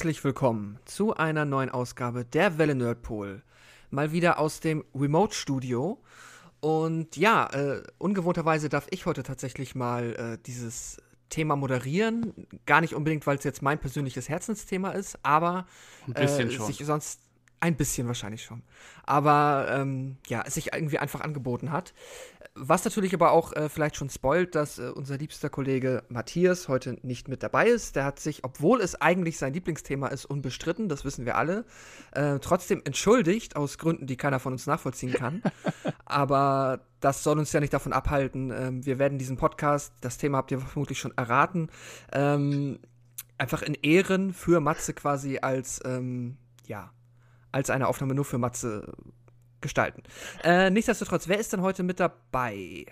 Herzlich willkommen zu einer neuen Ausgabe der Welle Nerdpol. Mal wieder aus dem Remote Studio. Und ja, äh, ungewohnterweise darf ich heute tatsächlich mal äh, dieses Thema moderieren. Gar nicht unbedingt, weil es jetzt mein persönliches Herzensthema ist, aber Ein bisschen äh, sich sonst ein bisschen wahrscheinlich schon. Aber ähm, ja, es sich irgendwie einfach angeboten hat. Was natürlich aber auch äh, vielleicht schon spoilt, dass äh, unser liebster Kollege Matthias heute nicht mit dabei ist. Der hat sich, obwohl es eigentlich sein Lieblingsthema ist, unbestritten, das wissen wir alle, äh, trotzdem entschuldigt, aus Gründen, die keiner von uns nachvollziehen kann. aber das soll uns ja nicht davon abhalten. Ähm, wir werden diesen Podcast, das Thema habt ihr vermutlich schon erraten, ähm, einfach in Ehren für Matze quasi als, ähm, ja, als eine Aufnahme nur für Matze gestalten. Äh, nichtsdestotrotz, wer ist denn heute mit dabei?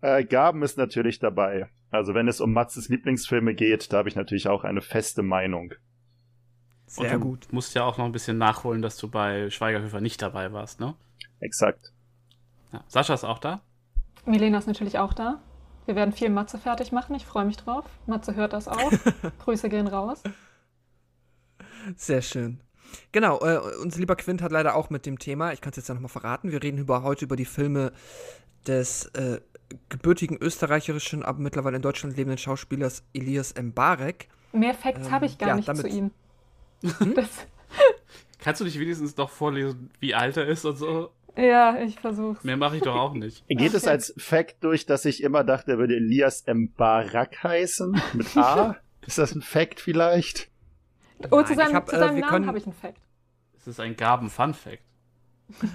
Äh, Gaben ist natürlich dabei. Also wenn es um Matzes Lieblingsfilme geht, da habe ich natürlich auch eine feste Meinung. Sehr Und du gut. musst ja auch noch ein bisschen nachholen, dass du bei Schweigerhöfer nicht dabei warst, ne? Exakt. Ja. Sascha ist auch da. Milena ist natürlich auch da. Wir werden viel Matze fertig machen. Ich freue mich drauf. Matze hört das auch. Grüße gehen raus. Sehr schön. Genau, äh, unser lieber Quint hat leider auch mit dem Thema, ich kann es jetzt ja nochmal verraten, wir reden über, heute über die Filme des äh, gebürtigen österreicherischen, aber mittlerweile in Deutschland lebenden Schauspielers Elias Mbarek. Mehr Facts Ähm, habe ich gar ja, nicht damit- zu ihm. Das, Kannst du nicht wenigstens noch vorlesen, wie alt er ist und so? ja, ich versuch's. Mehr mache ich doch auch nicht. Geht es Okay. als Fact durch, dass ich immer dachte, er würde Elias Mbarak heißen? Mit A? ist das ein Fact vielleicht? Oh, Nein, zu ich seinem, hab, zu äh, seinem wir Namen können- habe ich einen Fact. Es ist ein Gaben-Fun-Fact.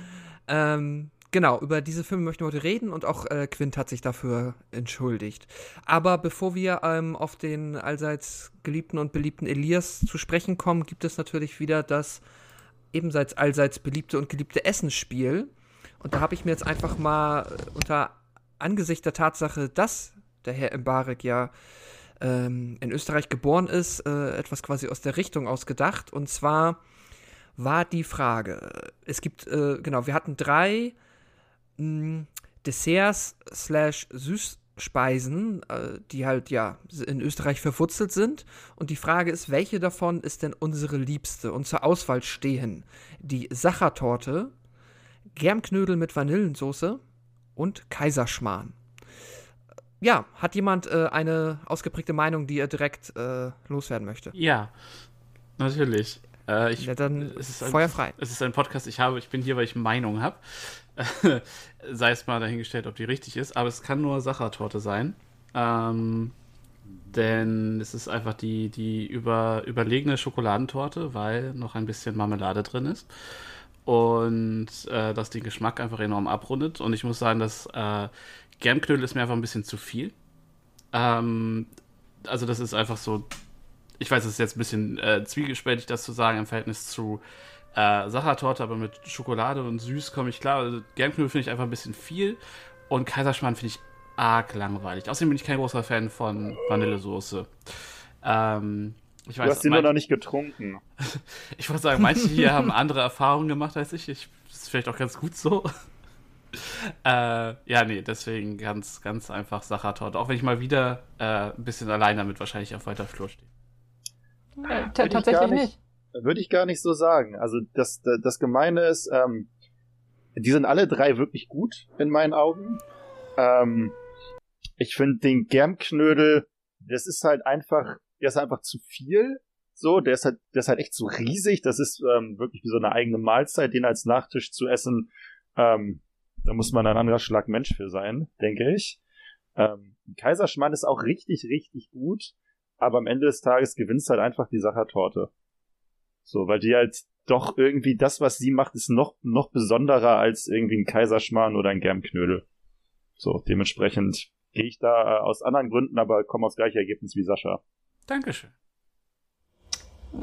Ähm, genau, über diese Filme möchten wir heute reden und auch äh, Quint hat sich dafür entschuldigt. Aber bevor wir ähm, auf den allseits geliebten und beliebten Elias zu sprechen kommen, gibt es natürlich wieder das ebenseits allseits beliebte und geliebte Essensspiel. Und da habe ich mir jetzt einfach mal äh, unter Angesicht der Tatsache, dass der Herr Mbarek ja ähm, in Österreich geboren ist, äh, etwas quasi aus der Richtung ausgedacht. Und zwar war die Frage, es gibt, äh, genau, wir hatten drei mh, Desserts slash Süßspeisen, äh, die halt, ja, in Österreich verwurzelt sind. Und die Frage ist, welche davon ist denn unsere liebste? Und zur Auswahl stehen die Sachertorte, Germknödel mit Vanillensoße und Kaiserschmarrn. Ja, hat jemand äh, eine ausgeprägte Meinung, die er direkt äh, loswerden möchte? Ja, natürlich. Äh, ich, Ja, dann es ist ein- Feuer frei. Es ist ein Podcast, ich habe, ich bin hier, weil ich Meinung habe. Sei es mal dahingestellt, ob die richtig ist, aber es kann nur Sachertorte sein. Ähm, denn es ist einfach die, die über, überlegene Schokoladentorte, weil noch ein bisschen Marmelade drin ist. Und äh, das den Geschmack einfach enorm abrundet. Und ich muss sagen, dass äh, Germknödel ist mir einfach ein bisschen zu viel. Ähm, also das ist einfach so, ich weiß, es ist jetzt ein bisschen äh, zwiegespältig, das zu sagen im Verhältnis zu äh, Sachertorte, aber mit Schokolade und süß komme ich klar. Also, Germknödel finde ich einfach ein bisschen viel und Kaiserschmarrn finde ich arg langweilig. Außerdem bin ich kein großer Fan von Vanillesoße. Ähm, ich Du weiß, hast ihn mein- noch nicht getrunken. ich wollte sagen, manche hier haben andere Erfahrungen gemacht als ich. ich das ist vielleicht auch ganz gut so. Äh, ja, nee, deswegen ganz, ganz einfach Sachertorte. Auch wenn ich mal wieder äh, ein bisschen allein damit wahrscheinlich auf weiter Flur stehe. Äh, Würde ich t- tatsächlich gar nicht. nicht. Würde ich gar nicht so sagen. Also das, das Gemeine ist, ähm, die sind alle drei wirklich gut in meinen Augen. Ähm, ich finde den Germknödel, das ist halt einfach, der ist einfach zu viel. So, der ist halt, der ist halt echt so riesig. Das ist ähm, wirklich wie so eine eigene Mahlzeit, den als Nachtisch zu essen. Ähm, da muss man ein anderer Schlag Mensch für sein, denke ich. Ähm, Kaiserschmarrn ist auch richtig, richtig gut. Aber am Ende des Tages gewinnt halt einfach die Sachertorte. So, weil die halt doch irgendwie das, was sie macht, ist noch, noch besonderer als irgendwie ein Kaiserschmarrn oder ein Germknödel. So, dementsprechend gehe ich da äh, aus anderen Gründen, aber komme aufs gleiche Ergebnis wie Sascha. Dankeschön.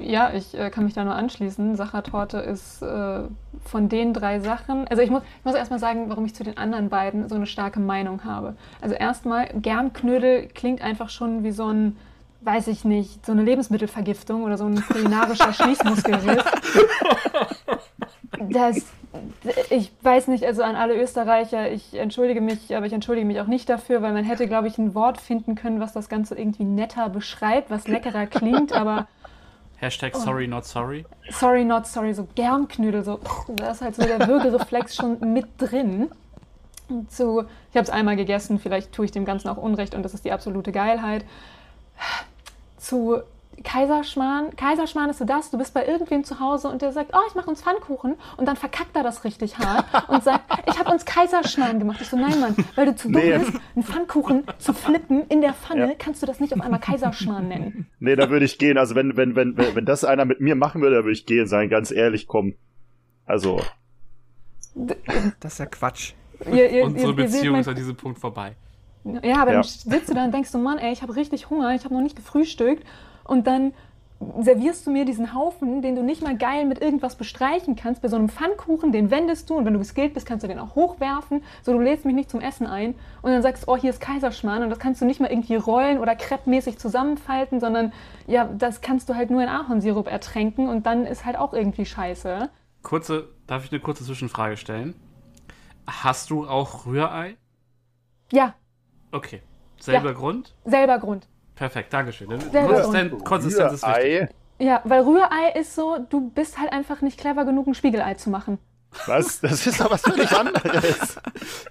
Ja, ich äh, kann mich da nur anschließen. Sachertorte ist äh, von den drei Sachen. Also ich muss, ich muss erstmal sagen, warum ich zu den anderen beiden so eine starke Meinung habe. Also erstmal, Germknödel klingt einfach schon wie so ein, weiß ich nicht, so eine Lebensmittelvergiftung oder so ein kulinarischer Schließmuskelriss. Das, ich weiß nicht, also an alle Österreicher, ich entschuldige mich, aber ich entschuldige mich auch nicht dafür, weil man hätte, glaube ich, ein Wort finden können, was das Ganze irgendwie netter beschreibt, was leckerer klingt, aber Hashtag sorry, not sorry. sorry, not sorry, so Germknödel, so, da ist halt so der Würgereflex schon mit drin. Und Zu, ich habe es einmal gegessen, vielleicht tue ich dem Ganzen auch Unrecht und das ist die absolute Geilheit. Zu Kaiserschmarrn. Kaiserschmarrn ist so das, du bist bei irgendwem zu Hause und der sagt, oh, ich mache uns Pfannkuchen und dann verkackt er das richtig hart und sagt, ich habe uns Kaiserschmarrn gemacht. Ich so, nein, Mann, weil du zu dumm Nee. bist, einen Pfannkuchen zu flippen in der Pfanne, Ja. kannst du das nicht auf einmal Kaiserschmarrn nennen. Nee, da würde ich gehen. Also wenn, wenn, wenn, wenn, wenn das einer mit mir machen würde, da würde ich gehen sagen, ganz ehrlich, komm. Also, Das ist ja Quatsch. Ihr, ihr, Unsere ihr, Beziehung mein ist an diesem Punkt vorbei. Ja, aber Ja. dann sitzt du da und denkst du, Mann, ey, ich habe richtig Hunger, ich habe noch nicht gefrühstückt. Und dann servierst du mir diesen Haufen, den du nicht mal geil mit irgendwas bestreichen kannst. Bei so einem Pfannkuchen, den wendest du und wenn du geskillt bist, kannst du den auch hochwerfen. So, du lädst mich nicht zum Essen ein und dann sagst, oh, hier ist Kaiserschmarrn und das kannst du nicht mal irgendwie rollen oder kreppmäßig zusammenfalten, sondern ja, das kannst du halt nur in Ahornsirup ertränken und dann ist halt auch irgendwie scheiße. Kurze, darf ich eine kurze Zwischenfrage stellen? Hast du auch Rührei? Ja, Okay. Selber Ja. Grund? selber Grund. Perfekt, Dankeschön. Konsisten Konsistenz ist wichtig. Rührei. Ja, weil Rührei ist so, du bist halt einfach nicht clever genug, ein Spiegelei zu machen. Was? Das ist doch was völlig anderes.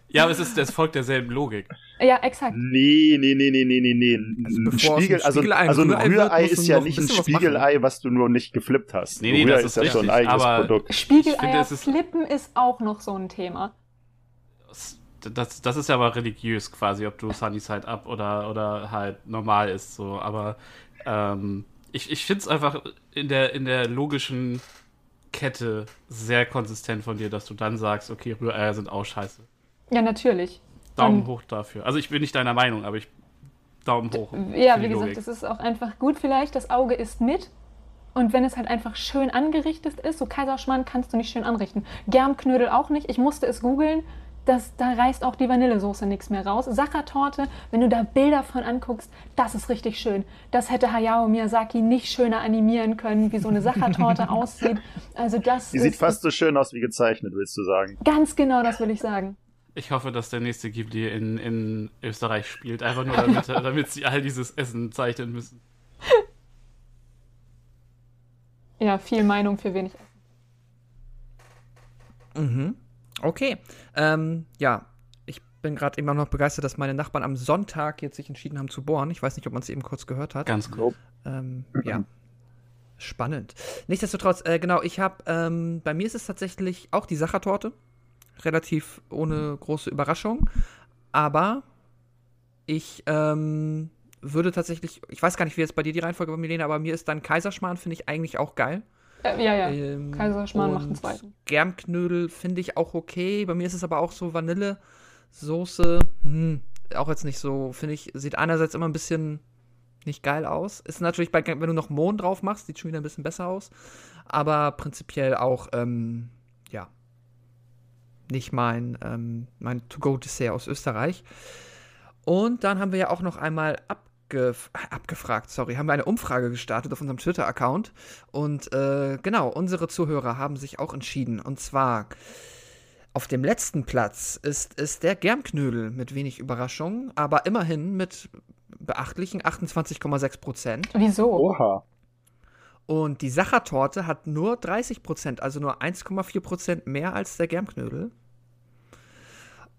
Ja, aber es ist das folgt derselben Logik. Ja, exakt. Nee, nee, nee, nee, nee, nee, nee. Also Ein Spiegel, also, Spiegelei ein also ein Rührei ist ja ein nicht ein Spiegelei, was du nur nicht geflippt hast. Nee, nee, Rührei das ist ja schon ein richtig, eigenes aber- Produkt. Spiegeleier ist- flippen ist auch noch so ein Thema. Das, das, ist ja aber religiös quasi, ob du Sunny Side Up oder, oder halt normal ist. So. Aber ähm, ich, ich finde es einfach in der, in der logischen Kette sehr konsistent von dir, dass du dann sagst, okay, Rühreier sind auch scheiße. Ja, natürlich. Daumen Und- hoch dafür. Also ich bin nicht deiner Meinung, aber ich Daumen hoch. Ja, wie gesagt, das ist auch einfach gut vielleicht. Das Auge isst mit. Und wenn es halt einfach schön angerichtet ist, so Kaiserschmarrn kannst du nicht schön anrichten. Germknödel auch nicht. Ich musste es googeln. Das, da reißt auch die Vanillesoße nichts mehr raus. Sachertorte, wenn du da Bilder von anguckst, das ist richtig schön. Das hätte Hayao Miyazaki nicht schöner animieren können, wie so eine Sachertorte aussieht. Also das Die ist sieht fast so schön aus wie gezeichnet, willst du sagen. ganz genau, das will ich sagen. Ich hoffe, dass der nächste Ghibli in, in Österreich spielt. Einfach nur, damit, damit sie all dieses Essen zeichnen müssen. Ja, viel Meinung für wenig. Mhm. Okay. Ähm, ja, ich bin gerade immer noch begeistert, dass meine Nachbarn am Sonntag jetzt sich entschieden haben zu bohren. Ich weiß nicht, ob man es eben kurz gehört hat. Ganz gut. Ähm, ja. Spannend. Nichtsdestotrotz, äh, genau, ich habe, ähm, bei mir ist es tatsächlich auch die Sachertorte. Relativ ohne große Überraschung. Aber ich ähm, würde tatsächlich, ich weiß gar nicht, wie jetzt bei dir die Reihenfolge war, Milena, aber mir ist dann Kaiserschmarrn, finde ich eigentlich auch geil. Äh, ja, ja. Ähm, Kaiserschmarrn macht einen zweiten. Germknödel finde ich auch okay. Bei mir ist es aber auch so Vanillesoße. Hm, auch jetzt nicht so, finde ich, sieht einerseits immer ein bisschen nicht geil aus. Ist natürlich, bei, wenn du noch Mohn drauf machst, sieht schon wieder ein bisschen besser aus. Aber prinzipiell auch, ähm, ja, nicht mein, ähm, mein To-Go-Dessert aus Österreich. Und dann haben wir ja auch noch einmal abgef abgefragt, sorry, haben wir eine Umfrage gestartet auf unserem Twitter-Account. Und äh, genau, unsere Zuhörer haben sich auch entschieden. Und zwar auf dem letzten Platz ist es der Germknödel mit wenig Überraschung, aber immerhin mit beachtlichen 28,6 Prozent. Wieso? Oha. Und die Sachertorte hat nur 30 Prozent, also nur 1,4 Prozent mehr als der Germknödel.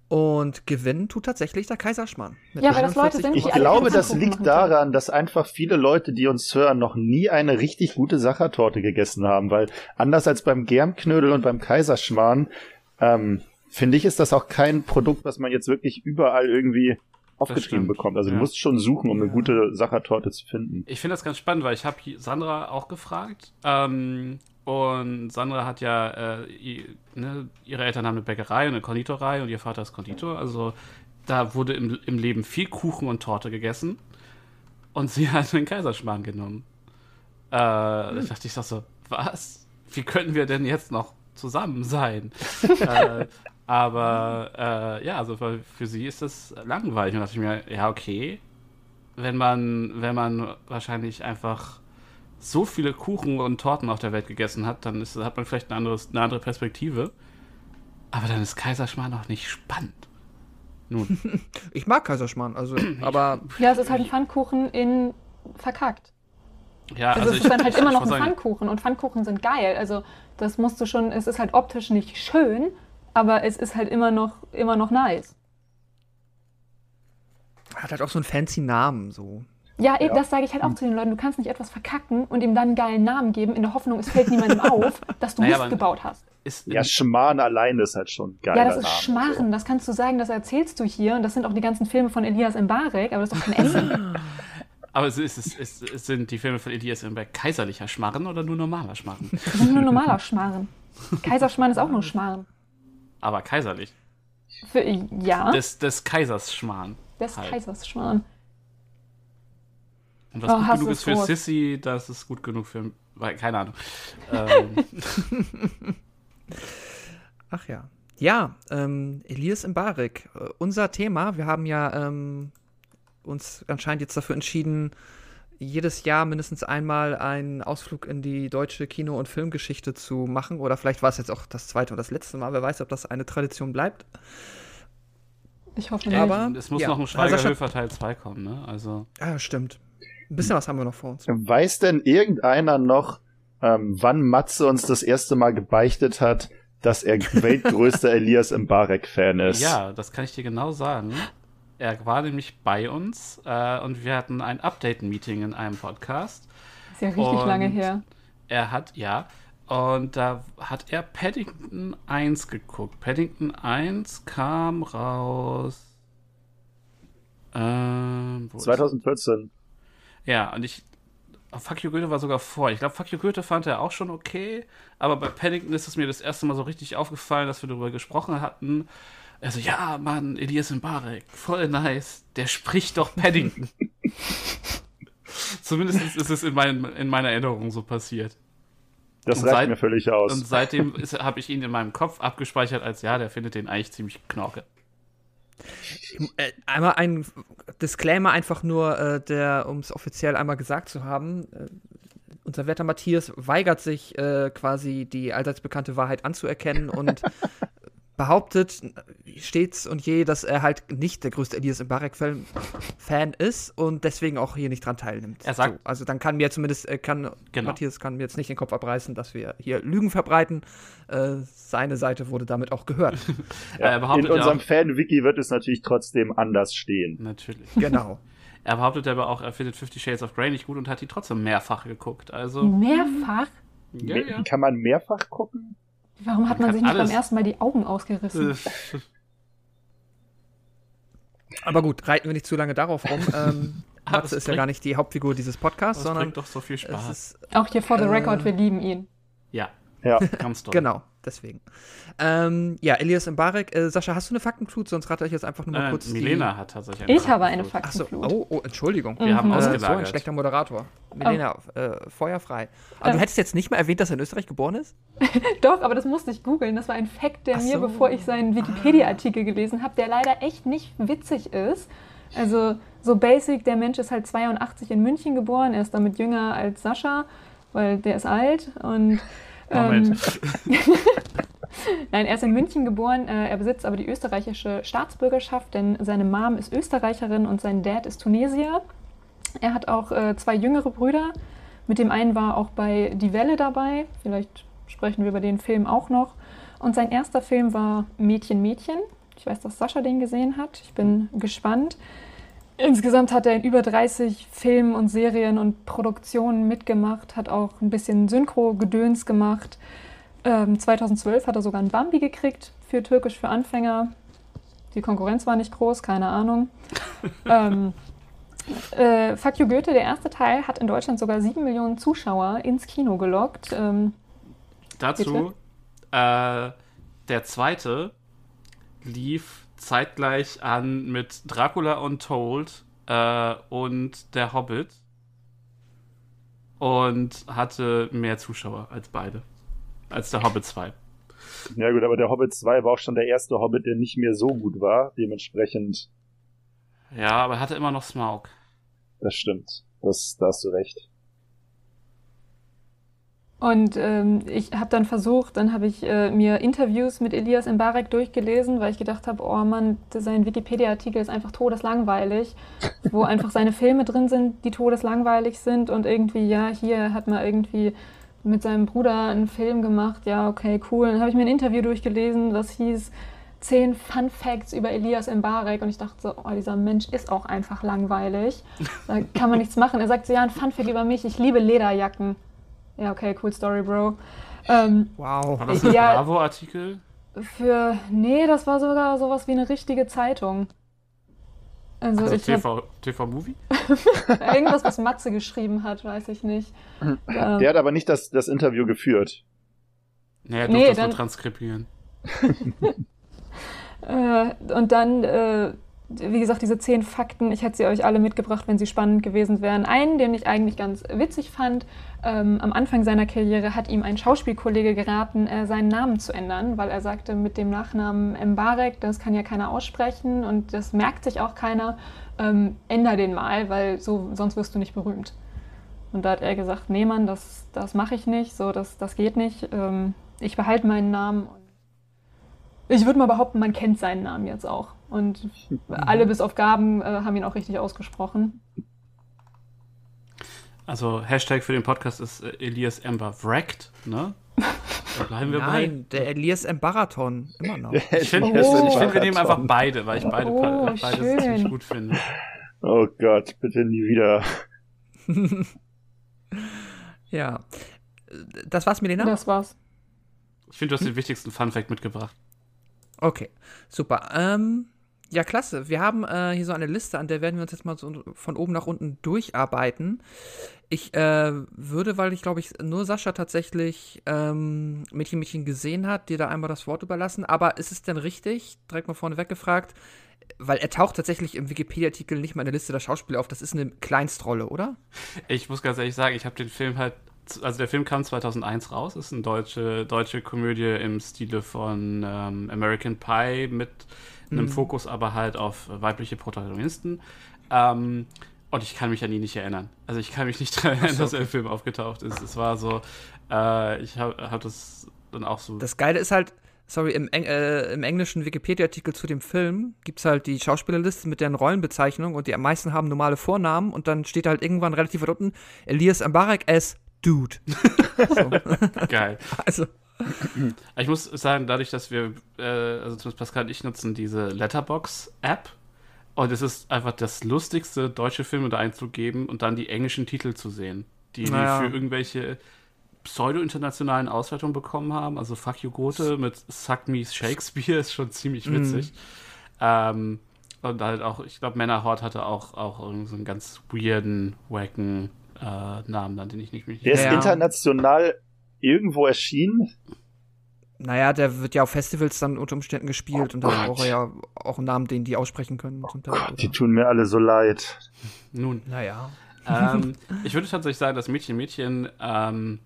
Und gewinnen tut tatsächlich der Kaiserschmarrn. mit Ja, weil das Leute 41 sind, die Ich glaube, das liegt daran, dass einfach viele Leute, die uns hören, noch nie eine richtig gute Sachertorte gegessen haben, weil anders als beim Germknödel und beim Kaiserschmarrn, ähm, finde ich, ist das auch kein Produkt, was man jetzt wirklich überall irgendwie aufgeschrieben bekommt. Also Ja. du musst schon suchen, um eine gute Sachertorte zu finden. Ich finde das ganz spannend, weil ich habe Sandra auch gefragt, ähm, Und Sandra hat ja, äh, i- ne, ihre Eltern haben eine Bäckerei und eine Konditorei und ihr Vater ist Konditor. Also da wurde im, im Leben viel Kuchen und Torte gegessen. Und sie hat den Kaiserschmarrn genommen. Äh, Da dachte ich doch so, was? Wie können wir denn jetzt noch zusammen sein? äh, aber äh, ja, also für, für sie ist das langweilig. Und da dachte ich mir, ja, okay. Wenn man, wenn man wahrscheinlich einfach so viele Kuchen und Torten auf der Welt gegessen hat, dann ist, hat man vielleicht eine, anderes, eine andere Perspektive. Aber dann ist Kaiserschmarrn noch nicht spannend. Nun, Ich mag Kaiserschmarrn, also, aber Ja, es ist halt ein Pfannkuchen in verkackt. ja, Also, also es ich, ist dann halt immer noch ein sagen, Pfannkuchen und Pfannkuchen sind geil. Also das musst du schon, es ist halt optisch nicht schön, aber es ist halt immer noch, immer noch nice. hat halt auch so einen fancy Namen, so. Ja, Ja. das sage ich halt auch zu den Leuten. Du kannst nicht etwas verkacken und ihm dann einen geilen Namen geben, in der Hoffnung, es fällt niemandem auf, dass du Naja, Mist gebaut hast. ist Ja, Schmarrn allein ist halt schon geil. Ja, das ist Schmarren, das kannst du sagen, das erzählst du hier und das sind auch die ganzen Filme von Elias Mbarek, aber das ist doch kein Ende. aber es, ist, es, ist, es sind die Filme von Elias Mberg kaiserlicher Schmarren oder nur normaler Schmarren? Das ist nur normaler Schmarren. Kaiserschmarrn ist auch nur Schmarren. Aber kaiserlich. Für, ja, Des, des Kaisers Schmarrn. des halt. Kaisers Schmarren. Und was Oh, gut genug ist für groß. Sissy, das ist gut genug für. Keine Ahnung. ähm, Ach ja. Ja, ähm, Elias Mbarek, äh, unser Thema. Wir haben ja ähm, uns anscheinend jetzt dafür entschieden, jedes Jahr mindestens einmal einen Ausflug in die deutsche Kino- und Filmgeschichte zu machen. Oder vielleicht war es jetzt auch das zweite oder das letzte Mal. Wer weiß, ob das eine Tradition bleibt. Ich hoffe nicht. Aber- es muss ja. noch ein Sascha- Schweigerhöfer Teil 2 kommen, ne? Also. Ah, stimmt. Ein bisschen was haben wir noch vor uns. Weiß denn irgendeiner noch, ähm, wann Matze uns das erste Mal gebeichtet hat, dass er weltgrößter Elias Mbarek-Fan ist? Ja, das kann ich dir genau sagen. Er war nämlich bei uns äh, und wir hatten ein Update-Meeting in einem Podcast. ist ja richtig und- lange her. Er hat, ja, und da hat er Paddington 1 geguckt. Paddington 1 kam raus. Ähm, wo ist- 2014. Ja, und ich. Fuck You Goethe war sogar vor. Ich glaube, Fuck You Goethe fand er auch schon okay. Aber bei Paddington ist es mir das erste Mal so richtig aufgefallen, dass wir darüber gesprochen hatten. Also, ja, Mann, Elias Mbarek, voll nice. Der spricht doch Paddington. Zumindest ist es in, mein, in meiner Erinnerung so passiert. Das Und reicht seit- mir völlig aus. Und seitdem habe ich ihn in meinem Kopf abgespeichert als, ja, der findet den eigentlich ziemlich knorke. Äh, einmal ein Disclaimer einfach nur, äh, der, um es offiziell einmal gesagt zu haben. Äh, unser werter Matthias weigert sich quasi die allseits bekannte Wahrheit anzuerkennen und behauptet stets und je, dass er halt nicht der größte Elias Mbarek-Fan Fan ist und deswegen auch hier nicht dran teilnimmt. Er sagt- so, also dann kann mir zumindest, äh, kann Genau. Matthias kann mir jetzt nicht den Kopf abreißen, dass wir hier Lügen verbreiten. Äh, seine Seite wurde damit auch gehört. ja, er behauptet in ja unserem auch- Fan-Wiki wird es natürlich trotzdem anders stehen. Natürlich. genau. Er behauptet aber auch, er findet Fifty Shades of Grey nicht gut und hat die trotzdem mehrfach geguckt. Also, Mehrfach? ja, ja. Kann man mehrfach gucken? Warum hat Man man sich nicht alles. beim ersten Mal die Augen ausgerissen? Äh, Aber gut, reiten wir nicht zu lange darauf rum. Ähm, Matze es ist ja gar nicht die Hauptfigur dieses Podcasts, Das sondern bringt doch so viel Spaß. ist Auch hier for the Äh, record, wir lieben ihn. Ja, Ja. ganz toll. genau deswegen. Ähm, ja, Elias Mbarek. Äh, Sascha, hast du eine Faktenflut? Sonst rate ich jetzt einfach nur mal Äh, kurz. Milena hat tatsächlich eine Ich habe eine Faktenflut. Die... Achso, oh, oh, Entschuldigung. Wir haben Mhm. Äh, so ein ausgelagert. schlechter Moderator. Milena, äh, feuerfrei. Aber du Ähm. hättest jetzt nicht mal erwähnt, dass er in Österreich geboren ist? Doch, aber das musste ich googeln. Das war ein Fact, der Ach mir, so. bevor ich seinen Wikipedia-Artikel gelesen habe, der leider echt nicht witzig ist. Also so basic, der Mensch ist halt 82 in München geboren, er ist damit jünger als Sascha, weil der ist alt und. Ähm, Nein, er ist in München geboren, äh, er besitzt aber die österreichische Staatsbürgerschaft, denn seine Mom ist Österreicherin und sein Dad ist Tunesier. Er hat auch äh, zwei jüngere Brüder. Mit dem einen war auch bei Die Welle dabei. Vielleicht sprechen wir über den Film auch noch. Und sein erster Film war Mädchen, Mädchen. Ich weiß, dass Sascha den gesehen hat. Ich bin gespannt. Insgesamt hat er in über 30 Filmen und Serien und Produktionen mitgemacht, hat auch ein bisschen Synchro-Gedöns gemacht. Ähm, 2012 hat er sogar einen Bambi gekriegt für Türkisch für Anfänger. Die Konkurrenz war nicht groß, keine Ahnung. ähm, äh, Fuck You Goethe, der erste Teil, hat in Deutschland sogar 7 Millionen Zuschauer ins Kino gelockt. Ähm, Dazu, äh, der zweite lief zeitgleich an mit Dracula Untold äh, und Der Hobbit und hatte mehr Zuschauer als beide. Als der Hobbit 2. Ja gut, aber der Hobbit 2 war auch schon der erste Hobbit, der nicht mehr so gut war. Dementsprechend, Ja, aber er hatte immer noch Smaug. das stimmt. Das, da hast du recht. Und ähm, ich habe dann versucht, dann habe ich äh, mir Interviews mit Elias Mbarek durchgelesen, weil ich gedacht habe, oh Mann, sein Wikipedia-Artikel ist einfach todeslangweilig, wo einfach seine Filme drin sind, die todeslangweilig sind und irgendwie, ja, hier hat man irgendwie mit seinem Bruder einen Film gemacht, ja, okay, cool. Dann habe ich mir ein Interview durchgelesen, das hieß zehn Fun Facts über Elias Mbarek und ich dachte so, oh, dieser Mensch ist auch einfach langweilig. Da kann man nichts machen. Er sagt so, ja, ein Fun Fact über mich, ich liebe Lederjacken. Ja, okay, cool Story, Bro. Ähm, Wow. War das ein Ja. Bravo-Artikel? für, nee, das war sogar sowas wie eine richtige Zeitung. Also, Also ich habe TV, TV-Movie? irgendwas, was Matze geschrieben hat, weiß ich nicht. Ähm, Der hat aber nicht das, das Interview geführt. Nee, er Nee, durfte das dann- nur transkribieren. Äh, und dann, äh, wie gesagt, diese zehn Fakten, ich hätte sie euch alle mitgebracht, wenn sie spannend gewesen wären. Einen, den ich eigentlich ganz witzig fand, ähm, am Anfang seiner Karriere hat ihm ein Schauspielkollege geraten, äh, seinen Namen zu ändern, weil er sagte, mit dem Nachnamen Mbarek, das kann ja keiner aussprechen und das merkt sich auch keiner. Ähm, änder den mal, weil so, sonst wirst du nicht berühmt. Und da hat er gesagt, nee Mann, das, das mache ich nicht, so, das, das geht nicht. Ähm, ich behalte meinen Namen. Ich würde mal behaupten, man kennt seinen Namen jetzt auch. Und alle bis auf Gaben äh, haben ihn auch richtig ausgesprochen. Also Hashtag für den Podcast ist äh, Elias Ember wrecked, ne? Da bleiben wir bei. Nein, der Elias Mbarathon, immer noch. Ich finde, Oh. find, wir nehmen einfach beide, weil ich beide, Oh, beide schön. ziemlich gut finde. Oh Gott, bitte nie wieder. Ja. Das war's, Milena? Das war's. Ich finde, du hast den wichtigsten Funfact mitgebracht. Okay, super. Ähm, ja, klasse. Wir haben äh, hier so eine Liste, an der werden wir uns jetzt mal so von oben nach unten durcharbeiten. Ich äh, würde, weil ich glaube ich nur Sascha tatsächlich ähm, Mädchen Mädchen gesehen hat, dir da einmal das Wort überlassen. Aber ist es denn richtig, direkt mal vorneweg gefragt, weil er taucht tatsächlich im Wikipedia-Artikel nicht mal in der Liste der Schauspieler auf. Das ist eine Kleinstrolle, oder? Ich muss ganz ehrlich sagen, ich habe den Film halt, also der Film kam 2001 raus, ist eine deutsche, deutsche Komödie im Stile von ähm, American Pie mit einem Mhm. Fokus aber halt auf weibliche Protagonisten. Ähm, und ich kann mich an ihn nicht erinnern. Also ich kann mich nicht daran erinnern, so. dass er im Film aufgetaucht ist. Es war so, äh, ich habe hab das dann auch so. Das Geile ist halt, sorry, im, Eng äh, im englischen Wikipedia-Artikel zu dem Film gibt es halt die Schauspielerliste mit deren Rollenbezeichnung und die meisten haben normale Vornamen und dann steht halt irgendwann relativ weit unten Elias Mbarek as Dude. so. geil. Also, Ich muss sagen, dadurch, dass wir, äh, also zumindest Pascal und ich nutzen diese Letterbox-App und es ist einfach das lustigste, deutsche Filme da einzugeben und dann die englischen Titel zu sehen, die die Naja. für irgendwelche pseudo-internationalen Auswertungen bekommen haben. Also Fuck You Goethe mit Suck Me Shakespeare ist schon ziemlich witzig. Ähm, und halt auch, ich glaube, Männerhort hatte auch, auch irgend so einen ganz weirden, wacken äh, Namen dann, den ich nicht mich Der ist Ja. international irgendwo erschienen. naja, der wird ja auf Festivals dann unter Umständen gespielt und dann Gott. braucht er ja auch einen Namen, den die aussprechen können. Zum Teil, oder? Die tun mir alle so leid. Nun, Naja. ähm, ich würde tatsächlich sagen, dass Mädchen Mädchen ähm,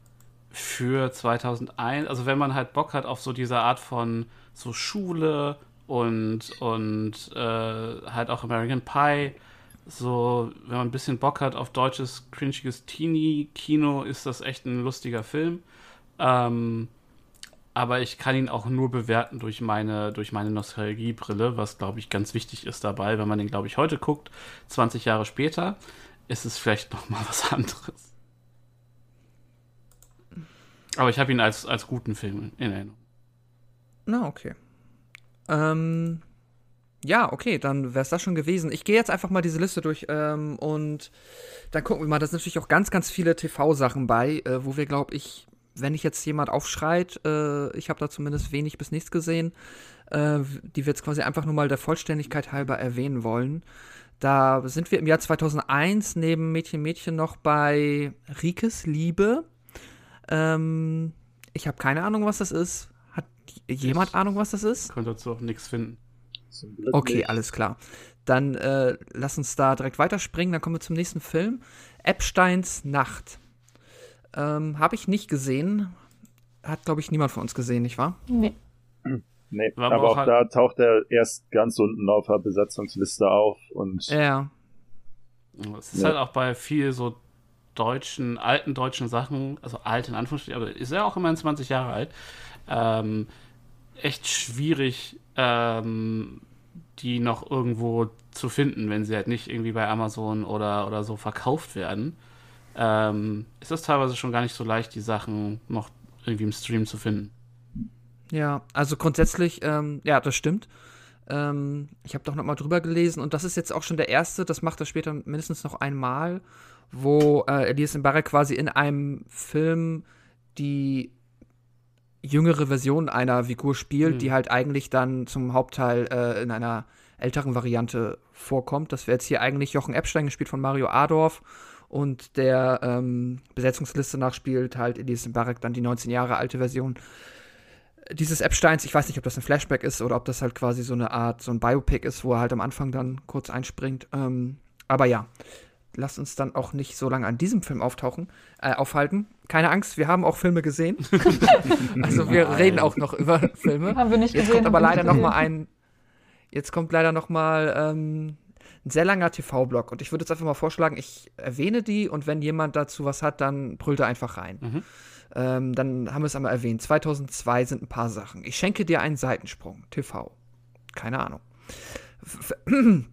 für 2001, also wenn man halt Bock hat auf so diese Art von so Schule und, und äh, halt auch American Pie, so, wenn man ein bisschen Bock hat auf deutsches, cringiges Teenie-Kino, ist das echt ein lustiger Film. Ähm, aber ich kann ihn auch nur bewerten durch meine, durch meine Nostalgiebrille, was, glaube ich, ganz wichtig ist dabei. Wenn man den, glaube ich, heute guckt, 20 Jahre später, ist es vielleicht noch mal was anderes. Aber ich habe ihn als, als guten Film in Erinnerung. Na, okay. Ähm, ja, okay, dann wäre es das schon gewesen. Ich gehe jetzt einfach mal diese Liste durch ähm, und dann gucken wir mal. Da sind natürlich auch ganz, ganz viele TV-Sachen bei, äh, wo wir, glaube ich, wenn nicht jetzt jemand aufschreit, äh, ich habe da zumindest wenig bis nichts gesehen, äh, die wir jetzt quasi einfach nur mal der Vollständigkeit halber erwähnen wollen. Da sind wir im Jahr 2001 neben Mädchen Mädchen noch bei Rikes Liebe. Ähm, Ich habe keine Ahnung, was das ist. Hat jemand Ahnung, was das ist? Konnte dazu auch nichts finden. Okay, nicht. alles klar. Dann äh, lass uns da direkt weiterspringen. Dann kommen wir zum nächsten Film. Epsteins Nacht. Ähm, habe ich nicht gesehen. Hat, glaube ich, niemand von uns gesehen, nicht wahr? Nee. Nee, War aber, aber auch auch halt- da taucht er erst ganz unten auf der Besatzungsliste auf und Ja. Es ist Ja. halt auch bei viel so deutschen, alten deutschen Sachen, also alt in Anführungsstrichen, aber ist ja auch immerhin 20 Jahre alt, ähm, echt schwierig, ähm, die noch irgendwo zu finden, wenn sie halt nicht irgendwie bei Amazon oder, oder so verkauft werden. Ähm, ist das teilweise schon gar nicht so leicht, die Sachen noch irgendwie im Stream zu finden. Ja, also grundsätzlich, ähm, ja, das stimmt. Ähm, ich habe doch noch mal drüber gelesen und das ist jetzt auch schon der erste, das macht er später mindestens noch einmal, wo äh, Elias Mbarek quasi in einem Film die jüngere Version einer Figur spielt, Mhm. die halt eigentlich dann zum Hauptteil äh, in einer älteren Variante vorkommt. Das wäre jetzt hier eigentlich Jochen Epstein gespielt von Mario Adorf und der ähm, Besetzungsliste nachspielt halt Elias Mbarek dann die 19 Jahre alte Version dieses Epsteins, ich weiß nicht, ob das ein Flashback ist oder ob das halt quasi so eine Art, so ein Biopic ist, wo er halt am Anfang dann kurz einspringt. Ähm, aber ja, lasst uns dann auch nicht so lange an diesem Film auftauchen, äh, aufhalten. Keine Angst, wir haben auch Filme gesehen. also wir Nein. reden auch noch über Filme. Haben wir nicht Jetzt gesehen. kommt aber leider nicht noch mal gesehen. ein, jetzt kommt leider noch mal ähm, ein sehr langer TV-Block und ich würde jetzt einfach mal vorschlagen, ich erwähne die und wenn jemand dazu was hat, dann brüllt er einfach rein. Mhm. Ähm, dann haben wir es einmal erwähnt. 2002 sind ein paar Sachen. Ich schenke dir einen Seitensprung. TV. Keine Ahnung. Ver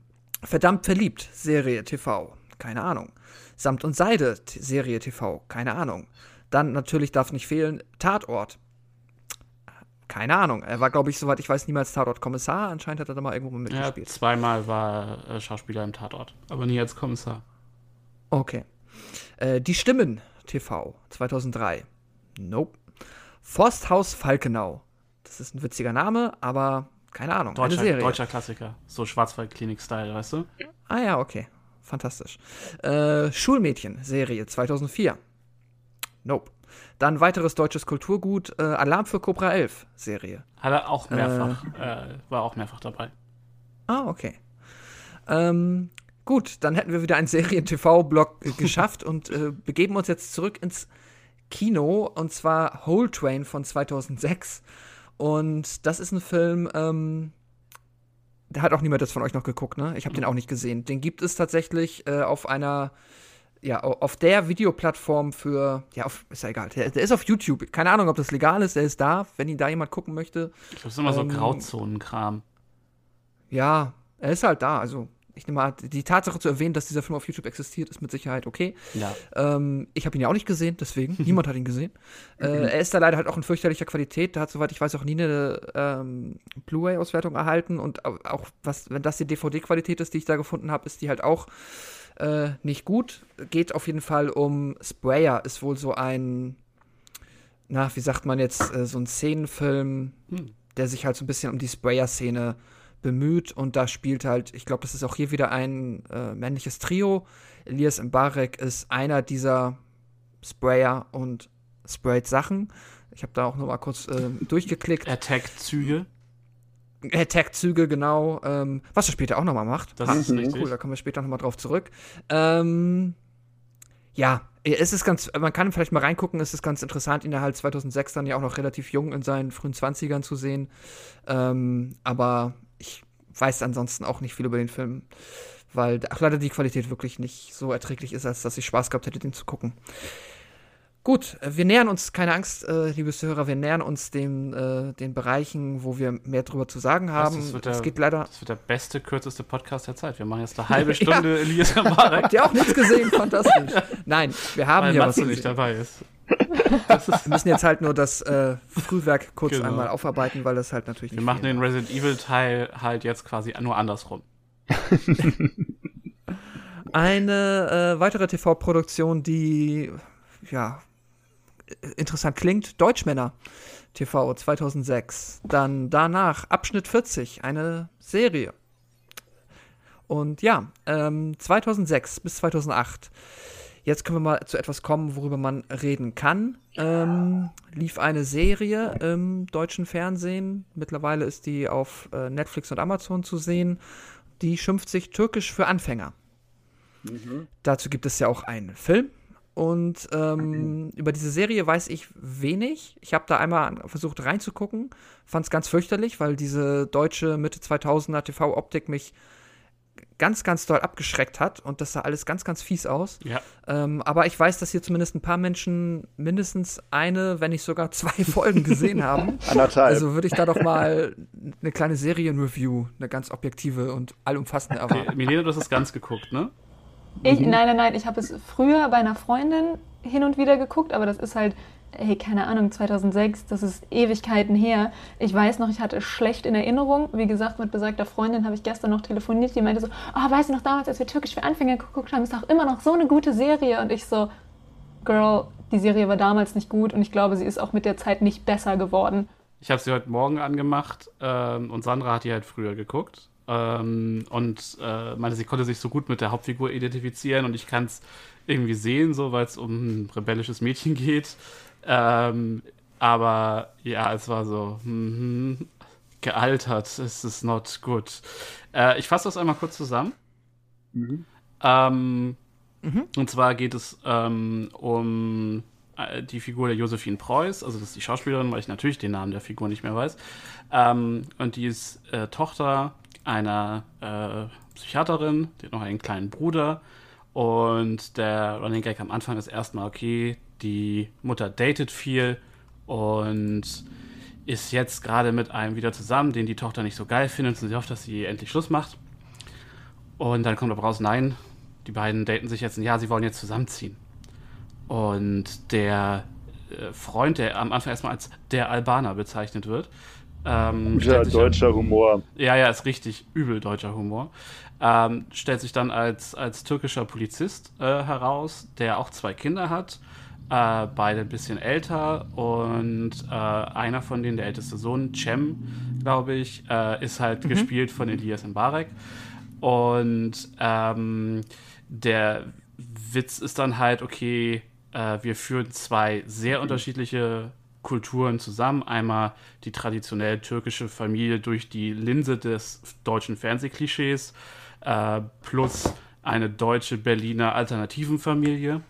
Verdammt verliebt. Serie TV. Keine Ahnung. Samt und Seide. Serie TV. Keine Ahnung. Dann natürlich darf nicht fehlen. Tatort. Keine Ahnung. Er war, glaube ich, soweit ich weiß, niemals Tatort-Kommissar. Anscheinend hat er da mal irgendwo Ja, mitgespielt. zweimal war äh, Schauspieler im Tatort, aber nie als Kommissar. Okay. Äh, die Stimmen TV 2003. Nope. Forsthaus Falkenau. Das ist ein witziger Name, aber keine Ahnung. eine Deutscher, Serie. deutscher Klassiker. So Schwarzwaldklinik-Style, weißt du? Ah ja, okay. Fantastisch. Äh, Schulmädchen Serie 2004. Nope. Dann weiteres deutsches Kulturgut. Äh, Alarm für Cobra 11 Serie. Hat er auch mehrfach, äh, war auch mehrfach dabei. Ah, okay. Ähm, gut, dann hätten wir wieder einen Serien-TV-Blog äh, geschafft und äh, begeben uns jetzt zurück ins Kino und zwar Whole Train von 2006. Und das ist ein Film, ähm, da hat auch niemand das von euch noch geguckt, ne? Ich habe den auch nicht gesehen. Den gibt es tatsächlich äh, auf einer, ja, au- auf der Videoplattform für, ja, auf, ist ja egal, der, der ist auf YouTube. Keine Ahnung, ob das legal ist, der ist da, wenn ihn da jemand gucken möchte. Ich glaube, es ist immer so Ähm, Grauzonenkram. Ja, er ist halt da. Also, ich nehme mal, die Tatsache zu erwähnen, dass dieser Film auf YouTube existiert, ist mit Sicherheit okay. Ja. Ähm, ich habe ihn ja auch nicht gesehen, deswegen. Niemand hat ihn gesehen. Äh, er ist da leider halt auch in fürchterlicher Qualität. Da hat, soweit ich weiß, auch nie eine ähm, Blu-ray-Auswertung erhalten. Und au- auch, was, wenn das die DVD-Qualität ist, die ich da gefunden habe, ist die halt auch äh, nicht gut. Geht auf jeden Fall um Sprayer, ist wohl so ein, na, wie sagt man jetzt, äh, so ein Szenenfilm, Hm. der sich halt so ein bisschen um die Sprayer-Szene bemüht und da spielt halt, ich glaube, das ist auch hier wieder ein äh, männliches Trio. Elias Mbarek ist einer dieser Sprayer und sprayt Sachen. Ich habe da auch noch mal kurz äh, durchgeklickt. Attack-Züge. Attack-Züge, genau. Ähm, was er später auch noch mal macht. Das Ha, ist richtig. Cool, da kommen wir später noch mal drauf zurück. Ähm, ja, es ist ganz, man kann vielleicht mal reingucken, es ist ganz interessant, ihn da halt 2006 dann ja auch noch relativ jung in seinen frühen 20ern zu sehen. Ähm, aber ich weiß ansonsten auch nicht viel über den Film, weil auch leider die Qualität wirklich nicht so erträglich ist, als dass ich Spaß gehabt hätte, den zu gucken. Gut, äh, wir nähern uns, keine Angst, äh, liebe Zuhörer, wir nähern uns dem, äh, den Bereichen, wo wir mehr drüber zu sagen haben. das der- geht leider. Das wird der beste, kürzeste Podcast der Zeit. Wir machen jetzt eine halbe Stunde Elias Mbarek, Habt ihr auch nichts gesehen? Fantastisch. Nein, wir haben weil hier was Matze nicht gesehen. dabei ist. Wir müssen jetzt halt nur das äh, Frühwerk kurz Genau. einmal aufarbeiten, weil das halt natürlich Wir nicht machen den Resident Evil Teil halt jetzt quasi nur andersrum. Eine äh, weitere TV-Produktion, die ja interessant klingt, Deutschmänner TV 2006. Dann danach Abschnitt 40, eine Serie. Und ja, ähm, 2006 bis 2008. Jetzt können wir mal zu etwas kommen, worüber man reden kann. Ähm, lief eine Serie im deutschen Fernsehen. Mittlerweile ist die auf äh, Netflix und Amazon zu sehen. Die schimpft sich Türkisch für Anfänger. Dazu gibt es ja auch einen Film. Und ähm, über diese Serie weiß ich wenig. Ich habe da einmal versucht reinzugucken, fand es ganz fürchterlich, weil diese deutsche Mitte 2000er TV-Optik mich ganz, ganz doll abgeschreckt hat und das sah alles ganz, ganz fies aus. Ja. Ähm, aber ich weiß, dass hier zumindest ein paar Menschen mindestens eine, wenn nicht sogar zwei Folgen gesehen haben. Anderthalb. Also würde ich da doch mal eine kleine Serienreview, eine ganz objektive und allumfassende erwarten. Milena, du hast es ganz geguckt, ne? Ich, nein, nein, nein, ich habe es früher bei einer Freundin hin und wieder geguckt, aber das ist halt, hey, keine Ahnung, 2006, das ist Ewigkeiten her. Ich weiß noch, ich hatte es schlecht in Erinnerung. Wie gesagt, mit besagter Freundin habe ich gestern noch telefoniert, die meinte so, oh, weißt du noch damals, als wir Türkisch für Anfänger geguckt haben, ist doch immer noch so eine gute Serie. Und ich so, Girl, die Serie war damals nicht gut und ich glaube, sie ist auch mit der Zeit nicht besser geworden. Ich habe sie heute Morgen angemacht ähm, und Sandra hat die halt früher geguckt. Ähm, und äh, meinte, sie konnte sich so gut mit der Hauptfigur identifizieren und ich kann es irgendwie sehen, so weil es um ein rebellisches Mädchen geht. Ähm, aber ja, es war so mhm, gealtert. Es ist not good. Äh, ich fasse das einmal kurz zusammen. Ähm, Und zwar geht es ähm, um äh, die Figur der Josephine Preuß, also das ist die Schauspielerin, weil ich natürlich den Namen der Figur nicht mehr weiß. Ähm, und die ist äh, Tochter einer äh, Psychiaterin, die hat noch einen kleinen Bruder. Und der Running Gag am Anfang ist erstmal, okay, die Mutter datet viel und ist jetzt gerade mit einem wieder zusammen, den die Tochter nicht so geil findet und sie hofft, dass sie endlich Schluss macht. Und dann kommt aber raus, nein, die beiden daten sich jetzt ein Jahr, sie wollen jetzt zusammenziehen. Und der äh, Freund, der am Anfang erstmal als der Albaner bezeichnet wird, ähm, sich deutscher Humor. ja, ja, ist richtig übel deutscher Humor. Ähm, stellt sich dann als, als türkischer Polizist äh, heraus, der auch zwei Kinder hat, äh, beide ein bisschen älter und äh, einer von denen, der älteste Sohn, Cem, glaube ich, äh, ist halt gespielt von Elias Mbarek. Und ähm, der Witz ist dann halt, okay, äh, wir führen zwei sehr unterschiedliche Kulturen zusammen. Einmal die traditionell türkische Familie durch die Linse des deutschen Fernsehklischees äh, plus eine deutsche Berliner alternativen Familie,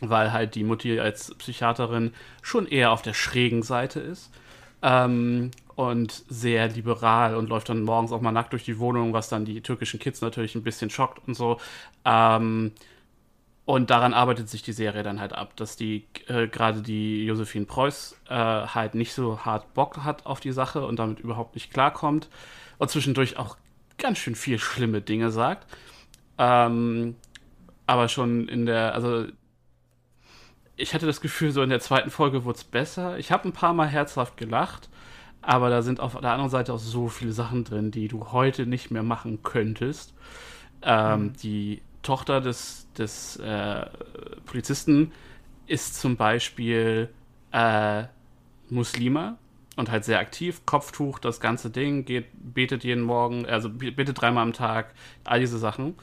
weil halt die Mutti als Psychiaterin schon eher auf der schrägen Seite ist ähm, und sehr liberal und läuft dann morgens auch mal nackt durch die Wohnung, was dann die türkischen Kids natürlich ein bisschen schockt und so. Ähm, und daran arbeitet sich die Serie dann halt ab, dass die äh, gerade die Josephine Preuß äh, halt nicht so hart Bock hat auf die Sache und damit überhaupt nicht klarkommt und zwischendurch auch ganz schön viel schlimme Dinge sagt. Ähm, aber schon in der, also ich hatte das Gefühl, so in der zweiten Folge wurde es besser. Ich habe ein paar Mal herzhaft gelacht, aber da sind auf der anderen Seite auch so viele Sachen drin, die du heute nicht mehr machen könntest. Ähm, Die Tochter des, des äh, Polizisten ist zum Beispiel äh, Muslima und halt sehr aktiv, Kopftuch, das ganze Ding, geht, betet jeden Morgen, also be- betet dreimal am Tag, all diese Sachen.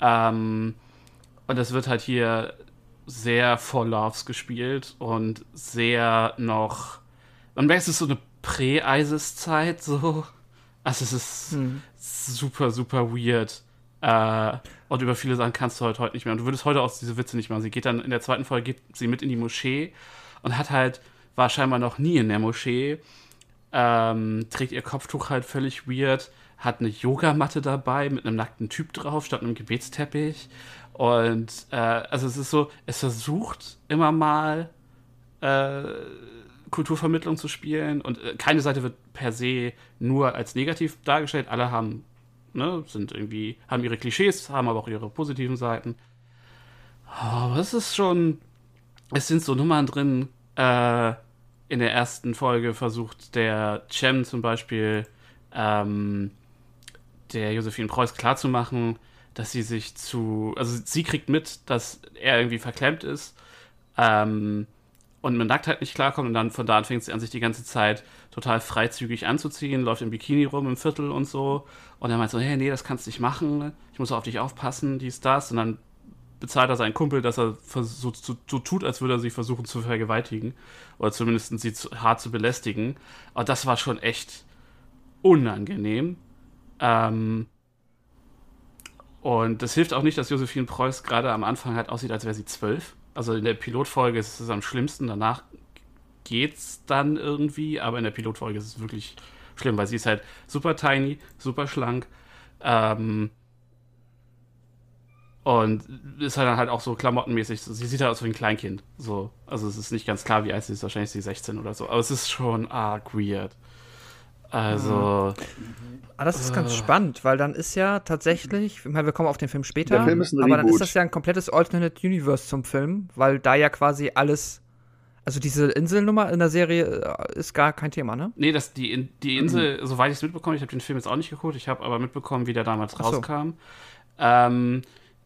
Ähm, und es wird halt hier sehr for Loves gespielt und sehr noch. Man merkt, es ist so eine Prä-ISIS-Zeit, so. Also, es ist super, super weird. Äh, und über viele Sachen kannst du heute, heute nicht mehr. Und du würdest heute auch diese Witze nicht machen. Sie geht dann in der zweiten Folge geht sie mit in die Moschee und hat halt, war scheinbar noch nie in der Moschee, ähm, trägt ihr Kopftuch halt völlig weird, hat eine Yogamatte dabei mit einem nackten Typ drauf statt einem Gebetsteppich. Und äh, also es ist so, es versucht immer mal äh, Kulturvermittlung zu spielen und äh, keine Seite wird per se nur als negativ dargestellt. Alle haben, ne, sind irgendwie, haben ihre Klischees, haben aber auch ihre positiven Seiten. Aber es ist schon, es sind so Nummern drin. Äh, in der ersten Folge versucht der Cem zum Beispiel ähm, der Josephine Preuß klarzumachen, dass sie sich zu, also sie kriegt mit, dass er irgendwie verklemmt ist ähm, und mit Nacktheit nicht klarkommt und dann von da an fängt sie an, sich die ganze Zeit total freizügig anzuziehen, läuft im Bikini rum im Viertel und so und er meint so, hey, nee, das kannst du nicht machen, ich muss auf dich aufpassen, dies, das und dann bezahlt er seinen Kumpel, dass er so, so, so tut, als würde er sie versuchen zu vergewaltigen. Oder zumindest sie zu, hart zu belästigen. Aber das war schon echt unangenehm. Ähm, und das hilft auch nicht, dass Josephine Preuß gerade am Anfang halt aussieht, als wäre sie zwölf. Also in der Pilotfolge ist es am schlimmsten, danach geht's dann irgendwie, aber in der Pilotfolge ist es wirklich schlimm, weil sie ist halt super tiny, super schlank. Ähm, und ist halt dann halt auch so klamottenmäßig. Sie sieht halt aus wie ein Kleinkind. So. Also es ist nicht ganz klar, wie alt sie ist. Wahrscheinlich ist sie 16 oder so. Aber es ist schon arg weird. Also. Ah, das ist ganz Äh. spannend, weil dann ist ja tatsächlich, ich meine, wir kommen auf den Film später, Der Film ist ein aber dann ist das ja ein komplettes Alternate Universe zum Film, weil da ja quasi alles, also diese Inselnummer in der Serie äh, ist gar kein Thema, ne? Nee, das, die, die Insel, soweit ich es mitbekomme, ich habe den Film jetzt auch nicht geguckt, ich habe aber mitbekommen, wie der damals so. rauskam, ähm,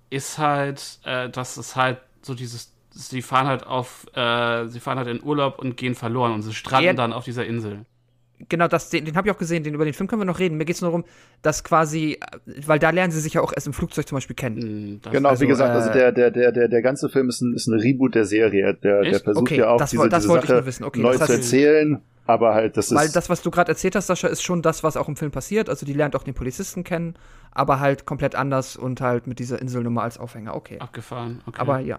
ist halt, äh, dass es halt so dieses, sie fahren halt auf, äh, sie fahren halt in Urlaub und gehen verloren und sie stranden Ja. dann auf dieser Insel. Genau, das, den, den habe ich auch gesehen, den, über den Film können wir noch reden. Mir geht es nur darum, dass quasi, äh, weil da lernen sie sich ja auch erst im Flugzeug zum Beispiel kennen. Hm, das- Genau, Also, wie gesagt, also äh, der, der, der, der, der ganze Film ist ein, ist ein Reboot der Serie. Der, der versucht Okay, ja auch das diese, das diese wollte ich Sache nur wissen. Okay, neu das zu erzählen, aber halt, das ist. Weil das, was du gerade erzählt hast, Sascha, ist schon das, was auch im Film passiert. Also die lernt auch den Polizisten kennen, aber halt komplett anders und halt mit dieser Inselnummer als Aufhänger. Okay. abgefahren. Okay. Aber ja.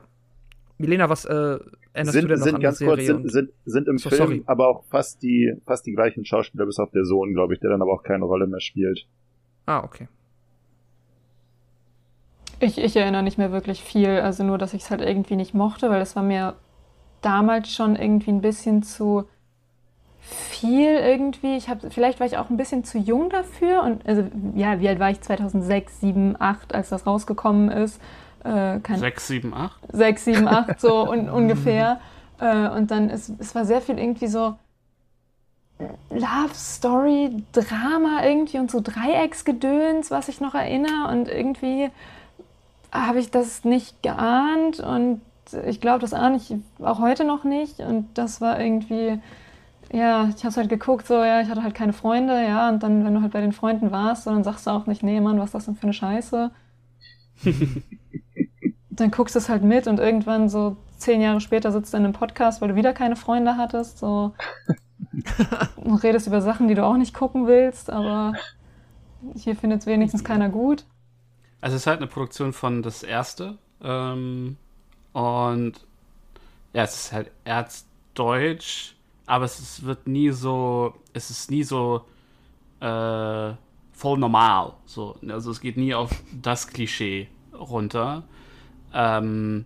Milena, was äh, änderst sind, du denn noch sind an der ganz Serie? kurz, sind, sind, sind im So, Film sorry. aber auch fast die, fast die gleichen Schauspieler, bis auf der Sohn, glaube ich, der dann aber auch keine Rolle mehr spielt. ah, okay. Ich, ich erinnere nicht mehr wirklich viel, also nur, dass ich es halt irgendwie nicht mochte, weil es war mir damals schon irgendwie ein bisschen zu viel irgendwie. Ich habe, vielleicht war ich auch ein bisschen zu jung dafür und also ja, wie alt war ich 2006, 7, 8, als das rausgekommen ist? Äh, kein 6, 7, 8? 6, 7, 8 so un ungefähr. Äh, und dann ist es war sehr viel irgendwie so Love Story, Drama irgendwie und so Dreiecksgedöns, was ich noch erinnere und irgendwie habe ich das nicht geahnt und ich glaube, das ahne ich auch heute noch nicht und das war irgendwie ja, ich habe halt geguckt, so, ja, ich hatte halt keine Freunde, ja, und dann, wenn du halt bei den Freunden warst, so, dann sagst du auch nicht, nee, Mann, was ist das denn für eine Scheiße? dann guckst du es halt mit und irgendwann so zehn Jahre später sitzt du in einem Podcast, weil du wieder keine Freunde hattest, so und redest über Sachen, die du auch nicht gucken willst, aber hier findet es wenigstens keiner gut. Also es ist halt eine Produktion von Das Erste. Ähm, und ja, es ist halt Erzdeutsch, aber es ist, wird nie so, es ist nie so äh, voll normal. So. Also es geht nie auf das Klischee runter. Ähm,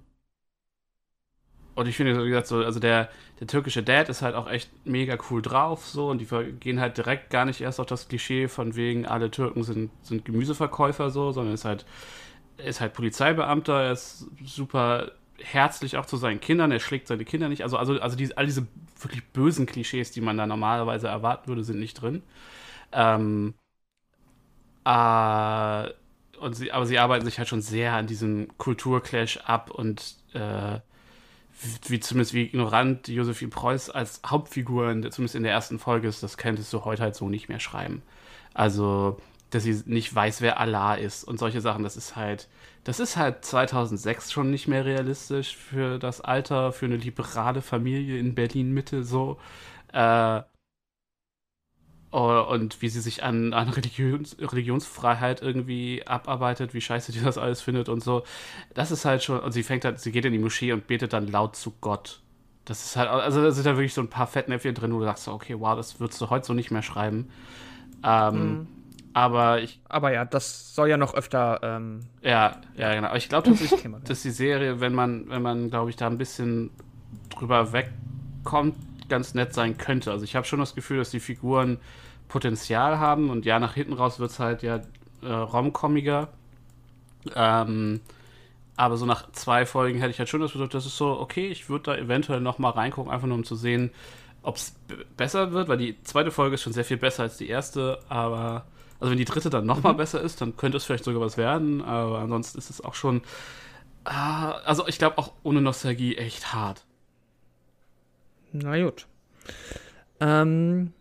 und ich finde, wie gesagt, so, also der, der türkische Dad ist halt auch echt mega cool drauf, so, und die gehen halt direkt gar nicht erst auf das Klischee von wegen, alle Türken sind, sind Gemüseverkäufer, so, sondern ist halt, ist halt Polizeibeamter, er ist super herzlich auch zu seinen Kindern, er schlägt seine Kinder nicht, also, also, also die, all diese wirklich bösen Klischees, die man da normalerweise erwarten würde, sind nicht drin. Ähm, äh, und sie, aber sie arbeiten sich halt schon sehr an diesem Kulturclash ab und äh, wie zumindest wie ignorant Josephine Preuß als Hauptfigur, in zumindest in der ersten Folge ist, das könntest du heute halt so nicht mehr schreiben. Also, dass sie nicht weiß, wer Allah ist und solche Sachen, das ist halt, das ist halt 2006 schon nicht mehr realistisch für das Alter, für eine liberale Familie in Berlin-Mitte so. Äh, und wie sie sich an, an Religions, Religionsfreiheit irgendwie abarbeitet, wie scheiße die das alles findet und so. Das ist halt schon, und sie fängt halt, sie geht in die Moschee und betet dann laut zu Gott. Das ist halt, also da sind da wirklich so ein paar Fettnäpfchen drin, wo du sagst, okay, wow, das würdest du heute so nicht mehr schreiben. Ähm, Mhm. Aber ich, Aber ja, das soll ja noch öfter. Ähm, ja, ja, genau. Aber ich glaube werden. dass die Serie, wenn man, wenn man, glaube ich, da ein bisschen drüber wegkommt, ganz nett sein könnte. Also ich habe schon das Gefühl, dass die Figuren Potenzial haben und ja, nach hinten raus wird es halt ja äh, romcomiger. Ähm, aber so nach zwei Folgen hätte ich halt schon das Gefühl, das ist so, okay, ich würde da eventuell noch mal reingucken, einfach nur um zu sehen, ob es besser wird, weil die zweite Folge ist schon sehr viel besser als die erste, aber also wenn die dritte dann noch mal besser ist, dann könnte es vielleicht sogar was werden, aber ansonsten ist es auch schon, ah, also ich glaube auch ohne Nostalgie echt hart. na gut. Ähm,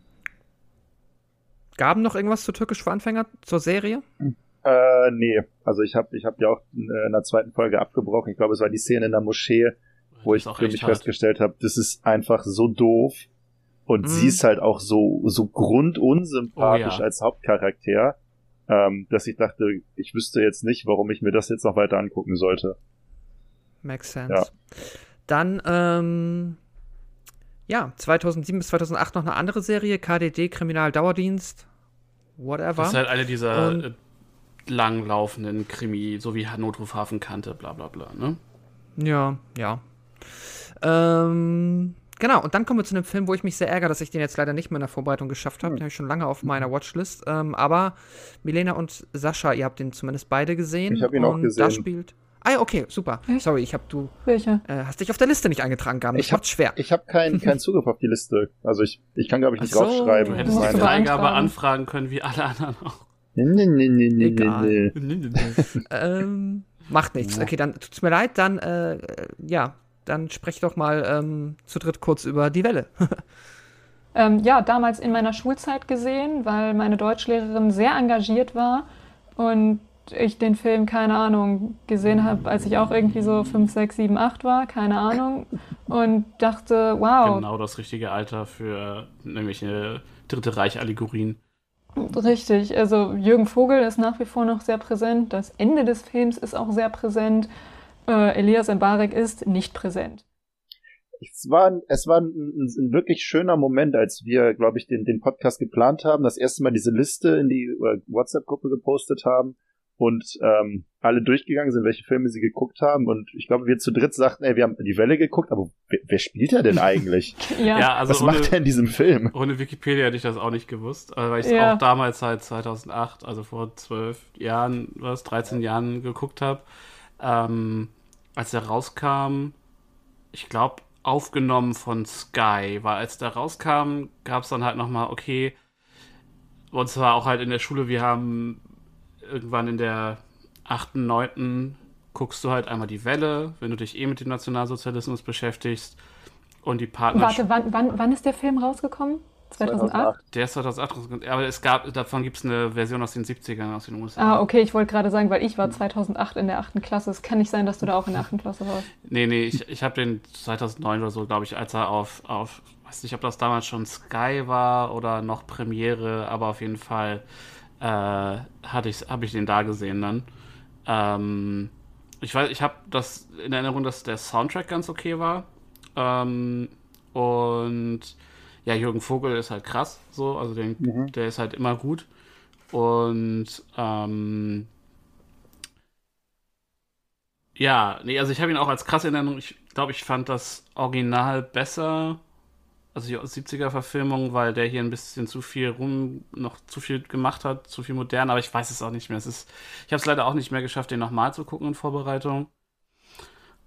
gaben noch irgendwas zu Türkisch für Anfänger zur Serie? Äh, nee. Also ich habe ich hab ja auch in, äh, in der zweiten Folge abgebrochen. Ich glaube, es war die Szene in der Moschee, wo ich ist auch für mich hart. festgestellt habe, das ist einfach so doof. Und Mhm. sie ist halt auch so, so grundunsympathisch Oh ja. als Hauptcharakter, ähm, dass ich dachte, ich wüsste jetzt nicht, warum ich mir das jetzt noch weiter angucken sollte. Makes sense. Ja. Dann, ähm, ja, 2007 bis 2008 noch eine andere Serie, KDD, Kriminaldauerdienst, whatever. Das ist halt eine dieser Und- äh, langlaufenden Krimi, so wie Notruf Hafenkante, bla bla bla, ne? Ja, ja. Ähm, genau, und dann kommen wir zu einem Film, wo ich mich sehr ärgere, dass ich den jetzt leider nicht mehr in der Vorbereitung geschafft habe. Den habe ich schon lange auf meiner Watchlist. Ähm, aber Milena und Sascha, ihr habt den zumindest beide gesehen. Ich hab ihn auch und gesehen. Da spielt. Ah, okay, super. Echt? Sorry, ich hab du Welche? äh, hast dich auf der Liste nicht eingetragen, Gaben. Ich Ich hab- hab's schwer. Ich habe keinen keinen Zugriff auf die Liste. Also ich, ich kann, glaube ich, nicht so. draufschreiben. Du hättest die Freigabe anfragen können, wie alle anderen auch. Nee, nee, nee, nee, nee, Egal. nee. ähm, macht nichts. Okay, dann tut's mir leid, dann äh, ja, dann sprech doch mal ähm, zu dritt kurz über die Welle. Ähm, ja, damals in meiner Schulzeit gesehen, weil meine Deutschlehrerin sehr engagiert war und ich den Film, keine Ahnung, gesehen habe, als ich auch irgendwie so 5, 6, 7, 8 war, keine Ahnung. Und dachte, wow, Genau das richtige Alter für nämlich eine Dritte Reich-Allegorien. richtig. Also Jürgen Vogel ist nach wie vor noch sehr präsent. Das Ende des Films ist auch sehr präsent. Äh, Elias Mbarek ist nicht präsent. Es war, es war ein, ein, ein wirklich schöner Moment, als wir, glaube ich, den, den Podcast geplant haben, das erste Mal diese Liste in die äh, WhatsApp-Gruppe gepostet haben und ähm, alle durchgegangen sind, welche Filme sie geguckt haben. Und ich glaube, wir zu dritt sagten, ey, wir haben die Welle geguckt, aber wer, wer spielt er denn eigentlich? Ja, Ja, also Was ohne, macht er in diesem Film? ohne Wikipedia hätte ich das auch nicht gewusst, äh, weil ich es Ja. auch damals seit 2008, also vor zwölf Jahren, was, 13 Jahren geguckt habe. Ähm, als er rauskam, ich glaube, aufgenommen von Sky, weil als der rauskam, gab es dann halt nochmal, okay, und zwar auch halt in der Schule, wir haben irgendwann in der 8., 9. guckst du halt einmal die Welle, wenn du dich eh mit dem Nationalsozialismus beschäftigst und die Partnerschaft. Warte, wann, wann, wann ist der Film rausgekommen? 2008? Der ist 2008 rausgekommen, aber es gab, davon gibt es eine Version aus den 70ern aus den USA. Ah, okay, ich wollte gerade sagen, weil ich war 2008 in der 8. Klasse. Es kann nicht sein, dass du da auch in der 8. Klasse warst. Nee, nee, ich, ich habe den 2009 oder so, glaube ich, als er auf, auf, weiß nicht, ob das damals schon Sky war oder noch Premiere, aber auf jeden Fall äh, hatte ich, habe ich den da gesehen dann. Ähm, ich weiß, ich habe das in Erinnerung, dass der Soundtrack ganz okay war. Ähm, und ja, Jürgen Vogel ist halt krass, so, also den, Mhm. der ist halt immer gut. Und ähm, ja, nee, also ich habe ihn auch als krass in Erinnerung. Ich glaube, ich fand das Original besser, also die 70er-Verfilmung, weil der hier ein bisschen zu viel rum, noch zu viel gemacht hat, zu viel modern, aber ich weiß es auch nicht mehr. Es ist, ich habe es leider auch nicht mehr geschafft, den nochmal zu gucken in Vorbereitung.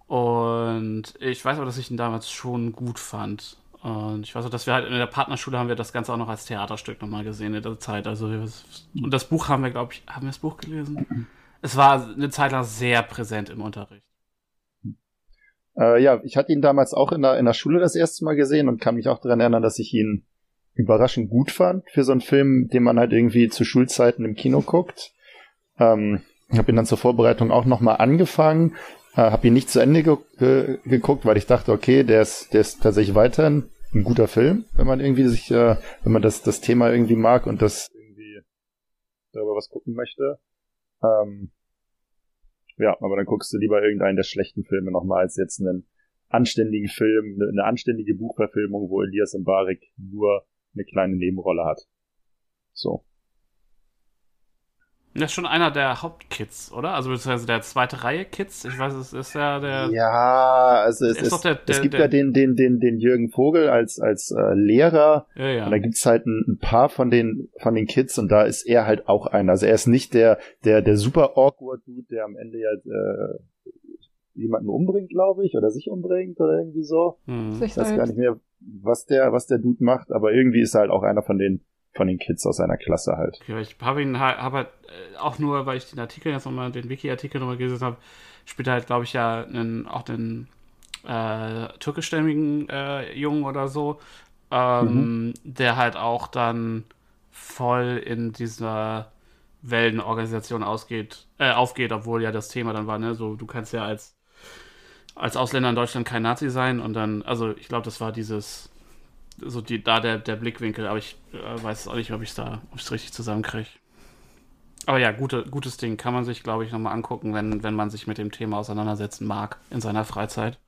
Und ich weiß aber, dass ich ihn damals schon gut fand. Und ich weiß auch, dass wir halt in der Partnerschule haben wir das Ganze auch noch als Theaterstück nochmal gesehen in der Zeit. Also und das Buch haben wir, glaube ich, haben wir das Buch gelesen? Es war eine Zeit lang sehr präsent im Unterricht. Äh, ja, ich hatte ihn damals auch in der, in der Schule das erste Mal gesehen und kann mich auch daran erinnern, dass ich ihn überraschend gut fand für so einen Film, den man halt irgendwie zu Schulzeiten im Kino guckt. Ähm, ich habe ihn dann zur Vorbereitung auch nochmal angefangen, äh, habe ihn nicht zu Ende ge ge geguckt, weil ich dachte, okay, der ist, der ist tatsächlich weiterhin ein guter Film, wenn man irgendwie sich, äh, wenn man das, das Thema irgendwie mag und das irgendwie darüber was gucken möchte. Ähm, ja, aber dann guckst du lieber irgendeinen der schlechten Filme nochmal als jetzt einen anständigen Film, eine, eine anständige Buchverfilmung, wo Elias Mbarek nur eine kleine Nebenrolle hat. So. Das ist schon einer der Hauptkids, oder? Also beziehungsweise der zweite Reihe Kids. Ich weiß, es ist ja der. Ja, also es, ist es, doch der- der- es gibt der- ja den, den, den, den Jürgen Vogel als, als äh, Lehrer Ja, ja. und da gibt's halt ein, ein paar von den, von den Kids und da ist er halt auch einer. Also er ist nicht der, der, der super awkward Dude, der am Ende ja äh, jemanden umbringt, glaube ich, oder sich umbringt oder irgendwie so. Hm. Ich weiß gar selbst. nicht mehr, was der, was der Dude macht, aber irgendwie ist er halt auch einer von den, von den Kids aus seiner Klasse halt. Okay, ich habe ihn halt, halt äh, auch nur, weil ich den Artikel jetzt nochmal, den Wiki-Artikel nochmal gelesen habe, spielt halt, glaube ich, ja einen, auch den äh, türkischstämmigen äh, Jungen oder so, ähm, der halt auch dann voll in dieser Weltenorganisation ausgeht, äh, aufgeht, obwohl ja das Thema dann war, ne, so du kannst ja als als Ausländer in Deutschland kein Nazi sein und dann, also ich glaube, das war dieses, so die, da der, der Blickwinkel, aber ich äh, weiß auch nicht, ob ich es da, ob ich es richtig zusammenkriege. Aber ja, gute, gutes Ding, kann man sich, glaube ich, nochmal angucken, wenn, wenn man sich mit dem Thema auseinandersetzen mag in seiner Freizeit.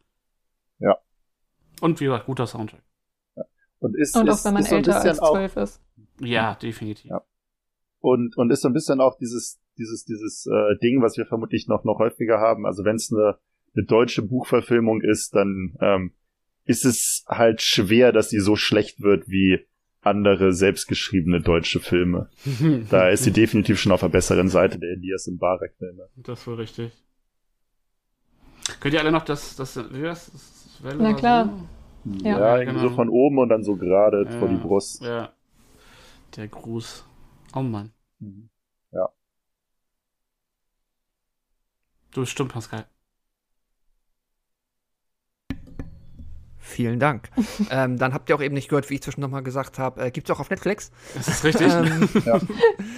Ja. Und wie gesagt, guter Soundtrack. Und ist, Und ist, auch wenn man ist so ein älter bisschen als auch, zwölf ist. Ja, definitiv. Ja. und, und ist so ein bisschen auch dieses, dieses, dieses äh, Ding, was wir vermutlich noch, noch häufiger haben. Also wenn es eine, eine deutsche Buchverfilmung ist, dann ähm, ist es halt schwer, dass sie so schlecht wird wie andere selbstgeschriebene deutsche Filme. Da ist sie definitiv schon auf der besseren Seite der Elias und Barek-Filme. Das ist wohl richtig. Könnt ihr alle noch das, das, wie das, das Welle Na war klar. so? Ja, Ja. irgendwie genau. so von oben und dann so gerade Ja. vor die Brust. Ja. Der Gruß. Oh Mann. Mhm. Du bist stumm, Pascal. Vielen Dank. ähm, dann habt ihr auch eben nicht gehört, wie ich zwischen nochmal gesagt habe, äh, gibt's auch auf Netflix. Ist das richtig? ähm,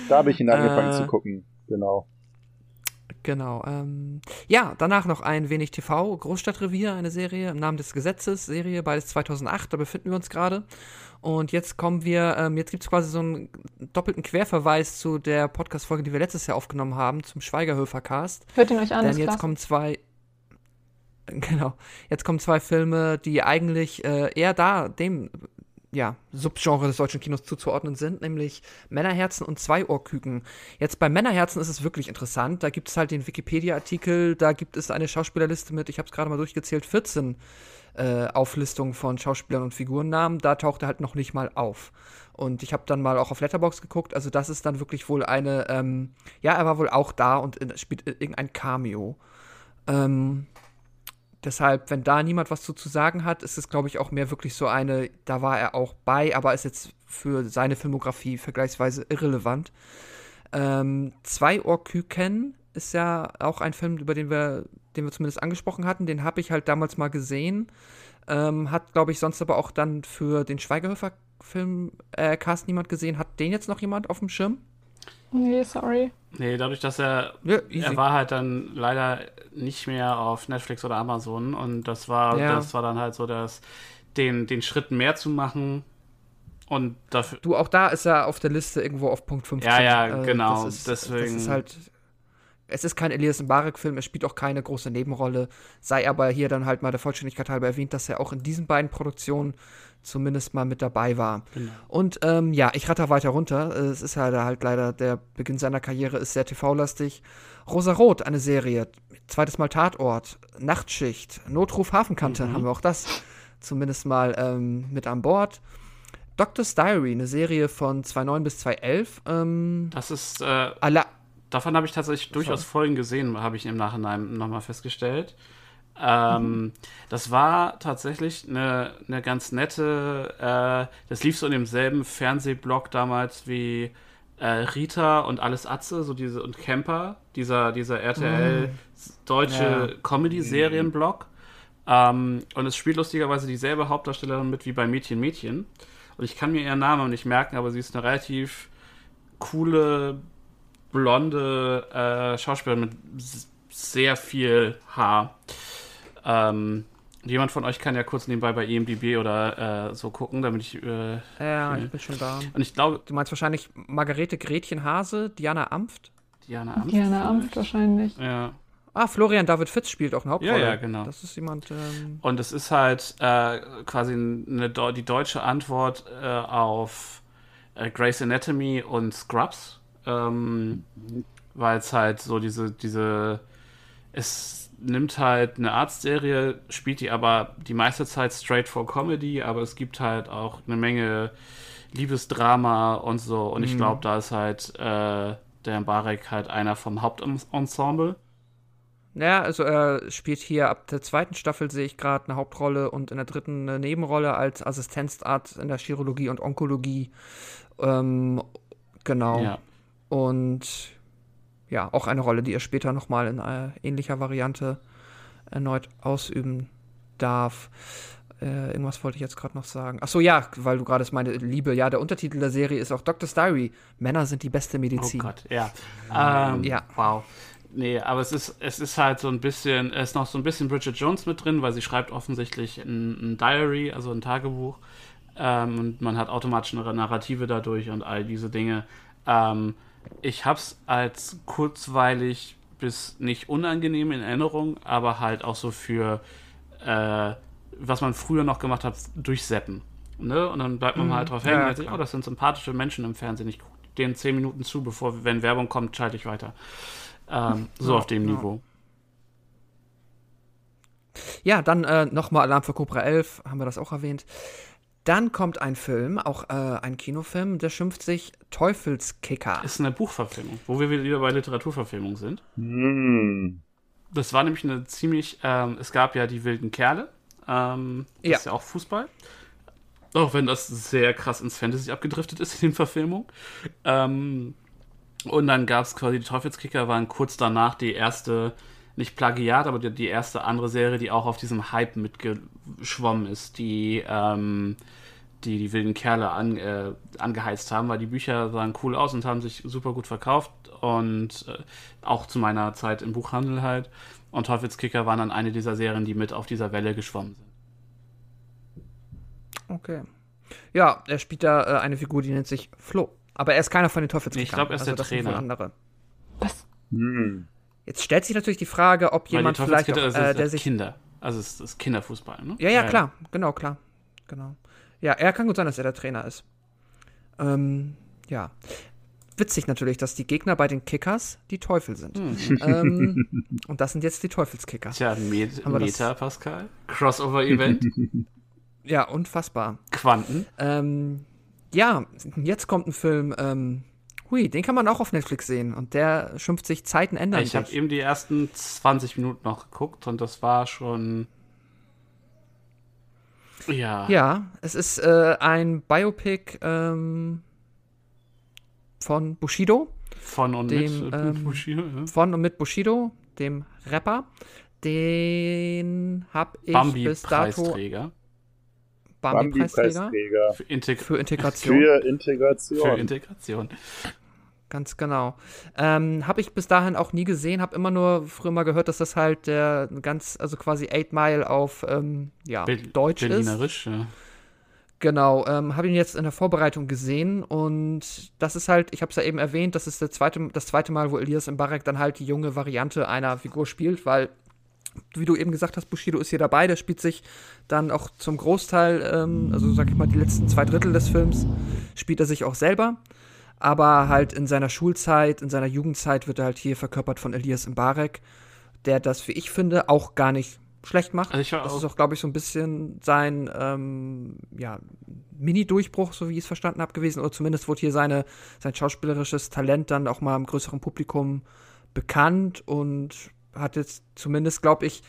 Da habe ich ihn angefangen Äh, zu gucken. Genau. Genau. Ähm, ja, danach noch ein wenig TV, Großstadtrevier, eine Serie im Namen des Gesetzes, Serie, beides 2008, da befinden wir uns gerade. Und jetzt kommen wir, ähm, jetzt gibt es quasi so einen doppelten Querverweis zu der Podcast-Folge, die wir letztes Jahr aufgenommen haben, zum Schweigerhöfer-Cast. Hört ihn euch an, Denn ist jetzt klasse. kommen zwei, genau, jetzt kommen zwei Filme, die eigentlich äh, eher da dem, ja, Subgenre des deutschen Kinos zuzuordnen sind, nämlich Männerherzen und Zweiohrküken. Jetzt bei Männerherzen ist es wirklich interessant. Da gibt es halt den Wikipedia-Artikel, da gibt es eine Schauspielerliste mit, ich habe es gerade mal durchgezählt, 14 äh, Auflistungen von Schauspielern und Figurennamen. Da taucht er halt noch nicht mal auf. Und ich habe dann mal auch auf Letterbox geguckt. Also das ist dann wirklich wohl eine, ähm, ja, er war wohl auch da und in, spielt irgendein Cameo. Ähm, deshalb, wenn da niemand was zu, zu sagen hat, ist es, glaube ich, auch mehr wirklich so eine, da war er auch bei, aber ist jetzt für seine Filmografie vergleichsweise irrelevant. Ähm, Zwei Ohrküken ist ja auch ein Film, über den wir, den wir zumindest angesprochen hatten. Den habe ich halt damals mal gesehen. Ähm, hat, glaube ich, sonst aber auch dann für den Schweigerhöfer-Film äh, Cast niemand gesehen. Hat den jetzt noch jemand auf dem Schirm? Nee, sorry. nee, dadurch, dass er Ja. Er war halt dann leider nicht mehr auf Netflix oder Amazon und das war, Ja. das war dann halt so, dass den, den Schritt mehr zu machen und dafür. Du, auch da ist er auf der Liste irgendwo auf Punkt 15. Ja, ja, Äh, genau, Das ist, deswegen- Das ist halt. Es ist kein Elias Mbarek-Film, er spielt auch keine große Nebenrolle. Sei aber hier dann halt mal der Vollständigkeit halber erwähnt, dass er auch in diesen beiden Produktionen zumindest mal mit dabei war. Genau. Und ähm, ja, ich ratter weiter runter. Äh, Es ist halt, halt leider, der Beginn seiner Karriere ist sehr TV-lastig. Rosa Rot, eine Serie. Zweites Mal Tatort. Nachtschicht. Notruf Hafenkante, Mhm. haben wir auch das zumindest mal ähm, mit an Bord. Doctor's Diary, eine Serie von 2009 bis 2011. Ähm, Das ist, äh, davon habe ich tatsächlich durchaus Folgen gesehen, habe ich im Nachhinein nochmal festgestellt. Ähm, Das war tatsächlich eine, eine ganz nette, äh, das lief so in demselben Fernsehblog damals wie äh, Rita und Alles Atze, so diese und Camper, dieser, dieser RTL deutsche Ja. Comedy-Serienblog. Ähm, und es spielt lustigerweise dieselbe Hauptdarstellerin mit wie bei Mädchen Mädchen. Und ich kann mir ihren Namen nicht merken, aber sie ist eine relativ coole, blonde äh, Schauspielerin mit sehr viel Haar. Ähm, jemand von euch kann ja kurz nebenbei bei IMDb oder äh, so gucken, damit ich. Äh, ja, ich bin schon da. und ich glaube, Du meinst wahrscheinlich Margarete Gretchen Hase, Diana Amft? Diana Amft. Diana Amft wahrscheinlich. Ja. Ah, Florian David Fitz spielt auch eine Hauptrolle. Ja, ja, genau. Das ist jemand, ähm, Und es ist halt äh, quasi eine, die deutsche Antwort äh, auf äh, Grey's Anatomy und Scrubs. Ähm, Weil es halt so diese, diese, es nimmt halt eine Arztserie, spielt die aber die meiste Zeit straight for Comedy, aber es gibt halt auch eine Menge Liebesdrama und so. Und ich Mhm. glaube, da ist halt äh, der Mbarek halt einer vom Hauptensemble. Ja, also er spielt hier ab der zweiten Staffel, sehe ich gerade, eine Hauptrolle und in der dritten eine Nebenrolle als Assistenzarzt in der Chirurgie und Onkologie. Ähm, genau. Ja. Und ja, auch eine Rolle, die er später nochmal in äh, ähnlicher Variante erneut ausüben darf. Äh, irgendwas wollte ich jetzt gerade noch sagen. Ach so, ja, weil du gerade meine Liebe, ja, der Untertitel der Serie ist auch Doctor's Diary. Männer sind die beste Oh Medizin. Gott, ja. Ähm, Ja. Wow. Nee, aber es ist, es ist halt so ein bisschen, es ist noch so ein bisschen Bridget Jones mit drin, weil sie schreibt offensichtlich ein, ein Diary, also ein Tagebuch. Ähm, und man hat automatisch eine Narrative dadurch und all diese Dinge. Ähm, ich hab's als kurzweilig bis nicht unangenehm in Erinnerung, aber halt auch so für, äh, was man früher noch gemacht hat, durchseppen. Ne? Und dann bleibt man halt drauf hängen Ja, und denkt oh, das sind sympathische Menschen im Fernsehen. Ich gucke denen zehn Minuten zu, bevor, wenn Werbung kommt, schalte ich weiter. Ähm, so auf dem Niveau. Ja, dann äh, nochmal Alarm für Cobra 11, haben wir das auch erwähnt. Dann kommt ein Film, auch äh, ein Kinofilm, der schimpft sich Teufelskicker. Ist eine Buchverfilmung, wo wir wieder bei Literaturverfilmung sind. Hm. Das war nämlich eine ziemlich, ähm, es gab ja die wilden Kerle, ähm, das Ja. ist ja auch Fußball. Auch wenn das sehr krass ins Fantasy abgedriftet ist in den Verfilmungen. Ähm, und dann gab es quasi die Teufelskicker, waren kurz danach die erste, nicht Plagiat, aber die, die erste andere Serie, die auch auf diesem Hype mitgeschwommen ist, die ähm, die, die wilden Kerle an, äh, angeheizt haben, weil die Bücher sahen cool aus und haben sich super gut verkauft und äh, auch zu meiner Zeit im Buchhandel halt. Und Teufelskicker waren dann eine dieser Serien, die mit auf dieser Welle geschwommen sind. Okay. Ja, er spielt da äh, eine Figur, die nennt sich Flo. Aber er ist keiner von den Teufelskickern. Ich glaub, er ist der sind wohl Trainer. Andere. Was? Hm. Jetzt stellt sich natürlich die Frage, ob jemand vielleicht auch, äh, der ist sich Kinder. Also es ist Kinderfußball, ne? Ja, ja, klar. Genau, klar. Genau. Ja, er kann gut sein, dass er der Trainer ist. Ähm, ja. Witzig natürlich, dass die Gegner bei den Kickers die Teufel sind. Hm. ähm, und das sind jetzt die Teufelskicker. Tja, Met das- Meta, Pascal. Crossover-Event. Ja, unfassbar. Quanten. Ähm, ja, jetzt kommt ein Film, ähm, hui, den kann man auch auf Netflix sehen. Und der schimpft sich Zeiten ändern. Ich habe eben die ersten 20 Minuten noch geguckt und das war schon. Ja. Ja, es ist äh, ein Biopic ähm, von Bushido. Von und Dem, mit äh, ähm, Bushido, ja. von und mit Bushido, dem Rapper. Den habe ich bis dato Bambi-Preisträger. Bambi-Preisträger Bambi-Preisträger. Für, Integ für Integration. Für Integration. für Integration. Ganz genau. Ähm, habe ich bis dahin auch nie gesehen, habe immer nur früher mal gehört, dass das halt der ganz, also quasi 8 Mile auf ähm, ja, Ber- Deutsch ist. Berlinerisch, ja. Genau, ähm, habe ihn jetzt in der Vorbereitung gesehen und das ist halt, ich habe es ja eben erwähnt, das ist der zweite, das zweite Mal, wo Elias Mbarek dann halt die junge Variante einer Figur spielt, weil, wie du eben gesagt hast, Bushido ist hier dabei, der spielt sich dann auch zum Großteil, ähm, also sag ich mal, die letzten zwei Drittel des Films, spielt er sich auch selber. Aber halt in seiner Schulzeit, in seiner Jugendzeit wird er halt hier verkörpert von Elias Mbarek, der das, wie ich finde, auch gar nicht schlecht macht. Also das auch- ist auch, glaube ich, so ein bisschen sein ähm, ja, Mini-Durchbruch, so wie ich es verstanden habe, gewesen. Oder zumindest wurde hier seine, sein schauspielerisches Talent dann auch mal im größeren Publikum bekannt und hat jetzt zumindest, glaube ich,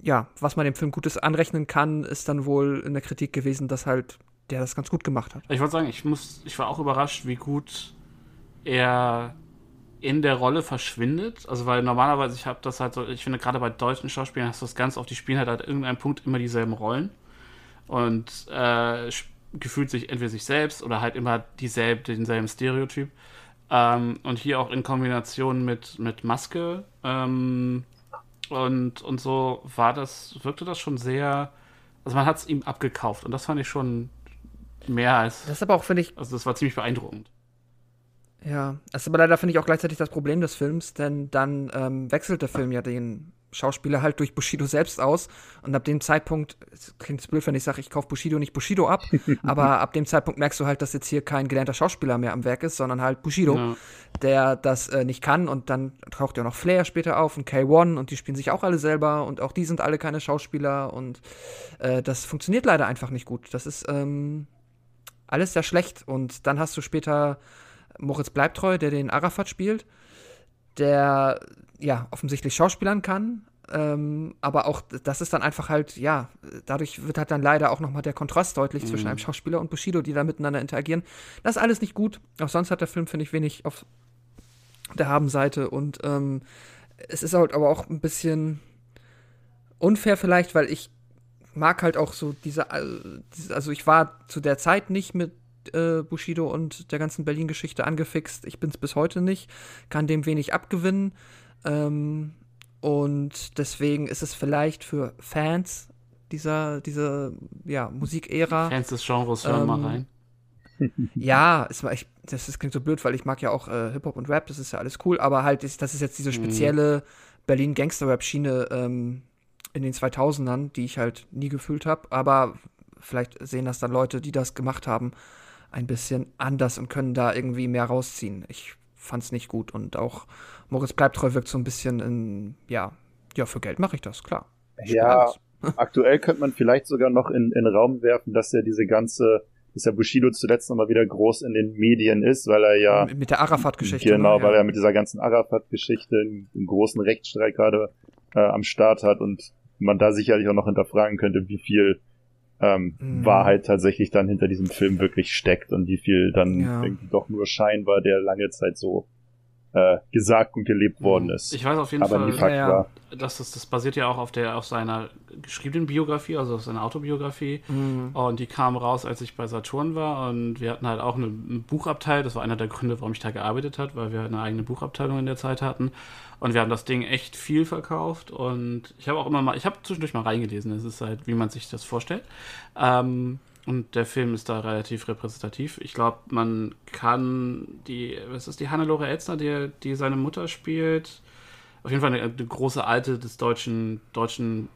ja, was man dem Film Gutes anrechnen kann, ist dann wohl in der Kritik gewesen, dass halt der das ganz gut gemacht hat. Ich wollte sagen, ich muss, ich war auch überrascht, wie gut er in der Rolle verschwindet. Also weil normalerweise, ich habe das halt so, ich finde gerade bei deutschen Schauspielern hast du das ganz oft, die spielen halt an irgendeinem Punkt immer dieselben Rollen und äh, gefühlt sich entweder sich selbst oder halt immer dieselbe, denselben Stereotyp. Ähm, und hier auch in Kombination mit, mit Maske ähm, und, und so war das, wirkte das schon sehr, also man hat es ihm abgekauft und das fand ich schon mehr als Das ist aber auch, finde ich, also das war ziemlich beeindruckend. Ja, das ist aber leider, finde ich, auch gleichzeitig das Problem des Films, denn dann ähm, wechselt der Film ja den Schauspieler halt durch Bushido selbst aus und ab dem Zeitpunkt, es klingt blöd, wenn ich sage, ich kaufe Bushido nicht Bushido ab, aber ab dem Zeitpunkt merkst du halt, dass jetzt hier kein gelernter Schauspieler mehr am Werk ist, sondern halt Bushido, Ja. der das äh, nicht kann und dann taucht ja noch Flair später auf und K1 und die spielen sich auch alle selber und auch die sind alle keine Schauspieler und äh, das funktioniert leider einfach nicht gut. Das ist ähm, alles sehr schlecht und dann hast du später Moritz Bleibtreu, der den Arafat spielt, der ja offensichtlich schauspielern kann, ähm, aber auch das ist dann einfach halt, ja, dadurch wird halt dann leider auch nochmal der Kontrast deutlich zwischen einem Schauspieler und Bushido, die da miteinander interagieren. Das ist alles nicht gut. Auch sonst hat der Film, finde ich, wenig auf der Habenseite und ähm, es ist halt aber auch ein bisschen unfair vielleicht, weil ich mag halt auch so diese, äh, diese also ich war zu der Zeit nicht mit äh, Bushido und der ganzen Berlin-Geschichte angefixt. Ich bin es bis heute nicht, kann dem wenig abgewinnen. Ähm, und deswegen ist es vielleicht für Fans dieser, dieser ja, Musikära. Fans des Genres hören Ähm, mal rein. Ja, es war ich, das, das klingt so blöd, weil ich mag ja auch äh, Hip-Hop und Rap, das ist ja alles cool, aber halt, ist, das ist jetzt diese spezielle Berlin-Gangster-Rap-Schiene ähm, in den 2000ern, die ich halt nie gefühlt habe, aber vielleicht sehen das dann Leute, die das gemacht haben, ein bisschen anders und können da irgendwie mehr rausziehen. Ich fand's nicht gut und auch Moritz Bleibtreu wirkt so ein bisschen in, ja, ja, für Geld mache ich das, klar. Ich Ja, aktuell könnte man vielleicht sogar noch in, in den Raum werfen, dass er diese ganze, dass der Bushido zuletzt nochmal wieder groß in den Medien ist, weil er ja Mit der Arafat-Geschichte. Genau, ne? weil ja. er mit dieser ganzen Arafat-Geschichte einen, einen großen Rechtsstreit gerade äh, am Start hat und man da sicherlich auch noch hinterfragen könnte, wie viel ähm, Mhm. Wahrheit tatsächlich dann hinter diesem Film wirklich steckt und wie viel dann Ja. irgendwie doch nur Schein war, der lange Zeit so äh, gesagt und gelebt worden ist. Ich weiß auf jeden aber Fall, Ja, dass das, das basiert ja auch auf der auf seiner geschriebenen Biografie, also auf seiner Autobiografie. Mhm. Und die kam raus, als ich bei Saturn war. Und wir hatten halt auch eine, einen Buchabteil. Das war einer der Gründe, warum ich da gearbeitet habe, weil wir eine eigene Buchabteilung in der Zeit hatten. Und wir haben das Ding echt viel verkauft. Und ich habe auch immer mal, ich habe zwischendurch mal reingelesen. Es ist halt, wie man sich das vorstellt. Ähm, und der Film ist da relativ repräsentativ. Ich glaube, man kann die, was ist die Hannelore Elzner, die, die seine Mutter spielt, auf jeden Fall eine, eine große Alte des deutschen, deutschen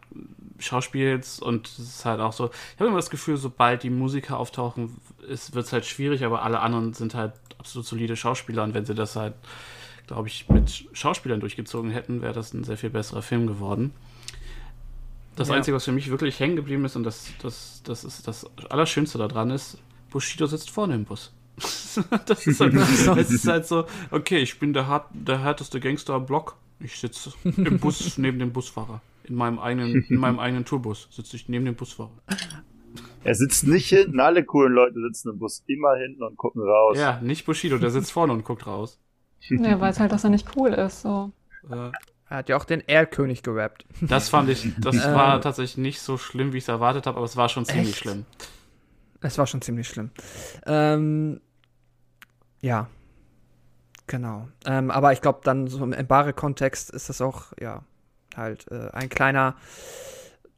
Schauspiels und es ist halt auch so, ich habe immer das Gefühl, sobald die Musiker auftauchen, wird es halt schwierig, aber alle anderen sind halt absolut solide Schauspieler und wenn sie das halt, glaube ich, mit Schauspielern durchgezogen hätten, wäre das ein sehr viel besserer Film geworden. Das Ja. Einzige, was für mich wirklich hängen geblieben ist und das, das, das ist das Allerschönste daran ist, Bushido sitzt vorne im Bus. das ist halt, es ist halt so, okay, ich bin der, hart, der härteste Gangster am Block. Ich sitze im Bus neben dem Busfahrer. In meinem eigenen, in meinem eigenen Tourbus sitze ich neben dem Busfahrer. Er sitzt nicht hinten, alle coolen Leute sitzen im Bus immer hinten und gucken raus. Ja, nicht Bushido, der sitzt vorne und guckt raus. Ja, weiß halt, dass er nicht cool ist. So. Äh, Er hat ja auch den Erlkönig gerappt. Das fand ich, das Äh. war tatsächlich nicht so schlimm, wie ich es erwartet habe, aber es war schon ziemlich Echt? schlimm. Es war schon ziemlich schlimm. Ähm, ja. Genau. Ähm, aber ich glaube, dann so im Embare-Kontext ist das auch, ja, halt äh, ein kleiner,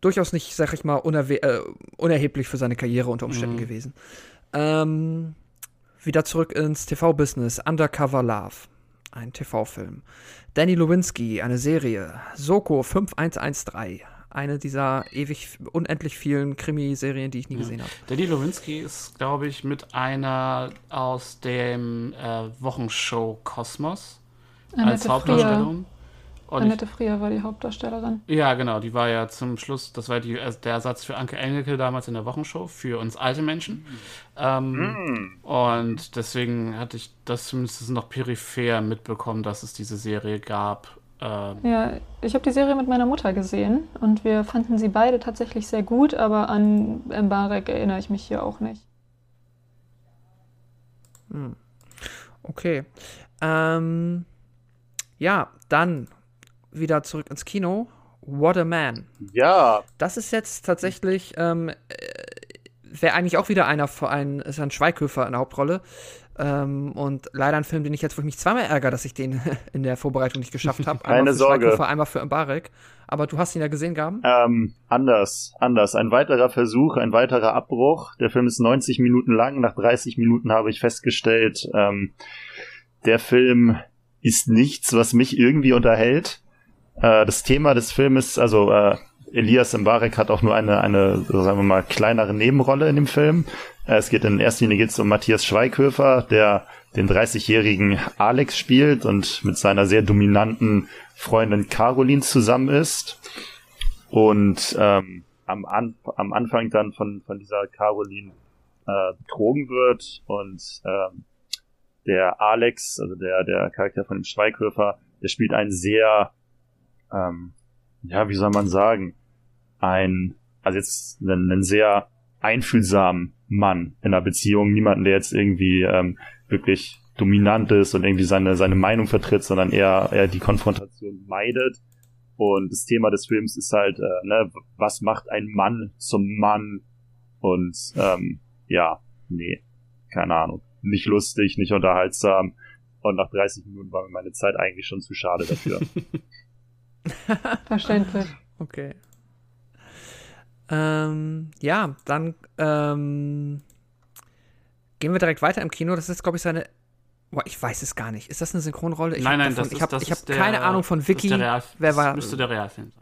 durchaus nicht, sag ich mal, äh, unerheblich für seine Karriere unter Umständen Mhm. gewesen. Ähm, wieder zurück ins TV-Business. Undercover Love. Ein TV-Film. Danny Lewinsky, eine Serie. Soko 5113. Eine dieser ewig, unendlich vielen Krimiserien, die ich nie Ja. gesehen habe. Danny Lewinsky ist, glaube ich, mit einer aus dem äh, Wochenshow Kosmos als Annette. Hauptdarstellerin. Und Annette Frier war die Hauptdarstellerin. ja, genau, die war ja zum Schluss, das war die, also der Ersatz für Anke Engelke damals in der Wochenshow, für uns alte Menschen. Ähm, Hm. Und deswegen hatte ich das zumindest noch peripher mitbekommen, dass es diese Serie gab. Ähm, Ja, ich habe die Serie mit meiner Mutter gesehen und wir fanden sie beide tatsächlich sehr gut, aber an Mbarek erinnere ich mich hier auch nicht. Hm. Okay. Ähm, ja, dann wieder zurück ins Kino. What a Man. Ja, Das ist jetzt tatsächlich, ähm, äh, wäre eigentlich auch wieder einer für einen, ist ein Schweighöfer in der Hauptrolle. Ähm, und leider ein Film, den ich jetzt, wo ich mich zweimal ärgere, dass ich den in der Vorbereitung nicht geschafft habe. Keine Sorge. Schweighöfer, einmal für Mbarek. Aber du hast ihn ja gesehen, Gaben? ähm, anders, anders. Ein weiterer Versuch, ein weiterer Abbruch. Der Film ist 90 Minuten lang. Nach 30 Minuten habe ich festgestellt, ähm, der Film ist nichts, was mich irgendwie unterhält. Äh, das Thema des Filmes, also äh, Elias Mbarek hat auch nur eine, eine, sagen wir mal, kleinere Nebenrolle in dem Film. Äh, es geht in erster Linie geht's um Matthias Schweighöfer, der den 30-jährigen Alex spielt und mit seiner sehr dominanten Freundin Caroline zusammen ist. Und ähm, am, An am Anfang dann von, von dieser Caroline äh, betrogen wird und ähm, der Alex, also der, der Charakter von dem Schweighöfer, der spielt einen sehr, ähm, ja, wie soll man sagen, ein, also jetzt einen, einen sehr einfühlsamen Mann in einer Beziehung, niemanden, der jetzt irgendwie ähm, wirklich dominant ist und irgendwie seine, seine Meinung vertritt, sondern eher, eher die Konfrontation meidet Und das Thema des Films ist halt, äh, ne, was macht ein Mann zum Mann? Und ähm, ja, nee, keine Ahnung. Nicht lustig, nicht unterhaltsam. Und nach 30 Minuten war mir meine Zeit eigentlich schon zu schade dafür. Verständlich. Okay. Ähm, ja, dann ähm, gehen wir direkt weiter im Kino. Das ist, glaube ich, seine. Boah, ich weiß es gar nicht. Ist das eine Synchronrolle? Ich nein, hab nein, davon, das ich ist, habe das ich hab der- keine Ahnung von das ist Vicky. der Real, Wer war? Das müsste der Realfilm sein.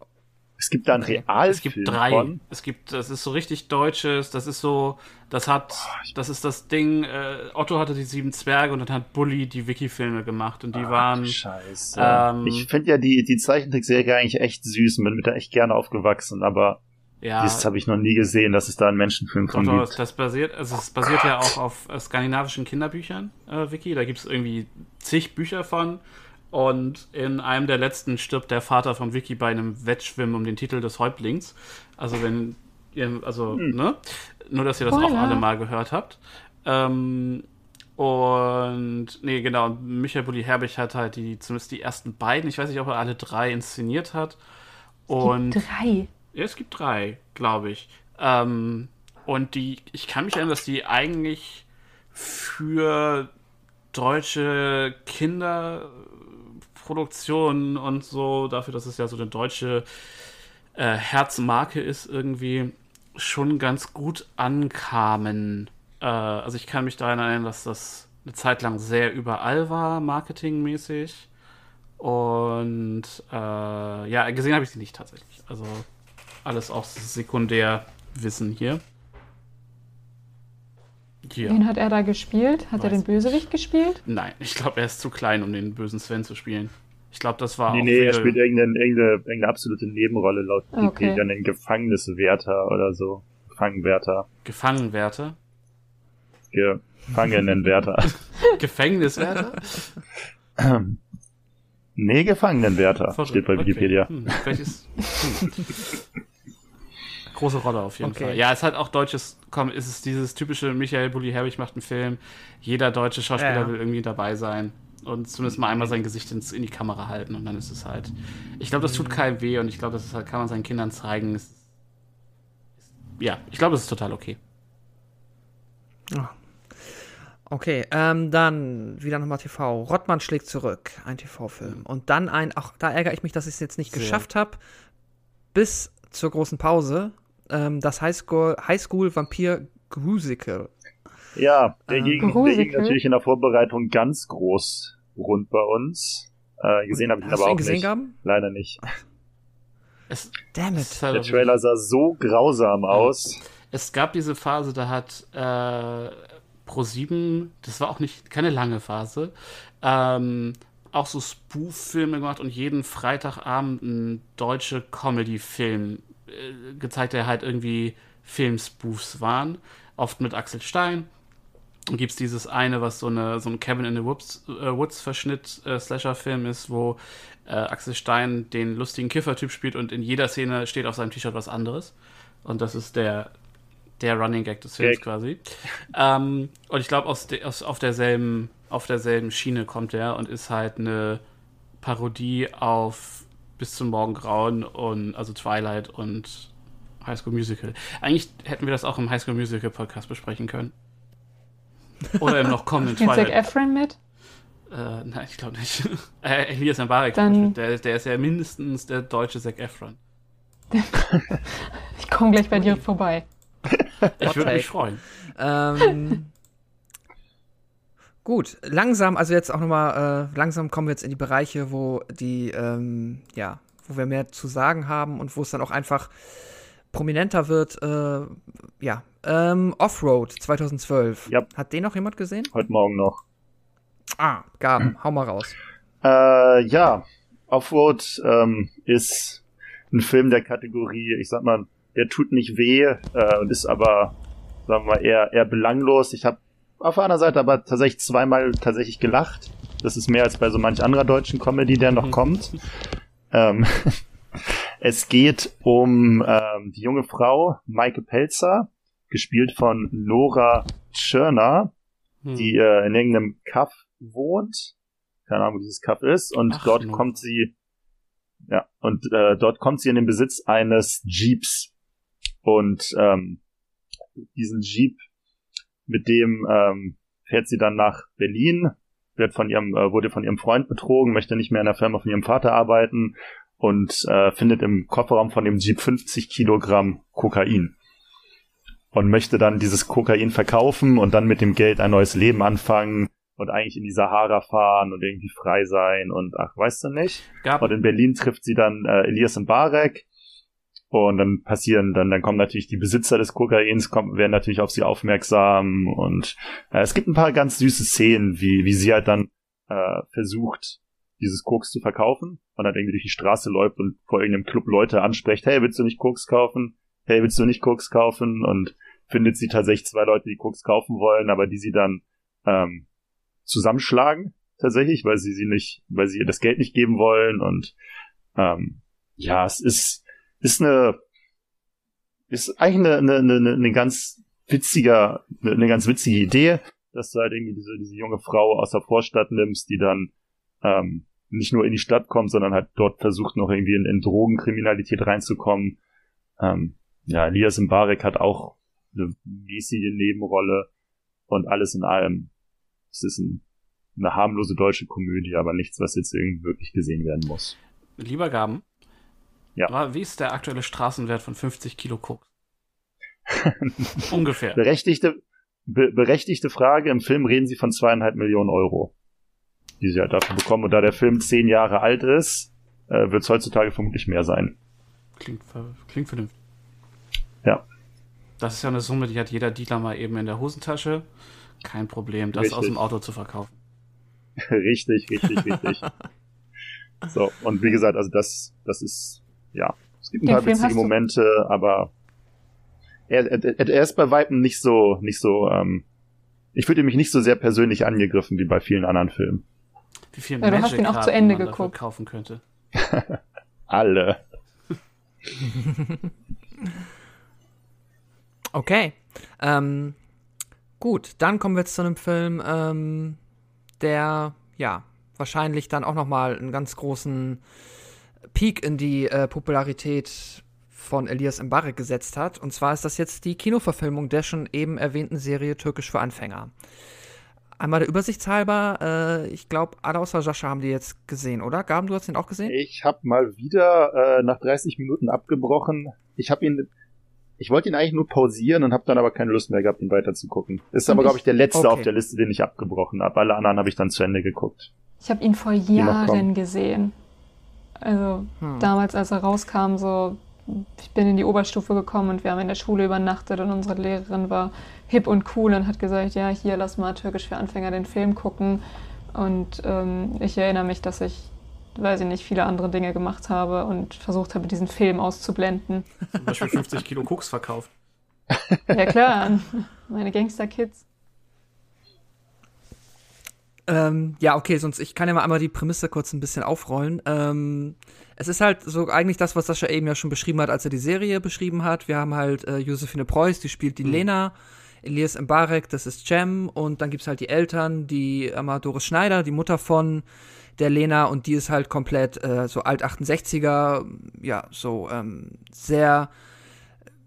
Es gibt da einen. Realfilm Es gibt drei. von. Es gibt, das ist so richtig deutsches, das ist so, das hat, das ist das Ding, äh, Otto hatte die sieben Zwerge und dann hat Bully die Wiki-Filme gemacht und die waren, Scheiße. ähm, ich finde ja die, die Zeichentrickserie eigentlich echt süß und bin mit der echt gerne aufgewachsen, aber ja, das habe ich noch nie gesehen, dass es da einen Menschenfilm von doch, gibt. das basiert, also es basiert ja auch auf äh, skandinavischen Kinderbüchern, äh, Wiki. Da gibt es irgendwie zig Bücher von. Und in einem der letzten stirbt der Vater von Vicky bei einem Wettschwimmen um den Titel des Häuptlings. Also wenn ihr, also, ne? Nur, dass ihr das auch Spoiler. alle mal gehört habt. Ähm, und, nee, genau, Michael Bulli Herbig hat halt die, zumindest die ersten beiden, ich weiß nicht, ob er alle drei inszeniert hat. Und Drei. ja, es gibt drei, glaube ich. Ähm, und die, ich kann mich erinnern, dass die eigentlich für deutsche Kinderproduktionen und so, dafür, dass es ja so eine deutsche äh, Herzmarke ist, irgendwie schon ganz gut ankamen. Äh, also ich kann mich daran erinnern, dass das eine Zeit lang sehr überall war, marketingmäßig. Und äh, ja, gesehen habe ich sie nicht tatsächlich. Also alles auch Sekundärwissen hier. Hier. Wen hat er da gespielt? Hat er Weiß den Bösewicht gespielt? Nein, ich glaube, er ist zu klein, um den bösen Sven zu spielen. Ich glaube, das war Nee, auch nee, er spielt irgendeine, irgendeine, irgendeine absolute Nebenrolle laut Okay. Wikipedia, einen Gefängniswärter oder so. Gefangenwärter. Gefangenwärter. Gefangenenwärter. Gefängniswärter? nee, Gefangenenwärter steht bei Okay. Wikipedia. Hm, vielleicht ist, hm. Große Rolle auf jeden Okay. Fall. Ja, es hat auch deutsches, komm, es ist dieses typische Michael Bulli Herbig macht einen Film. Jeder deutsche Schauspieler Ja. will irgendwie dabei sein. Und zumindest mal einmal sein Gesicht ins, in die Kamera halten und dann ist es halt. Ich glaube, das tut keinem weh und ich glaube, das halt, kann man seinen Kindern zeigen. Es, ja, ich glaube, es ist total okay. Okay, ähm, dann wieder nochmal TV. Rottmann schlägt zurück, ein TV-Film. Und dann ein, auch da ärgere ich mich, dass ich es jetzt nicht Sehr. geschafft habe, bis zur großen Pause, ähm, das Highschool, Highschool Vampir Grusical. Ja, der, Ähm, ging, der ging natürlich in der Vorbereitung ganz groß rund bei uns. Äh, gesehen habe ich ihn Hast aber du ihn auch gesehen nicht. gehabt? Leider nicht. Es, Damn it. halt Der auch Trailer sah so grausam aus. Es gab diese Phase, da hat äh, Pro7, das war auch nicht keine lange Phase, ähm, auch so Spoof-Filme gemacht und jeden Freitagabend einen deutsche Comedy-Film gezeigt, der halt irgendwie Film-Spoofs waren. Oft mit Axel Stein. Dann gibt es dieses eine, was so, eine, so ein Cabin in the Woods, äh, Woods-Verschnitt äh, Slasher-Film ist, wo äh, Axel Stein den lustigen Kiffer-Typ spielt und in jeder Szene steht auf seinem T-Shirt was anderes. Und das ist der, der Running Gag des Films Gag. quasi. Ähm, und ich glaube, aus, de- aus, auf, derselben, auf derselben Schiene kommt er und ist halt eine Parodie auf Bis zum Morgengrauen und also Twilight und High School Musical. Eigentlich hätten wir das auch im High School Musical Podcast besprechen können. Oder im noch kommenden Zac Twilight. Efron mit? Äh, nein, ich glaube nicht. äh, Elias Mbarek, Dann- der, der ist ja mindestens der deutsche Zac Efron. Ich komme gleich bei dir vorbei. Ich würde mich freuen. Ähm, gut, langsam, also jetzt auch nochmal, äh, langsam kommen wir jetzt in die Bereiche, wo die, ähm, ja, wo wir mehr zu sagen haben und wo es dann auch einfach prominenter wird. Äh, ja, ähm, Offroad 2012. Ja. Hat den noch jemand gesehen? Heute Morgen noch. Ah, Gaben, hau mal raus. Äh, ja, Offroad ähm, ist ein Film der Kategorie, ich sag mal, der tut nicht weh äh, und ist aber, sagen wir mal, eher, eher belanglos. Ich habe auf der anderen Seite aber tatsächlich zweimal tatsächlich gelacht. Das ist mehr als bei so manch anderer deutschen Comedy, der noch Mhm. kommt. Ähm, es geht um ähm, die junge Frau, Maike Pelzer, gespielt von Nora Tschirner, Hm. die äh, in irgendeinem Kaff wohnt. Keine Ahnung, wo dieses Kaff ist. Und Ach, dort Nora. kommt sie Ja, und äh, dort kommt sie in den Besitz eines Jeeps. Und ähm, diesen Jeep, mit dem ähm, fährt sie dann nach Berlin, wird von ihrem, äh, wurde von ihrem Freund betrogen, möchte nicht mehr in der Firma von ihrem Vater arbeiten und äh, findet im Kofferraum von dem Jeep 50 Kilogramm Kokain und möchte dann dieses Kokain verkaufen und dann mit dem Geld ein neues Leben anfangen und eigentlich in die Sahara fahren und irgendwie frei sein und ach, weißt du nicht? Gab, Und in Berlin trifft sie dann äh, Elias und Barek. Und dann passieren, dann, dann kommen natürlich die Besitzer des Kokains, kommen, werden natürlich auf sie aufmerksam. Und äh, es gibt ein paar ganz süße Szenen, wie, wie sie halt dann äh, versucht, dieses Koks zu verkaufen. Und dann irgendwie durch die Straße läuft und vor irgendeinem Club Leute anspricht, hey, willst du nicht Koks kaufen? Hey, willst du nicht Koks kaufen? Und findet sie tatsächlich zwei Leute, die Koks kaufen wollen, aber die sie dann ähm, zusammenschlagen, tatsächlich, weil sie sie nicht, weil sie ihr das Geld nicht geben wollen. Und ähm, ja, es ist ist eine ist eigentlich eine, eine, eine, eine ganz witziger, eine, eine ganz witzige Idee, dass du halt irgendwie diese, diese junge Frau aus der Vorstadt nimmst, die dann ähm, nicht nur in die Stadt kommt, sondern halt dort versucht noch irgendwie in, in Drogenkriminalität reinzukommen. Ähm, ja, Elias Mbarek hat auch eine mäßige Nebenrolle und alles in allem. Es ist ein, eine harmlose deutsche Komödie, aber nichts, was jetzt irgendwie wirklich gesehen werden muss. lieber Gaben. Ja. Wie ist der aktuelle Straßenwert von 50 Kilo Koks? Ungefähr. Berechtigte, be berechtigte Frage. Im Film reden sie von zweieinhalb Millionen Euro, die sie halt dafür bekommen. Und da der Film zehn Jahre alt ist, äh, wird es heutzutage vermutlich mehr sein. Klingt, klingt vernünftig. Ja. Das ist ja eine Summe, die hat jeder Dealer mal eben in der Hosentasche. Kein Problem, das Richtig. aus dem Auto zu verkaufen. richtig, richtig, richtig. so, und wie gesagt, also das, das ist, ja, es gibt ein Den paar Film witzige du- Momente, aber er, er, er ist bei Weitem nicht so, nicht so, ähm, ich fühlte mich nicht so sehr persönlich angegriffen wie bei vielen anderen Filmen. Wie viel Ja, du hast ihn auch zu Ende man dafür geguckt. kaufen könnte. Alle. Okay. Ähm, gut, dann kommen wir jetzt zu einem Film, ähm, der ja wahrscheinlich dann auch noch mal einen ganz großen Peak in die äh, Popularität von Elias Mbarek gesetzt hat. Und zwar ist das jetzt die Kinoverfilmung der schon eben erwähnten Serie Türkisch für Anfänger. Einmal der Übersichtshalber, äh, ich glaube, alle außer Sascha haben die jetzt gesehen, oder? Gaben, du hast den auch gesehen? Ich habe mal wieder äh, nach 30 Minuten abgebrochen. Ich habe ihn, ich wollte ihn eigentlich nur pausieren und habe dann aber keine Lust mehr gehabt, ihn weiter zu gucken. Ist aber, Und glaube ich, der letzte Okay. auf der Liste, den ich abgebrochen habe. Alle anderen habe ich dann zu Ende geguckt. Ich habe ihn vor Jahren gesehen. Also Hm. damals, als er rauskam, so, ich bin in die Oberstufe gekommen und wir haben in der Schule übernachtet und unsere Lehrerin war hip und cool und hat gesagt, ja, hier, lass mal Türkisch für Anfänger den Film gucken. Und ähm, ich erinnere mich, dass ich, weiß ich nicht, viele andere Dinge gemacht habe und versucht habe, diesen Film auszublenden. Zum Beispiel 50 Kilo Koks verkauft. Ja klar, meine Gangster-Kids. Ähm, ja, okay, sonst ich kann ja mal einmal die Prämisse kurz ein bisschen aufrollen. Ähm, es ist halt so eigentlich das, was Sascha eben ja schon beschrieben hat, als er die Serie beschrieben hat. Wir haben halt äh, Josephine Preuß, die spielt die Lena, Elias Mbarek, das ist Cem und dann gibt's halt die Eltern, die einmal Doris Schneider, die Mutter von der Lena und die ist halt komplett äh, so alt 68er, ja, so ähm, sehr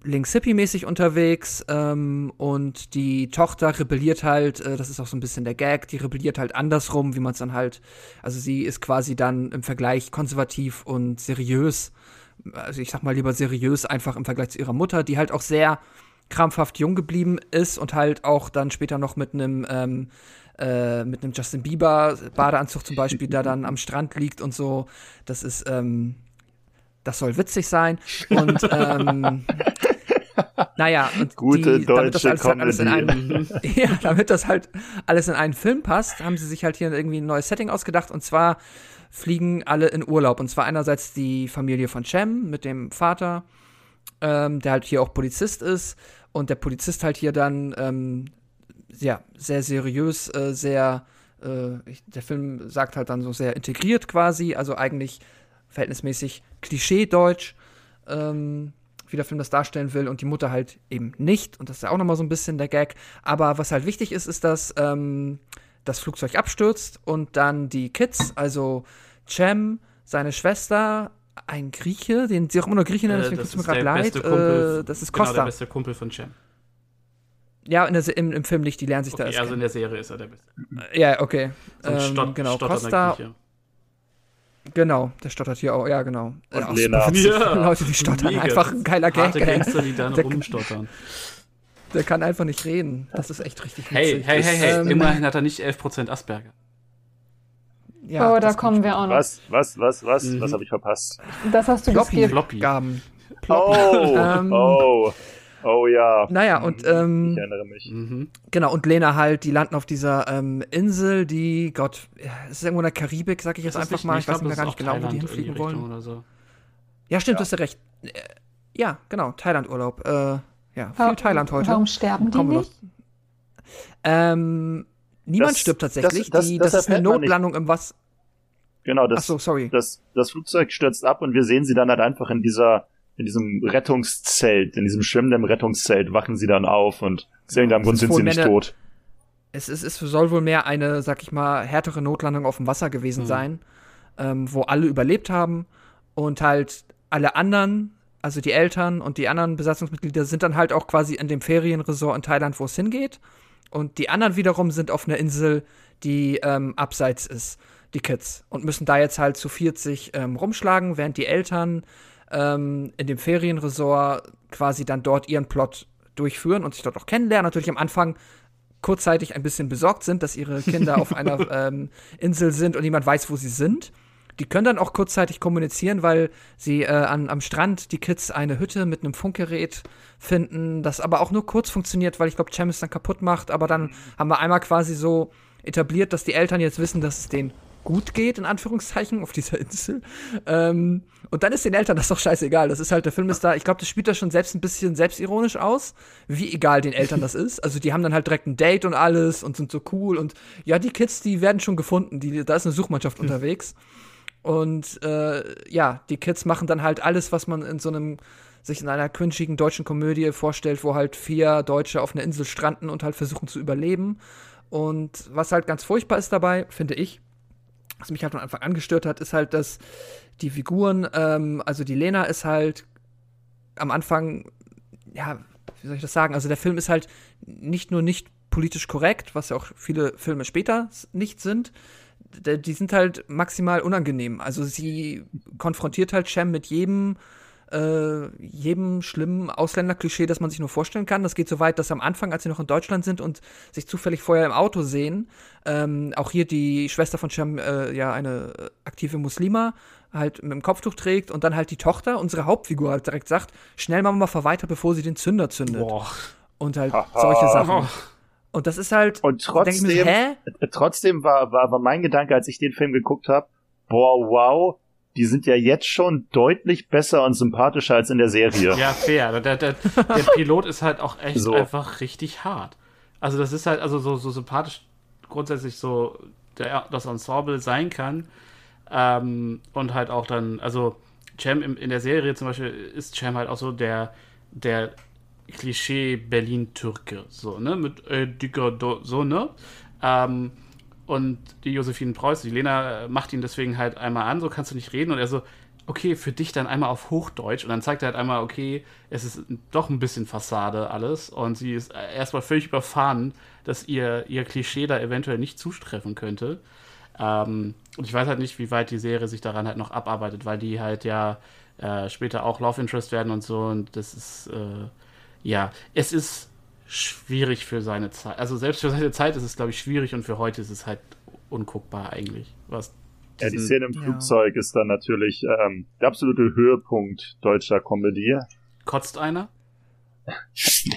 links-hippie-mäßig unterwegs ähm, und die Tochter rebelliert halt, äh, das ist auch so ein bisschen der Gag, die rebelliert halt andersrum, wie man es dann halt, also sie ist quasi dann im Vergleich konservativ und seriös, also ich sag mal lieber seriös einfach im Vergleich zu ihrer Mutter, die halt auch sehr krampfhaft jung geblieben ist und halt auch dann später noch mit einem ähm, äh, mit einem Justin Bieber Badeanzug zum Beispiel, der dann am Strand liegt und so. Das ist, ähm, das soll witzig sein. Und ähm, naja, und Gute die, damit das alles, halt alles in einen, ja, damit das halt alles in einen Film passt, haben sie sich halt hier irgendwie ein neues Setting ausgedacht. Und zwar fliegen alle in Urlaub. Und zwar einerseits die Familie von Cem mit dem Vater, ähm, der halt hier auch Polizist ist. Und der Polizist halt hier dann, ähm, ja, sehr seriös, äh, sehr, äh, ich, der Film sagt halt dann so sehr integriert quasi, also eigentlich verhältnismäßig Klischee-Deutsch, ähm, wie der Film das darstellen will und die Mutter halt eben nicht. Und das ist ja auch nochmal so ein bisschen der Gag. Aber was halt wichtig ist, ist, dass ähm, das Flugzeug abstürzt und dann die Kids, also Cem, seine Schwester, ein Grieche, den sie auch immer nur Grieche nennen, Äh, deswegen das tut mir ist gerade leid. Äh, das ist Genau, der Costa. beste Kumpel von Cem. ja, in der, im, im Film nicht, die lernen sich da Okay, erst also in kennen. der Serie ist er der beste. Ja, okay. So Ähm, Stott, genau, Costa, Grieche. Genau, der stottert hier auch, ja, genau. Und Äh, auch Lena. Ja, Leute, die stottern, mega. einfach ein geiler Gag. Harte ey. Gangster, die dann Der- rumstottern. Der kann einfach nicht reden. Das ist echt richtig witzig. Hey, hey, hey, hey. Ähm, Immerhin hat er nicht 11% Asperger. Ja, oh, da kommen wir auch noch. Was, was, was, was, Mhm. was habe ich verpasst? Das hast du Floppy. geskippt. Floppy. Gaben. Oh, Ähm, oh, oh ja. Naja, und ähm, Ich erinnere mich. Mhm. genau, und Lena halt, die landen auf dieser ähm, Insel, die, Gott, es ist irgendwo in der Karibik, sag ich jetzt das einfach nicht- mal. Ich weiß glaub, mehr das gar nicht genau, wo die hinfliegen wollen. Oder so. Ja, stimmt, Ja. du hast ja recht. Äh, Ja, genau, Thailand-Urlaub. Äh, ja, viel Warum- Thailand heute. Warum sterben die nicht? Ähm, niemand Das- stirbt tatsächlich. das- das- die, das das, ist eine. Notlandung im Wasser. Genau, das, Achso, sorry. das, das Flugzeug stürzt ab und wir sehen sie dann halt einfach in dieser, in diesem Rettungszelt, in diesem schwimmenden Rettungszelt wachen sie dann auf und sehen dann, im Grunde Das ist sind sie nicht Männer- tot. Es, ist, es soll wohl mehr eine, sag ich mal, härtere Notlandung auf dem Wasser gewesen Mhm. sein, ähm, wo alle überlebt haben und halt alle anderen, also die Eltern und die anderen Besatzungsmitglieder sind dann halt auch quasi in dem Ferienresort in Thailand, wo es hingeht. Und die anderen wiederum sind auf einer Insel, die ähm, abseits ist, die Kids. Und müssen da jetzt halt zu 40 ähm, rumschlagen, während die Eltern ähm, in dem Ferienresort quasi dann dort ihren Plot durchführen und sich dort auch kennenlernen. Natürlich am Anfang kurzzeitig ein bisschen besorgt sind, dass ihre Kinder auf einer ähm, Insel sind und niemand weiß, wo sie sind. Die können dann auch kurzzeitig kommunizieren, weil sie äh, an, am Strand die Kids eine Hütte mit einem Funkgerät finden, das aber auch nur kurz funktioniert, weil ich glaube, Cem es dann kaputt macht. Aber dann haben wir einmal quasi so etabliert, dass die Eltern jetzt wissen, dass es denen gut geht, in Anführungszeichen, auf dieser Insel. Ähm, und dann ist den Eltern das doch scheißegal. Das ist halt, der Film ist da, ich glaube, das spielt da schon selbst ein bisschen selbstironisch aus, wie egal den Eltern das ist. Also die haben dann halt direkt ein Date und alles und sind so cool. Und ja, die Kids, die werden schon gefunden. Die, da ist eine Suchmannschaft unterwegs. Und äh, ja, die Kids machen dann halt alles, was man in so einem sich in einer cringigen deutschen Komödie vorstellt, wo halt vier Deutsche auf einer Insel stranden und halt versuchen zu überleben. Und was halt ganz furchtbar ist dabei, finde ich, was mich halt von Anfang an gestört hat, ist halt, dass die Figuren, ähm, also die Lena ist halt am Anfang, ja, wie soll ich das sagen? Also der Film ist halt nicht nur nicht politisch korrekt, was ja auch viele Filme später nicht sind, die sind halt maximal unangenehm. Also sie konfrontiert halt Shem mit jedem äh, jedem schlimmen Ausländerklischee, das man sich nur vorstellen kann. Das geht so weit, dass am Anfang, als sie noch in Deutschland sind und sich zufällig vorher im Auto sehen, ähm, auch hier die Schwester von Shem, äh, ja, eine aktive Muslima, halt mit dem Kopftuch trägt und dann halt die Tochter, unsere Hauptfigur, halt direkt sagt, schnell machen wir mal weiter, bevor sie den Zünder zündet. Boah. Und halt solche Sachen. Und das ist halt, Und ich mir trotzdem, hä? trotzdem war, war, war mein Gedanke, als ich den Film geguckt habe, boah, wow, die sind ja jetzt schon deutlich besser und sympathischer als in der Serie. Ja, fair. Der, der, der Pilot ist halt auch echt So. einfach richtig hart. Also das ist halt also so, so sympathisch grundsätzlich so der, das Ensemble sein kann. Ähm, und halt auch dann, also Cem im, in der Serie zum Beispiel ist Cem halt auch so der, der Klischee Berlin-Türke, so, ne? Mit äh, dicker so, ne? Ähm, und die Josephine Preuß, die Lena, äh, macht ihn deswegen halt einmal an, so kannst du nicht reden. Und er so, okay, für dich dann einmal auf Hochdeutsch. Und dann zeigt er halt einmal, okay, es ist doch ein bisschen Fassade alles. Und sie ist äh, erstmal völlig überfahren, dass ihr, ihr Klischee da eventuell nicht zutreffen könnte. Ähm, und ich weiß halt nicht, wie weit die Serie sich daran halt noch abarbeitet, weil die halt ja äh, später auch Love Interest werden und so. Und das ist, äh, ja, es ist schwierig für seine Zeit. Also selbst für seine Zeit ist es, glaube ich, schwierig und für heute ist es halt unguckbar eigentlich. Was Ja, die Szene im Ja. Flugzeug ist dann natürlich ähm, der absolute Höhepunkt deutscher Komödie. kotzt einer?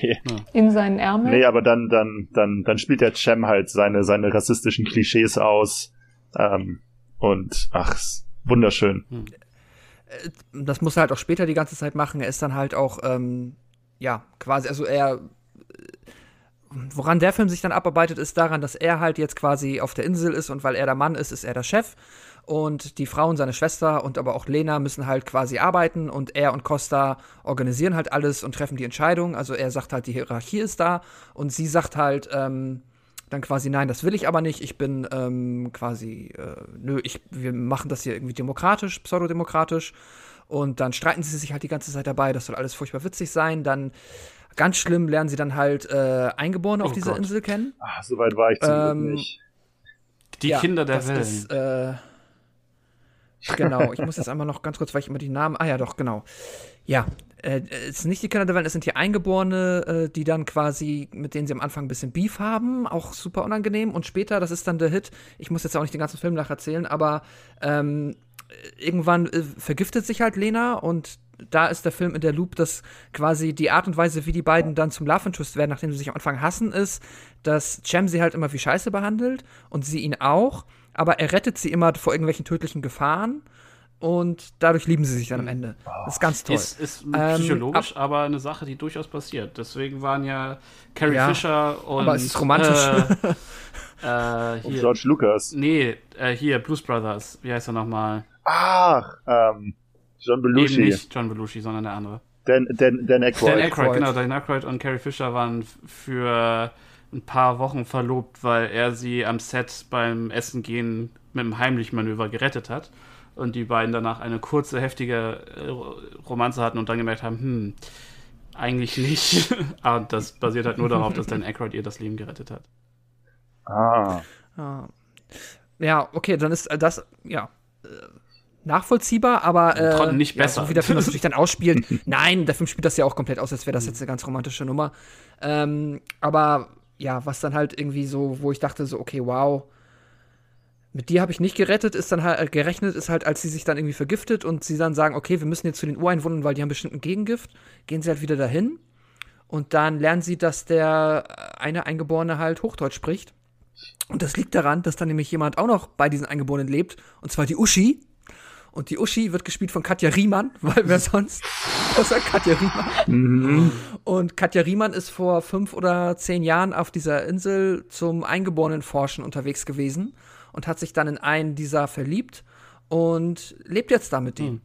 nee. In seinen Ärmel. nee, aber dann, dann, dann, dann spielt der Cem halt seine, seine rassistischen Klischees aus. Ähm, und ach, ist wunderschön. das muss er halt auch später die ganze Zeit machen. Er ist dann halt auch, ähm, ja, quasi, also er, woran der Film sich dann abarbeitet, ist daran, dass er halt jetzt quasi auf der Insel ist und weil er der Mann ist, ist er der Chef. Und die Frau und seine Schwester und aber auch Lena müssen halt quasi arbeiten und er und Costa organisieren halt alles und treffen die Entscheidung. Also er sagt halt, die Hierarchie ist da und sie sagt halt, ähm, dann quasi, nein, das will ich aber nicht, ich bin ähm, quasi, äh, nö, ich, wir machen das hier irgendwie demokratisch, pseudodemokratisch. Und dann streiten sie sich halt die ganze Zeit dabei, das soll alles furchtbar witzig sein. Dann ganz schlimm lernen sie dann halt äh, Eingeborene Oh auf dieser Gott. Insel kennen. Ah, so weit war ich zum Ähm, Glück nicht. Die Ja, Kinder der das Welt. Ist, äh, genau, ich muss jetzt einmal noch ganz kurz, weil ich immer die Namen. Ah ja, doch, genau. Ja, äh, es sind nicht die Kinder der Welt, es sind hier Eingeborene, äh, die dann quasi, mit denen sie am Anfang ein bisschen Beef haben, auch super unangenehm. Und später, das ist dann der Hit, ich muss jetzt auch nicht den ganzen Film nacherzählen, aber ähm, irgendwann äh, vergiftet sich halt Lena und da ist der Film in der Loop, dass quasi die Art und Weise, wie die beiden dann zum Love Interest werden, nachdem sie sich am Anfang hassen, ist, dass Cem sie halt immer wie Scheiße behandelt und sie ihn auch, aber er rettet sie immer vor irgendwelchen tödlichen Gefahren und dadurch lieben sie sich dann am Ende. Das ist ganz toll. Ist, ist Ähm, psychologisch, aber eine Sache, die durchaus passiert. Deswegen waren ja Carrie Ja, Fisher und. aber es ist romantisch. Äh, äh, Und. George Lucas. Nee, äh, hier, Blues Brothers. Wie heißt er nochmal? Ach, ähm, John Eben Belushi. nicht John Belushi, sondern der andere. Dan, Dan, Dan Aykroyd. Dan Aykroyd, genau. Dan Aykroyd und Carrie Fisher waren für ein paar Wochen verlobt, weil er sie am Set beim Essen gehen mit einem Heimlichmanöver gerettet hat. Und die beiden danach eine kurze, heftige äh, Romanze hatten und dann gemerkt haben, hm, eigentlich nicht. Aber das basiert halt nur darauf, dass Dan Aykroyd ihr das Leben gerettet hat. Ah. Ja. ja, okay, dann ist äh, das, ja, äh, nachvollziehbar, aber äh, Trotzdem nicht ja, besser. so wie der Film das natürlich dann ausspielt. Nein, der Film spielt das ja auch komplett aus, als wäre das jetzt eine ganz romantische Nummer. Ähm, aber ja, was dann halt irgendwie so, wo ich dachte so, okay, wow, mit dir habe ich nicht gerettet, ist dann halt äh, gerechnet, ist halt, als sie sich dann irgendwie vergiftet und sie dann sagen, okay, wir müssen jetzt zu den Ureinwohnern, weil die haben bestimmt ein Gegengift, gehen sie halt wieder dahin und dann lernen sie, dass der äh, eine Eingeborene halt Hochdeutsch spricht. Und das liegt daran, dass dann nämlich jemand auch noch bei diesen Eingeborenen lebt, und zwar die Uschi. Und die Uschi wird gespielt von Katja Riemann, weil wer sonst außer Katja Riemann. Mhm. Und Katja Riemann ist vor fünf oder zehn Jahren auf dieser Insel zum Eingeborenenforschen unterwegs gewesen und hat sich dann in einen dieser verliebt und lebt jetzt da mit ihm.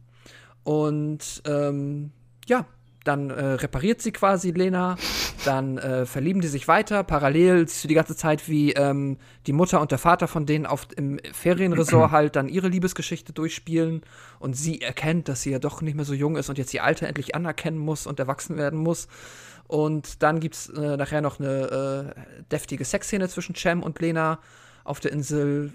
Und ähm, ja, dann äh, repariert sie quasi Lena, dann äh, verlieben die sich weiter. Parallel siehst du die ganze Zeit, wie ähm, die Mutter und der Vater von denen auf, im Ferienresort halt dann ihre Liebesgeschichte durchspielen und sie erkennt, dass sie ja doch nicht mehr so jung ist und jetzt ihr Alter endlich anerkennen muss und erwachsen werden muss. Und dann gibt's äh, nachher noch eine äh, deftige Sexszene zwischen Cem und Lena auf der Insel.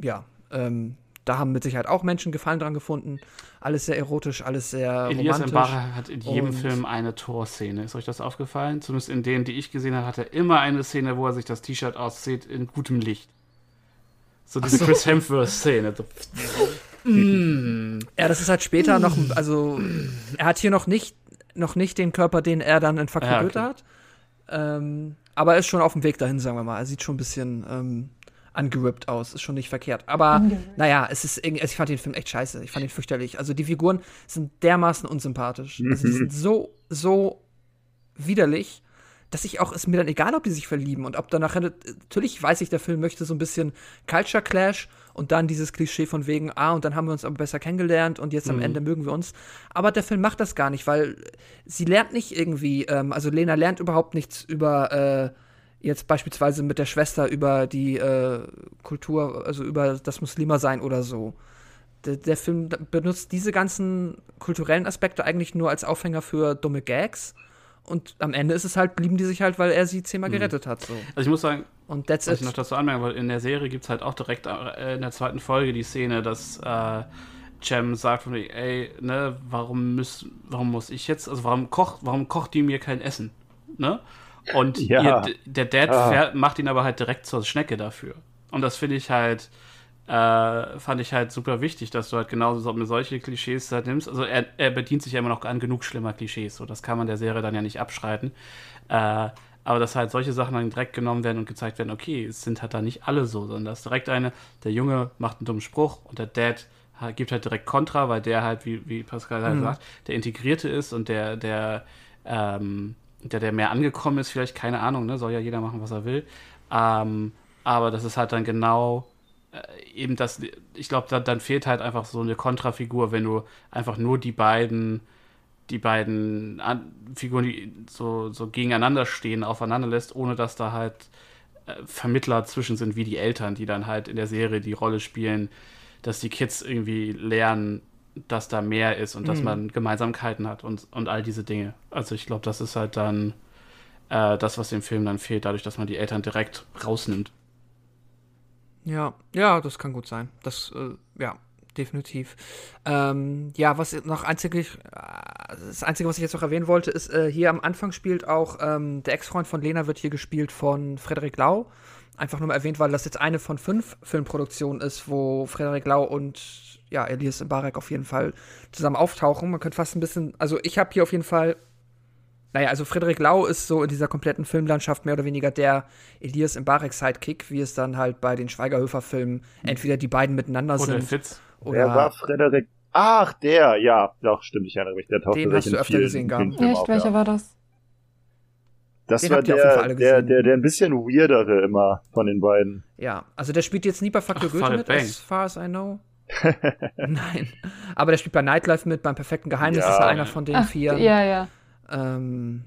Ja, ähm, da haben mit Sicherheit auch Menschen Gefallen dran gefunden. Alles sehr erotisch, alles sehr Elias romantisch. Mbarek hat in jedem Und- Film eine Torszene. Ist euch das aufgefallen? Zumindest in denen, die ich gesehen habe, hat er immer eine Szene, wo er sich das T-Shirt auszieht in gutem Licht. So diese so. Chris Hemsworth-Szene. So, Ja, das ist halt später noch, also er hat hier noch nicht, noch nicht den Körper, den er dann in Fuck Ja, okay. hat. Ähm, aber er ist schon auf dem Weg dahin, sagen wir mal. Er sieht schon ein bisschen ähm, angerippt aus, ist schon nicht verkehrt. Aber Angerippt. naja, es ist irgendwie, also ich fand den Film echt scheiße. Ich fand ihn fürchterlich. Also die Figuren sind dermaßen unsympathisch. Also die sind so, so widerlich, dass ich auch, ist mir dann egal, ob die sich verlieben und ob dann nachher, natürlich weiß ich, der Film möchte so ein bisschen Culture Clash und dann dieses Klischee von wegen, ah, und dann haben wir uns aber besser kennengelernt und jetzt am Ende mögen wir uns. Aber der Film macht das gar nicht, weil sie lernt nicht irgendwie, ähm, also Lena lernt überhaupt nichts über, äh, jetzt beispielsweise mit der Schwester über die äh, Kultur, also über das Muslima sein oder so. Der, der Film benutzt diese ganzen kulturellen Aspekte eigentlich nur als Aufhänger für dumme Gags. Und am Ende ist es halt, blieben die sich halt, weil er sie zehnmal gerettet hat. So. Also ich muss sagen, Und that's was ich noch dazu anmerken wollte, in der Serie gibt es halt auch direkt äh, in der zweiten Folge die Szene, dass äh, Cem sagt von wegen, ey, ne, warum muss, warum muss ich jetzt, also warum kocht, warum kocht die mir kein Essen? Ne? Und Ja. ihr, der Dad Ah. fährt, macht ihn aber halt direkt zur Schnecke dafür. Und das finde ich halt, äh, fand ich halt super wichtig, dass du halt genauso so, mit solche Klischees halt nimmst. Also er, er bedient sich ja immer noch an genug schlimmer Klischees, so das kann man der Serie dann ja nicht abschreiten. Äh, aber dass halt solche Sachen dann direkt genommen werden und gezeigt werden, okay, es sind halt da nicht alle so, sondern da ist direkt eine, der Junge macht einen dummen Spruch und der Dad gibt halt direkt Kontra, weil der halt, wie, wie Pascal halt sagt, der Integrierte ist und der, der, ähm, der, der mehr angekommen ist, vielleicht, keine Ahnung, ne, soll ja jeder machen, was er will. Ähm, aber das ist halt dann genau äh, eben das, ich glaube, da, dann fehlt halt einfach so eine Kontrafigur, wenn du einfach nur die beiden, die beiden An Figuren, die so, so gegeneinander stehen, aufeinander lässt, ohne dass da halt äh, Vermittler zwischen sind, wie die Eltern, die dann halt in der Serie die Rolle spielen, dass die Kids irgendwie lernen, dass da mehr ist und dass Mhm. man Gemeinsamkeiten hat und, und all diese Dinge. Also ich glaube, das ist halt dann äh, das, was dem Film dann fehlt, dadurch, dass man die Eltern direkt rausnimmt. Ja, ja, das kann gut sein. Das, äh, ja, definitiv. Ähm, ja, was noch einzig, äh, das Einzige, was ich jetzt noch erwähnen wollte, ist, äh, hier am Anfang spielt auch ähm, der Ex-Freund von Lena wird hier gespielt von Frederik Lau. Einfach nur mal erwähnt, weil das jetzt eine von fünf Filmproduktionen ist, wo Frederik Lau und ja, Elias Mbarek auf jeden Fall zusammen auftauchen. Man könnte fast ein bisschen, also ich habe hier auf jeden Fall naja, also Frederik Lau ist so in dieser kompletten Filmlandschaft mehr oder weniger der Elias Mbarek Sidekick, wie es dann halt bei den Schweigerhöfer-Filmen entweder die beiden miteinander Oder sind Fitz. Wer war oder Frederik? Ach, der, ja, doch, stimmt, ich erinnere mich. Der tauchte Den hast du öfter vielen, gesehen, vielen Filmen Echt, welcher ja. war das? Das Den war habt ihr auf jeden Fall der, alle der, gesehen. der, der ein bisschen weirdere immer von den beiden. ja, also der spielt jetzt nie bei Fuck Your Goethe mit, Bang. as far as I know. Nein, aber der spielt bei Nightlife mit, beim perfekten Geheimnis Ja. ist er einer von den Ach, vier. ja, ja. Ähm,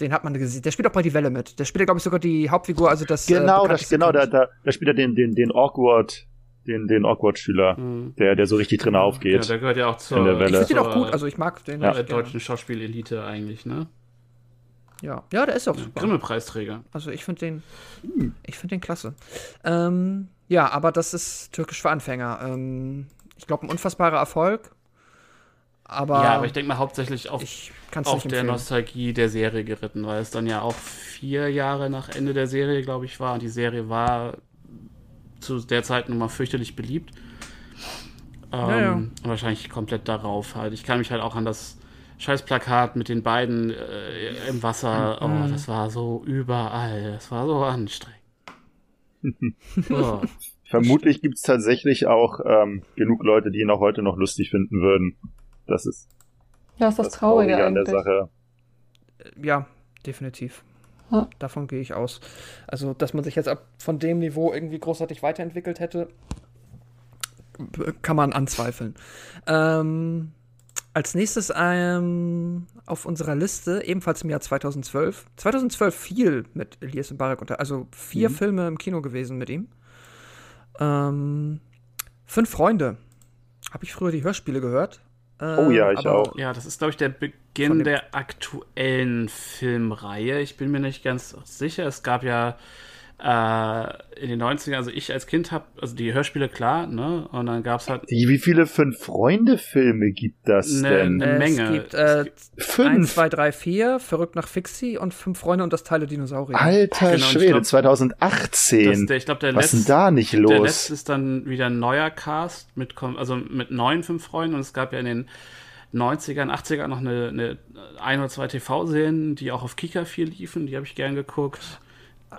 den hat man gesehen. Der spielt auch bei Die Welle mit. Der spielt, glaube ich, sogar die Hauptfigur, also das äh, Genau, das, bekannteste genau, da, da, da spielt er den, den, den Awkward, den, den Awkward-Schüler, Mhm. der, der so richtig drin Ja, aufgeht. der gehört ja auch zur, In der Ich Welle. finde den auch gut, also ich mag den. äh, echt gerne. deutschen Schauspielelite eigentlich, ne? Ja. ja, der ist auch super. Grimme-Preisträger. Also ich finde den, ich finde den klasse. Ähm, ja, aber das ist türkisch für Anfänger. Ähm, ich glaube, ein unfassbarer Erfolg. Aber, ja, aber ich denke mal hauptsächlich auf, auf der. Nostalgie der Serie geritten, weil es dann ja auch vier Jahre nach Ende der Serie, glaube ich, war. Und die Serie war zu der Zeit nun mal fürchterlich beliebt. Ähm, Ja, wahrscheinlich komplett darauf halt. Ich kann mich halt auch an das Scheißplakat mit den beiden äh, im Wasser. Oh, Mhm. das war so überall. Das war so anstrengend. Oh. Vermutlich gibt's tatsächlich auch ähm, genug Leute, die ihn auch heute noch lustig finden würden. Das ist Das ist das, Traurige, an der. Sache. Ja, definitiv. Ja. Davon gehe ich aus. Also, dass man sich jetzt ab von dem Niveau irgendwie großartig weiterentwickelt hätte, kann man anzweifeln. Ähm, als nächstes ähm, auf unserer Liste, ebenfalls im Jahr 2012, 2012 viel mit Elias Mbarek unter, also vier Mhm. Filme im Kino gewesen mit ihm. Ähm, Fünf Freunde. Habe ich früher die Hörspiele gehört. Oh ja, ich aber- auch. Ja, das ist, glaube ich, der Beginn der aktuellen Filmreihe. Ich bin mir nicht ganz sicher. Es gab ja in den 90ern, also ich als Kind habe, also die Hörspiele klar, ne? Und dann gab es halt Die, wie viele Fünf-Freunde-Filme gibt das Ne- denn? ne- Menge. Es gibt Es äh, gibt 1, Fünf? 2, 3, 4, Verrückt nach Fixie und Fünf Freunde und das Teile Dinosaurier. Alter Genau, ich Schwede, glaub, Das, 2018. der, ich glaube, der Was ist denn letzte, da nicht der los? letzte ist dann wieder ein neuer Cast mit, also mit neuen fünf Freunden und es gab ja in den 90ern, 80ern noch eine, eine ein oder zwei TV-Serien, die auch auf Kika viel liefen, die habe ich gern geguckt.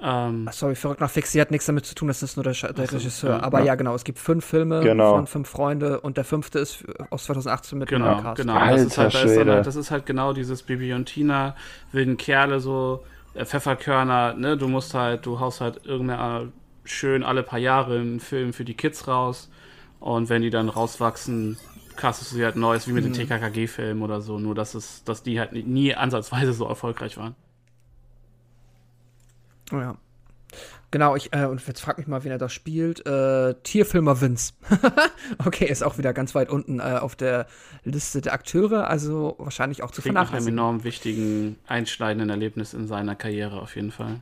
Ähm, Ach, sorry, Verrückt nach Fixie hat nichts damit zu tun, das ist nur der, Sch- der so, Regisseur. ja. Aber ja. genau, es gibt fünf Filme Genau. von fünf Freunde und der fünfte ist aus 2018 mit Genau, Cast. genau. das, ist Alter halt, da ist halt, das ist halt genau dieses Bibi und Tina, wilden Kerle, so äh, Pfefferkörner, ne? Du musst halt, du haust halt irgendeine schön alle paar Jahre einen Film für die Kids raus und wenn die dann rauswachsen, castest du sie halt Neues, wie mit Mhm. den TKKG-Filmen oder so, nur dass es, dass die halt nie, nie ansatzweise so erfolgreich waren. Oh, ja. Genau, ich, äh, und jetzt frag mich mal, wen er da spielt. Äh, Tierfilmer Vince. okay, ist auch wieder ganz weit unten äh, auf der Liste der Akteure, also wahrscheinlich auch zu Klingt nach einem vernachlässigen. enorm wichtigen, einschneidenden Erlebnis in seiner Karriere auf jeden Fall.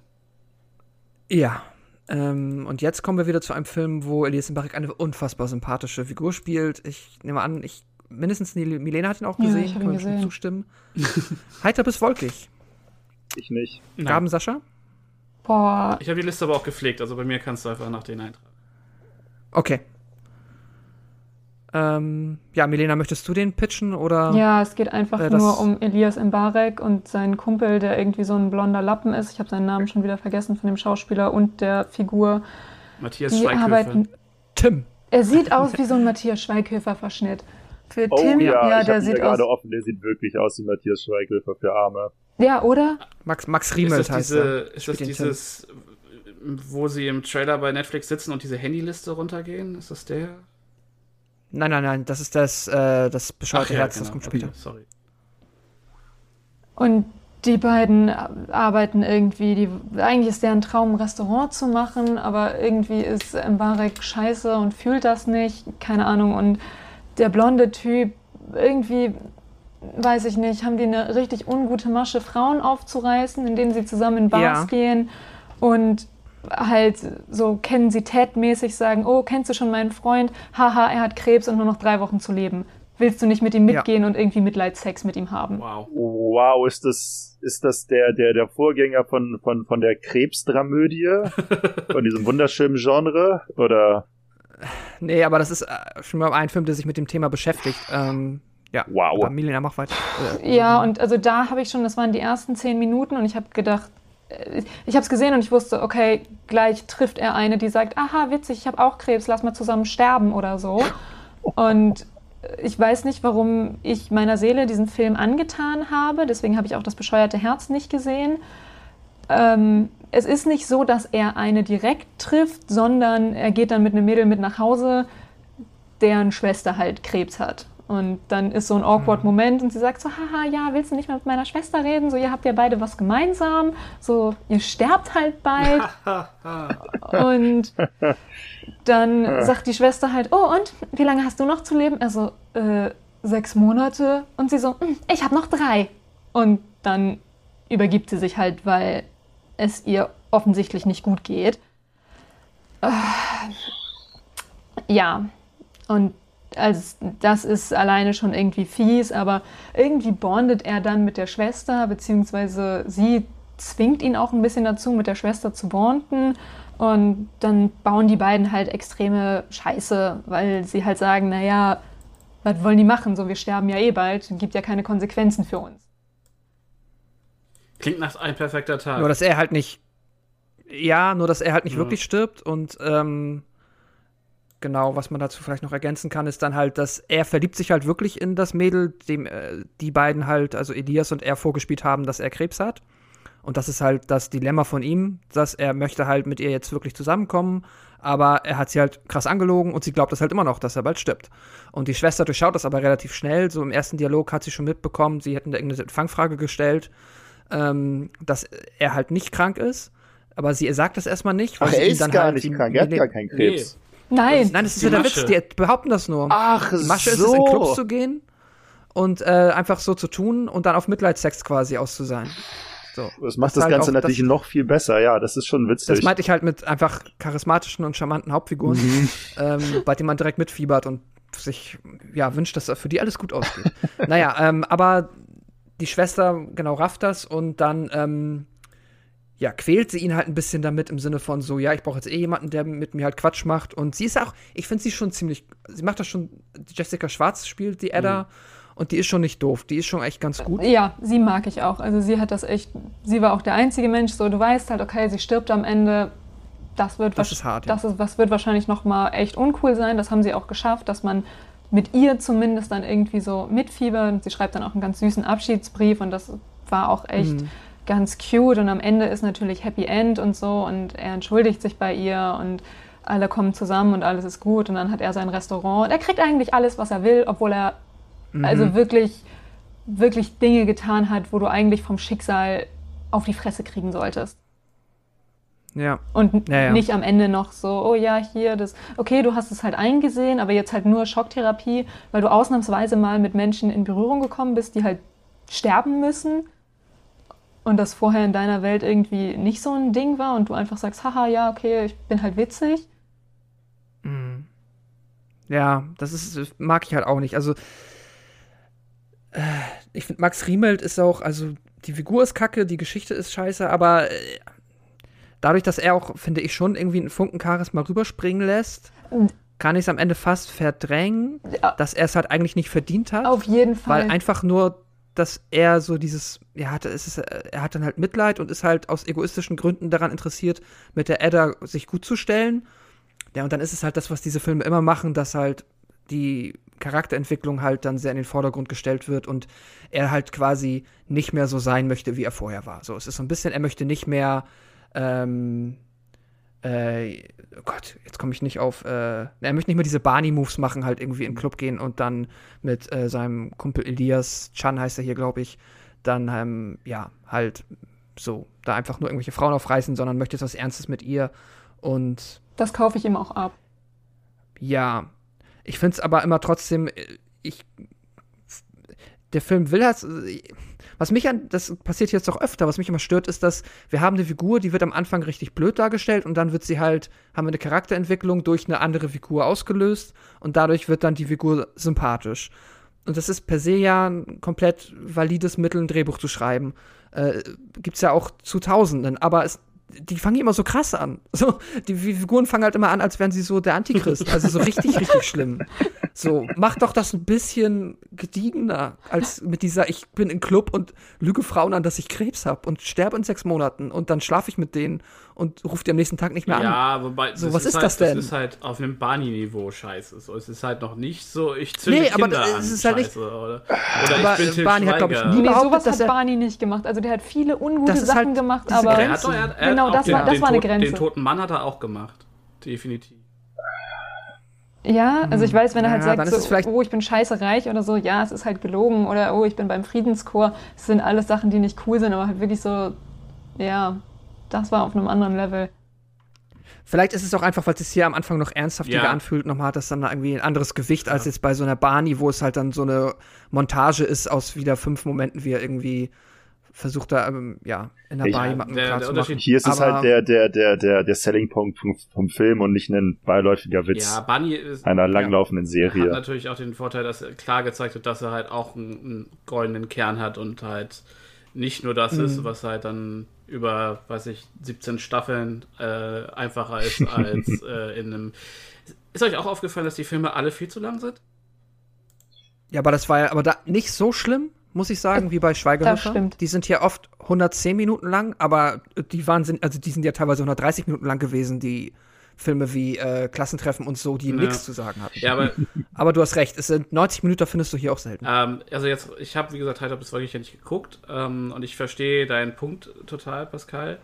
Ja. Ähm, und jetzt kommen wir wieder zu einem Film, wo Elias Mbarek eine unfassbar sympathische Figur spielt. Ich nehme an, ich mindestens Nil- Milena hat ihn auch Ja, gesehen, ich hab kann ihn man bestimmt zustimmen. Heiter bis wolkig. Ich nicht. Gaben Sascha? Boah, Ich habe die Liste aber auch gepflegt, also bei mir kannst du einfach nach denen eintragen. Okay. Ähm, ja, Milena, möchtest du den pitchen oder? ja, es geht einfach Äh, nur um Elias Mbarek und seinen Kumpel, der irgendwie so ein blonder Lappen ist. Ich habe seinen Namen schon wieder vergessen von dem Schauspieler und der Figur. Matthias Die Schweighöfer. arbeiten. Tim. Er sieht aus wie so ein Matthias Schweighöfer-Verschnitt. Für Oh Tim, ja, ja, ich der habe sieht gerade aus. offen, der sieht wirklich aus wie Matthias Schweighöfer für Arme. Ja, oder? Max, Max Ist Riemelt das, heißt diese, er. ist das dieses, wo sie im Trailer bei Netflix sitzen und diese Handyliste runtergehen? Ist das der? Nein, nein, nein, das ist das, äh, das bescheuerte ja, Herz, das genau. kommt später. Okay, sorry. Und die beiden arbeiten irgendwie, die, eigentlich ist deren Traum, ein Restaurant zu machen, aber irgendwie ist Mbarek scheiße und fühlt das nicht, keine Ahnung. Und der blonde Typ, irgendwie, weiß ich nicht, haben die eine richtig ungute Masche, Frauen aufzureißen, indem sie zusammen in Bars Ja. gehen und halt so kennen sie mäßig sagen, oh, kennst du schon meinen Freund? Haha, er hat Krebs und nur noch drei Wochen zu leben. Willst du nicht mit ihm Ja. mitgehen und irgendwie Mitleidssex mit ihm haben? Wow. Wow, ist das, ist das der, der, der Vorgänger von, von, von der Krebsdramödie? von diesem wunderschönen Genre? Oder? Nee, aber das ist äh, schon mal ein Film, der sich mit dem Thema beschäftigt. Ähm, ja, Wow. aber Milena, mach weiter. Ja, und also da habe ich schon, das waren die ersten zehn Minuten und ich habe gedacht, äh, ich habe es gesehen und ich wusste, okay, gleich trifft er eine, die sagt, aha, witzig, ich habe auch Krebs, lass mal zusammen sterben oder so. Und ich weiß nicht, warum ich meiner Seele diesen Film angetan habe, deswegen habe ich auch das bescheuerte Herz nicht gesehen. Ähm, es ist nicht so, dass er eine direkt trifft, sondern er geht dann mit einem Mädel mit nach Hause, deren Schwester halt Krebs hat. Und dann ist so ein awkward Moment und sie sagt so, haha, ja, willst du nicht mal mit meiner Schwester reden? So, ihr habt ja beide was gemeinsam. So, ihr sterbt halt bald. und dann sagt die Schwester halt, oh, und wie lange hast du noch zu leben? Also, äh, sechs Monate. Und sie so, "Hm, ich habe noch drei. Und dann übergibt sie sich halt, weil es ihr offensichtlich nicht gut geht. Äh, ja, und also das ist alleine schon irgendwie fies, aber irgendwie bondet er dann mit der Schwester, beziehungsweise sie zwingt ihn auch ein bisschen dazu, mit der Schwester zu bonden. Und dann bauen die beiden halt extreme Scheiße, weil sie halt sagen, naja, was wollen die machen? So, wir sterben ja eh bald, gibt ja keine Konsequenzen für uns. Klingt nach ein perfekter Tag. Nur, dass er halt nicht. Ja, nur, dass er halt nicht Ja. wirklich stirbt und ähm, genau, was man dazu vielleicht noch ergänzen kann, ist dann halt, dass er verliebt sich halt wirklich in das Mädel, dem äh, die beiden halt, also Elias und er vorgespielt haben, dass er Krebs hat. Und das ist halt das Dilemma von ihm, dass er möchte halt mit ihr jetzt wirklich zusammenkommen, aber er hat sie halt krass angelogen und sie glaubt das halt immer noch, dass er bald stirbt. Und die Schwester durchschaut das aber relativ schnell. So im ersten Dialog hat sie schon mitbekommen, sie hätten da irgendeine Fangfrage gestellt, ähm, dass er halt nicht krank ist. Aber sie sagt das erstmal nicht. weil Ach, sie er ist dann gar halt nicht krank, er hat gar keinen Krebs. Nein, Nein, das ist Die ja der Masche. Witz, die behaupten das nur. Ach, Die Masche ist so. es, in Clubs zu gehen und äh, einfach so zu tun und dann auf Mitleidssex quasi auszusein. So. Das macht ist das halt Ganze auch- natürlich das- noch viel besser, ja, das ist schon witzig. Das meinte ich halt mit einfach charismatischen und charmanten Hauptfiguren, Mhm. ähm, bei denen man direkt mitfiebert und sich ja wünscht, dass für die alles gut ausgeht. naja, ähm, aber die Schwester genau rafft das und dann ähm, ja, quält sie ihn halt ein bisschen damit im Sinne von so, ja, ich brauche jetzt eh jemanden, der mit mir halt Quatsch macht. Und sie ist auch, ich finde sie schon ziemlich, sie macht das schon, Jessica Schwarz spielt die Edda und die ist schon nicht doof, die ist schon echt ganz gut. Ja, sie mag ich auch. Also sie hat das echt, sie war auch der einzige Mensch, so du weißt halt, okay, sie stirbt am Ende. Das wird, Das ist hart, ja. das, ist, das wird wahrscheinlich noch mal echt uncool sein. Das haben sie auch geschafft, dass man mit ihr zumindest dann irgendwie so mitfiebert. Und sie schreibt dann auch einen ganz süßen Abschiedsbrief und das war auch echt Mhm. Ganz cute. Und am Ende ist natürlich Happy End und so und er entschuldigt sich bei ihr und alle kommen zusammen und alles ist gut. Und dann hat er sein Restaurant. Und er kriegt eigentlich alles, was er will, obwohl er Mhm. also wirklich, wirklich Dinge getan hat, wo du eigentlich vom Schicksal auf die Fresse kriegen solltest. Ja. Und Ja, ja. nicht am Ende noch so, oh ja, hier, das, okay, du hast es halt eingesehen, aber jetzt halt nur Schocktherapie, weil du ausnahmsweise mal mit Menschen in Berührung gekommen bist, die halt sterben müssen und das vorher in deiner Welt irgendwie nicht so ein Ding war und du einfach sagst, haha, ja, okay, ich bin halt witzig. Mhm. Ja, das ist, das mag ich halt auch nicht. Also, äh, ich finde, Max Riemelt ist auch, also, die Figur ist kacke, die Geschichte ist scheiße, aber äh, dadurch, dass er auch, finde ich, schon irgendwie einen Funken Charisma rüberspringen lässt, kann ich es am Ende fast verdrängen, Ja. dass er es halt eigentlich nicht verdient hat. Auf jeden Fall. Weil einfach nur, dass er so dieses, ja, ist, er hat dann halt Mitleid und ist halt aus egoistischen Gründen daran interessiert, mit der Edda sich gut zu stellen. Ja, und dann ist es halt das, was diese Filme immer machen, dass halt die Charakterentwicklung halt dann sehr in den Vordergrund gestellt wird und er halt quasi nicht mehr so sein möchte, wie er vorher war. So, es ist so ein bisschen, er möchte nicht mehr, ähm, äh, oh Gott, jetzt komme ich nicht auf, äh, er möchte nicht mehr diese Barney-Moves machen, halt irgendwie in den Club gehen und dann mit äh, seinem Kumpel Elias, Chan heißt er hier, glaube ich, dann, ähm, ja, halt so, da einfach nur irgendwelche Frauen aufreißen, sondern möchte jetzt was Ernstes mit ihr. Und Das kaufe ich ihm auch ab. ja, ich finde es aber immer trotzdem, äh, ich, der Film will halt, was mich an, das passiert jetzt auch öfter, was mich immer stört, ist, dass wir haben eine Figur, die wird am Anfang richtig blöd dargestellt und dann wird sie halt, haben wir eine Charakterentwicklung durch eine andere Figur ausgelöst und dadurch wird dann die Figur sympathisch. Und das ist per se ja ein komplett valides Mittel, ein Drehbuch zu schreiben. Äh, gibt's ja auch zu Tausenden, aber es, die fangen immer so krass an. So, die Figuren fangen halt immer an, als wären sie so der Antichrist. Also so richtig, richtig schlimm. So, mach doch das ein bisschen gediegener als mit dieser, ich bin im Club und lüge Frauen an, dass ich Krebs habe und sterbe in sechs Monaten und dann schlafe ich mit denen und rufe die am nächsten Tag nicht mehr an. Ja, wobei, So, was ist halt, das denn? Das ist halt auf einem Barney-Niveau scheiße. So, es ist halt noch nicht so, ich zünde Nee, aber Kinder es an, ist halt nicht- scheiße, oder, oder Aber, ich bin Til Barney hat, glaub ich, nie- Nee, behauptet, sowas hat Barney nicht gemacht. Also der hat viele ungute Das ist Sachen halt gemacht, aber Er hat doch, er er Genau, das den, war- das den, war eine Grenze. Den toten Mann hat er auch gemacht. Definitiv. ja, also ich weiß, wenn er halt Ja, sagt, ist es so, vielleicht- oh, ich bin scheiße reich oder so, ja, es ist halt gelogen oder oh, ich bin beim Friedenschor. Das sind alles Sachen, die nicht cool sind, aber halt wirklich so, ja, das war auf einem anderen Level. Vielleicht ist es auch einfach, weil es sich hier am Anfang noch ernsthaftiger Ja. anfühlt, nochmal hat das dann irgendwie ein anderes Gewicht als jetzt bei so einer Barney, wo es halt dann so eine Montage ist aus wieder fünf Momenten, wie er irgendwie versucht da, ähm, ja, in der Ja, Bar jemanden der- der machen. Hier ist es halt der, der, der, der, der Selling-Punkt vom, vom Film und nicht ein beiläufiger Witz Ja, Barney ist, einer ja, langlaufenden hat Serie. natürlich auch den Vorteil, dass er klar gezeigt wird, dass er halt auch einen, einen goldenen Kern hat und halt nicht nur das Mhm. ist, was halt dann über, weiß ich, 17 Staffeln äh, einfacher ist als äh, in einem. Ist euch auch aufgefallen, dass die Filme alle viel zu lang sind? Ja, aber das war ja aber da nicht so schlimm, muss ich sagen, wie bei stimmt. Die sind hier oft 110 Minuten lang, aber die waren, sind- also die sind ja teilweise 130 Minuten lang gewesen, die Filme wie äh, Klassentreffen und so, die Ja. nichts zu sagen hatten. Ja, aber Aber du hast recht, es sind 90 Minuten, da findest du hier auch selten. ähm, also jetzt, ich habe, wie gesagt, halt bis wirklich ja nicht geguckt ähm, und ich verstehe deinen Punkt total, Pascal.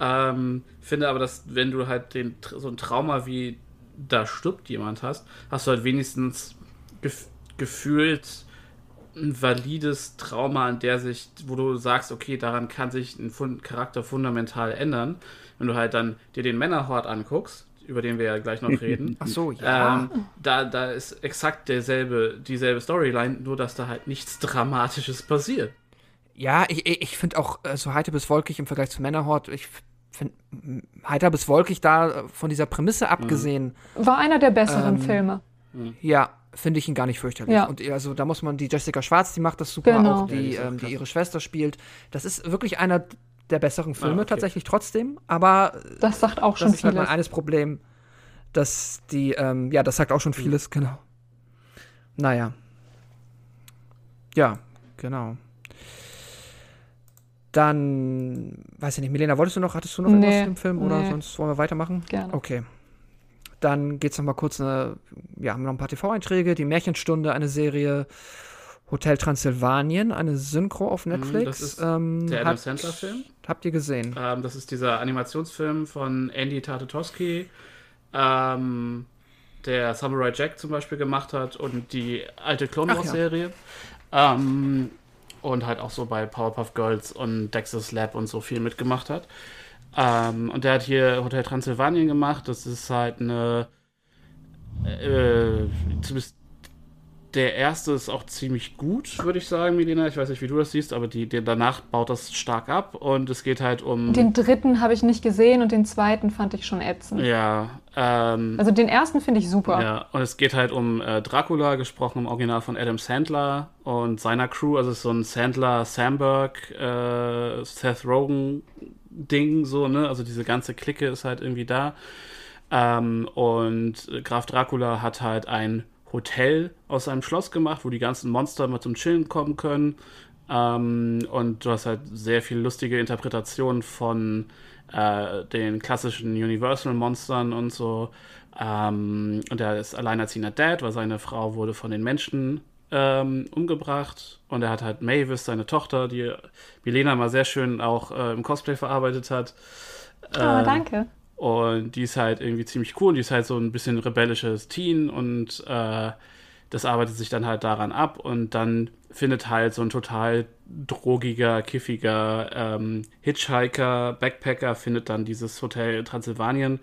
Ähm, finde aber, dass wenn du halt den, so ein Trauma wie da stirbt jemand hast, hast du halt wenigstens gef gefühlt ein valides Trauma, an der sich, wo du sagst, okay, daran kann sich ein Fun Charakter fundamental ändern. Wenn du halt dann dir den Männerhort anguckst, über den wir ja gleich noch reden, Ach so, ja. ähm, da, da ist exakt derselbe, dieselbe Storyline, nur dass da halt nichts Dramatisches passiert. Ja, ich, ich ich finde auch äh, so heiter bis wolkig im Vergleich zu Männerhort, ich finde heiter bis wolkig da äh, von dieser Prämisse abgesehen, War einer der besseren Ähm, Filme. ja, finde ich ihn gar nicht fürchterlich. Ja. Und also da muss man die Jessica Schwarz, die macht das super, Genau. auch die, Ja, die ähm, die ihre Schwester spielt. Das ist wirklich einer der besseren Filme Ah, okay. tatsächlich trotzdem, aber äh, Das sagt auch schon das ist halt vieles. mein eines Problem, dass die, ähm, ja, das sagt auch schon vieles, genau. Naja. Ja, genau. Dann, weiß ich nicht, Milena, wolltest du noch, hattest du noch Nee, irgendwas dem Film oder nee. sonst wollen wir weitermachen? Gerne. Okay. Dann geht's noch mal kurz eine, ja, haben wir noch ein paar TV-Einträge, die Märchenstunde, eine Serie, Hotel Transsilvanien, eine Synchro auf Netflix. Mhm, das ist ähm, Der Adam Sandler-Film. Habt ihr gesehen? Ähm, das ist dieser Animationsfilm von Andy Tartatovsky, ähm, der Samurai Jack zum Beispiel gemacht hat und die alte Clone Ach ja. Wars-Serie. Ähm, und halt auch so bei Powerpuff Girls und Dexter's Lab und so viel mitgemacht hat. Ähm, und der hat hier Hotel Transsilvanien gemacht. Das ist halt eine. Äh, zumindest der erste ist auch ziemlich gut, würde ich sagen, Milena. Ich weiß nicht, wie du das siehst, aber die, die danach baut das stark ab und es geht halt um. Den dritten habe ich nicht gesehen und den zweiten fand ich schon ätzend. ja, ähm, Also den ersten finde ich super. ja, und es geht halt um äh, Dracula, gesprochen im Original von Adam Sandler und seiner Crew. Also es ist so ein Sandler, Samberg, äh, Seth Rogen Ding, so, ne? Also diese ganze Clique ist halt irgendwie da. Ähm, und Graf Dracula hat halt ein Hotel aus seinem Schloss gemacht, wo die ganzen Monster mal zum Chillen kommen können. Ähm, und du hast halt sehr viel lustige Interpretationen von äh, den klassischen Universal-Monstern und so. Ähm, und er ist alleinerziehender Dad, weil seine Frau wurde von den Menschen ähm, umgebracht. Und er hat halt Mavis, seine Tochter, die Milena mal sehr schön auch äh, im Cosplay verarbeitet hat. Ah, Ähm, danke. und die ist halt irgendwie ziemlich cool. Die ist halt so ein bisschen rebellisches Teen und äh, das arbeitet sich dann halt daran ab und dann findet halt so ein total drogiger, kiffiger ähm, Hitchhiker, Backpacker, findet dann dieses Hotel Transsilvanien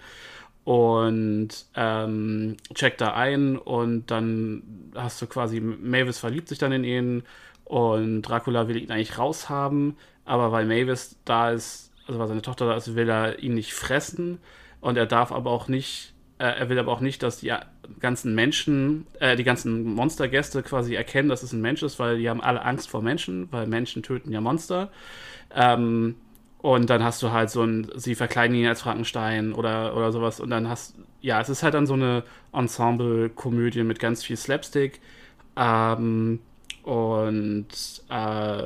und ähm, checkt da ein und dann hast du quasi, Mavis verliebt sich dann in ihn und Dracula will ihn eigentlich raushaben, aber weil Mavis da ist, also weil seine Tochter da ist, will er ihn nicht fressen und er darf aber auch nicht, äh, er will aber auch nicht, dass die ganzen Menschen, äh, die ganzen Monstergäste quasi erkennen, dass es ein Mensch ist, weil die haben alle Angst vor Menschen, weil Menschen töten ja Monster. Ähm, und dann hast du halt so ein, sie verkleiden ihn als Frankenstein oder, oder sowas. Und dann hast, ja, es ist halt dann so eine Ensemble-Komödie mit ganz viel Slapstick. Ähm, und äh,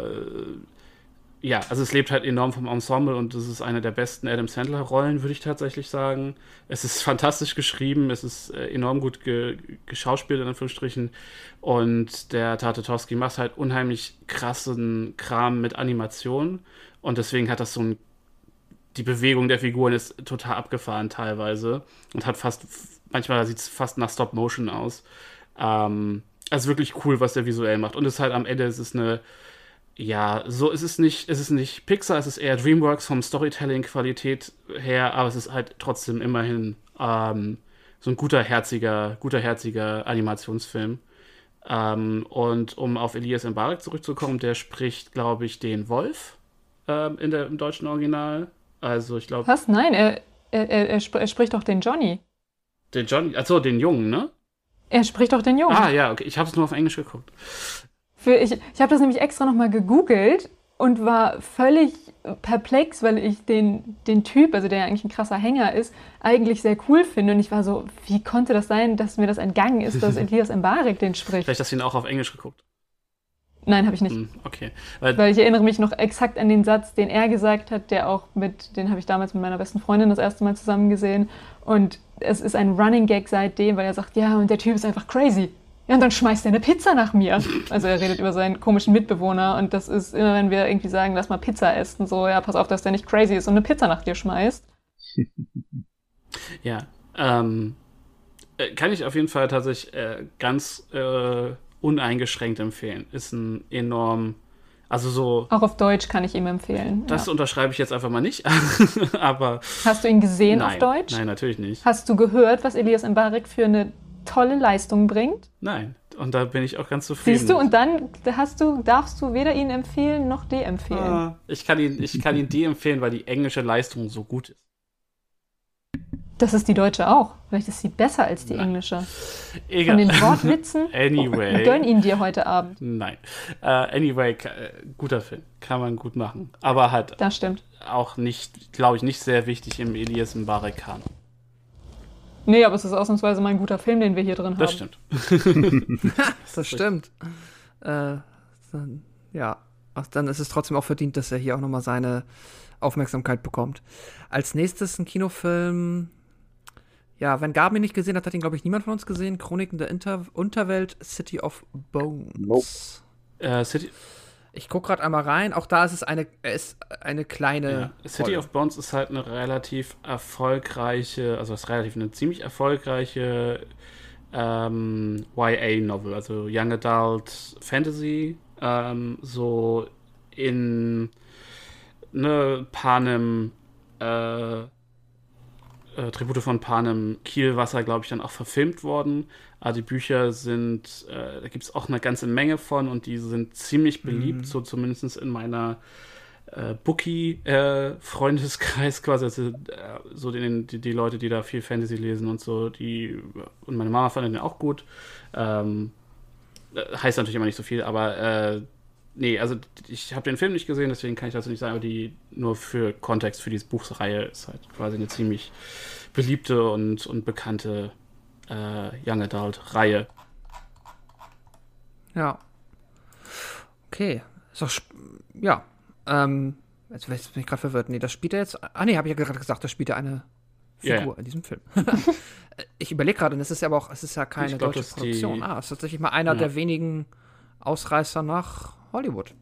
ja, also es lebt halt enorm vom Ensemble und das ist eine der besten Adam Sandler-Rollen, würde ich tatsächlich sagen. Es ist fantastisch geschrieben, es ist äh, enorm gut ge geschauspielt, in Anführungsstrichen. Und der Tatetowski macht halt unheimlich krassen Kram mit Animation. Und deswegen hat das so ein. Die Bewegung der Figuren ist total abgefahren teilweise und hat fast. Manchmal sieht es fast nach Stop Motion aus. Ähm, also wirklich cool, was der visuell macht. Und es ist halt am Ende, es ist eine ja, so ist es nicht, es ist nicht Pixar, es ist eher DreamWorks vom Storytelling-Qualität her, aber es ist halt trotzdem immerhin ähm, so ein guter, herziger, guter, herziger Animationsfilm. Ähm, und um auf Elias Mbarek zurückzukommen, der spricht, glaube ich, den Wolf ähm, in der, im deutschen Original. Also ich glaube. Was? Nein, er, er, er, er, spricht doch den Johnny. Den Johnny, achso, den Jungen, ne? Er spricht doch den Jungen. Ah, ja, okay. Ich habe es nur auf Englisch geguckt. Für, ich ich habe das nämlich extra nochmal gegoogelt und war völlig perplex, weil ich den, den Typ, also der ja eigentlich ein krasser Hänger ist, eigentlich sehr cool finde. Und ich war so, wie konnte das sein, dass mir das entgangen ist, dass Elias Mbarek den spricht? Vielleicht hast du ihn auch auf Englisch geguckt. Nein, habe ich nicht. Hm, okay. Weil, Weil, ich erinnere mich noch exakt an den Satz, den er gesagt hat, der auch mit, den habe ich damals mit meiner besten Freundin das erste Mal zusammen gesehen. Und es ist ein Running Gag seitdem, weil er sagt, ja, und der Typ ist einfach crazy. Ja, und dann schmeißt er eine Pizza nach mir. Also er redet über seinen komischen Mitbewohner und das ist immer, wenn wir irgendwie sagen, lass mal Pizza essen, so, ja, pass auf, dass der nicht crazy ist und eine Pizza nach dir schmeißt. ja, ähm, äh, kann ich auf jeden Fall tatsächlich äh, ganz äh, uneingeschränkt empfehlen. Ist ein enorm, also so. Auch auf Deutsch kann ich ihm empfehlen. Das ja. unterschreibe ich jetzt einfach mal nicht, aber. Hast du ihn gesehen nein, auf Deutsch? Nein, natürlich nicht. Hast du gehört, was Elias Mbarek für eine tolle Leistung bringt? Nein, und da bin ich auch ganz zufrieden. Siehst du, und dann hast du, darfst du weder ihn empfehlen noch de-empfehlen. Ah, ich kann ihn, ich kann ihn de-empfehlen, weil die englische Leistung so gut ist. Das ist die deutsche auch. Vielleicht ist sie besser als die Nein. englische. Egal. Von den Wortwitzen. anyway. Gönn ihn dir heute Abend. Nein. Uh, anyway, guter Film. Kann man gut machen. Aber halt. Das stimmt. Auch nicht, glaube ich, nicht sehr wichtig im Elias Mbarek-Kanon. Nee, aber es ist ausnahmsweise mal ein guter Film, den wir hier drin haben. Das stimmt. das stimmt. Äh, dann, ja, Ach, dann ist es trotzdem auch verdient, dass er hier auch nochmal seine Aufmerksamkeit bekommt. Als nächstes ein Kinofilm. Ja, wenn Gabi nicht gesehen hat, hat ihn, glaube ich, niemand von uns gesehen. Chroniken der Inter Unterwelt, City of Bones. Nope. Äh, City ich gucke gerade einmal rein. Auch da ist es eine, ist eine kleine. Ja. City of Bones ist halt eine relativ erfolgreiche, also ist relativ eine ziemlich erfolgreiche ähm, YA-Novel, also Young Adult Fantasy, ähm, so in ne Panem, äh, äh, Tribute von Panem Kielwasser, glaube ich, dann auch verfilmt worden. Aber die Bücher sind, äh, da gibt es auch eine ganze Menge von und die sind ziemlich beliebt, mhm. so zumindest in meiner äh, Bookie-Freundeskreis quasi. Also, äh, so den, die, die, Leute, die da viel Fantasy lesen und so, die und meine Mama fand den auch gut. Ähm, äh, heißt natürlich immer nicht so viel, aber äh, nee, also ich habe den Film nicht gesehen, deswegen kann ich dazu nicht sagen, aber die nur für Kontext für diese Buchreihe ist halt quasi eine ziemlich beliebte und, und bekannte äh, Young Adult Reihe. Ja. Okay. Ist doch, ja. Ähm, jetzt bin ich gerade verwirrt. Nee, das spielt er jetzt. Ah, nee, habe ich ja gerade gesagt, das spielt er eine Figur yeah. in diesem Film. ich überlege gerade, und es ist aber auch, es ist ja keine glaub, deutsche Produktion. Die... Ah, es ist tatsächlich mal einer ja. der wenigen Ausreißer nach Hollywood.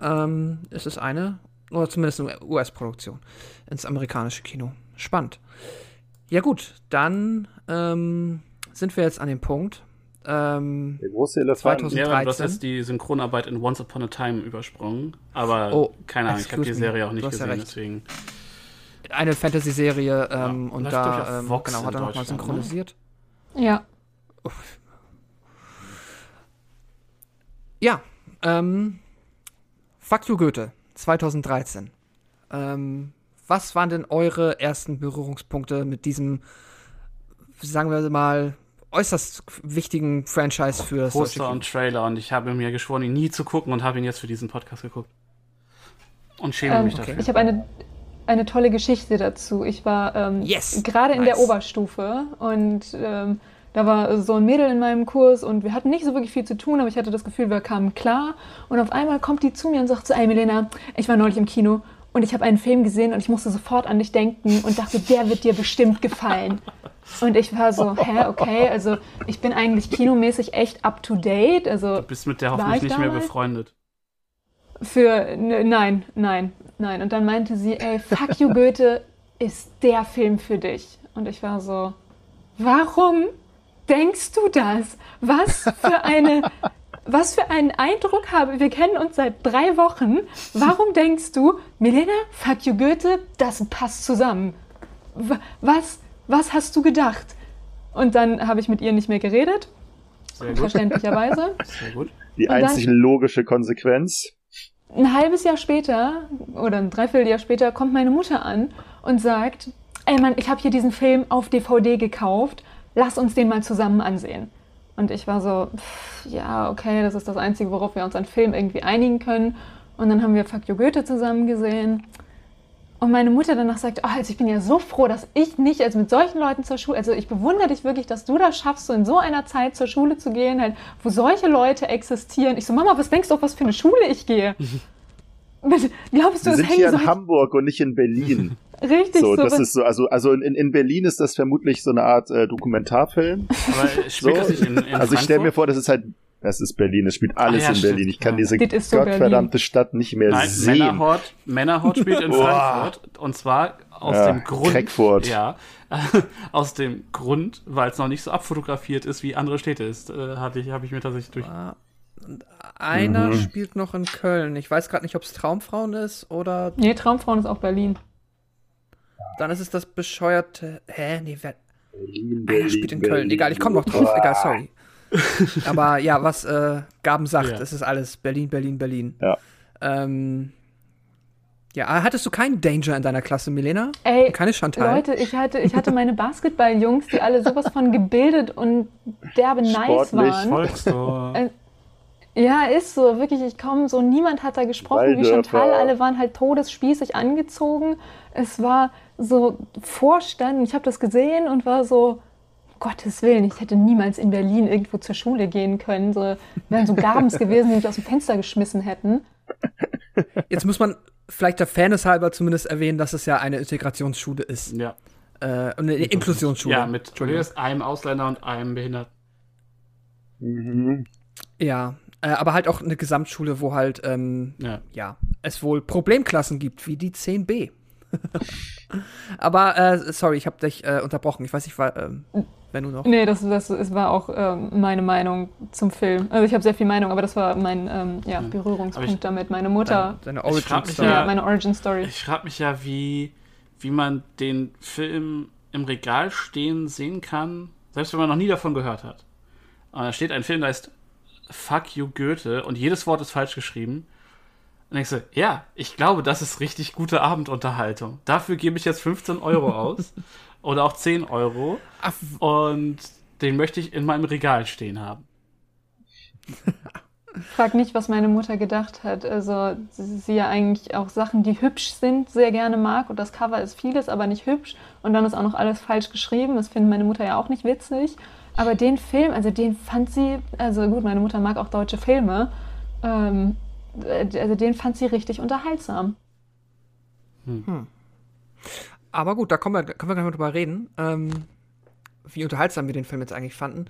Ähm, es ist eine, oder zumindest eine US-Produktion, ins amerikanische Kino. Spannend. Ja gut, dann ähm, sind wir jetzt an dem Punkt, Ähm, Der große Elefant. 2000 Ja, aber du hast 13. jetzt die Synchronarbeit in Once Upon a Time übersprungen. Aber Oh, keine Ahnung, ich habe die. Serie auch nicht ja gesehen, recht. deswegen. eine Fantasy-Serie ähm, Ja, und da auf ähm, Vox genau, hat er nochmal ne? synchronisiert. Ja. Ja, ähm, Fuck You Goethe, 2013. Ähm, was waren denn eure ersten Berührungspunkte mit diesem, sagen wir mal, äußerst wichtigen Franchise für solche Poster und Trailer und ich habe mir geschworen, ihn nie zu gucken und habe ihn jetzt für diesen Podcast geguckt. Und schäme Ähm, mich okay. dafür. Ich habe eine, eine tolle Geschichte dazu. Ich war ähm, Yes, gerade in nice. der Oberstufe und ähm, da war so ein Mädel in meinem Kurs und wir hatten nicht so wirklich viel zu tun, aber ich hatte das Gefühl, wir kamen klar. Und auf einmal kommt die zu mir und sagt so, ey Milena, ich war neulich im Kino und ich habe einen Film gesehen und ich musste sofort an dich denken und dachte, der wird dir bestimmt gefallen. Und ich war so, hä, okay, also ich bin eigentlich kinomäßig echt up to date. Also Du bist mit der hoffentlich ich nicht mehr befreundet. Für, ne, nein, nein, nein. Und dann meinte sie, ey, Fuck You Goethe ist der Film für dich. Und ich war so, warum denkst du das? Was für eine, was für einen Eindruck habe, wir kennen uns seit drei Wochen. Warum denkst du, Milena, Fuck You Goethe, das passt zusammen? Wa- Was, was hast du gedacht? Und dann habe ich mit ihr nicht mehr geredet, Sehr gut. verständlicherweise. Sehr gut. Die Und dann- einzig logische Konsequenz. ein halbes Jahr später oder ein Dreivierteljahr später kommt meine Mutter an und sagt, ey Mann, ich habe hier diesen Film auf DVD gekauft, lass uns den mal zusammen ansehen. Und ich war so, pff, ja, okay, das ist das Einzige, worauf wir uns an Film irgendwie einigen können. Und dann haben wir Fuck You Goethe zusammen gesehen. Und meine Mutter danach sagt, oh, also ich bin ja so froh, dass ich nicht also mit solchen Leuten zur Schule, also ich bewundere dich wirklich, dass du das schaffst, so in so einer Zeit zur Schule zu gehen, halt, wo solche Leute existieren. Ich so, Mama, was denkst du, auf was für eine Schule ich gehe? Glaubst du, es sind hängen hier in solche... Hamburg und nicht in Berlin. Richtig So, so. das ist so, also, also in, in Berlin ist das vermutlich so eine Art äh, Dokumentarfilm. Aber spielt So. das nicht in, in also ich stelle mir vor, das ist halt, das ist Berlin, es spielt alles Ah, ja, in Berlin. stimmt, Ich kann ja. diese so gottverdammte Stadt nicht mehr Nein, sehen. Männerhort, Männerhort spielt in. Frankfurt. Und zwar aus Ja, dem Grund. Kreckfurt. Ja. aus dem Grund, weil es noch nicht so abfotografiert ist, wie andere Städte ist. Äh, hatte ich, habe ich mir tatsächlich durch. Ah, und einer Mhm. spielt noch in Köln. Ich weiß gerade nicht, ob es Traumfrauen ist oder nee, Traumfrauen ist auch Berlin. Dann ist es das bescheuerte. Hä? Nee, wer. Berlin, Einer spielt in Köln. Egal, ich komme noch drauf. Egal, sorry. Aber ja, was äh, Gaben sagt, Ja. es ist alles Berlin, Berlin, Berlin. Ja. Ähm, ja, ah, hattest du keinen Danger in deiner Klasse, Milena? Ey, Keine Chantal? Leute, ich hatte, ich hatte meine Basketballjungs, die alle sowas von gebildet und derbe nice waren. Volkstor. Äh, Ja, ist so, wirklich. Ich komme so, niemand hat da gesprochen wie Waldörfer. Chantal. Alle waren halt todesspießig angezogen. Es war so Vorstand. Ich habe das gesehen und war so, um Gottes Willen, ich hätte niemals in Berlin irgendwo zur Schule gehen können. So wären so Gabens gewesen, die mich aus dem Fenster geschmissen hätten. Jetzt muss man vielleicht der Fairness halber zumindest erwähnen, dass es ja eine Integrationsschule ist. ja. Äh, eine Inklusionsschule. Ja, mit Entschuldigung. einem Ausländer und einem Behinderten. Mhm. Ja, äh, aber halt auch eine Gesamtschule, wo halt, ähm, Ja. ja, es wohl Problemklassen gibt, wie die 10b. aber, äh, sorry, ich habe dich äh, unterbrochen. Ich weiß nicht, war, ähm, wenn du noch. Nee, das, das, das war auch ähm, meine Meinung zum Film. Also ich habe sehr viel Meinung, aber das war mein ähm, ja, Berührungspunkt Aber ich- damit. Meine Mutter, Deine Ich Origin Story. ja, ja- meine Origin Story. Ich frage mich ja, wie, wie man den Film im Regal stehen sehen kann, selbst wenn man noch nie davon gehört hat. Und da steht ein Film, der heißt Fuck You Goethe und jedes Wort ist falsch geschrieben. Und denkst du, ja, ich glaube, das ist richtig gute Abendunterhaltung. Dafür gebe ich jetzt 15 Euro aus oder auch 10 Euro Ach, und den möchte ich in meinem Regal stehen haben. Frag nicht, was meine Mutter gedacht hat. Also sie ja eigentlich auch Sachen, die hübsch sind, sehr gerne mag. Und das Cover ist vieles, aber nicht hübsch. Und dann ist auch noch alles falsch geschrieben. Das findet meine Mutter ja auch nicht witzig. Aber den Film, also den fand sie, also gut, meine Mutter mag auch deutsche Filme. Ähm, äh, also den fand sie richtig unterhaltsam. aber gut, da kommen wir, können wir gleich mal drüber reden. Ähm, wie unterhaltsam wir den Film jetzt eigentlich fanden.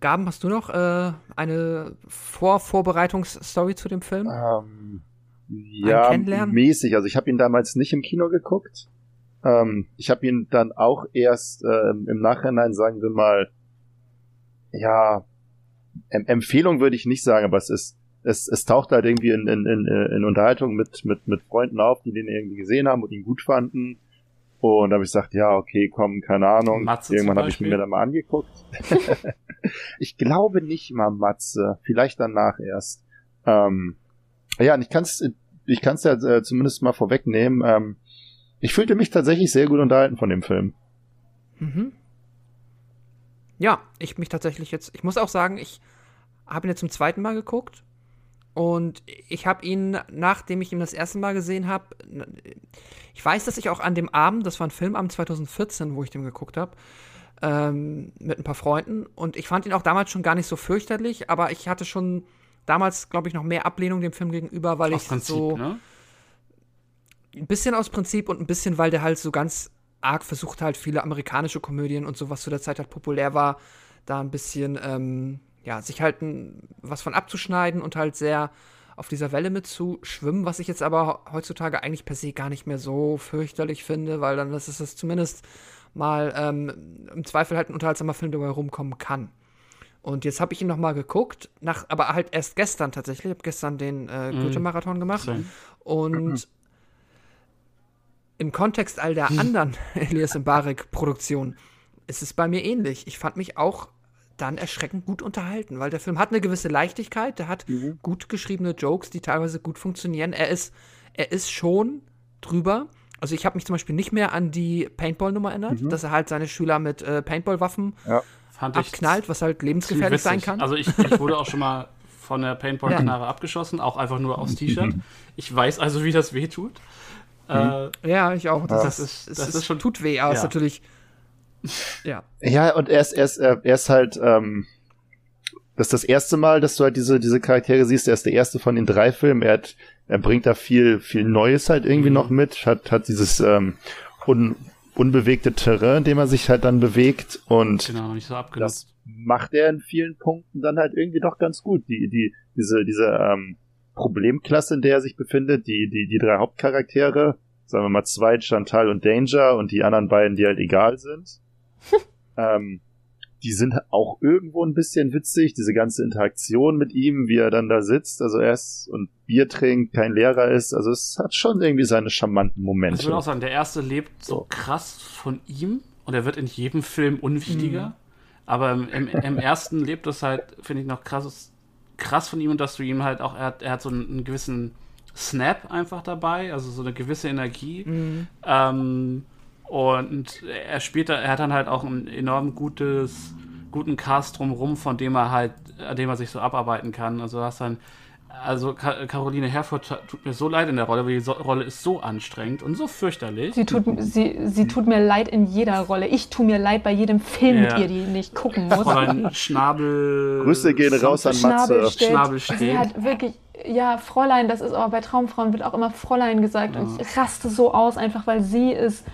Gaben, hast du noch äh, eine Vor-Vorbereitungsstory zu dem Film? Ähm, ja, mäßig. Also ich habe ihn damals nicht im Kino geguckt. Ähm, ich habe ihn dann auch erst ähm, im Nachhinein, sagen wir mal, ja, em Empfehlung würde ich nicht sagen, aber es ist, es, es taucht halt irgendwie in, in, in, in Unterhaltung mit, mit, mit Freunden auf, die den irgendwie gesehen haben und ihn gut fanden. Und da habe ich gesagt, ja, okay, komm, keine Ahnung. Matze Irgendwann habe ich mir da mal angeguckt. ich glaube nicht mal Matze, vielleicht danach erst. Ähm, ja, und ich kann es ich kann's ja äh, zumindest mal vorwegnehmen. Ähm, ich fühlte mich tatsächlich sehr gut unterhalten von dem Film. Mhm. Ja, ich mich tatsächlich jetzt. Ich muss auch sagen, ich habe ihn jetzt zum zweiten Mal geguckt. Und ich habe ihn, nachdem ich ihn das erste Mal gesehen habe, ich weiß, dass ich auch an dem Abend, das war ein Filmabend 2014, wo ich den geguckt habe, ähm, mit ein paar Freunden. Und ich fand ihn auch damals schon gar nicht so fürchterlich, aber ich hatte schon damals, glaube ich, noch mehr Ablehnung dem Film gegenüber, weil Aus ich Prinzip, so ne? ein bisschen aus Prinzip und ein bisschen, weil der halt so ganz arg versucht halt viele amerikanische Komödien und so, was zu der Zeit halt populär war, da ein bisschen, ähm, ja, sich halt was von abzuschneiden und halt sehr auf dieser Welle mitzuschwimmen, was ich jetzt aber heutzutage eigentlich per se gar nicht mehr so fürchterlich finde, weil dann ist es zumindest mal ähm, im Zweifel halt ein unterhaltsamer Film, der rumkommen kann. Und jetzt habe ich ihn noch mal geguckt, nach, aber halt erst gestern tatsächlich. Ich habe gestern den äh, Mhm. Goethe-Marathon gemacht. Same. Und im Kontext all der anderen Elias Mbarek-Produktionen ist es bei mir ähnlich. Ich fand mich auch dann erschreckend gut unterhalten, weil der Film hat eine gewisse Leichtigkeit, der hat gut geschriebene Jokes, die teilweise gut funktionieren. Er ist, er ist schon drüber. Also ich habe mich zum Beispiel nicht mehr an die Paintball-Nummer erinnert, dass er halt seine Schüler mit äh, Paintball-Waffen ich abknallt, was halt lebensgefährlich sein kann. Also ich, ich wurde auch schon mal von der Paintball-Knarre abgeschossen, auch einfach nur aufs T-Shirt. Ich weiß also, wie das weh tut. Äh, ja, ich auch. Das ist- es das ist schon- tut weh, aber es ist ja. natürlich ja. Ja, und er ist, er ist, er ist halt, ähm, das ist das erste Mal, dass du halt diese, diese Charaktere siehst. Er ist der erste von den drei Filmen. Er hat, er bringt da viel, viel Neues halt irgendwie Mhm. noch mit. Hat, hat dieses, ähm, un, unbewegte Terrain, in dem er sich halt dann bewegt und genau, so das macht er in vielen Punkten dann halt irgendwie doch ganz gut. Die, die, diese, diese, ähm, Problemklasse, in der er sich befindet, die, die, die drei Hauptcharaktere, sagen wir mal zwei, Chantal und Danger und die anderen beiden, die halt egal sind. ähm, die sind auch irgendwo ein bisschen witzig, diese ganze Interaktion mit ihm, wie er dann da sitzt, also er ist und Bier trinkt, kein Lehrer ist, also es hat schon irgendwie seine charmanten Ich Momente. würde auch sagen, der erste lebt so krass von ihm und er wird in jedem Film unwichtiger. Aber im, im, im ersten lebt es halt, finde ich, noch krass, krass von ihm und dass du ihm halt auch, er hat, er hat so einen, einen gewissen Snap einfach dabei, also so eine gewisse Energie. Ähm, und er spielt da, er hat dann halt auch ein enorm gutes, guten Cast drumrum, von dem er halt, an dem er sich so abarbeiten kann. Also du hast dann, also Ka Caroline Herford tut mir so leid in der Rolle, weil die so Rolle ist so anstrengend und so fürchterlich. Sie tut, sie, sie tut mir leid in jeder Rolle. Ich tue mir leid bei jedem Film Ja. mit ihr, die nicht gucken muss. Fräulein Schnabel. Grüße gehen raus an Matze. Schnabelstedt. Schnabelstedt. Sie hat wirklich, ja, Fräulein, das ist aber bei Traumfrauen wird auch immer Fräulein gesagt. Und ich raste so aus, einfach weil sie ist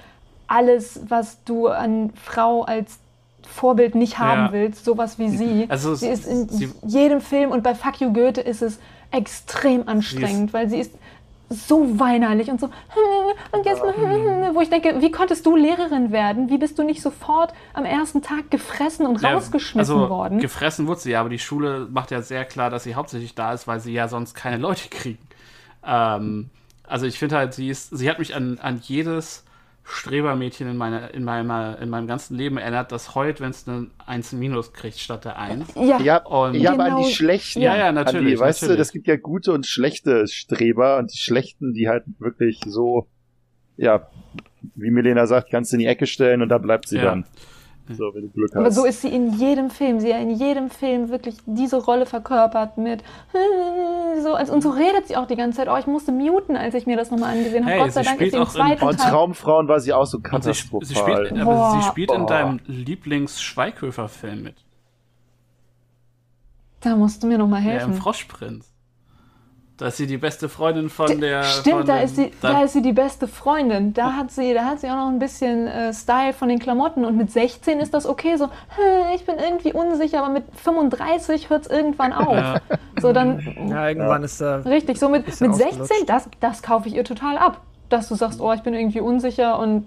alles, was du an Frau als Vorbild nicht haben Ja. willst, sowas wie sie. Also sie ist in sie- jedem Film und bei Fuck You Goethe ist es extrem anstrengend, weil sie ist so weinerlich und so und jetzt wo ich denke, wie konntest du Lehrerin werden? Wie bist du nicht sofort am ersten Tag gefressen und Ja, rausgeschmissen also, worden? Gefressen wurde sie ja, aber die Schule macht ja sehr klar, dass sie hauptsächlich da ist, weil sie ja sonst keine Leute kriegen. Ähm, also ich finde halt, sie ist, sie hat mich an, an jedes Strebermädchen in, meiner, in, meinem, in meinem ganzen Leben erinnert, das heult, wenn es eine 1 Minus kriegt statt der 1. ja, Ja, Und- ja aber an Genau. die schlechten. Ja, ja, natürlich, die, weißt natürlich. du, das gibt ja gute und schlechte Streber und die schlechten, die halt wirklich so, ja, wie Milena sagt, kannst du in die Ecke stellen und da bleibt sie Ja. dann. So, wenn du Glück hast. Aber so ist sie in jedem Film. Sie hat in jedem Film wirklich diese Rolle verkörpert mit so als und so redet sie auch die ganze Zeit. Oh, ich musste muten, als ich mir das nochmal angesehen habe. Hey, Gott sei sie Dank ist spielt sie im auch in zweiten und. Traumfrauen war sie auch so Und sie, sie katastrophal. spielt, aber Boah. sie spielt in deinem Lieblings-Schweighöfer-Film mit. Da musst du mir nochmal Ja, im helfen. Froschprinz. Da ist sie die beste Freundin von der. von Stimmt, da dem- ist, sie, da ist sie die beste Freundin. Da hat sie, da hat sie auch noch ein bisschen äh, Style von den Klamotten. Und mit 16 ist das okay. So, "Hm, ich bin irgendwie unsicher, aber mit 35 hört es irgendwann auf. Ja. So, dann Ja, irgendwann ist da. Richtig, so mit, mit 16, ausgelutscht. das, das kaufe ich ihr total ab. Dass du sagst, oh, ich bin irgendwie unsicher und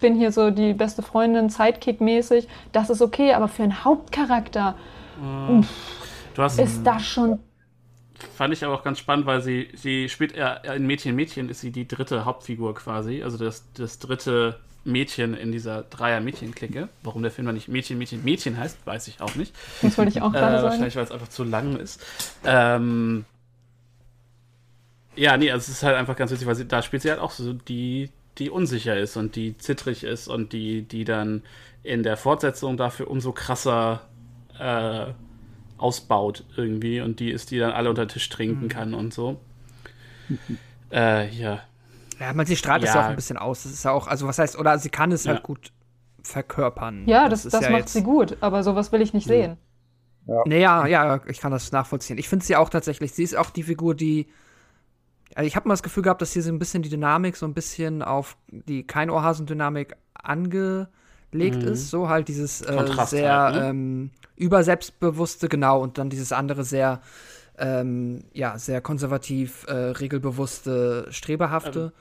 bin hier so die beste Freundin, Sidekick-mäßig, das ist okay, aber für einen Hauptcharakter, Du hast, Ist das schon. Fand ich aber auch ganz spannend, weil sie, sie spielt ja in Mädchen Mädchen ist sie die dritte Hauptfigur quasi, also das, das dritte Mädchen in dieser Dreier-Mädchen-Clique. Warum der Film dann nicht Mädchen, Mädchen, Mädchen heißt, weiß ich auch nicht. Das wollte ich auch Äh, gerade sagen. wahrscheinlich, weil es einfach zu lang ist. Ähm, ja, nee, also es ist halt einfach ganz witzig, weil sie, da spielt sie halt auch so die, die unsicher ist und die zittrig ist und die, die dann in der Fortsetzung dafür umso krasser äh, ausbaut irgendwie und die ist, die dann alle unter den Tisch Mhm. trinken kann und so. äh, ja. Ja, man, sie strahlt es Ja. ja auch ein bisschen aus. Das ist ja auch, also was heißt, oder sie kann es halt Ja. gut verkörpern. Ja, das, ist das ja macht jetzt- sie gut, aber sowas will ich nicht sehen. Naja, ja, ich kann das nachvollziehen. Ich finde sie auch tatsächlich, sie ist auch die Figur, die. Also ich habe mal das Gefühl gehabt, dass hier so ein bisschen die Dynamik so ein bisschen auf die Kein-Ohrhasen-Dynamik angelegt ist. So halt dieses äh, sehr halt, ne? ähm, überselbstbewusste, genau, und dann dieses andere sehr, ähm, ja, sehr konservativ, äh, regelbewusste, strebehafte.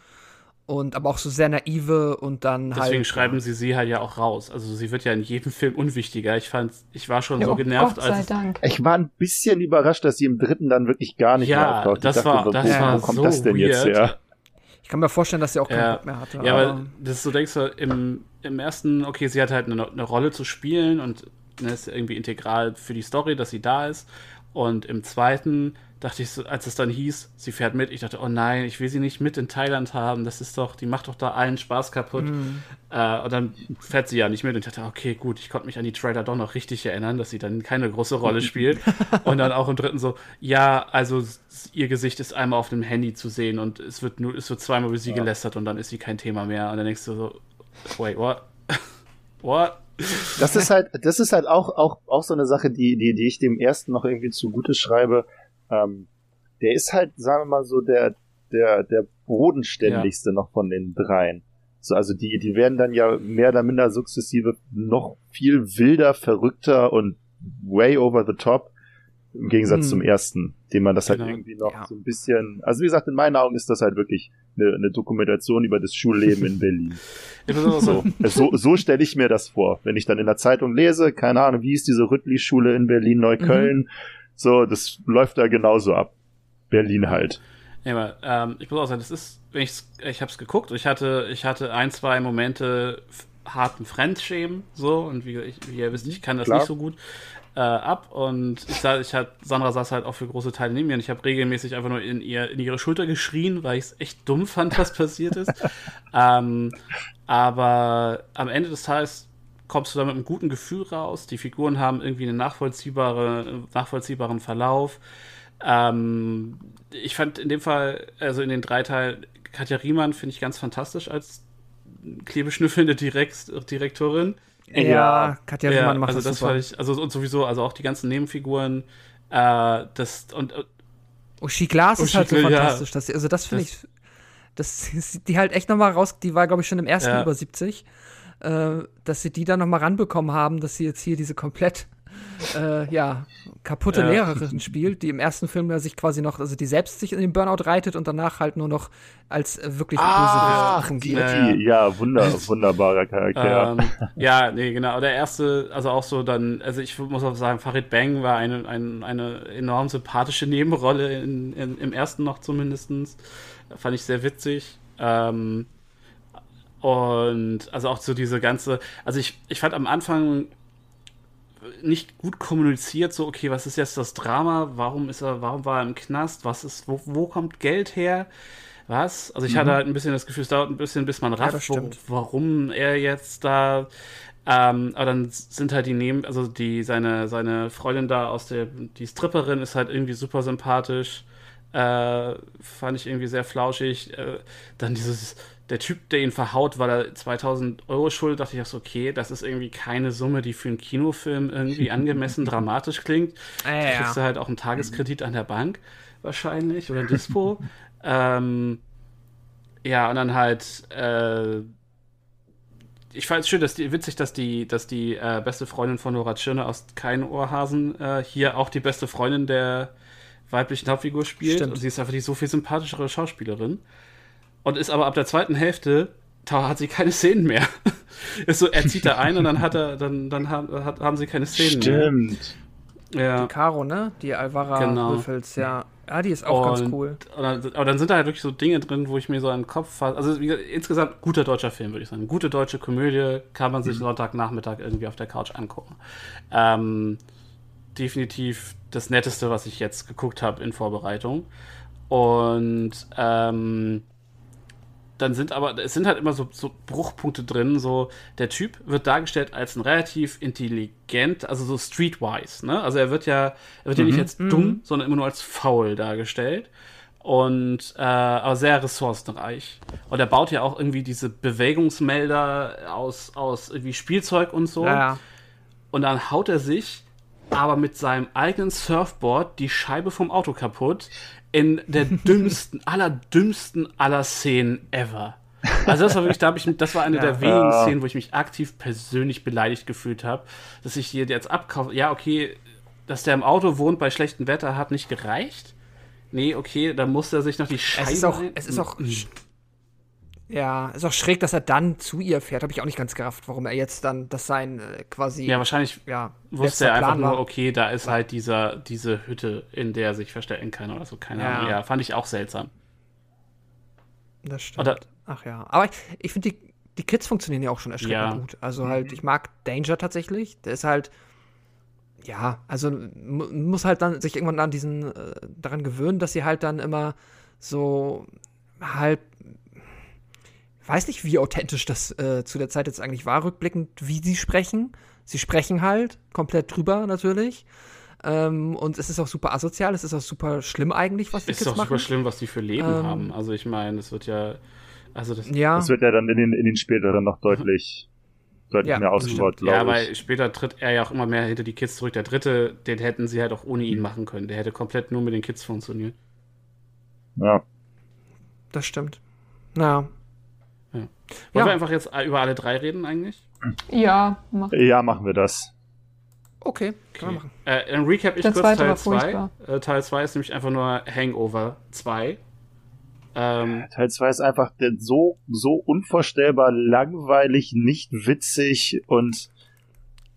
und aber auch so sehr naive und dann Deswegen halt. schreiben sie sie halt ja auch raus. Also sie wird ja in jedem Film unwichtiger. Ich fand, ich war schon Ja, so oh genervt, Gott sei als Dank. Ich war ein bisschen überrascht, dass sie im dritten dann wirklich gar nicht Ja, mehr auftaucht. Ich das war- wo, das wo war kommt so das denn jetzt weird. her? Ich kann mir vorstellen, dass sie auch keinen Ja. Bock mehr hatte. Ja, aber- aber das ist so, denkst du, im, im ersten, okay, sie hat halt eine, eine Rolle zu spielen und ne, ist irgendwie integral für die Story, dass sie da ist. Und im zweiten dachte ich so, als es dann hieß, sie fährt mit, ich dachte, oh nein, ich will sie nicht mit in Thailand haben. Das ist doch, die macht doch da allen Spaß kaputt. Mhm. Äh, und dann fährt sie ja nicht mit und ich dachte, okay, gut, ich konnte mich an die Trailer doch noch richtig erinnern, dass sie dann keine große Rolle spielt. und dann auch im dritten so, ja, also ihr Gesicht ist einmal auf dem Handy zu sehen und es wird nur, es wird zweimal über sie gelästert und dann ist sie kein Thema mehr. Und dann denkst du so, wait, what? what? Das ist halt, das ist halt auch, auch, auch so eine Sache, die, die, die ich dem ersten noch irgendwie zugute schreibe. Ähm, der ist halt, sagen wir mal so, der, der, der bodenständigste noch von den dreien. So, also die, die werden dann ja mehr oder minder sukzessive noch viel wilder, verrückter und way over the top. Im Gegensatz Hm. zum ersten, dem man das halt Genau. irgendwie noch Ja. so ein bisschen, also wie gesagt, in meinen Augen ist das halt wirklich eine, eine Dokumentation über das Schulleben in Berlin. So, So, so, stelle ich mir das vor. Wenn ich dann in der Zeitung lese, keine Ahnung, wie ist diese Rüttli-Schule in Berlin-Neukölln, so, das läuft da genauso ab. Berlin halt. Ja, aber, ähm, ich muss auch sagen, das ist, wenn ich's, ich habe es geguckt, ich hatte, ich hatte ein, zwei Momente harten Fremdschämen, so, und wie, ich, wie ihr wisst, ich kann das Klar. nicht so gut äh, ab, und ich, sa- ich hat, Sandra saß halt auch für große Teile neben mir, und ich habe regelmäßig einfach nur in, ihr, in ihre Schulter geschrien, weil ich es echt dumm fand, was passiert ist. ähm, aber am Ende des Tages kommst du da mit einem guten Gefühl raus, die Figuren haben irgendwie einen nachvollziehbare, nachvollziehbaren Verlauf, ähm, ich fand in dem Fall, also in den drei Teilen, Katja Riemann finde ich ganz fantastisch als klebeschnüffelnde Direkt Direktorin. Ja, Ja. Katja Riemann macht also das das super. ich, also und sowieso, also auch die ganzen Nebenfiguren, äh, das und äh, Uschi Glas ist Uschi halt so Glas, ja. fantastisch. Dass, sie- also das finde Das- ich, das ist die halt echt noch mal raus, die war glaube ich schon im ersten Ja. über 70, äh, dass sie die dann noch mal ranbekommen haben, dass sie jetzt hier diese komplett äh, ja, kaputte Ja. Lehrerin spielt, die im ersten Film ja sich quasi noch, also die selbst sich in den Burnout reitet und danach halt nur noch als äh, wirklich Ah, Bösewicht fungiert. Ja, die, ja, wunder, wunderbarer Charakter. Ähm, ja, nee, genau. Der erste, also auch so dann, also ich muss auch sagen, Farid Bang war eine, ein, eine enorm sympathische Nebenrolle in, in, im ersten noch zumindestens. Fand ich sehr witzig. Ähm, und also auch so diese ganze, also ich, ich fand am Anfang nicht gut kommuniziert, so, okay, was ist jetzt das Drama? Warum ist er, warum war er im Knast? Was ist, wo, wo kommt Geld her? Was? Also ich hatte halt ein bisschen das Gefühl, es dauert ein bisschen, bis man Mhm. Ja, rafft, wo, stimmt. warum er jetzt da. Ähm, aber dann sind halt die Neben, also die, seine, seine Freundin da aus der, die Stripperin ist halt irgendwie super sympathisch. Äh, fand ich irgendwie sehr flauschig. Äh, dann dieses, der Typ, der ihn verhaut, weil er 2000 Euro schuldet, dachte ich auch so, okay, das ist irgendwie keine Summe, die für einen Kinofilm irgendwie angemessen dramatisch klingt. Da ja. kriegst du halt auch einen Tageskredit an der Bank wahrscheinlich oder ein Dispo. ähm, ja, und dann halt, äh, ich fand es schön, dass die, witzig, dass die, dass die äh, beste Freundin von Nora Tschirner aus Kein Ohrhasen äh, hier auch die beste Freundin der weiblichen Hauptfigur spielt. Stimmt. Und sie ist einfach die so viel sympathischere Schauspielerin. Und ist aber ab der zweiten Hälfte, da hat sie keine Szenen mehr. ist so, er zieht da ein und dann hat er, dann, dann haben, hat, haben sie keine Szenen mehr. Stimmt. Ja. Die Caro, ne? Die Alvara Genau. Würfels, ja. Ja, die ist auch ganz Und- cool. Und dann, aber dann sind da halt wirklich so Dinge drin, wo ich mir so den Kopf fasse. Also wie gesagt, insgesamt guter deutscher Film, würde ich sagen. Gute deutsche Komödie kann man sich Sonntagnachmittag irgendwie auf der Couch angucken. Ähm, definitiv das Netteste, was ich jetzt geguckt habe in Vorbereitung. Und ähm, dann sind aber, es sind halt immer so, so Bruchpunkte drin. So, der Typ wird dargestellt als ein relativ intelligent, also so streetwise, ne? Also er wird ja, er wird ja nicht jetzt dumm, sondern immer nur als faul dargestellt. Und äh, aber sehr ressourcenreich. Und er baut ja auch irgendwie diese Bewegungsmelder aus, aus irgendwie Spielzeug und so. Ja. Und dann haut er sich aber mit seinem eigenen Surfboard die Scheibe vom Auto kaputt in der dümmsten, allerdümmsten aller Szenen ever. Also das war wirklich, da habe ich, das war eine der wenigen Ja. Szenen, wo ich mich aktiv persönlich beleidigt gefühlt habe, dass ich hier jetzt abkaufe. Ja, okay, dass der im Auto wohnt bei schlechtem Wetter hat nicht gereicht. Nee, okay, dann muss er sich noch die Scheibe. Es ist auch, es ist auch, Mhm. Ja, es ist auch schräg, dass er dann zu ihr fährt. Habe ich auch nicht ganz gerafft, warum er jetzt dann, das sein äh, quasi, Ja, wahrscheinlich ja, wusste er einfach Plan nur, war. okay, da ist halt dieser, diese Hütte, in der er sich verstecken kann oder so. Keine Ja. Ahnung. Ja, fand ich auch seltsam. Das stimmt. Oder- Ach ja. Aber ich, ich finde, die, die Kids funktionieren ja auch schon erschreckend Ja. gut. Also halt, ich mag Danger tatsächlich. Der ist halt, ja, also mu- muss halt dann sich irgendwann an diesen, äh, daran gewöhnen, dass sie halt dann immer so halt, weiß nicht, wie authentisch das äh, zu der Zeit jetzt eigentlich war, rückblickend, wie sie sprechen. Sie sprechen halt komplett drüber natürlich. Ähm, und es ist auch super asozial, es ist auch super schlimm eigentlich, was die Ist Kids doch machen. super schlimm, was die für Leben Ähm, haben. Also ich meine, es wird ja, also das, Ja. Das wird ja dann in den, in den späteren noch deutlich, deutlich Ja, mehr ausgebaut, stimmt. ja, glaube weil ich. später tritt er ja auch immer mehr hinter die Kids zurück. Der dritte, den hätten sie halt auch ohne ihn machen können. Der hätte komplett nur mit den Kids funktioniert. Ja. Das stimmt. Na, Wollen Ja. wir einfach jetzt über alle drei reden eigentlich? Ja, mach. ja, machen wir das. okay, kann man machen. Äh, dann recap ich Der kurz Teil war 2. furchtbar. Äh, Teil 2 ist nämlich einfach nur Hangover 2. Ähm, Teil 2 ist einfach so, so unvorstellbar langweilig, nicht witzig und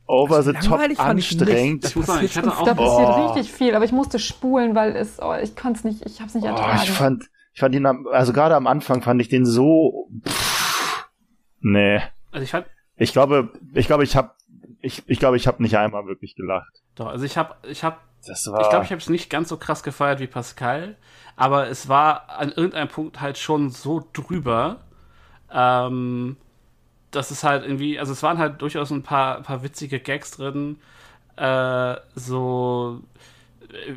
over Also the top anstrengend. Das Ich muss sagen, passiert ich hatte auch- Da passiert Oh. richtig viel, aber ich musste spulen, weil es, oh, ich konnte es nicht, ich habe es nicht Oh, ertragen. ich fand, ich fand ihn am, also gerade am Anfang fand ich den so, pff, nee. also ich fand, Ich glaube, ich glaube, ich habe, ich, ich glaube, ich habe nicht einmal wirklich gelacht. doch, also ich habe, ich habe Das war, Ich glaube, ich habe es nicht ganz so krass gefeiert wie Pascal, aber es war an irgendeinem Punkt halt schon so drüber, ähm, dass es halt irgendwie, also es waren halt durchaus ein paar, paar witzige Gags drin, äh, so, äh,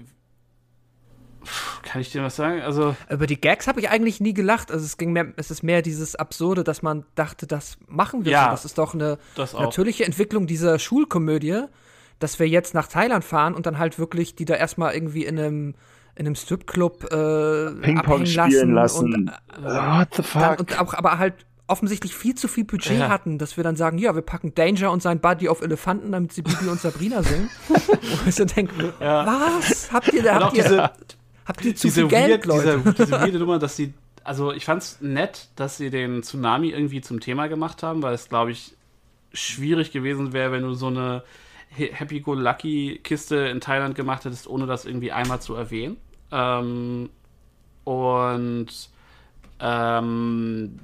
kann ich dir was sagen? Also, Über die Gags habe ich eigentlich nie gelacht. Also es ging mehr, es ist mehr dieses Absurde, dass man dachte, das machen wir Ja. Das ist doch eine natürliche Entwicklung dieser Schulkomödie, dass wir jetzt nach Thailand fahren und dann halt wirklich die da erstmal irgendwie in einem in einem Stripclub äh, Ping-Pong spielen lassen. Und, äh, What the dann, fuck? und auch, aber halt offensichtlich viel zu viel Budget Ja. hatten, dass wir dann sagen, ja, wir packen Danger und sein Buddy auf Elefanten, damit sie Bibi und Sabrina singen. Wo ich so denke, Ja. was? Habt ihr, Und auch habt ihr, diese, habt ihr zu diese, viel Geld, weird, Leute? diese, diese weirde Nummer, dass sie, also ich fand's nett, dass sie den Tsunami irgendwie zum Thema gemacht haben, weil es, glaube ich, schwierig gewesen wäre, wenn du so eine Happy-Go-Lucky-Kiste in Thailand gemacht hättest, ohne das irgendwie einmal zu erwähnen. Ähm, und ähm,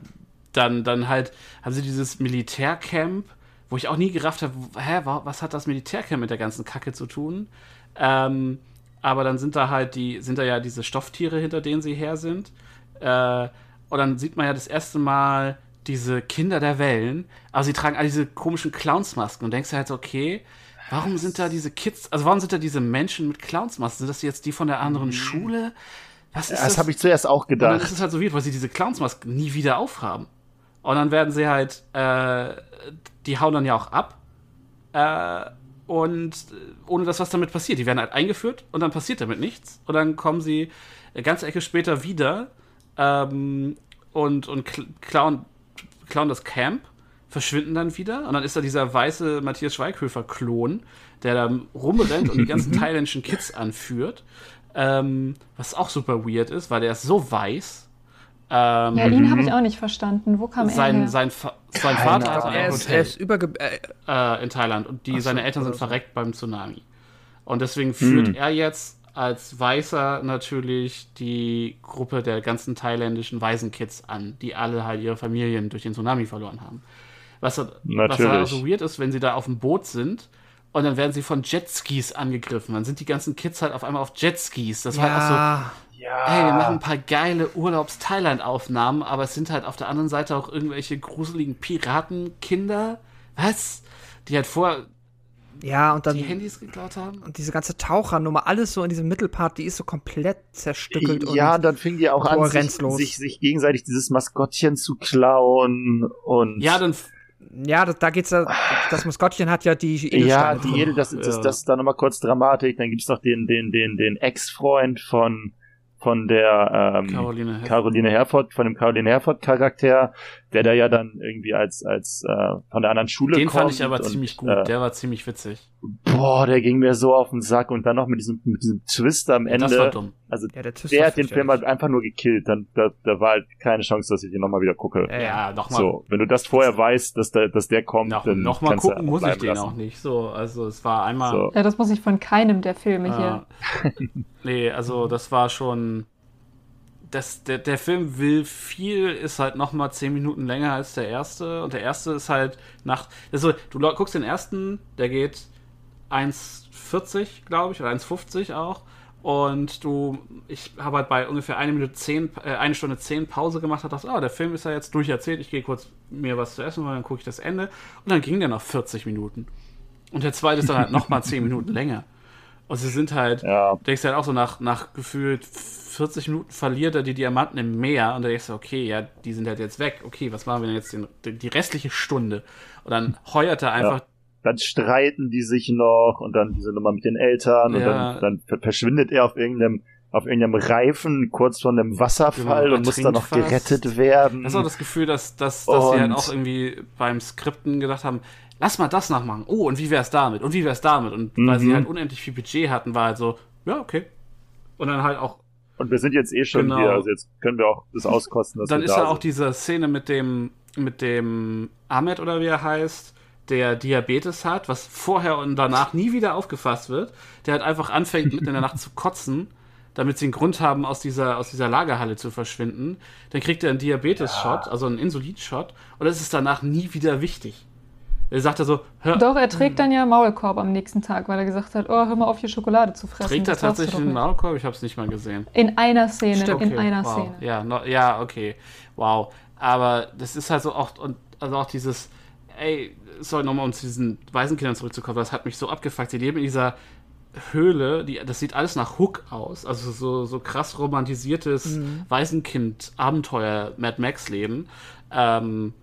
dann, dann halt haben sie dieses Militärcamp, wo ich auch nie gerafft habe, hä, wa- was hat das Militärcamp mit der ganzen Kacke zu tun? Ähm, aber dann sind da halt die, sind da ja diese Stofftiere, hinter denen sie her sind. Äh, und dann sieht man ja das erste Mal diese Kinder der Wellen, aber sie tragen all diese komischen Clownsmasken und denkst halt so, okay, warum sind da diese Kids, also warum sind da diese Menschen mit Clownsmasken? Sind das jetzt die von der anderen Schule? Was ist das das? habe ich zuerst auch Und dann ist gedacht. es halt so weird, weil sie diese Clownsmaske nie wieder aufhaben. Und dann werden sie halt, äh, die hauen dann ja auch ab. Äh, und äh, ohne dass was damit passiert. Die werden halt eingeführt und dann passiert damit nichts. Und dann kommen sie eine ganze Ecke später wieder ähm, und, und kl- klauen, klauen das Camp, verschwinden dann wieder. Und dann ist da dieser weiße Matthias Schweighöfer-Klon, der da rumrennt und die ganzen thailändischen Kids anführt. Ähm, was auch super weird ist, weil der ist so weiß. Ähm, Ja, ihn habe ich auch nicht verstanden. Wo kam er sein, her? sein, Fa sein Vater hat. Er ein ist, er Hotel ist überge äh, äh, in Thailand und die, Ach so, seine Eltern sind verreckt beim Tsunami. Und deswegen führt Hm. er jetzt als Weißer natürlich die Gruppe der ganzen thailändischen Waisenkids an, die alle halt ihre Familien durch den Tsunami verloren haben. Was, was Natürlich. da so weird ist, wenn sie da auf dem Boot sind und dann werden sie von Jetskis angegriffen. Dann sind die ganzen Kids halt auf einmal auf Jetskis. Das war halt auch so, Ja, Ja. Ey, wir machen ein paar geile Urlaubs-Thailand-Aufnahmen, aber es sind halt auf der anderen Seite auch irgendwelche gruseligen Piratenkinder. Was? Die halt vorher ja, und dann die Handys geklaut haben? und diese ganze Tauchernummer, alles so in diesem Mittelpart, die ist so komplett zerstückelt ja, und dann fingen die auch an, sich, sich, sich gegenseitig dieses Maskottchen zu klauen und Ja, dann ja, das, da geht's ja, das Maskottchen hat ja die ja, Edelsteine die drin. Edel, das, das, Ja. das ist dann nochmal kurz Dramatik. Dann gibt's noch den, den, den, den Ex-Freund von, von der ähm, Caroline Hess. Caroline Herford, von dem Caroline Herford Charakter, der da ja dann irgendwie als, als äh, von der anderen Schule Den kommt. fand ich aber und, ziemlich gut. Äh, Der war ziemlich witzig. boah, der ging mir so auf den Sack und dann noch mit diesem, mit diesem Twist am Ende. das war dumm. Also Ja, der Twist der hat den Film halt einfach nur gekillt. Dann, da, da war halt keine Chance, dass ich ihn nochmal wieder gucke. Ja, ja. Ja, nochmal. So, wenn du das vorher weißt, dass der, dass der kommt, Noch, dann noch mal gucken muss ich den lassen. auch nicht. So, also es war einmal. So. Ja, das muss ich von keinem der Filme hier. Ah. nee, also das war schon. Das, der, der Film will viel, ist halt noch mal zehn Minuten länger als der erste. Und der erste ist halt nach. Also, du guckst den ersten, der geht 1,40, glaube ich, oder 1,50 auch. Und du, ich habe halt bei ungefähr eine Minute zehn, äh, eine Stunde zehn Pause gemacht und dachte, ah, der Film ist ja jetzt durcherzählt, ich gehe kurz mir was zu essen, und dann gucke ich das Ende. Und dann ging der noch 40 Minuten. Und der zweite ist dann halt noch mal 10 Minuten länger. Und sie sind halt, Ja. du denkst halt auch so nach, nach gefühlt 40 Minuten verliert er die Diamanten im Meer und da denkst du, okay, ja, die sind halt jetzt weg. Okay, was machen wir denn jetzt den, die restliche Stunde? Und dann heuert er einfach, Dann streiten die sich noch und dann diese Nummer mit den Eltern und Ja. dann, dann ver- verschwindet er auf irgendeinem auf irgendeinem Reifen kurz von einem Wasserfall Genau, und muss dann noch fast. gerettet werden. das ist auch das Gefühl, dass, dass, dass sie halt Und- auch irgendwie beim Skripten gedacht haben, lass mal das nachmachen. Oh, und wie wär's damit? Und wie wär's damit? Und weil sie Mhm. halt unendlich viel Budget hatten, war halt so, ja, okay. Und dann halt auch Und wir sind jetzt eh schon Genau. hier, also jetzt können wir auch das auskosten, dass dann wir ist da ja auch sind. diese Szene mit dem, mit dem Ahmed oder wie er heißt, der Diabetes hat, was vorher und danach nie wieder aufgefasst wird, der halt einfach anfängt, mitten in der Nacht zu kotzen, damit sie einen Grund haben, aus dieser, aus dieser Lagerhalle zu verschwinden. Dann kriegt er einen Diabetes-Shot, also einen Insulin-Shot, und das ist danach nie wieder wichtig. Er sagt er so, hör, Doch, er trägt dann ja Maulkorb am nächsten Tag, weil er gesagt hat, oh, hör mal auf, hier Schokolade zu fressen. trägt er tatsächlich einen. Maulkorb? Ich habe es nicht mal gesehen. In einer Szene, Stimmt, in Okay, einer wow. Szene. Ja, no, ja, okay. Wow. Aber das ist halt so auch, und also auch dieses, ey, soll nochmal um zu diesen Waisenkindern zurückzukommen, das hat mich so abgefuckt. Die leben in dieser Höhle, die, das sieht alles nach Hook aus. Also so, so krass romantisiertes Waisenkind-Abenteuer Mad Max-Leben. Ähm,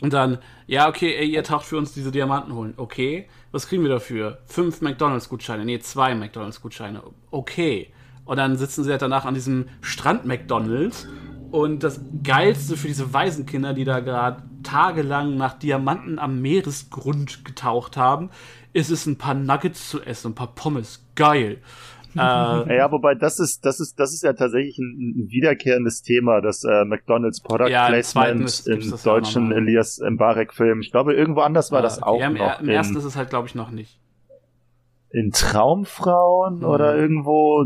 und dann, ja, okay, ey, ihr taucht für uns diese Diamanten holen. Okay, was kriegen wir dafür? Fünf McDonalds-Gutscheine. Nee, zwei McDonalds-Gutscheine. Okay. Und dann sitzen sie halt danach an diesem Strand-McDonalds. Und das Geilste für diese Waisenkinder, die da gerade tagelang nach Diamanten am Meeresgrund getaucht haben, ist es, ein paar Nuggets zu essen, ein paar Pommes. Geil. Äh, Ja, wobei das ist, das ist, das ist ja tatsächlich ein, ein wiederkehrendes Thema, das äh, McDonalds Product Ja, im Placement ist- im das ja auch deutschen nochmal. Elias Mbarek-Film. Ich glaube, irgendwo anders war das okay, auch ja, im, noch. Im ersten in, ist es halt, glaube ich, noch nicht. in Traumfrauen Mhm. oder irgendwo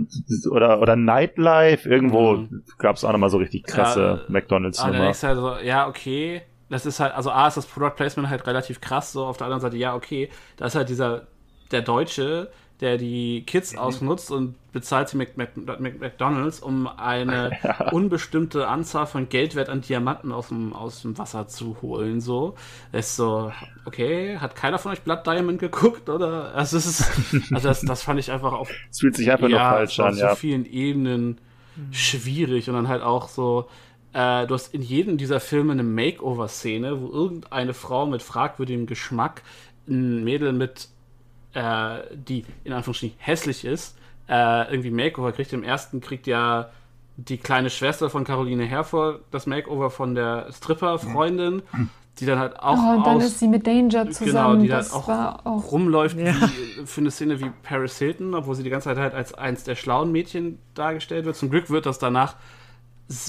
oder oder Nightlife irgendwo Mhm. gab es auch noch mal so richtig krasse Ja, Ah, McDonalds-Nummer. du halt so, ja, okay. Das ist halt, also A ist das Product Placement halt relativ krass, so auf der anderen Seite, ja, okay. Da ist halt dieser, der Deutsche, der die Kids ausnutzt und bezahlt sie Mc, Mc, Mc, McDonalds, um eine unbestimmte Anzahl von Geldwert an Diamanten aus dem, aus dem Wasser zu holen, so. Das ist so, okay, hat keiner von euch Blood Diamond geguckt, oder? Also, es ist, also das, das fand ich einfach auf Es fühlt sich einfach nur falsch es war an, auf ja. so vielen Ebenen schwierig und dann halt auch so, äh, du hast in jedem dieser Filme eine Makeover-Szene, wo irgendeine Frau mit fragwürdigem Geschmack ein Mädel mit, äh, die in Anführungsstrichen hässlich ist, äh, irgendwie Makeover kriegt. Im ersten kriegt ja die kleine Schwester von Caroline Herford das Makeover von der Stripper-Freundin, die dann halt auch Oh, und dann aus ist sie mit Danger zusammen. Genau, die dann auch, auch. rumläuft Ja. wie, für eine Szene wie Paris Hilton, obwohl sie die ganze Zeit halt als eins der schlauen Mädchen dargestellt wird. Zum Glück wird das danach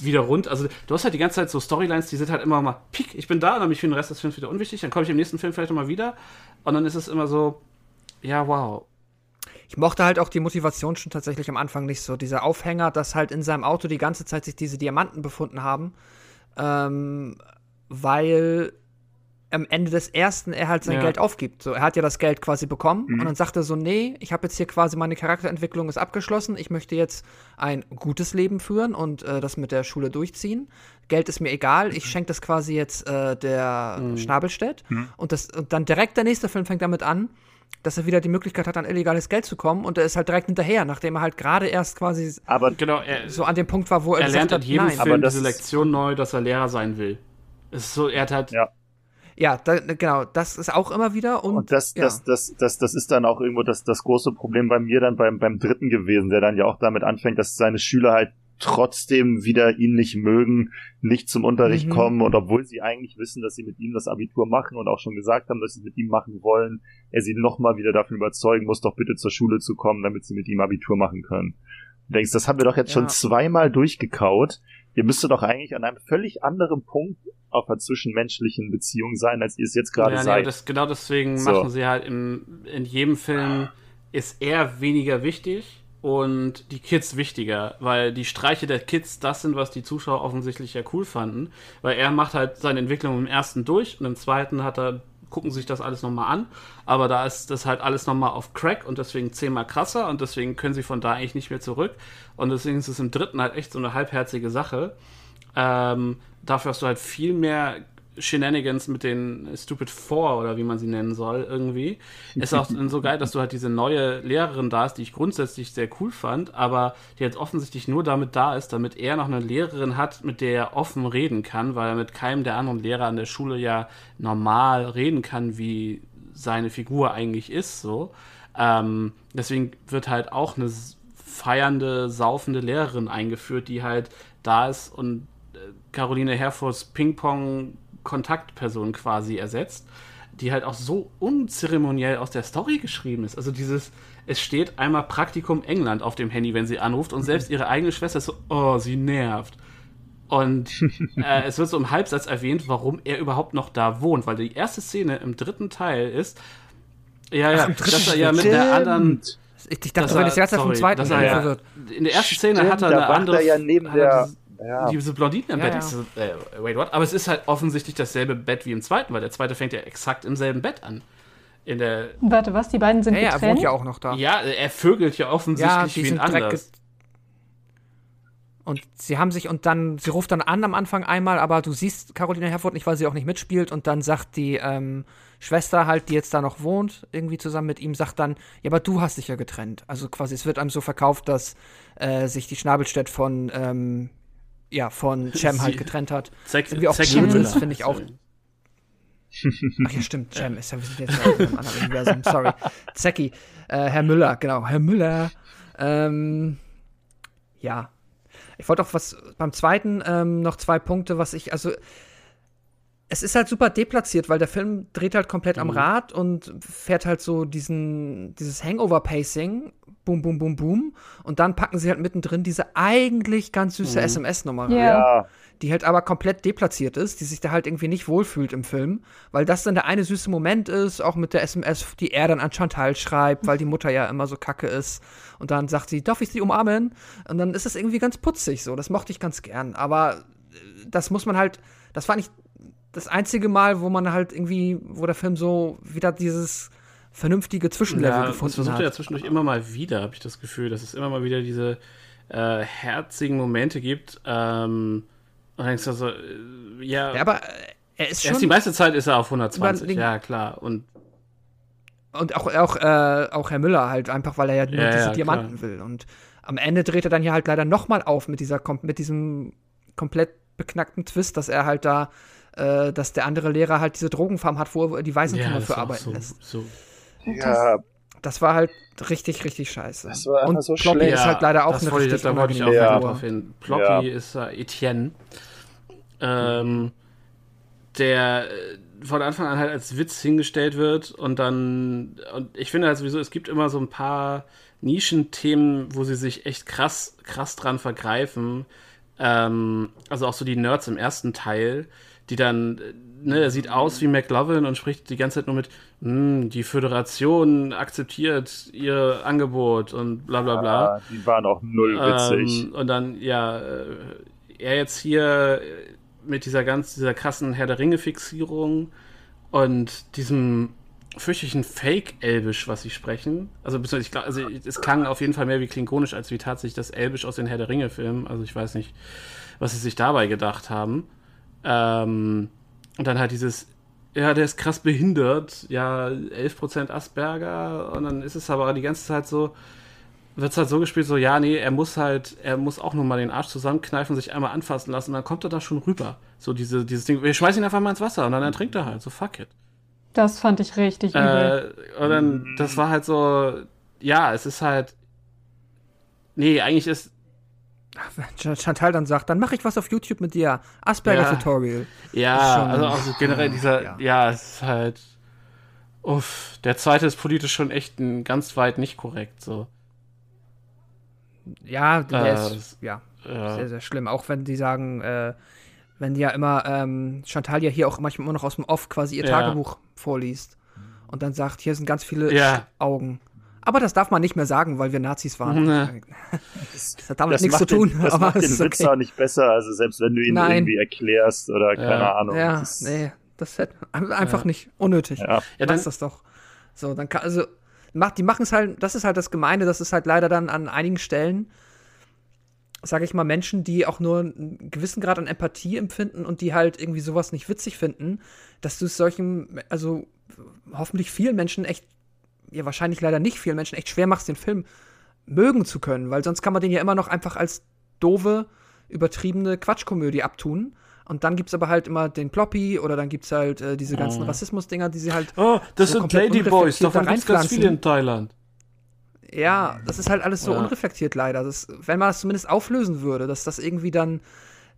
wieder rund. Also du hast halt die ganze Zeit so Storylines, die sind halt immer mal, piek, ich bin da, und dann bin ich für den Rest des Films wieder unwichtig, dann komme ich im nächsten Film vielleicht nochmal wieder und dann ist es immer so, ja, wow. Ich mochte halt auch die Motivation schon tatsächlich am Anfang nicht so. Dieser Aufhänger, dass halt in seinem Auto die ganze Zeit sich diese Diamanten befunden haben. Ähm, weil am Ende des ersten er halt sein Ja. Geld aufgibt. So, er hat ja das Geld quasi bekommen Mhm. und dann sagt er so, nee, ich habe jetzt hier quasi meine Charakterentwicklung ist abgeschlossen. Ich möchte jetzt ein gutes Leben führen und äh, das mit der Schule durchziehen. Geld ist mir egal. Ich schenke das quasi jetzt äh, der Schnabelstedt. Mhm. Und, das, und dann direkt der nächste Film fängt damit an, dass er wieder die Möglichkeit hat, an illegales Geld zu kommen und er ist halt direkt hinterher, nachdem er halt gerade erst quasi Aber Genau, er, so an dem Punkt war, wo er, er lernt in hat, jedem nein. Aber Film das diese Lektion neu, dass er Lehrer sein will. Es ist so, er hat halt. Ja. Ja, da, genau, das ist auch immer wieder und, Und das, ja. das, das, das, das ist dann auch irgendwo das, das große Problem bei mir dann beim, beim dritten gewesen, der dann ja auch damit anfängt, dass seine Schüler halt trotzdem wieder ihn nicht mögen, nicht zum Unterricht Mhm. kommen und obwohl sie eigentlich wissen, dass sie mit ihm das Abitur machen und auch schon gesagt haben, dass sie es mit ihm machen wollen, er sie nochmal wieder davon überzeugen muss, doch bitte zur Schule zu kommen, damit sie mit ihm Abitur machen können. Du denkst, das haben wir doch jetzt Ja. schon zweimal durchgekaut. Ihr müsstet doch eigentlich an einem völlig anderen Punkt auf einer zwischenmenschlichen Beziehung sein, als ihr es jetzt gerade ja, nee, seid. das, genau deswegen So. machen sie halt im, in jedem Film ist er weniger wichtig und die Kids wichtiger, weil die Streiche der Kids das sind, was die Zuschauer offensichtlich ja cool fanden, weil er macht halt seine Entwicklung im ersten durch und im zweiten hat er gucken sich das alles nochmal an, aber da ist das halt alles nochmal auf Crack und deswegen zehnmal krasser und deswegen können sie von da eigentlich nicht mehr zurück und deswegen ist es im dritten halt echt so eine halbherzige Sache. Ähm, dafür hast du halt viel mehr Shenanigans mit den Stupid Four oder wie man sie nennen soll, irgendwie. Ist auch so geil, dass du halt diese neue Lehrerin da hast, die ich grundsätzlich sehr cool fand, aber die jetzt offensichtlich nur damit da ist, damit er noch eine Lehrerin hat, mit der er offen reden kann, weil er mit keinem der anderen Lehrer an der Schule ja normal reden kann, wie seine Figur eigentlich ist, so. Ähm, deswegen wird halt auch eine feiernde, saufende Lehrerin eingeführt, die halt da ist und äh, Caroline Herfords Ping-Pong-Kontaktperson quasi ersetzt, die halt auch so unzeremoniell aus der Story geschrieben ist. Also dieses, es steht einmal Praktikum England auf dem Handy, wenn sie anruft und selbst ihre eigene Schwester ist so, oh, sie nervt. Und äh, es wird so im Halbsatz erwähnt, warum er überhaupt noch da wohnt, weil die erste Szene im dritten Teil ist, ja, ja, dritten dass er ja mit einer anderen ich, ich dachte, dass er- jetzt vom sorry, zweiten dass Teil er ja- in der ersten Szene Stimmt, hat er eine andere er ja neben er der- Ja. diese Blondine im Ja, Bett. ja. So, äh, wait, what? Aber es ist halt offensichtlich dasselbe Bett wie im zweiten, weil der zweite fängt ja exakt im selben Bett an. In der, Warte, was? Die beiden sind Ja, ja, er getrennt? wohnt ja auch noch da. ja, er vögelt ja Ja, offensichtlich die wie sind ein ge- Und sie haben sich, und dann, sie ruft dann an am Anfang einmal, aber du siehst Caroline Herford nicht, weil sie auch nicht mitspielt. Und dann sagt die ähm, Schwester halt, die jetzt da noch wohnt, irgendwie zusammen mit ihm, sagt dann, ja, aber du hast dich ja getrennt. Also quasi, es wird einem so verkauft, dass äh, sich die Schnabelstedt von, ähm, ja, von Cem halt getrennt hat. Zack, Irgendwie auch ist, finde ich auch. Ach ja, stimmt, Cem ist ja, wir sind jetzt ja in einem anderen Universum, sorry. Zecki, äh, Herr Müller, genau, Herr Müller. Ähm, ja. Ich wollte auch was beim zweiten ähm, noch zwei Punkte, was ich, also es ist halt super deplatziert, weil der Film dreht halt komplett am Rad und fährt halt so diesen, dieses Hangover-Pacing, boom, boom, boom, boom. Und dann packen sie halt mittendrin diese eigentlich ganz süße SMS-Nummer rein Ja. Die halt aber komplett deplatziert ist, die sich da halt irgendwie nicht wohlfühlt im Film, weil das dann der eine süße Moment ist, auch mit der SMS, die er dann an Chantal schreibt, weil die Mutter ja immer so kacke ist und dann sagt sie, darf ich sie umarmen? Und dann ist das irgendwie ganz putzig so, das mochte ich ganz gern, aber äh, das muss man halt, das war nicht das einzige Mal, wo man halt irgendwie, wo der Film so wieder dieses vernünftige Zwischenlevel Ja, das gefunden versucht er ja zwischendurch immer mal wieder, habe ich das Gefühl, dass es immer mal wieder diese äh, herzigen Momente gibt. Ähm, und dann denkst du so, äh, ja, Ja, aber äh, er ist erst schon die meiste Zeit ist er auf 120, Überlegen- ja klar. Und Und auch, auch, äh, auch Herr Müller halt, einfach weil er ja nur Ja, diese ja, Diamanten will. Und am Ende dreht er dann ja halt leider nochmal auf mit dieser mit diesem komplett beknackten Twist, dass er halt da, äh, dass der andere Lehrer halt diese Drogenfarm hat, wo er die Waisenkinder das für arbeiten so, lässt. so ja, Das war halt richtig, richtig scheiße. Das war einfach Und so Ploppy schlecht. ist halt leider auch das eine richtig da wollte ich auch Ja. noch drauf Figur. hin. Ploppy Ja. ist äh, Etienne, ähm, der äh, von Anfang an halt als Witz hingestellt wird und dann, und ich finde halt sowieso, es gibt immer so ein paar Nischenthemen, wo sie sich echt krass, krass dran vergreifen, Ähm, also auch so die Nerds im ersten Teil, die dann, ne, er sieht aus wie McLovin und spricht die ganze Zeit nur mit, "Hm, die Föderation akzeptiert ihr Angebot und bla bla bla. Ah, die waren auch null witzig. Ähm, und dann, ja, äh, er jetzt hier äh, mit dieser ganz, dieser krassen Herr der Ringe-Fixierung und diesem fürchterlichen Fake-Elbisch, was sie sprechen. Also, ich also es klang auf jeden Fall mehr wie klingonisch, als wie tatsächlich das Elbisch aus den Herr der Ringe-Filmen. Also ich weiß nicht, was sie sich dabei gedacht haben. Ähm, und dann halt dieses, ja, der ist krass behindert, ja, 11% Asperger und dann ist es aber die ganze Zeit so, wird es halt so gespielt, so, ja, nee, er muss halt, er muss auch nur mal den Arsch zusammenkneifen, sich einmal anfassen lassen und dann kommt er da schon rüber. So diese, dieses Ding, wir schmeißen ihn einfach mal ins Wasser und dann ertrinkt er halt, so fuck it. Das fand ich richtig übel. Äh, und dann, das war halt so, ja, es ist halt, nee, eigentlich ist, Wenn Chantal dann sagt, dann mache ich was auf YouTube mit dir. Asperger-Tutorial. ja, schon- also auch generell dieser, ja. ja. es ist halt, uff, der zweite ist politisch schon echt ein, ganz weit nicht korrekt, so. Ja, der Äh, ist ja, Ja. sehr, sehr schlimm. Auch wenn die sagen, äh, wenn die ja immer, ähm, Chantal ja hier auch manchmal immer noch aus dem Off quasi ihr Ja. Tagebuch vorliest und dann sagt, hier sind ganz viele Ja. Augen. Aber das darf man nicht mehr sagen, weil wir Nazis waren. Ne. Das hat damit das nichts zu tun, den, das aber macht den ist Witz okay. auch nicht besser, also selbst wenn du ihn Nein. irgendwie erklärst oder keine Ahnung. Ja, Das ist- nee, das hätte einfach nicht unnötig. Ja. Ja, dann, das doch. So, dann kann, also, macht, die machen es halt, das ist halt das Gemeine, das ist halt leider dann an einigen Stellen, sage ich mal, Menschen, die auch nur einen gewissen Grad an Empathie empfinden und die halt irgendwie sowas nicht witzig finden, dass du es solchen, also hoffentlich vielen Menschen echt, ja, wahrscheinlich leider nicht vielen Menschen echt schwer machst, den Film mögen zu können, weil sonst kann man den ja immer noch einfach als doofe, übertriebene Quatschkomödie abtun. Und dann gibt's aber halt immer den Ploppy oder dann gibt's halt äh, diese ganzen Rassismus-Dinger, die sie halt oh, das so sind Ladyboys, davon da gibt's ganz viele in Thailand. Ja, das ist halt alles so Ja. unreflektiert leider. Das, wenn man das zumindest auflösen würde, dass das irgendwie dann,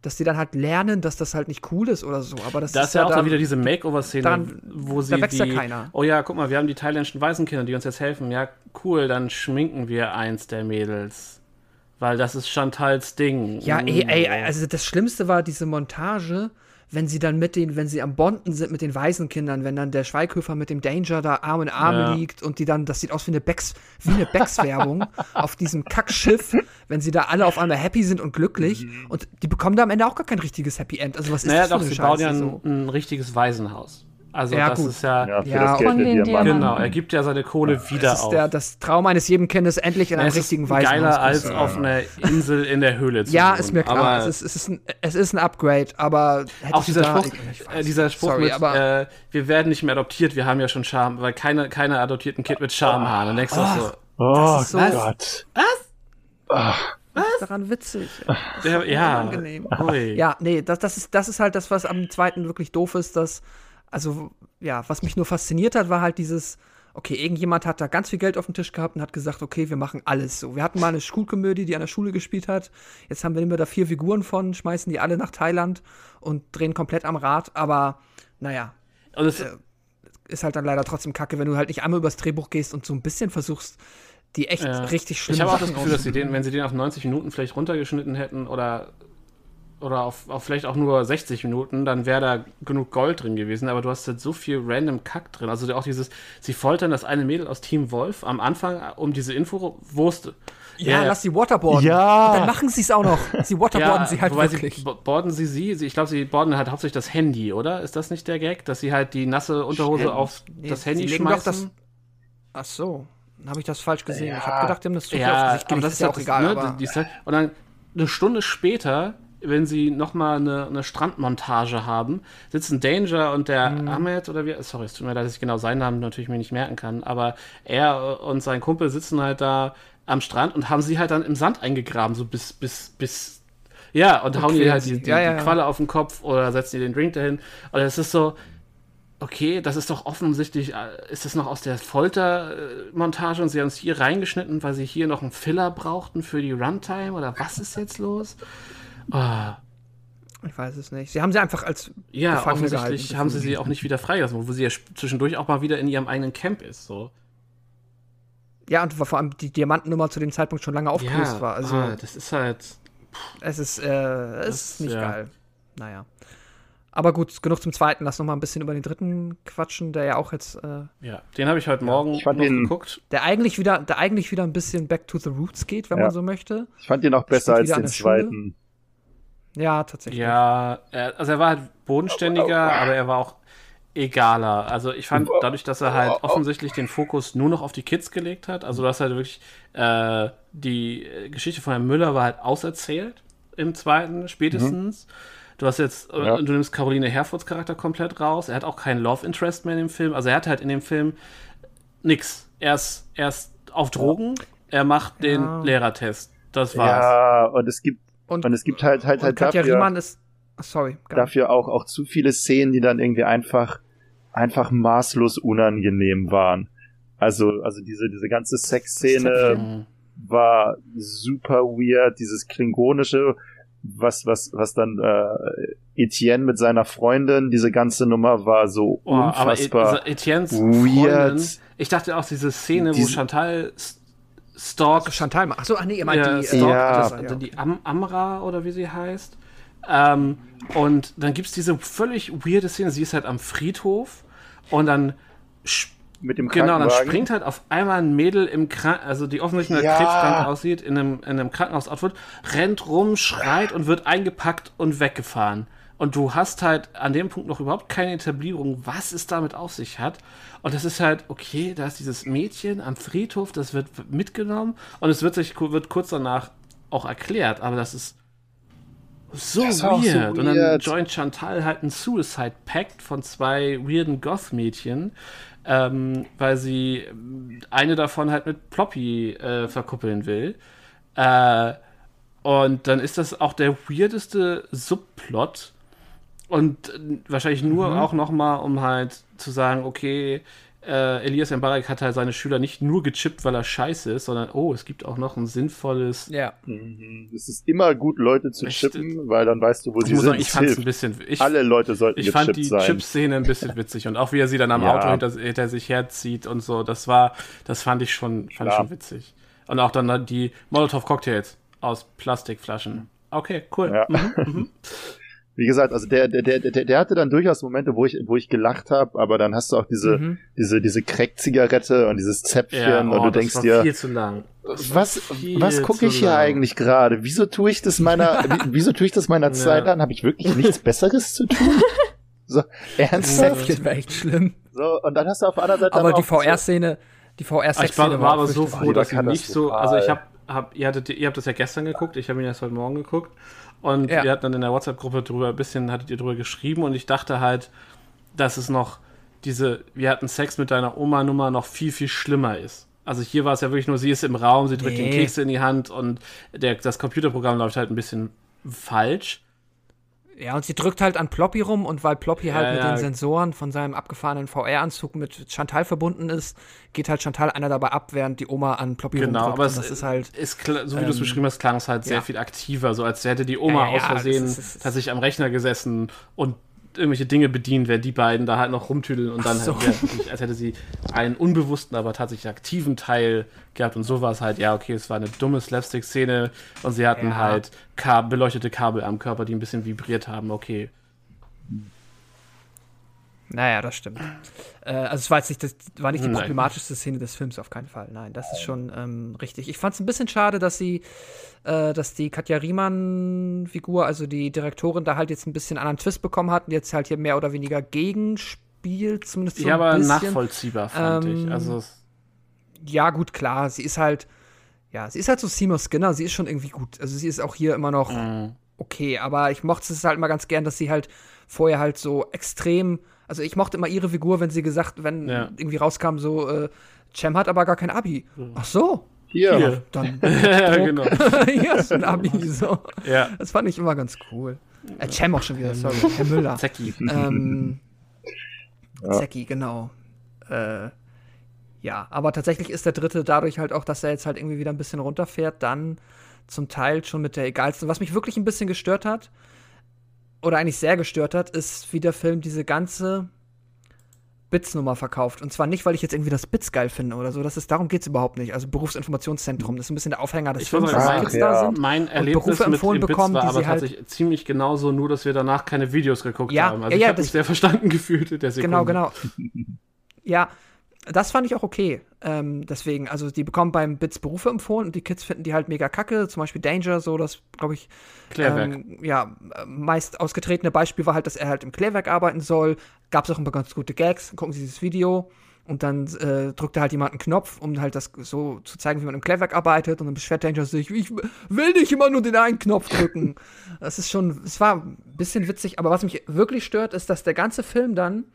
dass die dann halt lernen, dass das halt nicht cool ist oder so. Aber das Da ist ja auch dann, dann wieder diese Makeover-Szene, wo da sie wächst ja die, keiner. oh ja, guck mal, wir haben die thailändischen Waisenkinder, die uns jetzt helfen. Ja, cool, dann schminken wir eins der Mädels. Weil das ist Chantals Ding. Ja, Mm. ey, ey, also das Schlimmste war diese Montage, wenn sie dann mit den, wenn sie am Bonden sind mit den Waisenkindern, wenn dann der Schweighöfer mit dem Danger da Arm in Arm Ja. liegt und die dann, das sieht aus wie eine Becks, wie eine Becks-Werbung auf diesem Kackschiff, wenn sie da alle auf einmal happy sind und glücklich und die bekommen da am Ende auch gar kein richtiges Happy End. Also was ist Naja, das für doch, eine sie bauen Scheiße ja ein, so? ein richtiges Waisenhaus. Also Ja, das gut. ist ja, Ja, Ja, von den Diamanten. Genau, er gibt ja seine Kohle wieder Das ist auf. der, das Traum eines jeden Kindes, endlich in Ja, einem es ist richtigen Waisenhaus. geiler als auf einer Insel in der Höhle zu Ja, wohnen. ist mir klar. Aber es, ist, es, ist ein, es ist ein Upgrade, aber auch dieser da, Spruch, ich äh, dieser. Spruch Sorry, mit, aber äh, wir werden nicht mehr adoptiert, wir haben ja schon Charme, weil keine, keine adoptierten Kind mit. Dann denkst du auch so, Oh ist so- Gott. daran witzig. der, ja, unangenehm. ui. Ja, nee, das, das, ist, das ist halt das, was am zweiten wirklich doof ist, dass, also, ja, was mich nur fasziniert hat, war halt dieses, okay, irgendjemand hat da ganz viel Geld auf dem Tisch gehabt und hat gesagt, okay, wir machen alles so. Wir hatten mal eine Schulkomödie, die an der Schule gespielt hat. Jetzt haben wir immer da vier Figuren von, schmeißen die alle nach Thailand und drehen komplett am Rad, aber naja, Und es, ist halt dann leider trotzdem kacke, wenn du halt nicht einmal übers Drehbuch gehst und so ein bisschen versuchst, die echt Ja. richtig schlimm ich habe auch das Gefühl, dass sie den, wenn sie den auf 90 Minuten vielleicht runtergeschnitten hätten oder oder auf, auf vielleicht auch nur 60 Minuten, dann wäre da genug Gold drin gewesen, aber du hast halt so viel random Kack drin. Also auch dieses, sie foltern das eine Mädel aus Team Wolf am Anfang um diese Info-Wurst. Ja, lass sie waterboarden. Ja. Und dann machen sie es auch noch. Sie waterboarden sie halt wobei wirklich. Sie, bo- boarden sie sie, sie ich glaube, sie boarden halt hauptsächlich das Handy, oder? Ist das nicht der Gag, dass sie halt die nasse Unterhose auf Nee, das sie Handy doch schmeißen? das- Ach so, dann habe ich das falsch gesehen. Ich Ja. habe gedacht, die haben das zu viel ja, aufs Gesicht aber das ist ja auch egal. Ne, aber, die, die und dann eine Stunde später, wenn sie nochmal eine, eine Strandmontage haben, sitzen Danger und der Mhm. Ahmed oder wie, sorry, es tut mir leid, dass ich genau seinen Namen natürlich mir nicht merken kann, aber er und sein Kumpel sitzen halt da am Strand und haben sie halt dann im Sand eingegraben, so bis, bis, bis, ja, und hauen ihr halt die, die, Ja, ja, die ja. Qualle auf den Kopf oder setzen ihr den Drink dahin. Und es ist so, okay, das ist doch offensichtlich, äh, ist das noch aus der Foltermontage und sie haben es hier reingeschnitten, weil sie hier noch einen Filler brauchten für die Runtime oder was ist jetzt los? Ah, ich weiß es nicht. Sie haben sie einfach als ja, Gefangene offensichtlich gehalten, haben sie sie auch nicht wieder freigelassen, wo sie ja zwischendurch auch mal wieder in ihrem eigenen Camp ist. So. Ja, und vor allem die Diamantennummer zu dem Zeitpunkt schon lange aufgelöst war. Also, ah, das ist halt. Es ist, äh, es Das- ist nicht ja. geil. Naja. Aber gut, genug zum zweiten. Lass noch mal ein bisschen über den dritten quatschen, der ja auch jetzt, äh, Ja, den habe ich heute Morgen ich fand noch den- geguckt. der eigentlich wieder, der eigentlich wieder ein bisschen back to the roots geht, wenn Ja. man so möchte. Ich fand ihn auch besser als den zweiten. Ja, tatsächlich. Ja, er, also er war halt bodenständiger, aber er war auch egaler. Also ich fand dadurch, dass er halt offensichtlich den Fokus nur noch auf die Kids gelegt hat, also du hast halt wirklich äh, die Geschichte von Herrn Müller war halt auserzählt im zweiten spätestens. Du hast jetzt, äh, Ja. du nimmst Caroline Herfords Charakter komplett raus. Er hat auch keinen Love Interest mehr in dem Film. Also er hat halt in dem Film nix. Er ist, er ist auf Drogen. Er macht den Ja. Lehrertest. Das war's. Ja, und es gibt, Und, und es gibt halt, halt, halt Katja dafür, Riemann ist. Sorry. dafür auch, auch zu viele Szenen, die dann irgendwie einfach, einfach maßlos unangenehm waren. Also, also diese, diese ganze Sexszene war super weird, dieses Klingonische, was, was, was dann äh, Etienne mit seiner Freundin, diese ganze Nummer war so Oh, aber Et- unfassbar also Etiennes weird. Freundin, ich dachte auch diese Szene, wo Diese- Chantal s- stalkt, Chantal. Ach so, ach nee, ihr meint ja, die. stalkt Ja. das, also die Am Amra oder wie sie heißt. Ähm, und dann gibt's diese völlig weirde Szene, sie ist halt am Friedhof und dann mit dem Genau, dann springt halt auf einmal ein Mädel im Krankenhaus, also die offensichtlich Ja. krebskrank aussieht, in einem, in einem Krankenhausoutfit, rennt rum, schreit und wird eingepackt und weggefahren. Und du hast halt an dem Punkt noch überhaupt keine Etablierung, was es damit auf sich hat. Und das ist halt, okay, da ist dieses Mädchen am Friedhof, das wird mitgenommen und es wird sich wird kurz danach auch erklärt, aber das ist so Das weird. so Und dann weird. joint Chantal halt ein Suicide Pact von zwei weirden Goth-Mädchen, ähm, weil sie ähm, eine davon halt mit Ploppy äh, verkuppeln will. Äh, und dann ist das auch der weirdeste Subplot. Und äh, wahrscheinlich nur Mhm. auch noch mal, um halt zu sagen, okay, äh, Elias Mbarek hat halt seine Schüler nicht nur gechippt, weil er scheiße ist, sondern, oh, es gibt auch noch ein sinnvolles Ja. Mhm. Es ist immer gut, Leute zu Echt? chippen, weil dann weißt du, wo Ich sie muss sind. sagen, ich Es fand es hilft. ein bisschen. Ich, Alle Leute sollten ich fand die. Chip-Szene ein bisschen witzig und auch wie er sie dann am Ja. Auto hinter, hinter sich herzieht und so, das war, das fand ich schon, fand ich schon witzig. Und auch dann die Molotov-Cocktails aus Plastikflaschen. Okay, cool. Ja. Mhm. Wie gesagt, also der, der, der, der, der hatte dann durchaus Momente, wo ich, wo ich gelacht habe, aber dann hast du auch diese, Mhm. diese, diese Crack-Zigarette und dieses Zäpfchen Ja, und oh, du das denkst war dir, viel zu lang. Das was, was gucke ich hier lang. eigentlich gerade? Wieso tue ich das meiner, wie- wieso tue ich das meiner Zeit an? Habe ich wirklich nichts Besseres zu tun? So, ernsthaft? Säfchen war echt schlimm. So, und dann hast du auf der anderen Seite Aber die VR-Szene, die Ich war, war aber so froh, war dass ich nicht so. Also ich habe, hab, ihr, hattet, ihr habt das ja gestern geguckt, ich habe ihn erst heute Morgen geguckt. Und Ja. wir hatten dann in der WhatsApp-Gruppe drüber ein bisschen, hattet ihr drüber geschrieben und ich dachte halt, dass es noch diese, wir hatten Sex mit deiner Oma-Nummer noch viel, viel schlimmer ist. Also hier war es ja wirklich nur, sie ist im Raum, sie drückt den Nee. Keks in die Hand und der, das Computerprogramm läuft halt ein bisschen falsch. Ja, und sie drückt halt an Ploppy rum und weil Ploppy halt Ja, mit ja. den Sensoren von seinem abgefahrenen VR-Anzug mit Chantal verbunden ist, geht halt Chantal einer dabei ab, während die Oma an Ploppy Genau, rumdrückt. aber und es ist halt. ist klar, so wie du es ähm, beschrieben hast, klang es halt sehr ja. viel aktiver, so als hätte die Oma aus Versehen ist- ist- tatsächlich am Rechner gesessen und irgendwelche Dinge bedient, während die beiden da halt noch rumtüdeln und dann so. halt, ja, als hätte sie einen unbewussten, aber tatsächlich aktiven Teil gehabt und so war es halt, ja, okay, es war eine dumme Slapstick-Szene und sie hatten Ja. halt Kab beleuchtete Kabel am Körper, die ein bisschen vibriert haben, okay. Naja, das stimmt. Äh, also es war jetzt nicht, das war nicht die Nein. problematischste Szene des Films, auf keinen Fall. Nein, das ist schon ähm, richtig. Ich fand es ein bisschen schade, dass sie, äh, dass die Katja Riemann-Figur, also die Direktorin, da halt jetzt ein bisschen anderen Twist bekommen hat und jetzt halt hier mehr oder weniger gegenspielt, zumindest so ja, aber bisschen. nachvollziehbar, fand Ähm, ich. Also, Ja, gut, klar, sie ist halt, ja, sie ist halt so Seymour Skinner, sie ist schon irgendwie gut. Also sie ist auch hier immer noch mh. okay, aber ich mochte es halt immer ganz gern, dass sie halt vorher halt so extrem, also ich mochte immer ihre Figur, wenn sie gesagt, wenn Ja. irgendwie rauskam, so, äh, Cem hat aber gar kein Abi. Ach so, hier. Hier. dann ja, genau. hier ist ein Abi, so. Ja. Das fand ich immer ganz cool. Äh, Cem auch schon wieder, sorry, Herr Müller. Zecki. ähm, Ja. Zecki, genau. Äh, ja, aber tatsächlich ist der dritte dadurch halt auch, dass er jetzt halt irgendwie wieder ein bisschen runterfährt, dann zum Teil schon mit der egalsten. Was mich wirklich ein bisschen gestört hat, oder eigentlich sehr gestört hat, ist, wie der Film diese ganze Bits-Nummer verkauft. Und zwar nicht, weil ich jetzt irgendwie das Bits geil finde oder so. Das ist, darum geht es überhaupt nicht. Also Berufsinformationszentrum, das ist ein bisschen der Aufhänger des Ich Films, dass mein- Kids da ja. sind. Mein Erlebnis Berufe mit empfohlen Bits bekommen, war die aber sie halt- tatsächlich ziemlich genauso, nur dass wir danach keine Videos geguckt Ja, haben. Also ja, ich ja, habe mich das- sehr verstanden gefühlt in der Sekunde. Genau, genau. Ja, das fand ich auch okay. Ähm, deswegen, also die bekommen beim Bits Berufe empfohlen und die Kids finden die halt mega kacke. Zum Beispiel Danger, so das, glaube ich, ähm, ja, meist ausgetretene Beispiel war halt, dass er halt im Klärwerk arbeiten soll. Gab es auch immer ganz gute Gags. Gucken Sie dieses Video. Und dann äh, drückt da halt jemand einen Knopf, um halt das so zu zeigen, wie man im Klärwerk arbeitet. Und dann beschwert Danger sich, ich will nicht immer nur den einen Knopf drücken. das ist schon, es war ein bisschen witzig. Aber was mich wirklich stört, ist, dass der ganze Film dann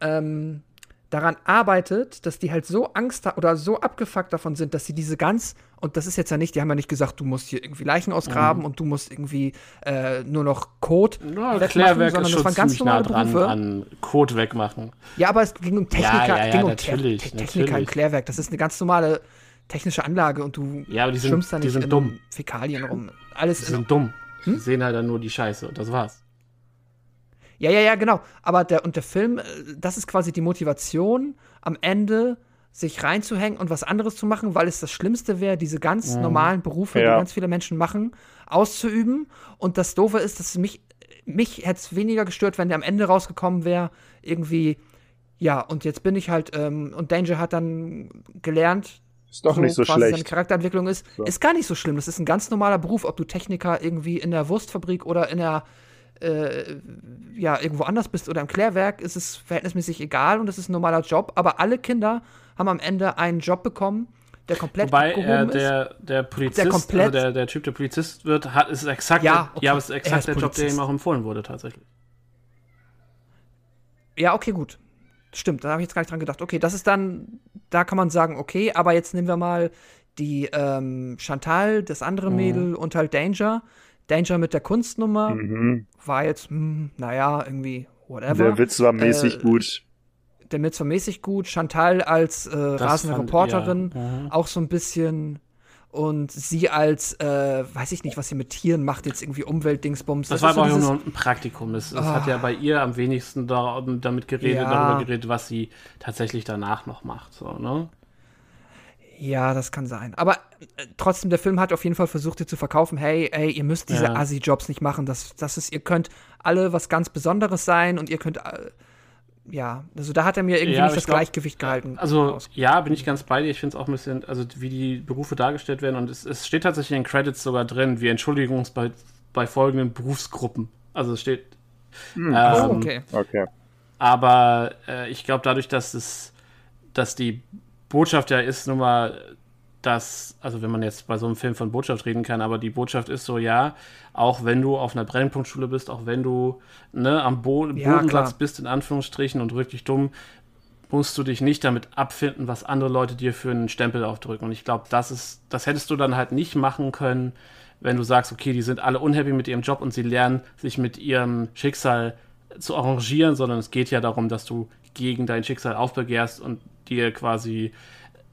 ähm, daran arbeitet, dass die halt so Angst oder so abgefuckt davon sind, dass sie diese ganz, und das ist jetzt ja nicht, die haben ja nicht gesagt, du musst hier irgendwie Leichen ausgraben und du musst irgendwie äh, nur noch Code Ja, wegmachen, sondern das waren ganz ziemlich nah normale dran Berufe. an Code wegmachen. Ja, aber es ging um Techniker, Ja, ja, ja, ging um natürlich, Te Te Techniker im natürlich. Klärwerk. Das ist eine ganz normale technische Anlage und du Ja, aber die sind- schwimmst da die nicht sind in dumm. Fäkalien rum. Alles Die in sind dumm. Hm? Die sehen halt dann nur die Scheiße und das war's. Ja, ja, ja, genau. Aber der, und der Film, äh, das ist quasi die Motivation, am Ende sich reinzuhängen und was anderes zu machen, weil es das Schlimmste wäre, diese ganz normalen Berufe, Ja. die ganz viele Menschen machen, auszuüben. Und das Doofe ist, dass mich, mich hätte es weniger gestört, wenn der am Ende rausgekommen wäre, irgendwie, ja, und jetzt bin ich halt, ähm, und Danger hat dann gelernt, Ist doch nicht so quasi Seine schlecht. Charakterentwicklung ist, So. ist gar nicht so schlimm. Das ist ein ganz normaler Beruf, ob du Techniker irgendwie in der Wurstfabrik oder in der äh, ja, irgendwo anders bist oder im Klärwerk, ist es verhältnismäßig egal und es ist ein normaler Job. Aber alle Kinder haben am Ende einen Job bekommen, der komplett Wobei äh, der, der Polizist, Der komplett- also der, der Typ, der Polizist wird, hat, ist exakt, Ja, okay. ja, ist exakt ist der Job, der Polizist. ihm auch empfohlen wurde, tatsächlich. Ja, okay, gut. Stimmt, da habe ich jetzt gar nicht dran gedacht. Okay, das ist dann, da kann man sagen, okay, aber jetzt nehmen wir mal die ähm, Chantal, das andere Mhm. Mädel und halt Danger. Danger mit der Kunstnummer Mhm. war jetzt, hm, naja, irgendwie, whatever. Der Witz war mäßig Äh, gut. der Mitz war mäßig gut. Chantal als äh, rasende fand- Reporterin ja, mhm. auch so ein bisschen. Und sie als, äh, weiß ich nicht, was sie mit Tieren macht, jetzt irgendwie Umweltdingsbums. Das, ist war aber auch nur ein Praktikum. Das, das Ah. hat ja bei ihr am wenigsten da, damit geredet, Ja. darüber geredet, was sie tatsächlich danach noch macht. So, ne? Ja, das kann sein. Aber äh, trotzdem, der Film hat auf jeden Fall versucht, dir zu verkaufen, hey, ey, ihr müsst diese Ja. Assi-Jobs nicht machen. Das, das ist, ihr könnt alle was ganz Besonderes sein und ihr könnt, äh, ja, also da hat er mir irgendwie Ja, nicht das glaub, Gleichgewicht gehalten. Also, ja, bin ich ganz bei dir. Ich finde es auch ein bisschen, also wie die Berufe dargestellt werden. Und es, es steht tatsächlich in den Credits sogar drin, wie Entschuldigung bei, bei folgenden Berufsgruppen. Also es steht. Hm. oh, ähm, okay. Okay. Aber äh, ich glaube, dadurch, dass es, dass die Botschaft ja ist, nun mal, dass, also wenn man jetzt bei so einem Film von Botschaft reden kann, aber die Botschaft ist so, ja, auch wenn du auf einer Brennpunktschule bist, auch wenn du ne, am Bo Ja, Bodenplatz klar. bist, in Anführungsstrichen, und wirklich dumm, musst du dich nicht damit abfinden, was andere Leute dir für einen Stempel aufdrücken. Und ich glaube, das ist, das hättest du dann halt nicht machen können, wenn du sagst, okay, die sind alle unhappy mit ihrem Job und sie lernen, sich mit ihrem Schicksal zu arrangieren, sondern es geht ja darum, dass du gegen dein Schicksal aufbegehrst und dir quasi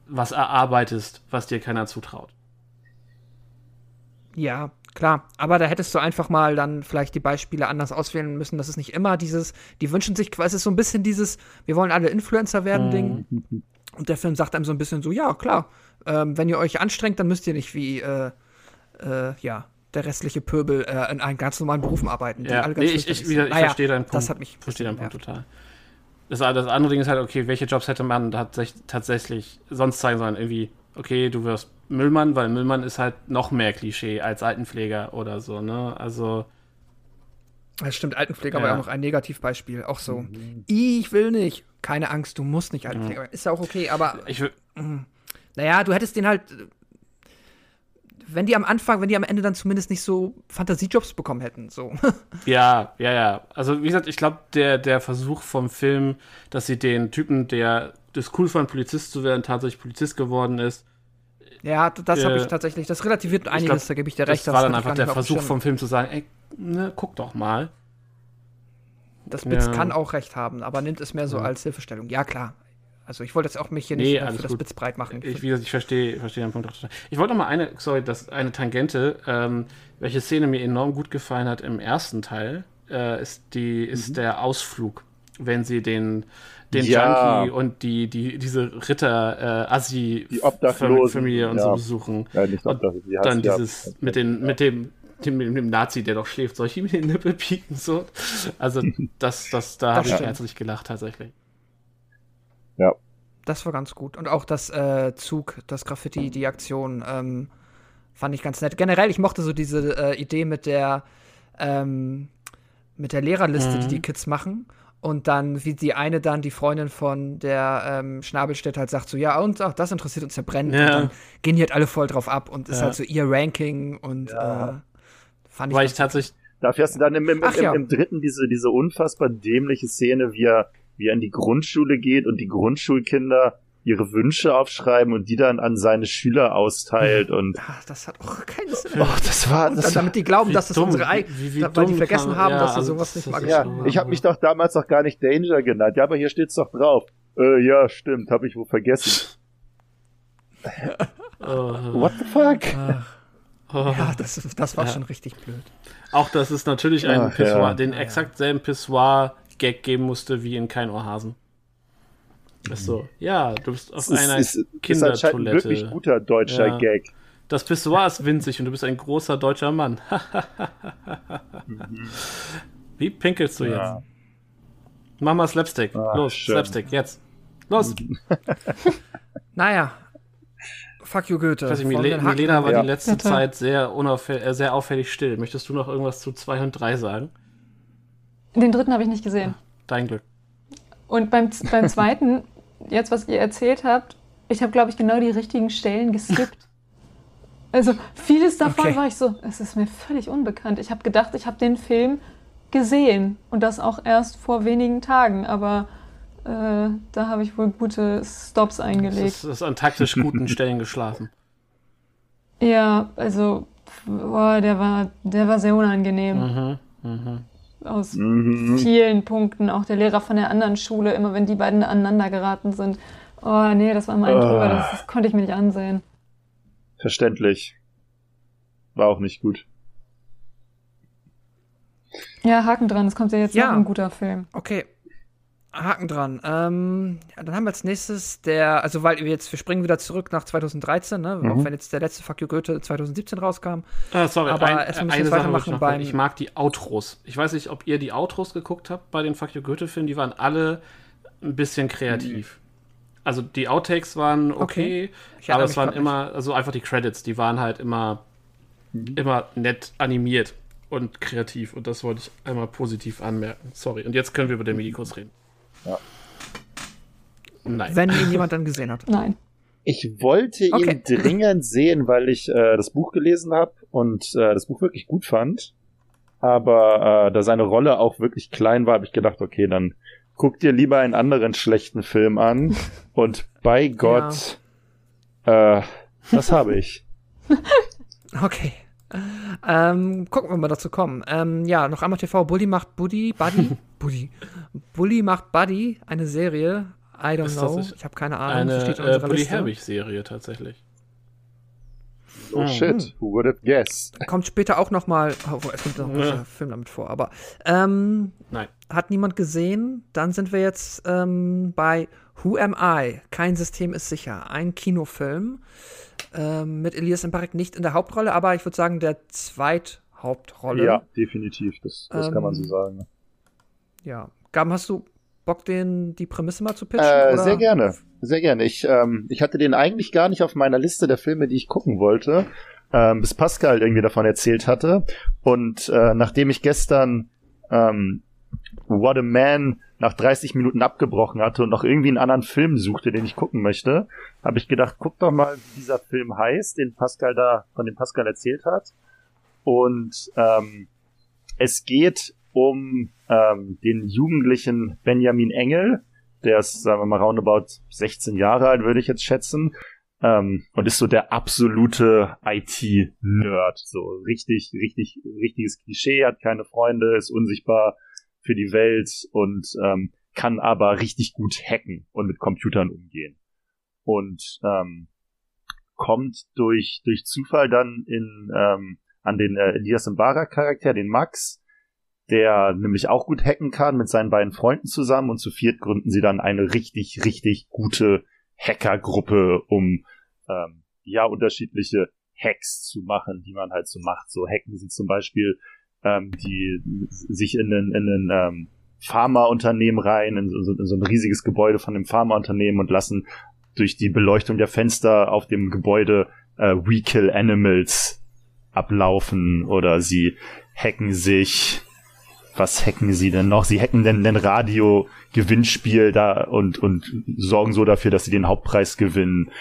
was erarbeitest, was dir keiner zutraut. Ja, klar. Aber da hättest du einfach mal dann vielleicht die Beispiele anders auswählen müssen. Das ist nicht immer dieses, die wünschen sich, es ist so ein bisschen dieses, wir wollen alle Influencer werden Ding. Und der Film sagt einem so ein bisschen so, ja, klar, ähm, wenn ihr euch anstrengt, dann müsst ihr nicht wie, äh, äh, ja, der restliche Pöbel äh, in einen ganz normalen Berufen arbeiten. die Ja, alle ganz nee, ich, ich, ich Naja, verstehe deinen Punkt. Das hat mich verstehe deinen Punkt genervt. total. Das, das andere Ding ist halt, okay, welche Jobs hätte man tats- tatsächlich sonst zeigen sollen? Irgendwie, okay, du wirst Müllmann, weil Müllmann ist halt noch mehr Klischee als Altenpfleger oder so, ne? Also, Das stimmt, Altenpfleger Ja. war ja auch noch ein Negativbeispiel. Auch so, Mhm. ich will nicht. Keine Angst, du musst nicht Altenpfleger werden. Ist ja auch okay, aber ich will, Naja, du hättest den halt. Wenn die am Anfang, wenn die am Ende dann zumindest nicht so Fantasiejobs bekommen hätten, so. Ja, ja, ja. Also wie gesagt, ich glaube, der, der Versuch vom Film, dass sie den Typen, der das cool fand, Polizist zu werden, tatsächlich Polizist geworden ist, ja, das habe Äh, ich tatsächlich, das relativiert einiges, glaub, da gebe ich dir das recht. war dann einfach der Versuch vom Film zu sagen, ey, ne, guck doch mal. Das Bits Ja. kann auch recht haben, aber nimmt es mehr so Ja. als Hilfestellung. Ja, klar. Also ich wollte jetzt auch mich hier Nee, nicht für das gut. Bits breit machen. Ich, wie gesagt, ich verstehe verstehe deinen Punkt. Ich wollte noch mal eine, sorry, das, eine Tangente, ähm, welche Szene mir enorm gut gefallen hat im ersten Teil, äh, ist, die, ist der Ausflug. wenn sie den, den Ja. Junkie und die, die, diese Ritter, äh, Assi Die Obdachlosen, Familie und ja. so besuchen. Ja, nicht Und Obdach, wie heißt dann die? Ja. dieses mit den mit dem dem, dem, dem Nazi, der doch schläft, soll ich ihm in den Nippel pieken so? Also das das da habe ich herzlich gelacht tatsächlich. Das war ganz gut. Und auch das äh, Zug, das Graffiti, die Aktion, ähm, fand ich ganz nett. Generell, ich mochte so diese äh, Idee mit der, ähm, mit der Lehrerliste, die Mhm. die Kids machen. Und dann, wie die eine dann, die Freundin von der ähm, Schnabelstedt halt sagt so, ja, und ach, das interessiert uns ja brennend. Ja. Und dann gehen die halt alle voll drauf ab und ist Ja. halt so ihr Ranking und Ja. äh, fand ich Weil ich tatsächlich Dafür hast du dann im, im, Ach im, ja. im dritten diese, diese unfassbar dämliche Szene, wie er, wie er in die Grundschule geht und die Grundschulkinder ihre Wünsche aufschreiben und die dann an seine Schüler austeilt und Ah, das hat auch keinen Sinn. oh, das war das dann, damit die glauben, dass das dumm, unsere Ei, wie- wie weil die vergessen kann- haben, ja, dass sie sowas nicht das ist ja, so- ich habe mich doch damals noch gar nicht Danger genannt. Ja, aber hier steht's doch drauf. Äh, ja, stimmt, habe ich wohl vergessen. Oh, What the fuck? oh. Ja, das, das war Ja. schon richtig blöd. Auch dass es natürlich einen Ach, Pissoir, ja. den exakt selben Pissoir-Gag geben musste wie in Kein Ohrhasen. Ist so, ja, du bist auf Es ist, einer ist, ist anscheinend ein Kindertoilette. wirklich guter deutscher Ja. Gag. Das Pissoir ist winzig und du bist ein großer deutscher Mann. Wie pinkelst du jetzt? Ja. Mach mal Slapstick. Ah, Los, schön. Slapstick, jetzt. Los. Naja. Fuck you, Goethe. Ich Haken Milena war Ja. die letzte. Zeit sehr, äh, sehr auffällig still. Möchtest du noch irgendwas zu 2 und 3 sagen? Den dritten habe ich nicht gesehen. Dein Glück. Und beim, beim zweiten, jetzt was ihr erzählt habt, ich habe, glaube ich, genau die richtigen Stellen geskippt. Also vieles davon Okay. war ich so, es ist mir völlig unbekannt. Ich habe gedacht, ich habe den Film gesehen und das auch erst vor wenigen Tagen, aber äh, da habe ich wohl gute Stops eingelegt. ist, das ist an taktisch guten Stellen geschlafen. Ja, also boah, der war, der war sehr unangenehm Mhm. Mhm. Aus Mhm. vielen Punkten. Auch der Lehrer von der anderen Schule, immer wenn die beiden aneinander geraten sind. Oh nee, das war mein Ah. drüber, das, das konnte ich mir nicht ansehen. Verständlich. War auch nicht gut. Ja, Haken dran, es kommt ja jetzt Ja. noch ein guter Film. Okay. Haken dran. Ähm, ja, dann haben wir als nächstes der, also weil wir jetzt, wir springen wieder zurück nach 2013, ne? Mhm. Auch wenn jetzt der letzte Fuck You Goethe 2017 rauskam. Ah, sorry, Aber ein, erstmal müssen wir eine jetzt Sache weitermachen ich noch beim- Ich mag die Outros. Ich weiß nicht, ob ihr die Outros geguckt habt bei den Fuck You Goethe-Filmen. Die waren alle ein bisschen kreativ. Also die Outtakes waren okay, Okay. Aber es waren immer, also einfach die Credits, die waren halt immer, immer nett animiert und kreativ. Und das wollte ich einmal positiv anmerken. Sorry. Und jetzt können wir über den Medikos reden. Ja. Nein. Wenn ihn jemand dann gesehen hat. Nein. Ich wollte ihn Okay. dringend sehen, weil ich äh, das Buch gelesen habe und äh, das Buch wirklich gut fand. Aber äh, da seine Rolle auch wirklich klein war, habe ich gedacht, okay, dann guck dir lieber einen anderen schlechten Film an. Und bei Gott, äh, das habe ich. Okay. Ähm, gucken wir mal dazu kommen. Ähm, ja, noch einmal TV. Bully macht Buddy, Buddy, Buddy. Bully macht Buddy, eine Serie. I don't Ist das know. Ich habe keine Ahnung. Eine steht äh, Bully. Herbig-Serie tatsächlich. Oh Mhm. shit, who would have guessed? Kommt später auch noch mal. Oh, es kommt noch Ja. ein Film damit vor. Aber ähm, Nein. hat niemand gesehen. Dann sind wir jetzt ähm, bei Who Am I? Kein System ist sicher. Ein Kinofilm ähm, mit Elias Mbarek nicht in der Hauptrolle, aber ich würde sagen der Zweithauptrolle. Ja, definitiv, das, das kann man so Ähm, sagen. Ja. Gaben, hast du Bock, den, die Prämisse mal zu pitchen? Äh, oder? sehr gerne, sehr gerne. Ich, ähm, ich hatte den eigentlich gar nicht auf meiner Liste der Filme, die ich gucken wollte, ähm, bis Pascal irgendwie davon erzählt hatte. Und äh, nachdem ich gestern ähm, What a Man nach 30 Minuten abgebrochen hatte und noch irgendwie einen anderen Film suchte, den ich gucken möchte, habe ich gedacht, guck doch mal, wie dieser Film heißt, den Pascal da, von dem Pascal erzählt hat. Und ähm, es geht um ähm, den jugendlichen Benjamin Engel, der ist, sagen wir mal, roundabout 16 Jahre alt, würde ich jetzt schätzen. Ähm, und ist so der absolute IT-Nerd. So richtig, richtig, richtiges Klischee, hat keine Freunde, ist unsichtbar für die Welt und ähm, kann aber richtig gut hacken und mit Computern umgehen. Und ähm, kommt durch, durch Zufall dann in, ähm, an den äh, Elias Mbara Charakter, den Max, der nämlich auch gut hacken kann mit seinen beiden Freunden zusammen und zu viert gründen sie dann eine richtig, richtig gute Hackergruppe, um ähm, ja unterschiedliche Hacks zu machen, die man halt so macht. So hacken sie zum Beispiel ähm, die sich in ein, in ein ähm, Pharmaunternehmen rein, in so, in so ein riesiges Gebäude von dem Pharmaunternehmen und lassen durch die Beleuchtung der Fenster auf dem Gebäude äh, We Kill Animals ablaufen oder sie hacken sich was hacken sie denn noch? Sie hacken denn den Radio-Gewinnspiel da und, und sorgen so dafür, dass sie den Hauptpreis gewinnen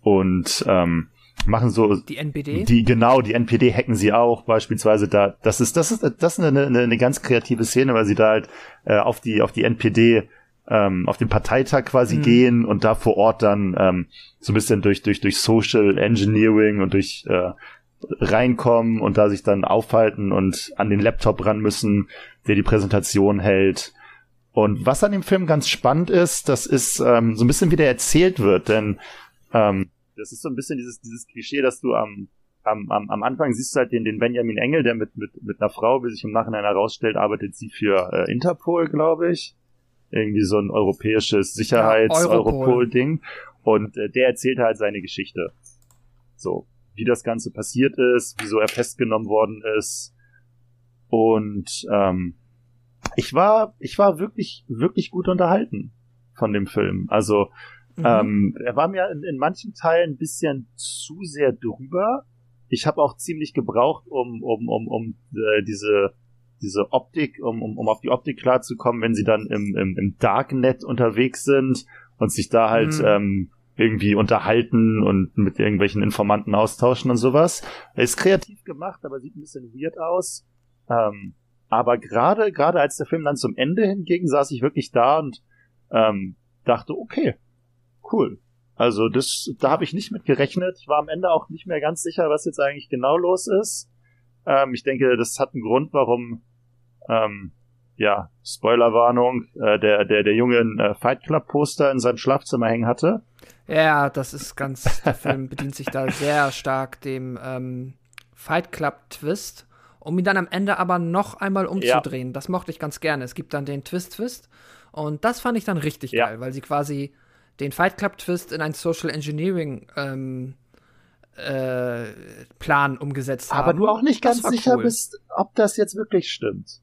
und ähm, machen so Die NPD? die genau die NPD hacken sie auch beispielsweise da das ist das ist das ist eine, eine, eine ganz kreative Szene weil sie da halt äh, auf die auf die NPD ähm, auf den Parteitag quasi Mhm. gehen und da vor Ort dann ähm, so ein bisschen durch durch durch Social Engineering und durch äh, reinkommen und da sich dann aufhalten und an den Laptop ran müssen, der die Präsentation hält. Und was an dem Film ganz spannend ist, das ist ähm, so ein bisschen wie der erzählt wird, denn ähm, das ist so ein bisschen dieses, dieses Klischee, dass du am, am, am, am Anfang siehst du halt den, den Benjamin Engel, der mit, mit, mit einer Frau, wie sich im Nachhinein herausstellt, arbeitet sie für äh, Interpol, glaube ich. Irgendwie so ein europäisches. Sicherheits-Europol-Ding. Und äh, der erzählt halt seine Geschichte. So, wie das Ganze passiert ist, wieso er festgenommen worden ist. Und ähm, ich war, ich war wirklich, wirklich gut unterhalten von dem Film. Also Mhm. ähm, er war mir in, in manchen Teilen ein bisschen zu sehr drüber. Ich habe auch ziemlich gebraucht, um, um, um, um äh, diese, diese Optik, um, um, um auf die Optik klarzukommen, wenn sie dann im, im, im Darknet unterwegs sind und sich da halt Mhm. ähm, irgendwie unterhalten und mit irgendwelchen Informanten austauschen und sowas. Er ist kreativ gemacht, aber sieht ein bisschen weird aus. Ähm, aber gerade, gerade als der Film dann zum Ende hinging, saß ich wirklich da und ähm, dachte, okay, cool. Also das, da habe ich nicht mit gerechnet. Ich war am Ende auch nicht mehr ganz sicher, was jetzt eigentlich genau los ist. Ähm, ich denke, das hat einen Grund, warum, ähm, ja, Spoilerwarnung, äh, der, der, der Junge ein äh, Fight Club Poster in seinem Schlafzimmer hängen hatte. Ja, das ist ganz, der Film bedient sich da sehr stark dem ähm, Fight Club Twist, um ihn dann am Ende aber noch einmal umzudrehen. Das mochte ich ganz gerne. Es gibt dann den Twist-Twist und das fand ich dann richtig Ja. geil, weil sie quasi den Fight Club Twist in einen Social Engineering ähm, äh, Plan umgesetzt haben. Aber du auch nicht ganz sicher cool. bist, ob das jetzt wirklich stimmt.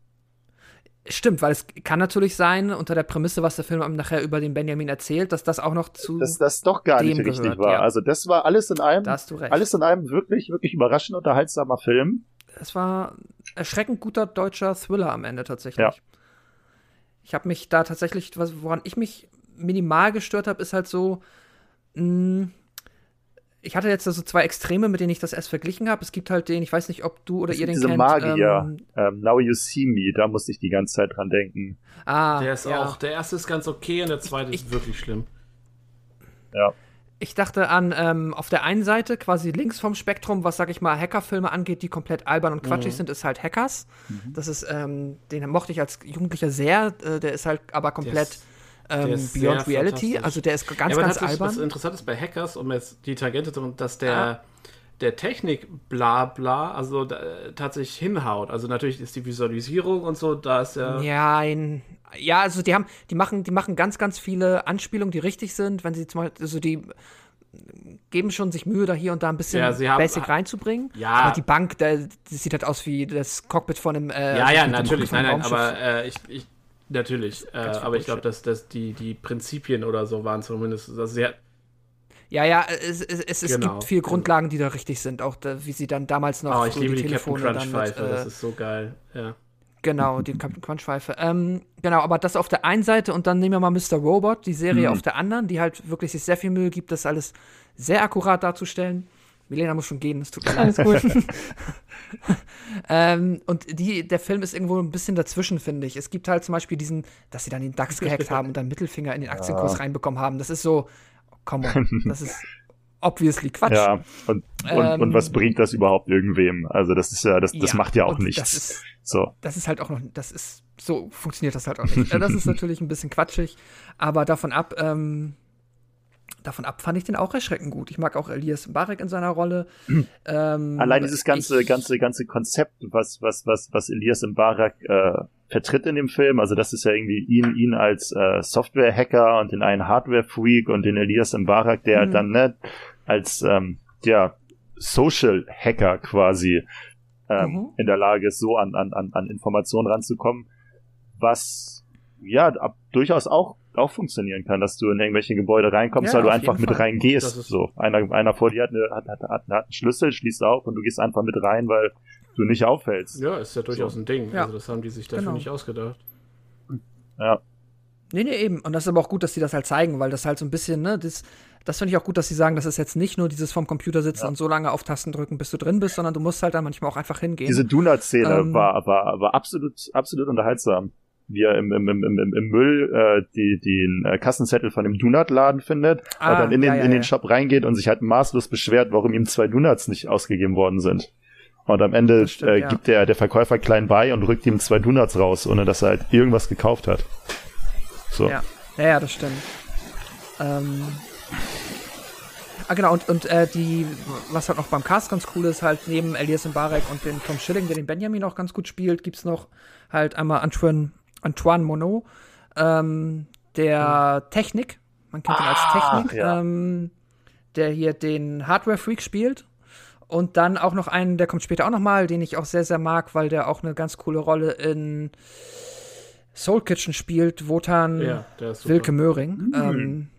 Stimmt, weil es kann natürlich sein, unter der Prämisse, was der Film einem nachher über den Benjamin erzählt, dass das auch noch zu. Dass das doch gar nicht dem richtig gehört, war. ja. Also das war alles in allem, da hast du recht. alles in allem wirklich, wirklich überraschend unterhaltsamer Film. Es war erschreckend guter deutscher Thriller am Ende tatsächlich. Ja. Ich habe mich da tatsächlich, woran ich mich minimal gestört habe, ist halt so, mh, ich hatte jetzt so zwei Extreme, mit denen ich das erst verglichen habe. Es gibt halt den, ich weiß nicht, ob du oder ihr den diese kennt. Magier. Ähm, Ähm, Now You See Me, da musste ich die ganze Zeit dran denken. ah, Der ist ja. auch, der erste ist ganz okay und der zweite Ich- ist wirklich schlimm. Ich dachte an, ähm, auf der einen Seite, quasi links vom Spektrum, was, sag ich mal, Hackerfilme angeht, die komplett albern und quatschig Mhm. sind, ist halt Hackers. Das ist, ähm, den mochte ich als Jugendlicher sehr, äh, der ist halt aber komplett ähm, Beyond Reality, also der ist ganz, ja, ganz albern. was interessant ist bei Hackers, um jetzt die Tangente zu dass der, Ah. der Technik bla bla, also da, tatsächlich hinhaut. Also natürlich ist die Visualisierung und so, da ist ja. Ja, ein, ja, also die haben, die machen, die machen ganz, ganz viele Anspielungen, die richtig sind, wenn sie zum Beispiel, also die geben schon sich Mühe, da hier und da ein bisschen Ja, haben- Basic reinzubringen. Ja. Aber die Bank, da, das sieht halt aus wie das Cockpit von einem. Äh, Ja, also ja, natürlich, nein, nein, aber äh, ich, ich, natürlich, äh, aber ich glaube, dass, dass die, die Prinzipien oder so waren zumindest, also sehr, Ja, ja, es, es, es, es Genau, gibt viele genau. Grundlagen, die da richtig sind, auch da, wie sie dann damals noch oh, ich liebe die Captain Telefone Crunch dann mit, Pfeife, äh, das ist so geil, ja. Genau, die Captain Crunch Pfeife. Ähm, genau, aber das auf der einen Seite und dann nehmen wir mal Mr. Robot, die Serie Mhm. auf der anderen, die halt wirklich sich sehr viel Mühe gibt, das alles sehr akkurat darzustellen. Milena muss schon gehen, es tut mir leid. Alles gut. ähm, und die, der Film ist irgendwo ein bisschen dazwischen, finde ich. Es gibt halt zum Beispiel diesen, dass sie dann den DAX gehackt haben und dann Mittelfinger in den Aktienkurs reinbekommen haben. Das ist so, come on, das ist obviously Quatsch. Ja, und, Ähm, und was bringt das überhaupt irgendwem? Also das ist ja, das, das Ja, macht ja auch nichts. Das ist, so. das ist halt auch noch, das ist, so funktioniert das halt auch nicht. Das ist natürlich ein bisschen quatschig, aber davon ab, ähm, davon ab fand ich den auch erschreckend gut. Ich mag auch Elias Mbarek in seiner Rolle. ähm, Allein dieses ganze, ich- ganze, ganze Konzept, was, was, was, was Elias Mbarak äh, vertritt in dem Film, also das ist ja irgendwie ihn, ihn als äh, Software-Hacker und den einen Hardware-Freak und den Elias Mbarak, der Mhm. dann ne, als ähm, ja, Social-Hacker quasi ähm, Mhm. in der Lage ist, so an, an, an, an Informationen ranzukommen, was ja ab, durchaus auch auch funktionieren kann, dass du in irgendwelche Gebäude reinkommst, Ja, weil du einfach mit Fall. reingehst. So, einer, einer vor dir hat, eine, hat, hat, hat, hat einen Schlüssel, schließt auf und du gehst einfach mit rein, weil du nicht auffällst. Ja, ist ja durchaus ein Ding. Ja. Also das haben die sich dafür Genau. nicht ausgedacht. Ja. Nee, nee, eben. Und das ist aber auch gut, dass sie das halt zeigen, weil das halt so ein bisschen, ne, das, das finde ich auch gut, dass sie sagen, das ist jetzt nicht nur dieses vom Computer sitzen Ja. und so lange auf Tasten drücken, bis du drin bist, sondern du musst halt da manchmal auch einfach hingehen. Diese Donut-Szene Ähm, war, war, war absolut, absolut unterhaltsam. Wie er im, im, im, im, im Müll äh, die, den äh, Kassenzettel von dem Donut-Laden findet Ah, und dann in den, ja, ja, in den. Shop reingeht und sich halt maßlos beschwert, warum ihm zwei Donuts nicht ausgegeben worden sind. Und am Ende stimmt, äh, gibt der, der Verkäufer klein bei und rückt ihm zwei Donuts raus, ohne dass er halt irgendwas gekauft hat. So. Ja, ja, ja das stimmt. Ähm, ah, genau, und, und äh, die, was halt noch beim Cast ganz cool ist, halt neben Elias Mbarek und den Tom Schilling, der den Benjamin auch ganz gut spielt, gibt's noch halt einmal Antoine, Antoine Monod, ähm, der Technik, man kennt ihn als Technik, ja. ähm, der hier den Hardware-Freak spielt. Und dann auch noch einen, der kommt später auch noch mal, den ich auch sehr, sehr mag, weil der auch eine ganz coole Rolle in Soul Kitchen spielt, Wotan Ja. Wilke Möhring. Ähm,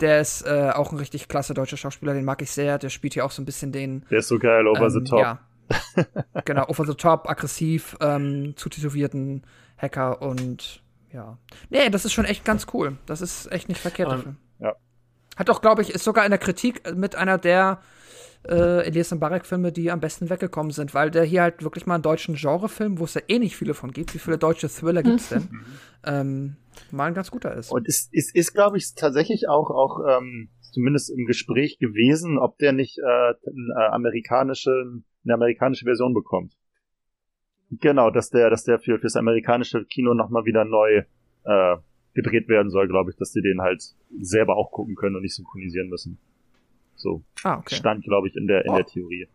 der ist äh, auch ein richtig klasse deutscher Schauspieler, den mag ich sehr. Der spielt hier auch so ein bisschen den. Der ist so geil, over the ähm, top. Ja. genau, over the top, aggressiv, ähm, zutätowierten Hacker und ja. Nee, das ist schon echt ganz cool. Das ist echt nicht verkehrt dafür. ja. Hat auch, glaube ich, ist sogar in der Kritik mit einer der äh, Elias Mbarek-Filme, die am besten weggekommen sind, weil der hier halt wirklich mal einen deutschen Genrefilm, wo es ja eh nicht viele von gibt, wie viele deutsche Thriller gibt's denn, ähm, mal ein ganz guter ist. Und es ist, ist glaube ich, tatsächlich auch, auch ähm, zumindest im Gespräch gewesen, ob der nicht äh, eine, äh, amerikanische, eine amerikanische Version bekommt. Genau, dass der, dass der für fürs amerikanische Kino nochmal wieder neu äh, gedreht werden soll, glaube ich, dass die den halt selber auch gucken können und nicht synchronisieren müssen. So ah, okay. stand, glaube ich, in der in Oh. der Theorie.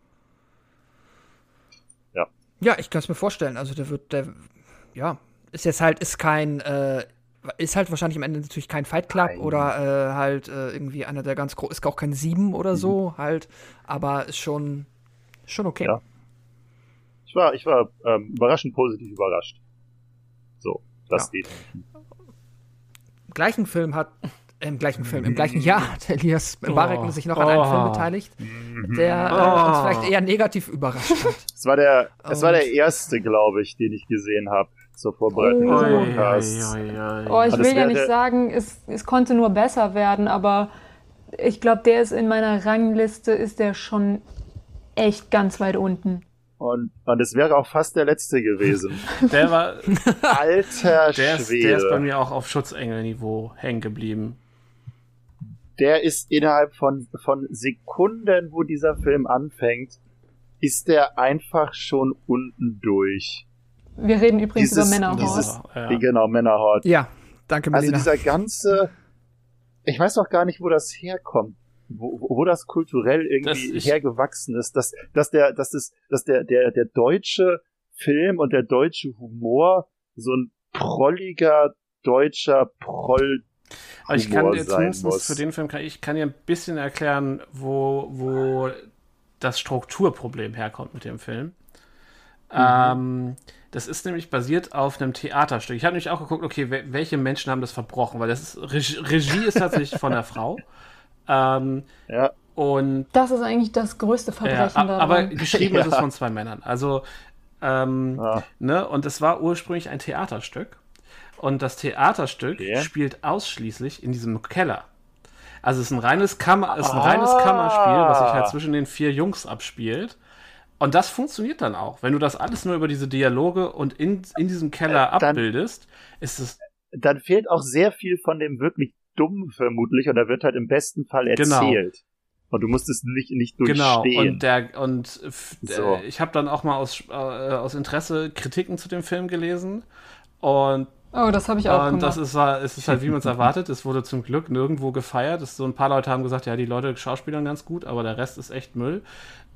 Ja, ich kann es mir vorstellen. Also der wird, der, ja, ist jetzt halt, ist kein, äh, ist halt wahrscheinlich am Ende natürlich kein Fight Club Nein. oder äh, halt äh, irgendwie einer der ganz großen, ist auch kein Sieben oder so halt, aber ist schon, schon okay. Ja. Ich war, ich war ähm, überraschend positiv überrascht. So, das Ja. geht. Im gleichen Film hat, äh, im gleichen Film, im gleichen Jahr hat Elias Oh. sich noch an einem Oh. Film beteiligt, der äh, Oh. uns vielleicht eher negativ überrascht hat. Es war der, es war Und- der erste, glaube ich, den ich gesehen habe zur Vorbereitung Oh. des Podcasts. Oh, ich will ja nicht sagen, es, es konnte nur besser werden, aber ich glaube, der ist in meiner Rangliste, ist der schon echt ganz weit unten. Und, und es wäre auch fast der letzte gewesen. Der war, Alter der ist, Schwede. der ist bei mir auch auf Schutzengelniveau hängen geblieben. der ist innerhalb von, von Sekunden, wo dieser Film anfängt, ist der einfach schon unten durch. Wir reden übrigens Dieses- über Männerhort. dieses- ja. Genau, Männerhort. Ja, danke, Also Melina. dieser ganze, ich weiß auch gar nicht, wo das herkommt, wo, wo das kulturell irgendwie Das hergewachsen ist, dass, dass der, dass das, dass der, der, der deutsche Film und der deutsche Humor so ein prolliger deutscher Proll Aber ich kann dir zumindest für den Film, kann, ich kann dir ein bisschen erklären, wo, wo das Strukturproblem herkommt mit dem Film. Ähm, das ist nämlich basiert auf einem Theaterstück. Ich habe nämlich auch geguckt, okay, wel- welche Menschen haben das verbrochen, weil das ist, Regie, Regie ist tatsächlich von der Frau. Ähm, Ja, und Das ist eigentlich das größte ja, Verbrechen a- daran. aber geschrieben ist es Ja. von zwei Männern. Also, ähm, Ah. ne, und es war ursprünglich ein Theaterstück. Und das Theaterstück Okay. spielt ausschließlich in diesem Keller. Also es ist ein reines Kammer, es ist ein Ah. reines Kammerspiel, was sich halt zwischen den vier Jungs abspielt. Und das funktioniert dann auch. Wenn du das alles nur über diese Dialoge und in, in diesem Keller Äh, dann- abbildest, ist es dann fehlt auch sehr viel von dem wirklich Dummen vermutlich und da wird halt im besten Fall Genau. erzählt. Und du musst es nicht, nicht Genau, durchstehen. und der und f- So. äh, ich habe dann auch mal aus, äh, aus Interesse Kritiken zu dem Film gelesen und Oh, das habe ich auch Und gemacht. das ist, es ist halt, wie man es erwartet. Es wurde zum Glück nirgendwo gefeiert. Es, so ein paar Leute haben gesagt, ja, die Leute schauspielern ganz gut, aber der Rest ist echt Müll.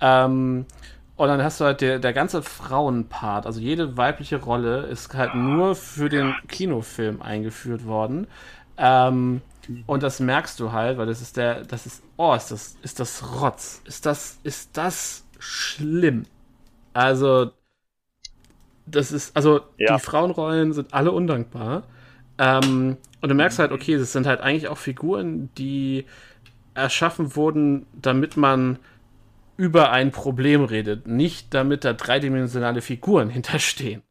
Ähm, und dann hast du halt der, der ganze Frauenpart, also jede weibliche Rolle ist halt nur für den Kinofilm eingeführt worden. Ähm, und das merkst du halt, weil das ist der, das ist, oh, ist das, ist das Rotz. Ist das, ist das schlimm. Also, das ist, also Ja. die Frauenrollen sind alle undankbar. Ähm, und du merkst halt, okay, das sind halt eigentlich auch Figuren, die erschaffen wurden, damit man über ein Problem redet, nicht damit da dreidimensionale Figuren hinterstehen.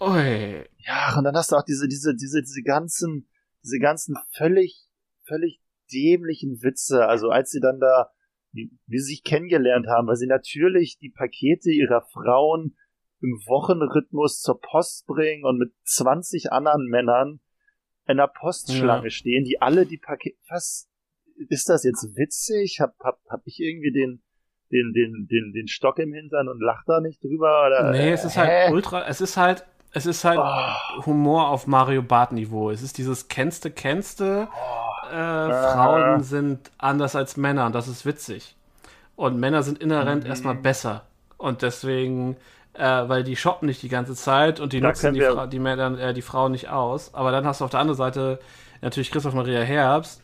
Ui. Ja, und dann hast du auch diese, diese, diese, diese ganzen, diese ganzen völlig, völlig dämlichen Witze. Also als sie dann da, wie, wie sie sich kennengelernt haben, weil sie natürlich die Pakete ihrer Frauen im Wochenrhythmus zur Post bringen und mit 20 anderen Männern in der Postschlange Ja. stehen, die alle die Pakete, was, ist das jetzt witzig? Hab, hab, hab ich irgendwie den, den, den, den, den Stock im Hintern und lach da nicht drüber? Oder, Nee, es ist halt ultra, es ist halt, es ist halt Oh. Humor auf Mario Bart Niveau. Es ist dieses kennste, kennste, Oh. äh, Frauen sind anders als Männer und das ist witzig. Und Männer sind inhärent Mhm. erstmal besser. Und deswegen, äh, weil die shoppen nicht die ganze Zeit und die Da nutzen die, Fra die, Männer, äh, die Frauen nicht aus. Aber dann hast du auf der anderen Seite natürlich Christoph Maria Herbst,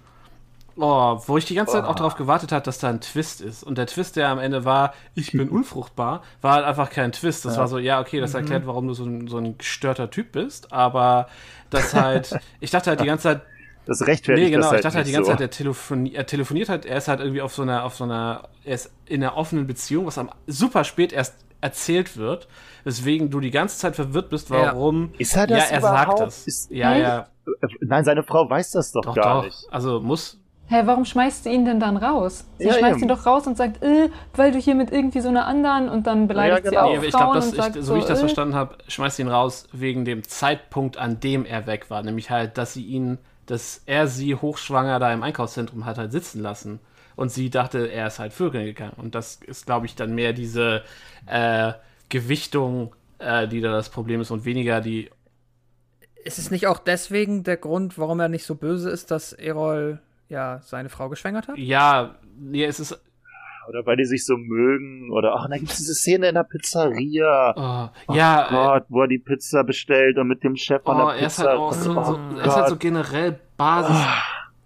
Oh, wo ich die ganze Zeit auch darauf gewartet habe, dass da ein Twist ist. Und der Twist, der am Ende war, ich bin unfruchtbar, war halt einfach kein Twist. Das Ja. war so, ja, okay, das Mhm. erklärt, warum du so ein, so ein gestörter Typ bist. Aber das halt, ich dachte halt die ganze Zeit, Das rechtfertigt nee, genau, das halt ich dachte halt die ganze so. Zeit, er, telefoni er telefoniert halt, er ist halt irgendwie auf so einer, auf so einer, er ist in einer offenen Beziehung, was am super spät erst erzählt wird, weswegen du die ganze Zeit verwirrt bist, Ja. warum. Ist er das ja, er überhaupt? sagt das. Ist- ja, ja, Äh, Nein, seine Frau weiß das doch, doch, gar doch. nicht. Also muss, Hä, warum schmeißt sie ihn denn dann raus? Sie Ja, schmeißt eben. ihn doch raus und sagt, äh, weil du hier mit irgendwie so einer anderen und dann beleidigt Ja, sie genau. auch Nee, ich glaube, und ich, sagt so wie ich das äh, verstanden habe, schmeißt ihn raus wegen dem Zeitpunkt, an dem er weg war. Nämlich halt, dass sie ihn, dass er sie hochschwanger da im Einkaufszentrum hat halt sitzen lassen. Und sie dachte, er ist halt Vögeln gegangen. Und das ist, glaube ich, dann mehr diese äh, Gewichtung, äh, die da das Problem ist und weniger die. Ist es nicht auch deswegen der Grund, warum er nicht so böse ist, dass Erol ja seine Frau geschwängert hat? Ja, nee, es ist. Oder weil die sich so mögen. Oder, ach, da gibt's diese Szene in der Pizzeria. Oh, Oh ja, äh, Gott, wo er die Pizza bestellt und mit dem Chef Oh, der er ist Pizza. halt auch so, so, oh er ist halt so generell Basis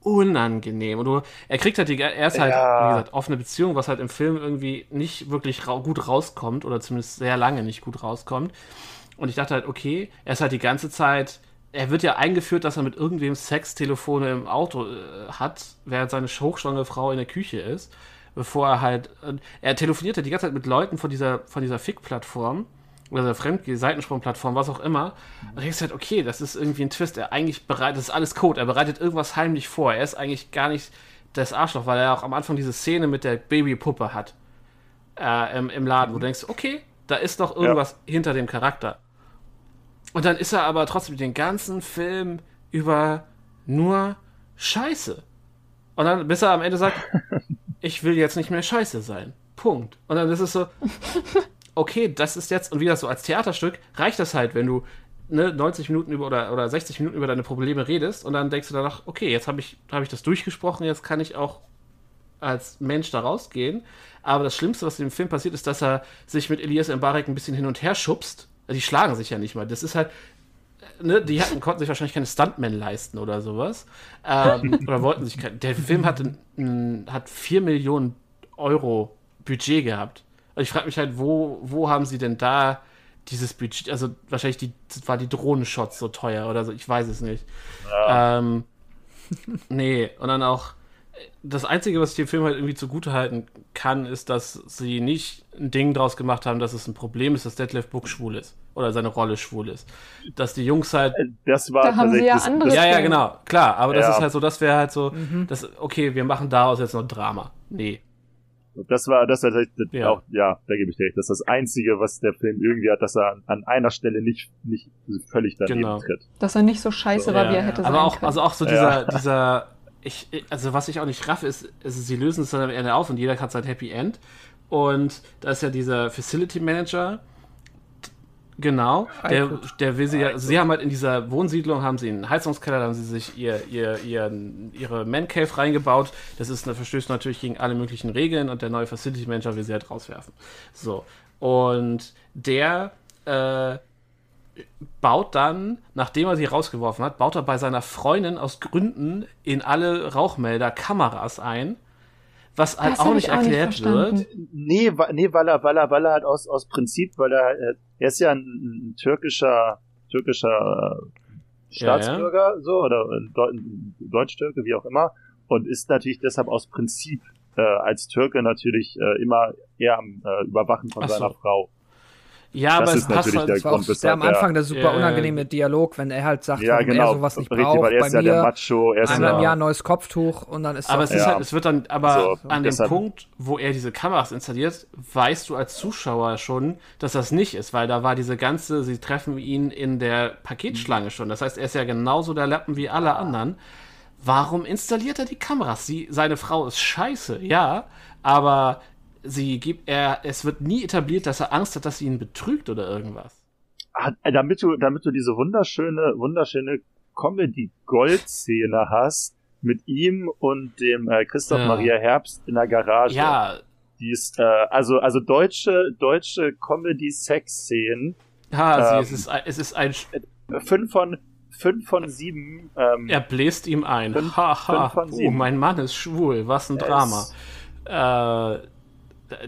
unangenehm. Und du, er kriegt halt die, er ist halt, Ja. wie gesagt, offene Beziehung, was halt im Film irgendwie nicht wirklich rau gut rauskommt oder zumindest sehr lange nicht gut rauskommt. Und ich dachte halt, okay, er ist halt die ganze Zeit, er wird ja eingeführt, dass er mit irgendwem Sextelefone im Auto äh, hat, während seine hochschwangere Frau in der Küche ist, bevor er halt, und er telefoniert halt die ganze Zeit mit Leuten von dieser, von dieser Fick-Plattform oder der Fremdgeh, Seitensprung-Plattform, was auch immer. Und du denkst halt, okay, das ist irgendwie ein Twist. Er eigentlich bereitet, das ist alles Code. Er bereitet irgendwas heimlich vor. Er ist eigentlich gar nicht das Arschloch, weil er auch am Anfang diese Szene mit der Babypuppe hat. Äh, im, im Laden, wo du denkst, okay, da ist doch irgendwas hinter dem Charakter. Und dann ist er aber trotzdem den ganzen Film über nur Scheiße. Und dann, bis er am Ende sagt, ich will jetzt nicht mehr Scheiße sein. Punkt. Und dann ist es so, okay, das ist jetzt, und wie das so als Theaterstück, reicht das halt, wenn du ne, 90 Minuten über oder, oder 60 Minuten über deine Probleme redest und dann denkst du danach, okay, jetzt habe ich, hab ich das durchgesprochen, jetzt kann ich auch als Mensch da rausgehen. Aber das Schlimmste, was in dem Film passiert, ist, dass er sich mit Elias Mbarek ein bisschen hin und her schubst. Die schlagen sich ja nicht mal. Das ist halt, ne, die hatten, konnten sich wahrscheinlich keine Stuntmen leisten oder sowas. Ähm, oder wollten sich kein, Der Film hatte, n, hat 4 Millionen Euro Budget gehabt. Und ich frage mich halt, wo, wo haben sie denn da dieses Budget? Also wahrscheinlich die, war die Drohnenshots so teuer oder so, ich weiß es nicht. Ähm, nee, und dann auch das Einzige, was ich dem Film halt irgendwie zugutehalten kann, ist, dass sie nicht ein Ding draus gemacht haben, dass es ein Problem ist, dass Detlef Book schwul ist. Oder seine Rolle schwul ist. Dass die Jungs halt. Das war Da haben sie ja das, andere- das, Ja, ja, genau, klar. Aber das Ja. ist halt so, das wäre halt so, das, okay, wir machen daraus jetzt noch Drama. Nee. das war, das war tatsächlich Ja. auch, ja, da gebe ich dir recht. Das ist das Einzige, was der Film irgendwie hat, dass er an, an einer Stelle nicht, nicht völlig daneben Genau. tritt. Dass er nicht so scheiße war, wie er hätte sein Aber auch, können. also auch so Ja. dieser, dieser, ich, also was ich auch nicht raffe, ist, ist, sie lösen es dann am Ende auf und jeder hat sein Happy End. Und da ist ja dieser Facility Manager. Genau, der, der will sie ja, sie haben halt in dieser Wohnsiedlung, haben sie einen Heizungskeller, da haben sie sich ihr, ihr, ihr, ihre Man Cave reingebaut. Das ist, verstößt natürlich gegen alle möglichen Regeln und der neue Facility Manager will sie halt rauswerfen. So. Und der, äh, baut dann, nachdem er sie rausgeworfen hat, baut er bei seiner Freundin aus Gründen in alle Rauchmelder Kameras ein, was halt auch nicht auch nicht erklärt verstanden. wird. Nee, nee, weil er, weil er, weil er halt aus, aus Prinzip, weil er, äh, er ist ja ein, ein türkischer, türkischer äh, Ja, ja. Staatsbürger, so, oder ein Deutsch-Türke, wie auch immer, und ist natürlich deshalb aus Prinzip äh, als Türke natürlich äh, immer eher am äh, Überwachen von Ach so. seiner Frau. Ja, Das aber ist es passt natürlich halt. der Das war auch Grund, der am er- Anfang der super unangenehme Dialog, wenn er halt sagt, Ja, genau. er sowas nicht Richtig, braucht. weil er Bei ist ja der mir Macho, er ist einmal im ja, Jahr neues Kopftuch und dann ist Aber es ist Ja. halt, es wird dann, aber So, an dem Punkt, wo er diese Kameras installiert, weißt du als Zuschauer schon, dass das nicht ist, weil da war diese ganze, sie treffen ihn in der Paketschlange schon. Das heißt, er ist ja genauso der Lappen wie alle anderen. Warum installiert er die Kameras? Sie, seine Frau ist scheiße, ja, aber sie gibt, er, es wird nie etabliert, dass er Angst hat, dass sie ihn betrügt oder irgendwas. Ah, damit du, damit du diese wunderschöne, wunderschöne Comedy-Gold-Szene hast mit ihm und dem äh, Christoph Ja. Maria Herbst in der Garage. Ja, Die ist, äh, also, also deutsche, deutsche Comedy-Sex-Szenen. ha, Ähm. sie, es, ist, ein- es ist ein, Fünf von, fünf von sieben. Ähm, er bläst ihm ein. Fünf- Haha, fünf von oh, sieben. mein Mann ist schwul, was ein es- Drama. Äh,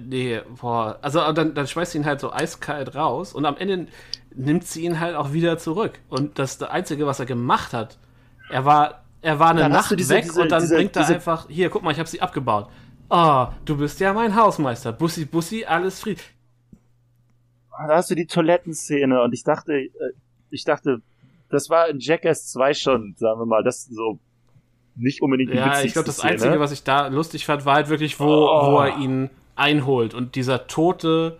nee, boah. Also dann, dann schmeißt sie ihn halt so eiskalt raus und am Ende nimmt sie ihn halt auch wieder zurück. Und das ist das Einzige, was er gemacht hat. Er war, er war eine Dann Nacht diese- weg diese- und dann diese- bringt er einfach, hier, guck mal, ich habe sie abgebaut. Oh, du bist ja mein Hausmeister. Bussi, Bussi, alles Fried. da hast du die Toilettenszene und ich dachte, äh, ich dachte, das war in Jackass 2 schon, sagen wir mal, das ist so nicht unbedingt die Ja, ich glaube, das. Einzige, was ich da lustig fand, war halt wirklich, wo, Oh. wo er ihn einholt und dieser tote,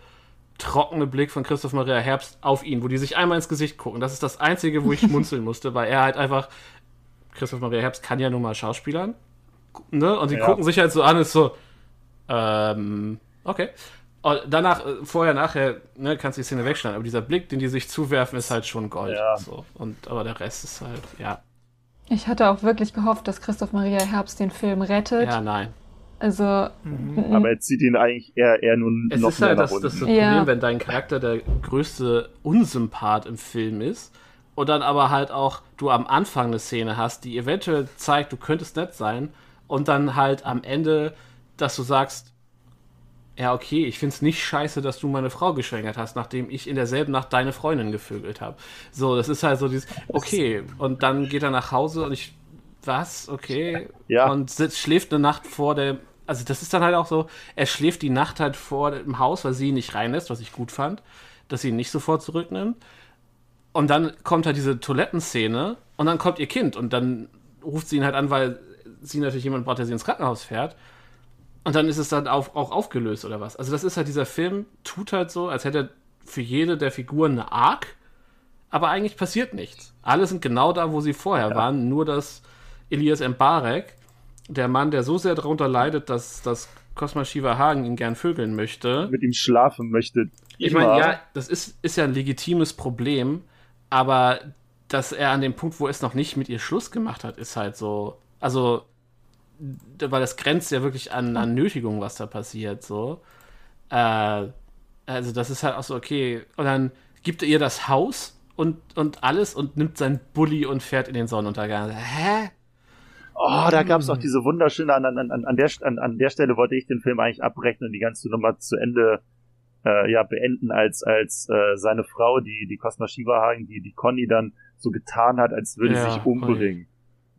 trockene Blick von Christoph Maria Herbst auf ihn, wo die sich einmal ins Gesicht gucken. Das ist das Einzige, wo ich schmunzeln musste, weil er halt einfach, Christoph Maria Herbst kann ja nun mal Schauspielern, ne? Und sie Ja. gucken sich halt so an, ist so, ähm, okay. Und danach, äh, vorher, nachher, ne, kannst du die Szene wegschneiden, aber dieser Blick, den die sich zuwerfen, ist halt schon Gold. Ja. So. Und, aber der Rest ist halt, ja, Ich hatte auch wirklich gehofft, dass Christoph Maria Herbst den Film rettet. ja, nein. Also, Aber er zieht ihn eigentlich eher, eher nun Es noch ist mehr halt nach das, unten. das, das Ja. Problem, wenn dein Charakter der größte Unsympath im Film ist und dann aber halt auch du am Anfang eine Szene hast, die eventuell zeigt, du könntest nett sein und dann halt am Ende, dass du sagst, ja okay, ich find's nicht scheiße, dass du meine Frau geschwängert hast, nachdem ich in derselben Nacht deine Freundin gevögelt habe. So, das ist halt so dieses, okay, und dann geht er nach Hause und ich, was, okay, Ja. und sitzt, schläft eine Nacht vor der, also das ist dann halt auch so, er schläft die Nacht halt vor dem Haus, weil sie ihn nicht reinlässt, was ich gut fand, dass sie ihn nicht sofort zurücknimmt. Und dann kommt halt diese Toilettenszene und dann kommt ihr Kind und dann ruft sie ihn halt an, weil sie natürlich jemanden braucht, der sie ins Krankenhaus fährt. Und dann ist es dann auf, auch aufgelöst oder was. Also das ist halt, dieser Film tut halt so, als hätte er für jede der Figuren eine Arc, aber eigentlich passiert nichts. Alle sind genau da, wo sie vorher waren, nur dass Elias Mbarek, der Mann, der so sehr darunter leidet, dass, dass Cosma Shiva Hagen ihn gern vögeln möchte, mit ihm schlafen möchte. ich Immer. meine, ja, das ist, ist ja ein legitimes Problem, aber dass er an dem Punkt, wo er es noch nicht mit ihr Schluss gemacht hat, ist halt so. Also, weil das grenzt ja wirklich an, an Nötigung, was da passiert, so. Äh, also, das ist halt auch so, okay. Und dann gibt er ihr das Haus und, und alles und nimmt sein Bulli und fährt in den Sonnenuntergang. Hä? Oh, da gab es Hm. auch diese wunderschöne, an, an, an, an, der, an, an der Stelle wollte ich den Film eigentlich abbrechen und die ganze Nummer zu Ende äh, ja, beenden, als, als äh, seine Frau, die, die Cosma Shivahagen, die, die Conny dann so getan hat, als würde Ja, sie sich umbringen.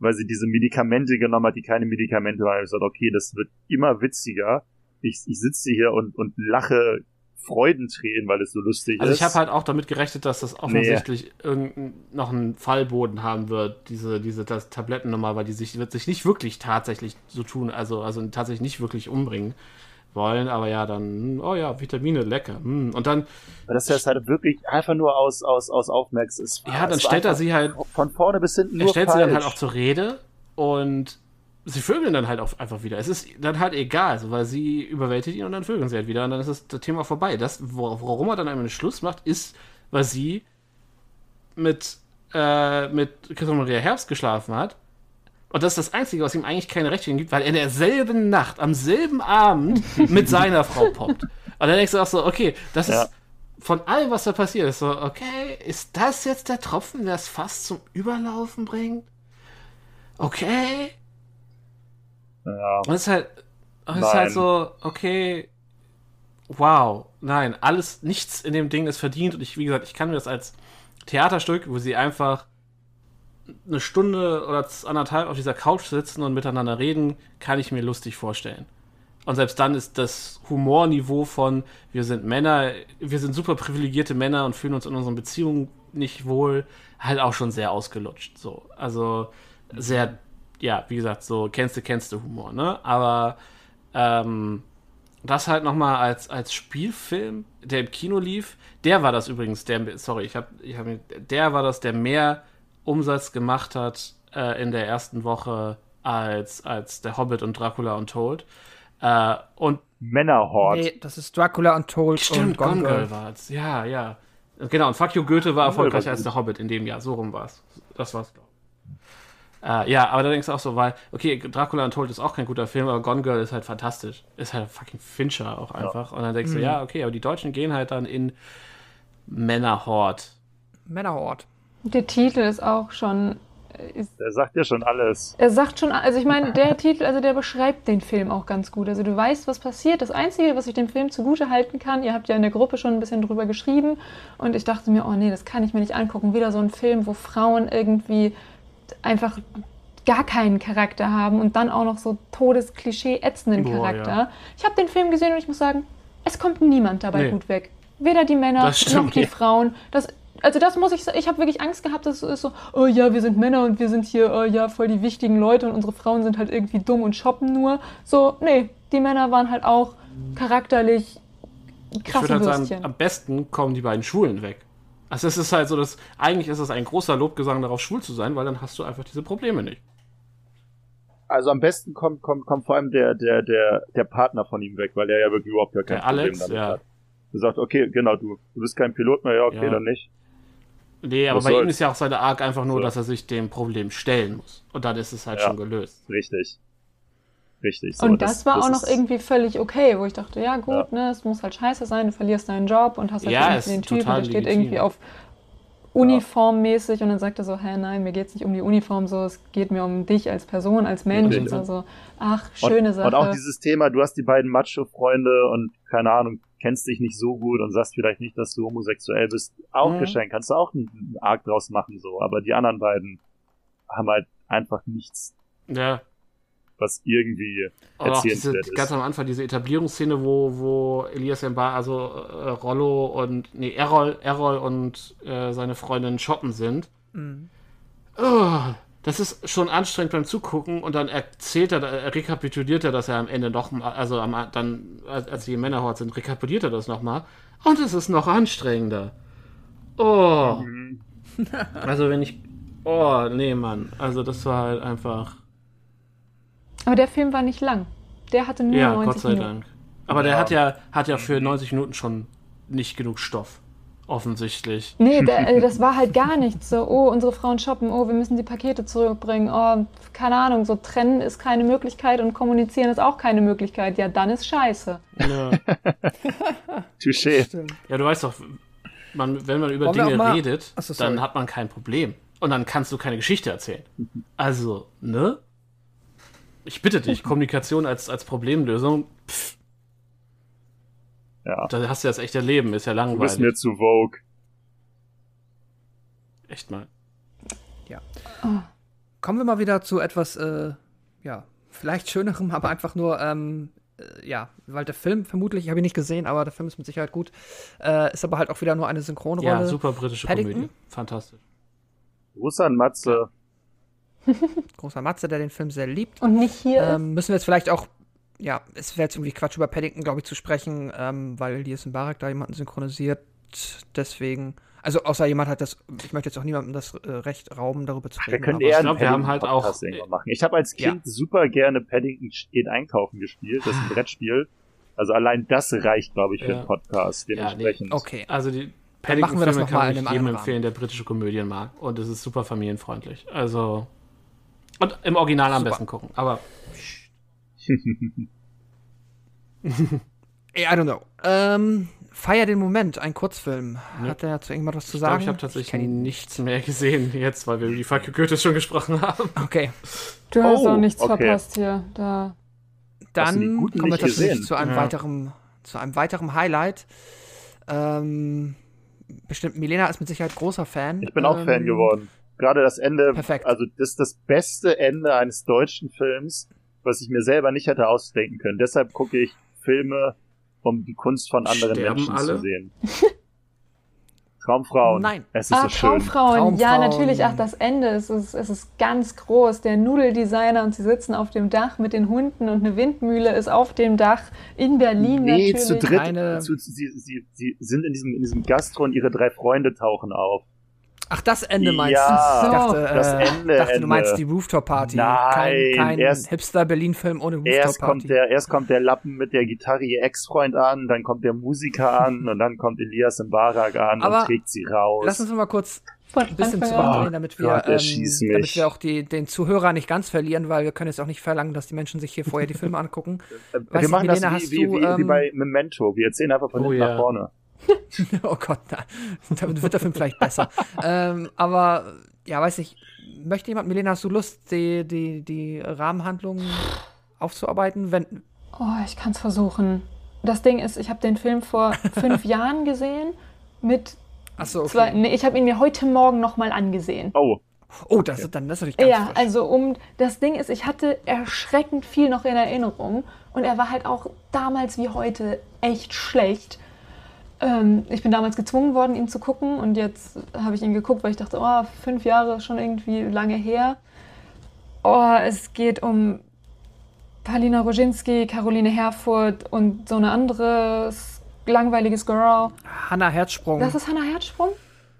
Weil sie diese Medikamente genommen hat, die keine Medikamente waren. Ich gesagt, okay, das wird immer witziger. Ich, ich sitze hier und, und lache Freudentränen, weil es so lustig Also ist. ich habe halt auch damit gerechnet, dass das offensichtlich irgendein, noch einen Fallboden haben wird, diese, diese das Tablettennummer, weil die sich, wird sich nicht wirklich tatsächlich so tun, also, also tatsächlich nicht wirklich umbringen wollen, aber ja, dann, oh ja, Vitamine, lecker. hm. Und dann, Weil das ist halt wirklich einfach nur aus, aus, aus Aufmerks ist. ja, dann stellt er sie halt, von vorne bis hinten er nur stellt falsch. sie dann halt auch zur Rede und sie vögeln dann halt auch einfach wieder. Es ist dann halt egal, so, weil sie überwältigt ihn und dann vögeln sie halt wieder und dann ist das, das Thema vorbei. Das, warum er dann einmal einen Schluss macht, ist weil sie mit, äh, mit Christoph Maria Herbst geschlafen hat. Und das ist das Einzige, was ihm eigentlich keine Rechte gibt, weil er in derselben Nacht, am selben Abend mit seiner Frau poppt. Und dann denkst du auch so, okay, das Ja. ist von allem, was da passiert, ist so, okay, ist das jetzt der Tropfen, der es fast zum Überlaufen bringt? Okay. Ja. Und es ist halt, es ist halt so, okay, wow, nein, alles, nichts in dem Ding ist verdient. Und ich, wie gesagt, ich kann mir das als Theaterstück, wo sie einfach eine Stunde oder anderthalb auf dieser Couch sitzen und miteinander reden, kann ich mir lustig vorstellen. Und selbst dann ist das Humorniveau von, wir sind Männer, wir sind super privilegierte Männer und fühlen uns in unseren Beziehungen nicht wohl, halt auch schon sehr ausgelutscht. So. Also sehr, ja, wie gesagt, so kennst du, kennst du Humor, ne? Aber ähm, das halt nochmal als, als Spielfilm, der im Kino lief, der war das übrigens, der, sorry, ich hab, ich hab, mir- der war das, der mehr Umsatz gemacht hat äh, in der ersten Woche als, als der Hobbit und Dracula Untold. Äh, und Männerhort. Nee, das ist Dracula Untold stimmt, und Gone Gone Girl. Girl war es. Ja, ja. Genau, und Fuck You Goethe war erfolgreicher als der Hobbit in dem Jahr. So rum war es. Das war's, glaube ich. Äh, ja, aber da denkst du auch so, weil, okay, Dracula Untold ist auch kein guter Film, aber Gone Girl ist halt fantastisch. Ist halt fucking Fincher auch einfach. Und dann denkst du, ja, okay, aber die Deutschen gehen halt dann in Männerhort. Männerhort. Der Titel ist auch schon. äh, Der sagt ja schon alles. er sagt schon, also ich meine, der Titel, also der beschreibt den Film auch ganz gut. Also du weißt, was passiert. Das Einzige, was ich dem Film zugute halten kann, ihr habt ja in der Gruppe schon ein bisschen drüber geschrieben und ich dachte mir, oh nee, das kann ich mir nicht angucken. Wieder so ein Film, wo Frauen irgendwie einfach gar keinen Charakter haben und dann auch noch so todesklischee ätzenden Boah, Charakter. ja. Ich habe den Film gesehen und ich muss sagen, es kommt niemand dabei Nee. gut weg. Weder die Männer noch die ja. Frauen. Das, also das muss ich sagen, ich habe wirklich Angst gehabt, dass es ist so, oh ja, wir sind Männer und wir sind hier, oh ja, voll die wichtigen Leute und unsere Frauen sind halt irgendwie dumm und shoppen nur. So, nee, die Männer waren halt auch charakterlich Ich krasse würde halt sagen, am besten kommen die beiden Schwulen weg. Also es ist halt so, dass eigentlich ist es ein großer Lobgesang darauf, schwul zu sein, weil dann hast du einfach diese Probleme nicht. Also am besten kommt, kommt, kommt vor allem der, der, der, der Partner von ihm weg, weil er ja wirklich überhaupt gar kein Der Problem Alex, damit ja. hat. Er sagt, okay, genau, du, du bist kein Pilot mehr, ja, okay, Ja. dann nicht. Nee, aber Was bei ihm soll's? ist ja auch seine Arc einfach nur, So. dass er sich dem Problem stellen muss. Und dann ist es halt Ja. schon gelöst. Richtig. Richtig. So, und das, war auch noch irgendwie völlig okay, wo ich dachte, ja gut, ne, es muss halt scheiße sein, du verlierst deinen Job und hast halt Ja, irgendwie den Typen, der steht irgendwie auf uniformmäßig und dann sagt er so, hä, nein, mir geht's nicht um die Uniform, so, es geht mir um dich als Person, als Mensch. Und so, so, ach, schöne und, Sache. Und auch dieses Thema, du hast die beiden Macho-Freunde und keine Ahnung, kennst dich nicht so gut und sagst vielleicht nicht, dass du homosexuell bist. Auch Mhm. geschenkt, kannst du auch einen Arc draus machen, so. Aber die anderen beiden haben halt einfach nichts, Ja. Was irgendwie auch diese, erzählenswert ganz ist. am Anfang diese Etablierungsszene, wo, wo Elias Mbar, also äh, Rollo und, nee, Errol, Errol und äh, seine Freundin shoppen sind. Mhm. Oh, das ist schon anstrengend beim Zugucken und dann erzählt er, er rekapituliert er das ja am Ende noch mal, also am, dann, als als die Männerhort sind, rekapituliert er das nochmal und es ist noch anstrengender. Oh, Mhm. also wenn ich, oh, nee, Mann, also das war halt einfach, Aber der Film war nicht lang. Der hatte nur ja, 90 Gott sei Minuten. Dank. Aber der Ja. hat ja, hat ja für 90 Minuten schon nicht genug Stoff, offensichtlich. Nee, der, äh, das war halt gar nichts. So, oh, unsere Frauen shoppen, oh, wir müssen die Pakete zurückbringen. Oh, keine Ahnung, so trennen ist keine Möglichkeit und kommunizieren ist auch keine Möglichkeit. Ja, dann ist scheiße. Ja. Touché. Ja, du weißt doch, man, wenn man über Wollen Dinge mal- redet, so, dann hat man kein Problem. Und dann kannst du keine Geschichte erzählen. Also, ne? Ich bitte dich, Kommunikation als, als Problemlösung, pff, Ja. da hast du das echte Leben, ist ja Du bist langweilig. mir zu Vogue. Echt mal. Kommen wir mal wieder zu etwas, äh, ja, vielleicht schönerem, aber einfach nur, ähm, äh, ja, weil der Film vermutlich, ich habe ihn nicht gesehen, aber der Film ist mit Sicherheit gut, äh, ist aber halt auch wieder nur eine Synchronrolle. Ja, super britische Paddington? Komödie. Fantastisch. Russan Matze. Großer Matze, der den Film sehr liebt. Und nicht hier Ähm, müssen wir jetzt vielleicht auch, ja, es wäre jetzt irgendwie Quatsch über Paddington, glaube ich, zu sprechen, ähm, weil Elias Mbarek da jemanden synchronisiert. Deswegen, also außer jemand hat das, ich möchte jetzt auch niemandem das äh, Recht rauben, darüber zu Wir reden. können aber- eher ich glaub, wir haben halt auch- machen. Ich habe als Ja. Kind super gerne Paddington geht einkaufen gespielt. Das ist ein Brettspiel. Also allein das reicht, glaube ich, für Ja. einen Podcast. Ja, nee. Dementsprechend. Okay. Also die, wir noch mal kann ich jedem empfehlen, der britische Komödien mag. Und es ist super familienfreundlich. Also. Und im Original am Super. besten gucken. Aber I don't know. Ähm, Feier den Moment, ein Kurzfilm. Ja. Hat der zu irgendwas was zu ich glaube, sagen? ich habe tatsächlich ihn nichts mehr gesehen jetzt, weil wir über die Fuck Goethes schon gesprochen haben. Okay, Du hast Oh, auch nichts okay. verpasst hier. Da. Dann kommen wir nicht tatsächlich zu einem Ja. weiteren, zu einem weiteren Highlight. Ähm, bestimmt, Milena ist mit Sicherheit großer Fan. Ich bin auch ähm, Fan geworden. Gerade das Ende, Perfekt. also das ist das beste Ende eines deutschen Films, was ich mir selber nicht hätte ausdenken können. Deshalb gucke ich Filme, um die Kunst von anderen Sterben Menschen alle? zu sehen. Traumfrauen. Nein. Es ist Ah, so schön. Traumfrauen. Ja, Traumfrauen. natürlich. Ach, das Ende. Es ist, es ist ganz groß. Der Nudeldesigner und sie sitzen auf dem Dach mit den Hunden und eine Windmühle ist auf dem Dach in Berlin Nee, natürlich. zu dritt. Zu, sie, sie, sie sind in diesem, in diesem Gastro und ihre drei Freunde tauchen auf. Ach, das Ende meinst Ja, du? Ich dachte, das äh, Ende, dachte du Ende. meinst die Rooftop-Party. Nein, kein kein erst- Hipster-Berlin-Film ohne Erst kommt, Rooftop-Party. der, erst kommt der Lappen mit der Gitarre ihr Ex-Freund an, dann kommt der Musiker an und dann kommt Elias im Barak an Aber und trägt sie raus. Lass uns mal kurz ein bisschen zurückdrehen, damit wir, Gott, ähm, damit wir auch die, den Zuhörer nicht ganz verlieren, weil wir können jetzt auch nicht verlangen, dass die Menschen sich hier vorher die Filme angucken. Äh, Weiß wir nicht, machen Milena, das wie, wie, du, wie, wie ähm, bei Memento. Wir erzählen einfach von Oh hinten ja. nach vorne. oh Gott, na, damit wird der Film vielleicht besser. ähm, aber, ja, weiß nicht, möchte jemand, Milena, hast du Lust, die, die, die Rahmenhandlung aufzuarbeiten? Wenn, Oh, ich kann es versuchen. Das Ding ist, ich habe den Film vor fünf Jahren gesehen. Mit achso, okay. zwei. Nee, ich habe ihn mir heute Morgen nochmal angesehen. Oh, Oh, das, dann das ist natürlich ganz Ja, frisch. also um das Ding ist, ich hatte erschreckend viel noch in Erinnerung und er war halt auch damals wie heute echt schlecht. Ähm, ich bin damals gezwungen worden, ihn zu gucken und jetzt habe ich ihn geguckt, weil ich dachte, oh, fünf Jahre ist schon irgendwie lange her. Oh, es geht um Palina Roginski, Caroline Herfurth und so eine anderes langweiliges Girl. Hannah Herzsprung. Das ist Hannah Herzsprung?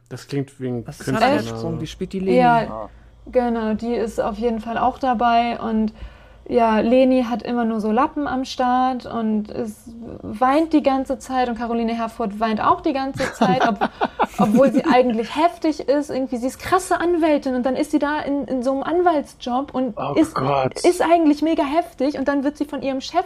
Das klingt wie ein das ist Hannah Künstlername. Herzsprung, die spielt die Leni. Ja, genau, die ist auf jeden Fall auch dabei und ja, Leni hat immer nur so Lappen am Start und es weint die ganze Zeit und Caroline Herfurth weint auch die ganze Zeit, ob, obwohl sie eigentlich heftig ist. Irgendwie, sie ist krasse Anwältin und dann ist sie da in, in so einem Anwaltsjob und Oh ist, Gott. ist eigentlich mega heftig und dann wird sie von ihrem Chef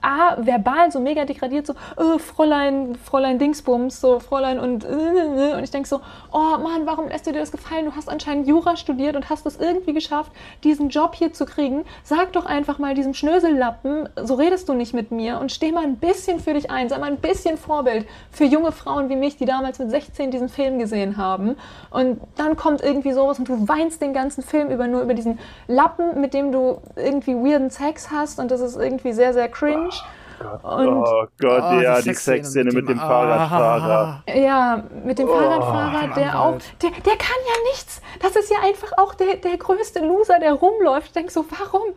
A, verbal so mega degradiert, so, äh, Fräulein, Fräulein Dingsbums, so, Fräulein und, äh, äh, und ich denke so, oh Mann, warum lässt du dir das gefallen? Du hast anscheinend Jura studiert und hast es irgendwie geschafft, diesen Job hier zu kriegen. Sag doch einfach mal diesem Schnösellappen, so redest du nicht mit mir und steh mal ein bisschen für dich ein, sei mal ein bisschen Vorbild für junge Frauen wie mich, die damals mit 16 diesen Film gesehen haben. Und dann kommt irgendwie sowas und du weinst den ganzen Film über nur über diesen Lappen, mit dem du irgendwie weirden Sex hast und das ist irgendwie sehr, sehr cringe. Und oh Gott, Oh, ja, die Sexszene mit dem Ah, Fahrradfahrer. Ja, mit dem Fahrradfahrer, dem der auch, der, der kann ja nichts. Das ist ja einfach auch der, der größte Loser, der rumläuft. Ich denke so, warum?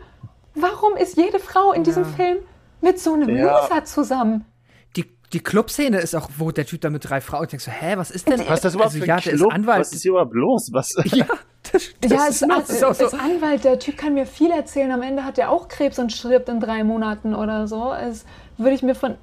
Warum ist jede Frau in diesem Film mit so einem Ja. Loser zusammen? Die, die Clubszene ist auch, wo der Typ da mit drei Frauen, ich denk so, hä, was ist denn? Was ist das überhaupt also, für ja, ein der ist Club? Anwalt. Was ist hier überhaupt los? Was? ja, das, das ja, das ist auch so. ist Anwalt, der Typ kann mir viel erzählen. Am Ende hat er auch Krebs und stirbt in drei Monaten oder so. Es würde ich mir von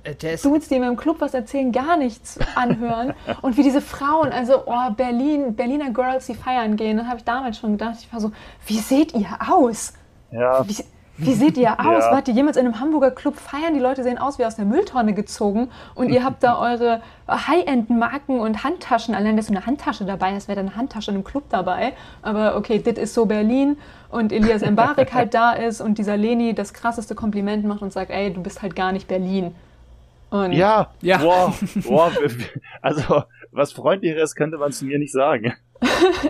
Dudes, die mir im Club was erzählen, gar nichts anhören. und wie diese Frauen, also oh, Berlin, Berliner Girls, die feiern gehen, dann habe ich damals schon gedacht, ich war so, wie seht ihr aus? Ja, Wie, wie seht ihr aus? Ja. Wart ihr jemals in einem Hamburger Club feiern? Die Leute sehen aus wie aus der Mülltonne gezogen und ihr habt da eure High-End-Marken und Handtaschen. Allein, dass du eine Handtasche dabei hast, wäre dann eine Handtasche in einem Club dabei. Aber okay, das ist so Berlin und Elias Mbarek halt da ist und dieser Leni das krasseste Kompliment macht und sagt, ey, du bist halt gar nicht Berlin. Und ja, Ja. Wow, wow, also was freundlicheres könnte man zu mir nicht sagen.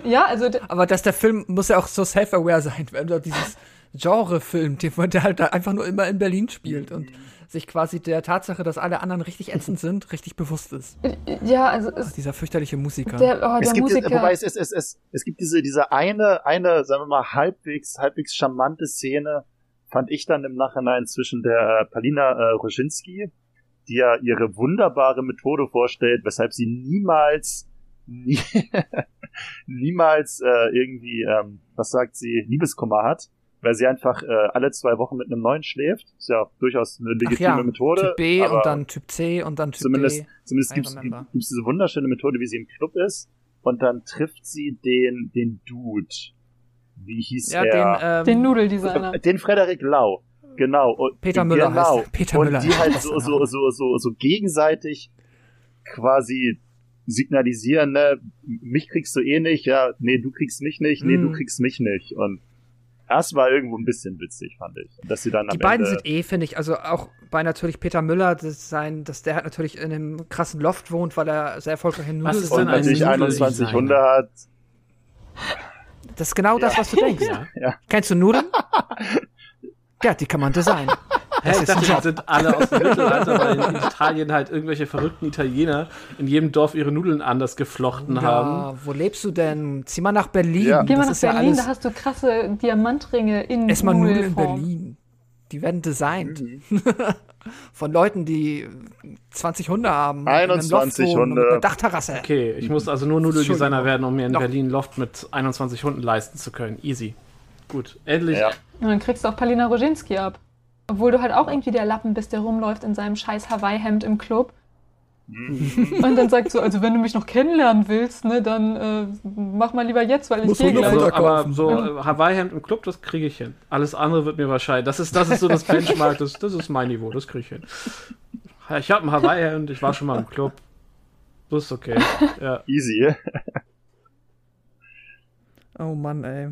ja, also Aber dass der Film muss ja auch so self-aware sein, wenn er dieses Genre filmt, der der halt da einfach nur immer in Berlin spielt und sich quasi der Tatsache, dass alle anderen richtig ätzend sind, richtig bewusst ist. ja, also es, Dieser fürchterliche Musiker. der, oh, Es der gibt, Musiker. wobei es, es, es, es, es gibt diese, diese eine, eine, sagen wir mal, halbwegs, halbwegs charmante Szene, fand ich dann im Nachhinein zwischen der äh, Palina äh, Roginski, die ja ihre wunderbare Methode vorstellt, weshalb sie niemals, nie, niemals äh, irgendwie, ähm, was sagt sie, Liebeskummer hat, weil sie einfach äh, alle zwei Wochen mit einem neuen schläft. Ist ja durchaus eine Ach legitime ja, Methode. Typ B aber und dann Typ C und dann Typ zumindest, B. zumindest remember. gibt's diese wunderschöne Methode, wie sie im Club ist. Und dann trifft sie den, den Dude. Wie hieß Ja, er? den, ähm, Den Nudeldesigner. Den Frederik Lau. Genau. Und, Peter Müller genau. heißt er. Peter und Müller. die halt so, so, so, so, so gegenseitig quasi signalisieren, ne, mich kriegst du eh nicht, ja, nee, du kriegst mich nicht, nee, du Mhm. kriegst mich nicht. Und das war irgendwo ein bisschen witzig, fand ich. Dass sie dann Die am beiden Ende, sind eh, finde ich, also auch bei natürlich Peter Müller, das sein, dass der halt natürlich in einem krassen Loft wohnt, weil er sehr erfolgreich in Was Nudel ist und natürlich Nudeldesigner? 21 Hunde hat. Das ist genau das, was du denkst. Ja. Ja. Kennst du Nudeln? ja, die kann man designen. Hä, Das ich dachte, die sind alle aus dem Mittelalter, weil in Italien halt irgendwelche verrückten Italiener in jedem Dorf ihre Nudeln anders geflochten haben. Ja, wo lebst du denn? Zieh mal nach Berlin. Ja. Geh mal das nach ist ja Berlin, alles da hast du krasse Diamantringe in Ess mal Nudeln in. Berlin. Die werden designt. Mhm. Von Leuten, die 20 Hunde haben. in einem 21 Loft Hunde. Mit einer Dachterrasse. Okay, ich muss also nur Nudeldesigner werden, um mir in Noch- Berlin Loft mit 21 Hunden leisten zu können. Easy. Gut, endlich. Ja. Und dann kriegst du auch Palina Roginski ab. Obwohl du halt auch irgendwie der Lappen bist, der rumläuft in seinem scheiß Hawaii-Hemd im Club. Mhm. Und dann sagt so, also wenn du mich noch kennenlernen willst, ne, dann äh, mach mal lieber jetzt, weil ich gehe du noch gleich. Also, aber kaufen. so äh, Hawaii-Hemd im Club, das kriege ich hin. Alles andere wird mir wahrscheinlich. Das ist, das ist so das Benchmark, das, das ist mein Niveau, das kriege ich hin. Ich habe ein Hawaii-Hemd, ich war schon mal im Club. Das ist okay. Ja. Easy. Oh Mann, ey.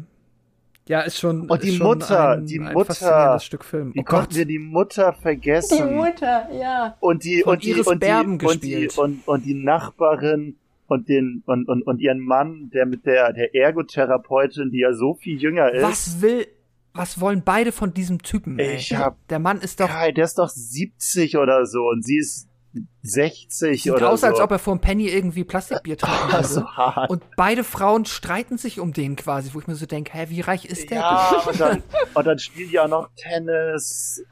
Ja, ist schon. Und die schon Mutter, ein, die ein Mutter. Stück Film. Wie Oh konnten wir die Mutter vergessen? Die Mutter, ja. und die Von und die und die, und die und, und die Nachbarin und den und, und, und ihren Mann, der mit der der Ergotherapeutin, die ja so viel jünger ist. Was will. Was wollen beide von diesem Typen? Ey? Ich hab- Der Mann ist doch. Kai, der ist doch 70 oder so und sie ist 60 Sieht oder aus, so. als ob er vor einem Penny irgendwie Plastikbier trinken so würde. hart. Und beide Frauen streiten sich um den quasi, wo ich mir so denke, hä, wie reich ist der? ja, und dann, und dann spielen die auch noch Tennis.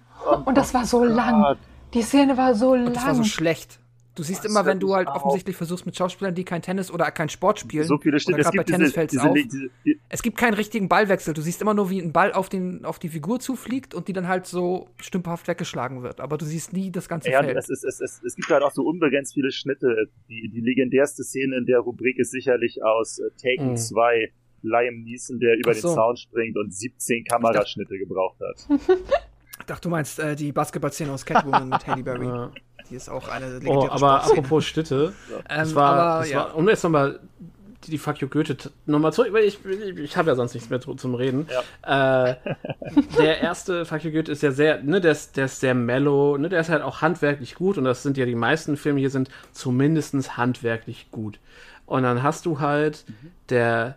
Und das war so lang. Gott. Die Szene war so Und das war so lang. schlecht. Du siehst Das immer, wenn du halt auf. offensichtlich versuchst mit Schauspielern, die kein Tennis oder kein Sport spielen. So viele oder Schnitte. Es bei gibt Tennis diese, diese, auf. diese, Es gibt keinen richtigen Ballwechsel. Du siehst immer nur, wie ein Ball auf, den, auf die Figur zufliegt und die dann halt so stümperhaft weggeschlagen wird. Aber du siehst nie das ganze ja, Feld. es, ist, es, es, es gibt halt auch so unbegrenzt viele Schnitte. Die, die legendärste Szene in der Rubrik ist sicherlich aus äh, Taken Mhm. 2. Liam Neeson, der über so. den Zaun springt und 17 Kameraschnitte gebraucht hat. Ich dachte, du meinst äh, die Basketballszene aus Catwoman mit Halle Berry. Ja. Die ist auch eine Oh, legendäre aber Sportszene. apropos Städte, das Ähm, war, aber, das ja. war, um jetzt nochmal die, die Fuck You Goethe nochmal zurück, weil ich, ich, ich habe ja sonst nichts mehr zu- zum Reden. Äh, der erste Fuck You Goethe ist ja sehr, ne, der ist, der ist sehr mellow, ne, der ist halt auch handwerklich gut und das sind ja die meisten Filme hier sind zumindest handwerklich gut. Und dann hast du halt der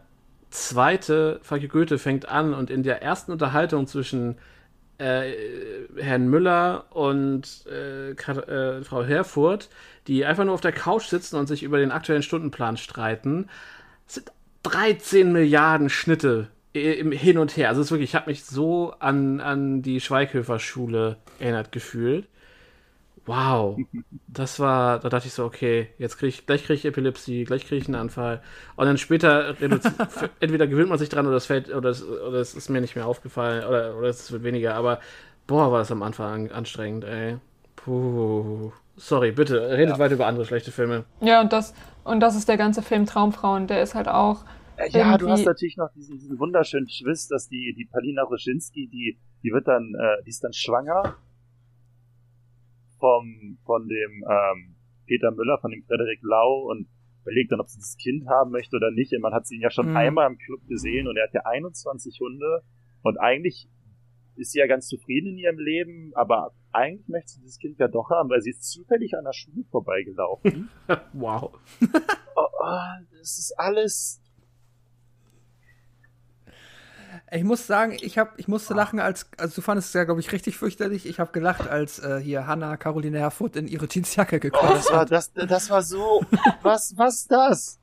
zweite Fuck You Goethe fängt an und in der ersten Unterhaltung zwischen äh, Herrn Müller und äh, äh, Frau Herfurth, die einfach nur auf der Couch sitzen und sich über den aktuellen Stundenplan streiten, sind 13 Milliarden Schnitte i- im Hin und Her. Also es ist wirklich, ich habe mich so an, an die Schweighöfer-Schule erinnert gefühlt. Wow, das war, da dachte ich so, okay, jetzt krieg ich, gleich kriege ich Epilepsie, gleich kriege ich einen Anfall. Und dann später, entweder gewöhnt man sich dran oder es fällt, oder es, oder es ist mir nicht mehr aufgefallen, oder, oder es wird weniger, aber boah, war das am Anfang an, anstrengend, ey. Puh. Sorry, bitte, redet weiter über andere schlechte Filme. Ja, und das, und das ist der ganze Film Traumfrauen. Der ist halt auch. Äh, Ja, du hast natürlich noch diesen, diesen wunderschönen Twist, dass die, die Palina Roschinski, die, die wird dann, äh, die ist dann schwanger vom, von dem, ähm, Peter Müller, von dem Frederik Lau und überlegt dann, ob sie das Kind haben möchte oder nicht. Und man hat sie ihn ja schon Mhm. einmal im Club gesehen und er hat ja 21 Hunde und eigentlich ist sie ja ganz zufrieden in ihrem Leben, aber eigentlich möchte sie dieses Kind ja doch haben, weil sie ist zufällig an der Schule vorbeigelaufen. wow. oh, oh, das ist alles Ich muss sagen, ich, hab, ich musste lachen, als, also du fandest es ja, glaube ich, richtig fürchterlich. Ich habe gelacht, als äh, hier Hanna Caroline Herfurth in ihre Jeansjacke Oh, gekommen das war, das, das war so, was, was das?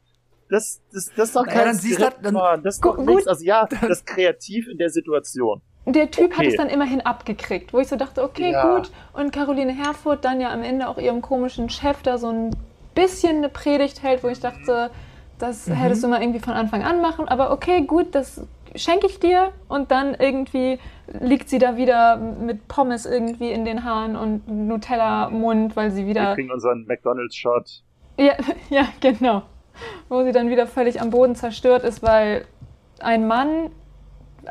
Das, das, das ist doch Naja, kein dann siehst du- Skript, dann- Mann. Das ist doch gut. nichts. Also ja, das ist kreativ in der Situation. Der Typ hat Okay. es dann immerhin abgekriegt, wo ich so dachte, okay, Ja. gut. Und Caroline Herfurth dann ja am Ende auch ihrem komischen Chef da so ein bisschen eine Predigt hält, wo ich dachte, das Mhm. hättest du mal irgendwie von Anfang an machen. Aber okay, gut, das schenke ich dir und dann irgendwie liegt sie da wieder mit Pommes irgendwie in den Haaren und Nutella-Mund, weil sie Wir wieder. kriegen unseren McDonalds-Shot. Ja, ja, genau. Wo sie dann wieder völlig am Boden zerstört ist, weil ein Mann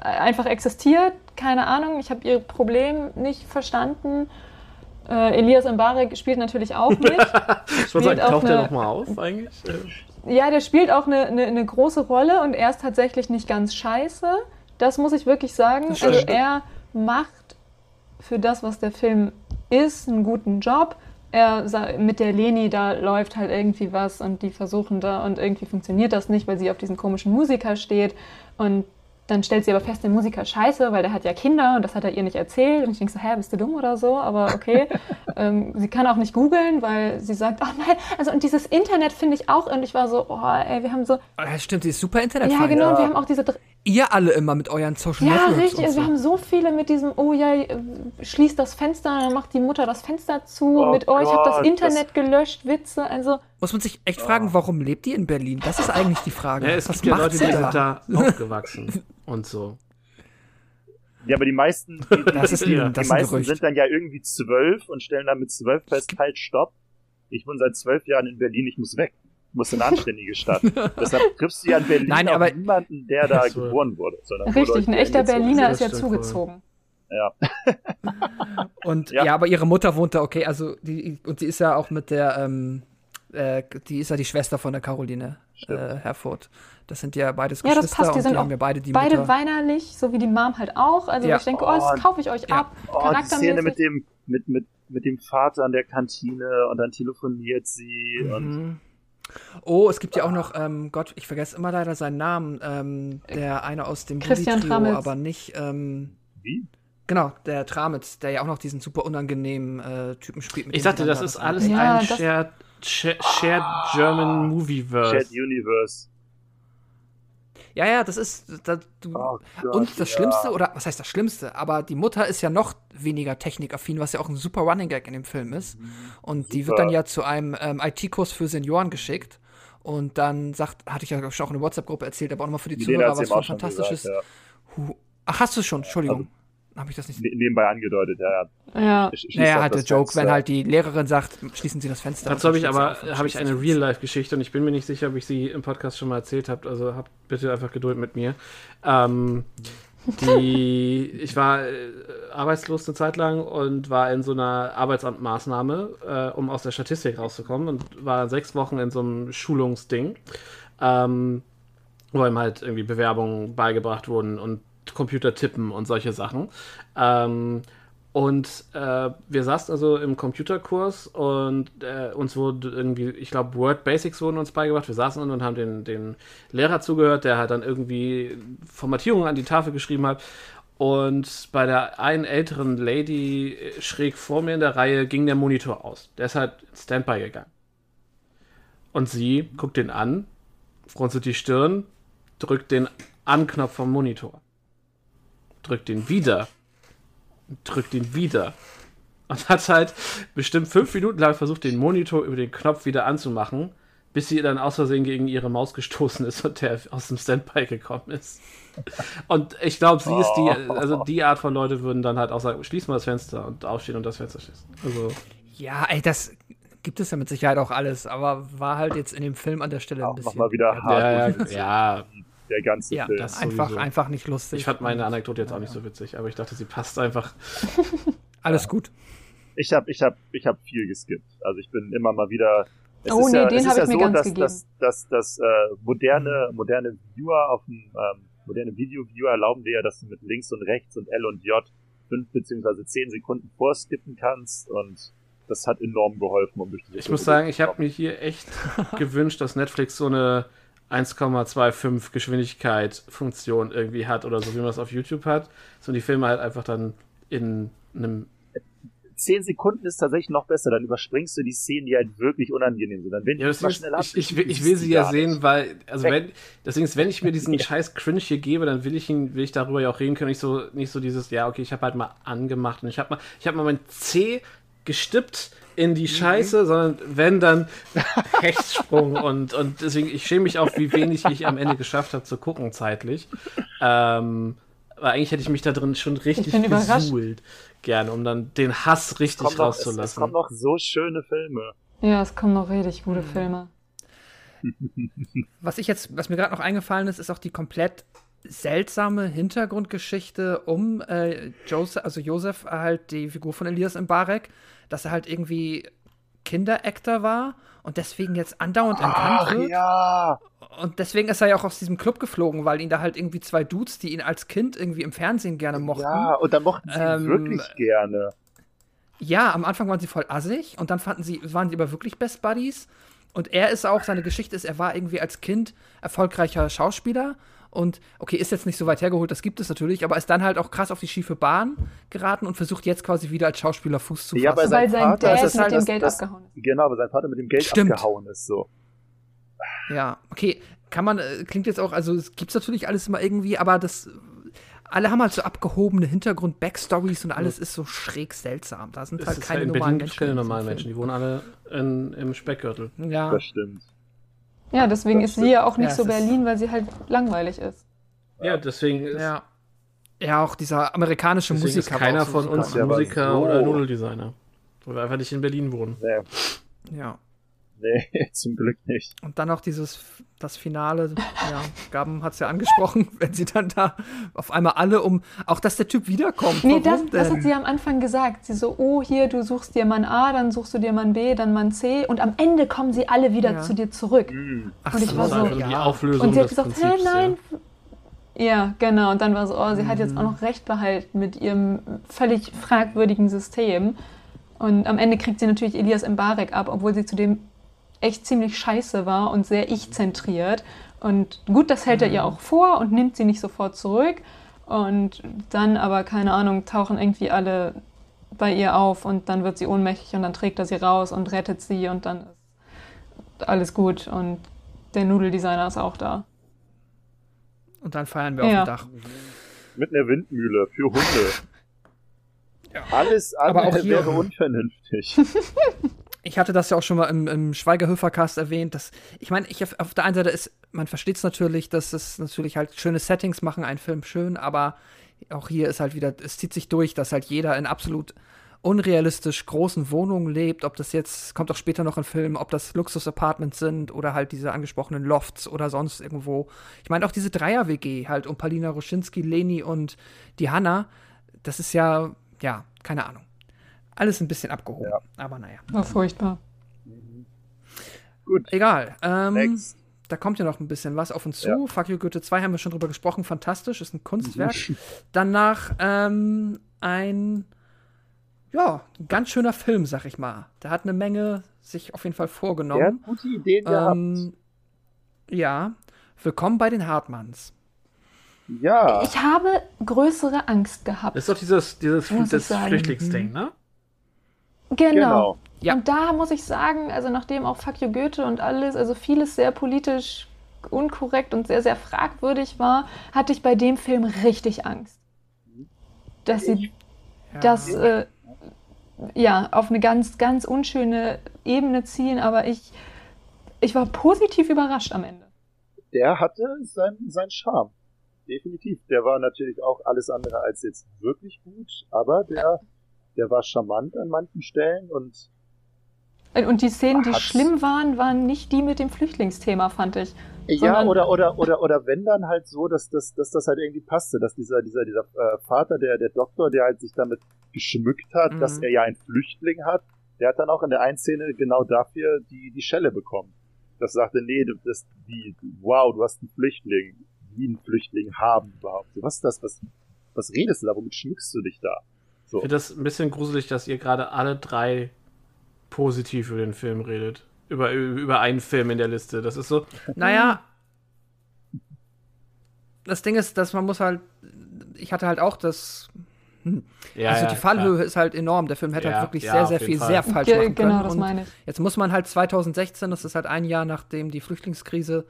einfach existiert. Keine Ahnung, ich habe ihr Problem nicht verstanden. Äh, Elias Mbarek spielt natürlich auch mit. Ich wollte Spielt sagen, auch taucht der eine- nochmal auf eigentlich? Ja, der spielt auch eine, eine, eine große Rolle und er ist tatsächlich nicht ganz scheiße. Das muss ich wirklich sagen. Also er macht für das, was der Film ist, einen guten Job. Er mit der Leni, da läuft halt irgendwie was und die versuchen da und irgendwie funktioniert das nicht, weil sie auf diesen komischen Musiker steht und dann stellt sie aber fest, der Musiker ist scheiße, weil der hat ja Kinder und das hat er ihr nicht erzählt. Und ich denke so, hä, bist du dumm oder so? Aber okay. ähm, sie kann auch nicht googeln, weil sie sagt, oh nein, also und dieses Internet finde ich auch. Und ich war so, oh ey, wir haben so, Oh, Ja, stimmt, ist super internet ja genau, wir haben auch diese, Ihr alle immer mit euren Social ja Networks richtig, und also so. wir haben so viele mit diesem, oh ja, äh, schließt das Fenster, dann macht die Mutter das Fenster zu, Oh mit, oh, ich habe das Internet gelöscht, Witze, also Muss man sich echt fragen, warum lebt die in Berlin? Das ist eigentlich die Frage. ja, es Was gibt ja Leute, die da? sind da aufgewachsen und so. Ja, aber die meisten, die, Das ist die, ein- die das meisten Gerücht. sind dann ja irgendwie zwölf und stellen dann mit zwölf fest, halt, stopp. Ich bin seit zwölf Jahren in Berlin, ich muss weg. Muss in eine anständige Stadt. Deshalb triffst du ja in Berlin Nein, auch aber- niemanden, der da So. geboren wurde. Richtig, ein echter Berliner das ist ja zugezogen. Ja. Und Ja. ja. aber ihre Mutter wohnt da, okay, also die, und die ist ja auch mit der, ähm, äh, die ist ja die Schwester von der Caroline äh, Herfurth. Das sind ja beides Ja, das Geschwister passt, die und sind die auch haben ja beide die Beide Mutter. weinerlich, so wie die Mom halt auch. Also Ja. ich denke, oh, Oh, das kaufe ich euch ja. ab. Oh, die Szene mit dem, mit, mit, mit dem Vater an der Kantine und dann telefoniert sie und Mhm. Oh, es gibt ja auch noch, ähm, Gott, ich vergesse immer leider seinen Namen, ähm, der eine aus dem Christian Tramitz. aber nicht, ähm, wie? genau, der Tramitz, der ja auch noch diesen super unangenehmen äh, Typen spielt. mit Ich sie das ist alles Ja, ein Shared, Shared German Movieverse. Shared Universe. Ja, ja, das ist, da, du, Oh Gott, Und das ja. Schlimmste, oder was heißt das Schlimmste, aber die Mutter ist ja noch weniger technikaffin, was ja auch ein super Running Gag in dem Film ist. Und die Super. wird dann ja zu einem ähm, IT-Kurs für Senioren geschickt. Und dann sagt, hatte ich ja schon auch in der WhatsApp-Gruppe erzählt, aber auch nochmal für die Milena Zuhörer was Fantastisches. gesagt, Hu- Ach, hast du schon? Entschuldigung. Habe ich das nicht. Ne- Nebenbei angedeutet, ja. ja. Ja. Sch- Naja, halt der Joke, Fenster. wenn halt die Lehrerin sagt, schließen Sie das Fenster. Dazu habe ich aber habe ich eine Real-Life-Geschichte und ich bin mir nicht sicher, ob ich sie im Podcast schon mal erzählt habe. Also habt bitte einfach Geduld mit mir. Ähm, die, ich war äh, arbeitslos eine Zeit lang und war in so einer Arbeitsamtmaßnahme, äh, um aus der Statistik rauszukommen und war sechs Wochen in so einem Schulungsding, ähm, wo ihm halt irgendwie Bewerbungen beigebracht wurden und Computer tippen und solche Sachen. Ähm, und äh, wir saßen also im Computerkurs und äh, uns wurde irgendwie, ich glaube, Word Basics wurden uns beigebracht. Wir saßen und haben den, den Lehrer zugehört, der halt dann irgendwie Formatierungen an die Tafel geschrieben hat. Und bei der einen älteren Lady äh, schräg vor mir in der Reihe ging der Monitor aus. Der ist halt Standby gegangen. Und sie guckt den an, frunzelt die Stirn, drückt den Anknopf vom Monitor. Drückt den wieder drückt ihn wieder. Und hat halt bestimmt fünf Minuten lang versucht, den Monitor über den Knopf wieder anzumachen, bis sie dann aus Versehen gegen ihre Maus gestoßen ist und der aus dem Standby gekommen ist. Und ich glaube, sie ist die, also die Art von Leute würden dann halt auch sagen, schließ mal das Fenster und aufstehen und das Fenster schließen. Also, Ja, ey, das gibt es ja mit Sicherheit auch alles, aber war halt jetzt in dem Film an der Stelle ein bisschen. nochmal wieder hart. ja, ja, ja, Der ganze Ja, Film. das einfach, sowieso. einfach nicht lustig. ich fand meine Anekdote jetzt auch nicht so witzig, aber ich dachte, sie passt einfach. Alles gut. Ich habe ich hab, ich hab viel geskippt. Also ich bin immer mal wieder. Es Oh ist nee, ja, den es ist hab ja ich mir so, ganz dass, gegeben. dass, dass, dass äh, moderne, moderne Viewer auf dem ähm, moderne Video-Viewer erlauben dir ja, dass du mit links und rechts und L und J fünf beziehungsweise zehn Sekunden vorskippen kannst und das hat enorm geholfen, um durch Ich muss sagen, ich habe mir hier echt gewünscht, dass Netflix so eine 1,25 Geschwindigkeit Funktion irgendwie hat oder so, wie man das auf YouTube hat. So die Filme halt einfach dann in einem. Zehn Sekunden ist tatsächlich noch besser, dann überspringst du die Szenen, die halt wirklich unangenehm sind. Dann wenn Ja, das mal schnell ab. ich, ich, ich will sie ja gar nicht. sehen, weil, also wenn, deswegen ist, wenn ich mir diesen scheiß Cringe hier gebe, dann will ich ihn, will ich darüber ja auch reden können. Nicht so, nicht so dieses, ja, okay, ich habe halt mal angemacht und ich habe mal, ich habe mal mein C gestippt in die Scheiße, sondern wenn dann Hechtsprung und, und deswegen, ich schäme mich auch, wie wenig ich am Ende geschafft habe zu gucken zeitlich. Ähm, aber eigentlich hätte ich mich da drin schon richtig gesuhlt. Gerne, um dann den Hass Es richtig kommen noch, es, es rauszulassen. kommen noch so schöne Filme. Ja, es kommen noch richtig gute Filme. Was ich jetzt, was mir gerade noch eingefallen ist, ist auch die komplett seltsame Hintergrundgeschichte um äh, Joseph, also Joseph, halt die Figur von Elias Mbarek, dass er halt irgendwie Kinderector war und deswegen jetzt andauernd Ach wird. ja! Und deswegen ist er ja auch aus diesem Club geflogen, weil ihn da halt irgendwie zwei Dudes, die ihn als Kind irgendwie im Fernsehen gerne mochten. Ja, und dann mochten sie ihn Ähm, wirklich gerne. Ja, am Anfang waren sie voll assig und dann fanden sie, waren sie aber wirklich Best Buddies. Und er ist auch, seine Geschichte ist, er war irgendwie als Kind erfolgreicher Schauspieler. Und okay, ist jetzt nicht so weit hergeholt, das gibt es natürlich, aber ist dann halt auch krass auf die schiefe Bahn geraten und versucht jetzt quasi wieder als Schauspieler Fuß zu fassen. Ja, aber sein Weil sein Vater- Dad ist mit halt dem das- Geld das- abgehauen ist. Genau, aber sein Vater mit dem Geld Stimmt. abgehauen ist so. Ja, okay, kann man, äh, klingt jetzt auch, also es gibt's natürlich alles immer irgendwie, aber das, alle haben halt so abgehobene Hintergrund-Backstories und alles ist so schräg seltsam. Da sind Es halt ist keine in normalen Berlin Menschen. keine normalen Menschen, die wohnen alle in, im Speckgürtel. Ja, Das stimmt. Ja, deswegen Das ist sie ja auch nicht Ja, so ist- Berlin, weil sie halt langweilig ist. Ja, deswegen ist, ja. Ja, auch dieser amerikanische deswegen ist Musiker. war keiner von uns Musiker so- oder Nudeldesigner. Weil wir einfach nicht in Berlin wohnen. Nee, Ja. Nee, zum Glück nicht. Und dann auch dieses, das Finale, ja, Gaben hat es ja angesprochen, wenn sie dann da auf einmal alle um, auch dass der Typ wiederkommt. Nee, das, das hat sie am Anfang gesagt. Sie so, oh, hier, du suchst dir Mann A, dann suchst du dir Mann B, dann Mann C und am Ende kommen sie alle wieder Ja. zu dir zurück. Hm. Ach und ich so, war Das ist so- die ja. Auflösung Und sie hat gesagt, hä, Prinzips, nein. Ja, genau. Und dann war so, oh, sie hat jetzt auch noch Recht behalten mit ihrem völlig fragwürdigen System. Und am Ende kriegt sie natürlich Elias Mbarek ab, obwohl sie zudem echt ziemlich scheiße war und sehr ich-zentriert. Und gut, das hält er ihr auch vor und nimmt sie nicht sofort zurück. Und dann aber, keine Ahnung, tauchen irgendwie alle bei ihr auf und dann wird sie ohnmächtig und dann trägt er sie raus und rettet sie und dann ist alles gut und der Nudeldesigner ist auch da. Und dann feiern wir auf Ja. dem Dach. Mit einer Windmühle für Hunde. Alles Aber andere auch hier- wäre unvernünftig. Ich hatte das ja auch schon mal im, im Schweigerhöfer-Cast erwähnt, dass, ich meine, ich auf der einen Seite ist, man versteht es natürlich, dass es natürlich halt schöne Settings machen, einen Film schön, aber auch hier ist halt wieder, es zieht sich durch, dass halt jeder in absolut unrealistisch großen Wohnungen lebt, ob das jetzt, kommt auch später noch ein Film, ob das Luxus-Apartments sind oder halt diese angesprochenen Lofts oder sonst irgendwo. Ich meine auch diese Dreier-WG halt um Palina Roschinski, Leni und die Hanna, das ist ja, ja, keine Ahnung. Alles ein bisschen abgehoben, Ja. aber naja. War furchtbar. Gut, Egal. Ähm, next. da kommt ja noch ein bisschen was auf uns zu. Ja. Fuck You Goethe 2 haben wir schon drüber gesprochen. Fantastisch, ist ein Kunstwerk. Danach ähm, ein, ja, ein ganz schöner Film, sag ich mal. Der hat eine Menge sich auf jeden Fall Der hat vorgenommen. gute Ideen gehabt. Ähm, ja. Willkommen bei den Hartmanns. Ja, Ich habe größere Angst gehabt. Das ist doch dieses, dieses das. Flüchtlingsding, ne? Genau. genau. Ja. Und da muss ich sagen, also nachdem auch Fuck You Goethe und alles, also vieles sehr politisch unkorrekt und sehr, sehr fragwürdig war, hatte ich bei dem Film richtig Angst. Dass sie Ja. das äh, ja auf eine ganz, ganz unschöne Ebene ziehen, aber ich, ich war positiv überrascht am Ende. Der hatte seinen sein Charme. Definitiv. Der war natürlich auch alles andere als jetzt wirklich gut, aber der, der war charmant an manchen Stellen und Und die Szenen, die schlimm waren, waren nicht die mit dem Flüchtlingsthema, fand ich. Ja, oder, oder, oder, oder wenn dann halt so, dass, dass, dass das halt irgendwie passte, dass dieser, dieser, dieser äh, Vater, der, der Doktor, der halt sich damit geschmückt hat, Mhm. dass er ja einen Flüchtling hat, der hat dann auch in der einen Szene genau dafür die, die Schelle bekommen. Das sagte, nee, du bist wie, wow, du hast einen Flüchtling, wie einen Flüchtling haben überhaupt. Was ist das? Was, was redest du da? Womit schmückst du dich da? So. Ich finde das ein bisschen gruselig, dass ihr gerade alle drei positiv über den Film redet. Über, über einen Film in der Liste. Das ist so. Naja, das Ding ist, dass man muss halt, ich hatte halt auch das, hm, Ja, also ja, die Fallhöhe klar. ist halt enorm. Der Film hätte Ja, halt wirklich ja, sehr, sehr viel, Fall. sehr falsch Ge machen können. genau, das Und meine ich. Jetzt muss man halt 2016, das ist halt ein Jahr nachdem die Flüchtlingskrise,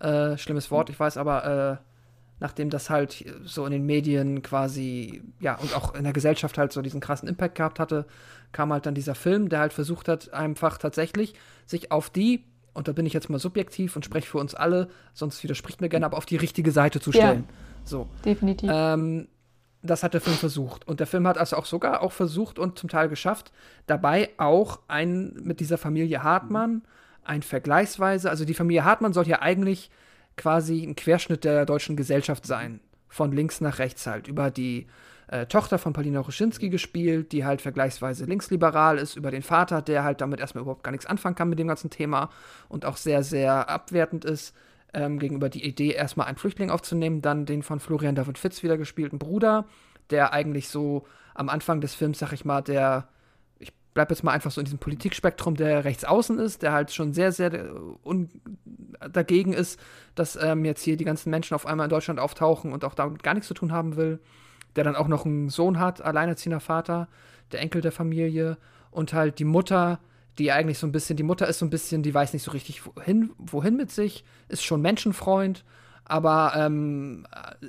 äh, schlimmes Wort, ich weiß, aber äh, nachdem das halt so in den Medien quasi, ja, und auch in der Gesellschaft halt so diesen krassen Impact gehabt hatte, kam halt dann dieser Film, der halt versucht hat, einfach tatsächlich sich auf die, und da bin ich jetzt mal subjektiv und spreche für uns alle, sonst widerspricht mir gerne, aber auf die richtige Seite zu Ja. stellen. So. Definitiv. Ähm, das hat der Film versucht. Und der Film hat also auch sogar auch versucht und zum Teil geschafft, dabei auch ein mit dieser Familie Hartmann, ein Vergleichsweise, also die Familie Hartmann sollte ja eigentlich quasi ein Querschnitt der deutschen Gesellschaft sein. Von links nach rechts halt. Über die äh, Tochter von Paulina Ruschinski gespielt, die halt vergleichsweise linksliberal ist, über den Vater, der halt damit erstmal überhaupt gar nichts anfangen kann mit dem ganzen Thema und auch sehr, sehr abwertend ist ähm, gegenüber die Idee, erstmal einen Flüchtling aufzunehmen, dann den von Florian David Fitz wieder gespielten Bruder, der eigentlich so am Anfang des Films, sag ich mal, der, bleib jetzt mal einfach so in diesem Politikspektrum, der rechts außen ist, der halt schon sehr, sehr äh, dagegen ist, dass ähm, jetzt hier die ganzen Menschen auf einmal in Deutschland auftauchen und auch damit gar nichts zu tun haben will, der dann auch noch einen Sohn hat, alleinerziehender Vater, der Enkel der Familie und halt die Mutter, die eigentlich so ein bisschen, die Mutter ist so ein bisschen, die weiß nicht so richtig wohin, wohin mit sich, ist schon Menschenfreund, aber ähm,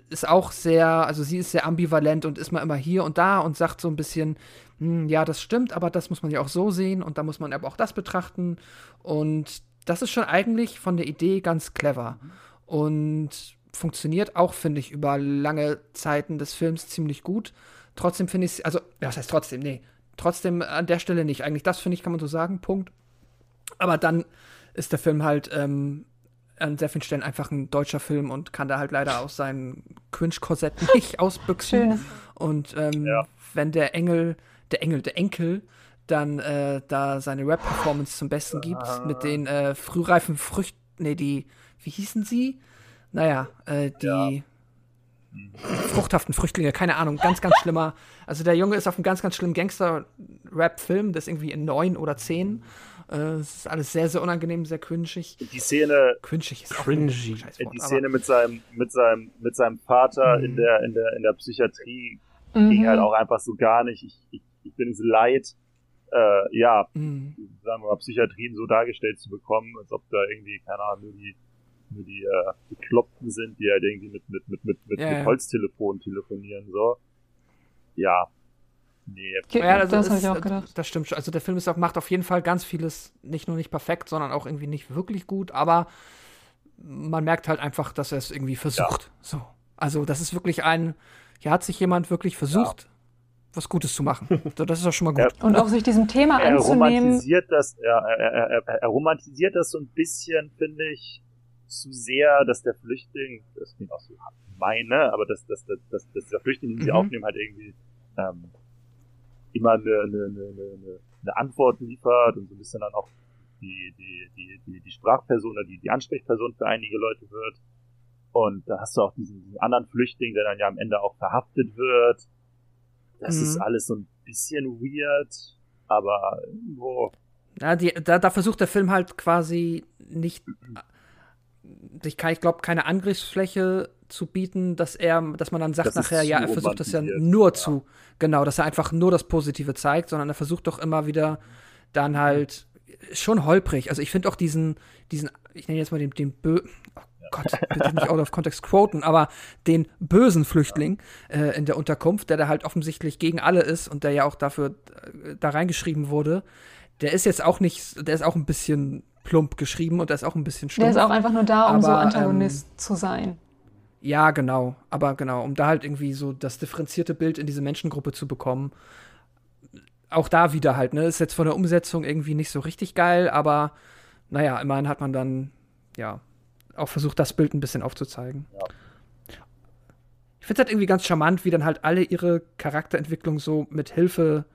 ist auch sehr, also sie ist sehr ambivalent und ist mal immer hier und da und sagt so ein bisschen, hm, ja, das stimmt, aber das muss man ja auch so sehen und da muss man aber auch das betrachten und das ist schon eigentlich von der Idee ganz clever und funktioniert auch, finde ich, über lange Zeiten des Films ziemlich gut. Trotzdem finde ich es, also, ja, was heißt trotzdem? Nee, trotzdem an der Stelle nicht. Eigentlich das, finde ich, kann man so sagen, Punkt. Aber dann ist der Film halt ähm, an sehr vielen Stellen einfach ein deutscher Film und kann da halt leider aus seinem Cringe-Korsett nicht ausbüchsen. Schönes. Und ähm, Ja. wenn der Engel, der Engel, der Enkel dann äh, da seine Rap-Performance zum Besten gibt, mit den äh, frühreifen Früchten, nee, die, wie hießen sie? Naja, äh, die fruchthaften Flüchtlinge, keine Ahnung, ganz, ganz schlimmer. Also der Junge ist auf einem ganz, ganz schlimmen Gangster-Rap-Film, das ist irgendwie in neun oder zehn. Äh, Es ist alles sehr, sehr unangenehm, sehr cringig. Die Szene, Cringig ist Cringy. ein Scheißwort, die Szene mit seinem, mit seinem, mit seinem Vater Mhm. in der, in der, in der Psychiatrie ging Mhm. halt auch einfach so gar nicht. Ich, ich, ich bin es leid, äh, ja, Mhm. sagen wir mal, Psychiatrien so dargestellt zu bekommen, als ob da irgendwie, keine Ahnung, nur die, nur die, äh, Bekloppten sind, die halt irgendwie mit, mit, mit, mit, mit, Ja, mit ja. Holztelefon telefonieren, so. Ja. Nee. Ja, also das habe ist- ich auch gedacht. Das stimmt schon. Also der Film ist auch, macht auf jeden Fall ganz vieles nicht nur nicht perfekt, sondern auch irgendwie nicht wirklich gut, aber man merkt halt einfach, dass er es irgendwie versucht. So. Also das ist wirklich ein, hier hat sich jemand wirklich versucht, was Gutes zu machen. So, das ist doch schon mal gut. Und auch sich diesem Thema er anzunehmen. romantisiert das, er, er, er, er, er romantisiert das so ein bisschen, finde ich, zu sehr, dass der Flüchtling, das klingt auch so meine, aber dass, dass, dass, dass, dass der Flüchtling, den sie Mhm. aufnehmen, halt irgendwie ähm, immer eine, eine, eine, eine, eine Antwort liefert und so ein bisschen dann auch die, die, die, die, die Sprachperson oder die, die Ansprechperson für einige Leute wird. Und da hast du auch diesen, diesen anderen Flüchtling, der dann ja am Ende auch verhaftet wird. Das Mhm. ist alles so ein bisschen weird, aber irgendwo Ja, die, da, da versucht der Film halt quasi nicht, sich kann, ich glaube, keine Angriffsfläche zu bieten, dass er, dass man dann sagt Das nachher, ja, er versucht das ja nur ja. zu, genau, dass er einfach nur das Positive zeigt, sondern er versucht doch immer wieder dann halt schon holprig. Also ich finde auch diesen, diesen, ich nenne jetzt mal den, den Bö, oh Gott, bitte nicht out of context quoten, aber den bösen Flüchtling äh, in der Unterkunft, der da halt offensichtlich gegen alle ist und der ja auch dafür äh, da reingeschrieben wurde, der ist jetzt auch nicht, der ist auch ein bisschen plump geschrieben und der ist auch ein bisschen stumpf. Der ist auch einfach nur da, um so Aber, ähm, Antagonist zu sein. Ja, genau. Aber genau, um da halt irgendwie so das differenzierte Bild in diese Menschengruppe zu bekommen. Auch da wieder halt, ne? Ist jetzt von der Umsetzung irgendwie nicht so richtig geil, aber naja, immerhin hat man dann, ja, auch versucht, das Bild ein bisschen aufzuzeigen. Ja. Ich finde es halt irgendwie ganz charmant, wie dann halt alle ihre Charakterentwicklung so mit Hilfe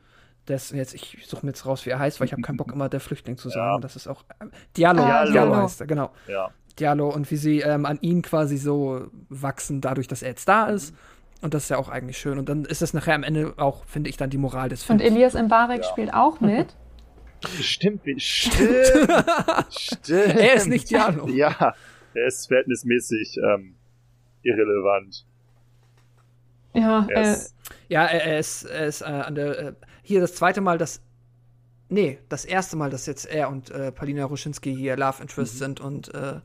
des, jetzt, ich suche mir jetzt raus, wie er heißt, weil ich habe keinen Bock immer der Flüchtling zu sagen. Ja. Das ist auch äh, Diallo, Ah, Diallo Diallo. heißt er, genau. ja. Diallo und wie sie ähm, an ihn quasi so wachsen, dadurch, dass er jetzt da ist. Und das ist ja auch eigentlich schön. Und dann ist das nachher am Ende auch, finde ich, dann die Moral des Und Films. Elias Mbarek Ja. spielt auch mit. Stimmt, stimmt, stimmt. Er ist nicht Diallo. Ja, er ist verhältnismäßig ähm, irrelevant. Ja, Er äh, ist, Ja, er, er ist, er ist äh, an der. Äh, hier das zweite Mal, dass. Nee, das erste Mal, dass jetzt er und äh, Paulina Ruschinski hier Love Interest sind und äh,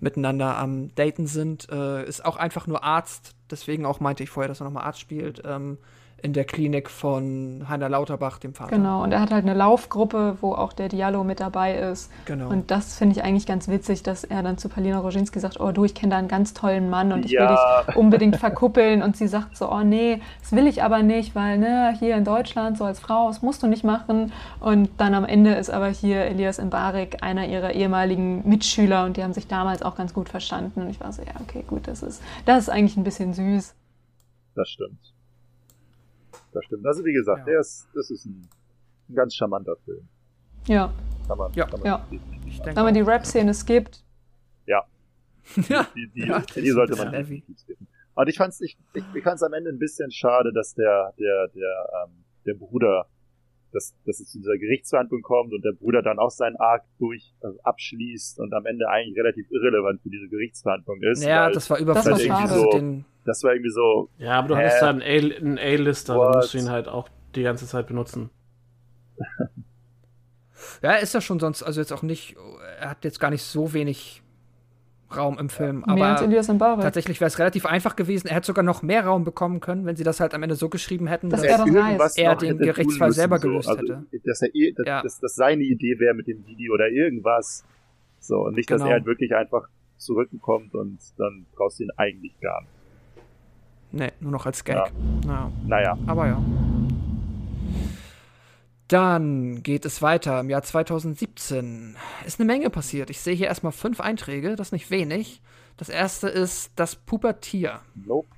miteinander am Daten sind. Äh, ist auch einfach nur Arzt, deswegen auch meinte ich vorher, dass er nochmal Arzt spielt. Ähm, in der Klinik von Heiner Lauterbach, dem Vater. Genau, und er hat halt eine Laufgruppe, wo auch der Diallo mit dabei ist. Genau. Und das finde ich eigentlich ganz witzig, dass er dann zu Palina Roginski sagt, oh du, ich kenne da einen ganz tollen Mann und ich Ja. will dich unbedingt verkuppeln. Und sie sagt so, oh nee, das will ich aber nicht, weil ne, hier in Deutschland so als Frau, das musst du nicht machen. Und dann am Ende ist aber hier Elias Mbarek einer ihrer ehemaligen Mitschüler und die haben sich damals auch ganz gut verstanden. Und ich war so, ja, okay, gut, das ist, das ist eigentlich ein bisschen süß. Das stimmt. Das stimmt. Also wie gesagt, Ja. der ist, das ist ein, ein ganz charmanter Film. Ja, Kann man, Ja. kann man Ja. wenn man die. Rap-Szene skippt, ja. die, die, Ja, die sollte man ja. definitiv skippen. Und ich fand's, ich, ich, ich fand's am Ende ein bisschen schade, dass der, der, der, ähm, der Bruder, dass, dass es zu dieser Gerichtsverhandlung kommt und der Bruder dann auch seinen Arc durch also abschließt und am Ende eigentlich relativ irrelevant für diese Gerichtsverhandlung ist. Ja, das war Das war überflüssig. schade. Also So- den, das war irgendwie so, Ja, aber du Hä? hattest dann einen A-Lister, da What? musst du ihn halt auch die ganze Zeit benutzen. ja, ist ja schon sonst, also jetzt auch nicht, er hat jetzt gar nicht so wenig Raum im Film, mehr als aber Elias Mbarek. tatsächlich wäre es relativ einfach gewesen. Er hätte sogar noch mehr Raum bekommen können, wenn sie das halt am Ende so geschrieben hätten, Das dass er weiß. Er den Gerichtsfall müssen, selber so. gelöst also, hätte. Dass, er, dass, Ja. dass das seine Idee wäre mit dem Video oder irgendwas. So, und nicht, dass Genau. er halt wirklich einfach zurückkommt und dann brauchst du ihn eigentlich gar nicht. Nee, nur noch als Gag. Ja. Ja. Naja, Aber ja. Dann geht es weiter im Jahr 2017. Ist eine Menge passiert. Ich sehe hier erstmal fünf Einträge, das ist nicht wenig. Das erste ist das Pubertier. nope.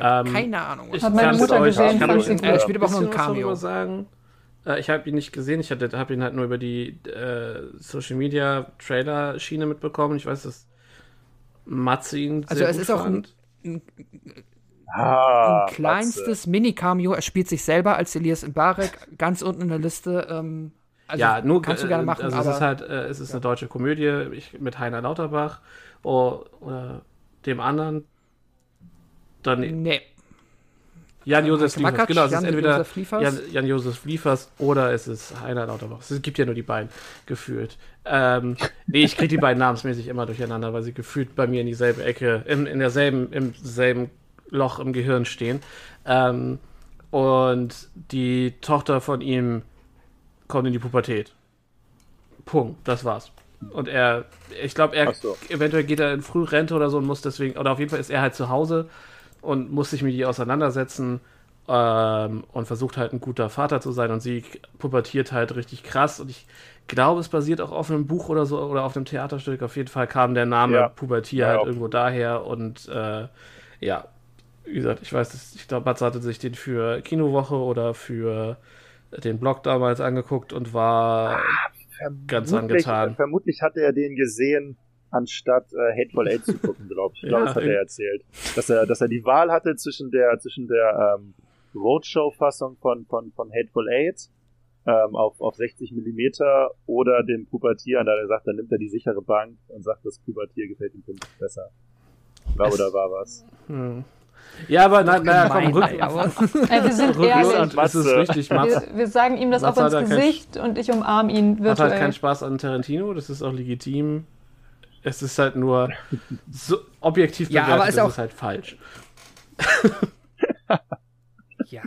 Ähm, Keine Ahnung. ich Hat meine Mutter euch- gesehen, ich fand euch gut. Er spielt aber auch nur ein Cameo. sagen. Äh, ich habe ihn nicht gesehen, ich habe ihn halt nur über die äh, Social Media Trailer Schiene mitbekommen. Ich weiß, dass Matze ihn Also sehr es gut ist auch ein- fand. Ein, Ah, ein kleinstes Mini-Cameo. Er spielt sich selber als Elias Mbarek ganz unten in der Liste. Ähm, also ja, nur kannst du äh, gerne machen, Also aber es ist halt, äh, es ist eine deutsche Komödie ich, mit Heiner Lauterbach oh, oder dem anderen. Dann nee. Jan-Josef Liefers. Genau, es ist Jan entweder Josef Liefers. Jan- Jan-Josef Liefers oder es ist Heiner Lauterbach. Es gibt ja nur die beiden, gefühlt. Ähm, nee, ich kriege die beiden namensmäßig immer durcheinander, weil sie gefühlt bei mir in dieselbe Ecke, in, in derselben, im selben Loch im Gehirn stehen. Ähm, und die Tochter von ihm kommt in die Pubertät. Punkt, das war's. Und er, ich glaube, er, so. eventuell geht er in Frührente oder so und muss deswegen, oder auf jeden Fall ist er halt zu Hause und muss sich mit ihr auseinandersetzen ähm, und versucht halt ein guter Vater zu sein und sie pubertiert halt richtig krass und ich glaube, es basiert auch auf einem Buch oder so oder auf einem Theaterstück. Auf jeden Fall kam der Name Ja. Pubertier Ja, halt auch. irgendwo daher und äh, ja, wie gesagt, ich weiß, ich glaube, Matze hatte sich den für Kinowoche oder für den Blog damals angeguckt und war ganz Vermutlich- angetan. Vermutlich hat er den gesehen, anstatt äh, Hateful Eight zu gucken, glaube ich. Ich glaube, Ja, das hat er erzählt. Dass er, dass er die Wahl hatte zwischen der, zwischen der ähm, Roadshow-Fassung von, von, von Hateful Eight ähm, auf, auf 60 Millimeter oder dem Pubertier. Und da hat er sagt, dann nimmt er die sichere Bank und sagt, das Pubertier gefällt ihm besser. Es- da war was. Hm. Ja, aber na, naja, komm, rück, ey, Ey, wir sind ehrlich. rückwärts ist richtig, Matze. Wir, wir sagen ihm das auch ins ja kein- Gesicht und ich umarme ihn Hat halt virtuell. keinen Spaß an Tarantino, das ist auch legitim. Es ist halt nur so objektiv Ja, bewertet, aber ist ist auch- es halt falsch. Ja.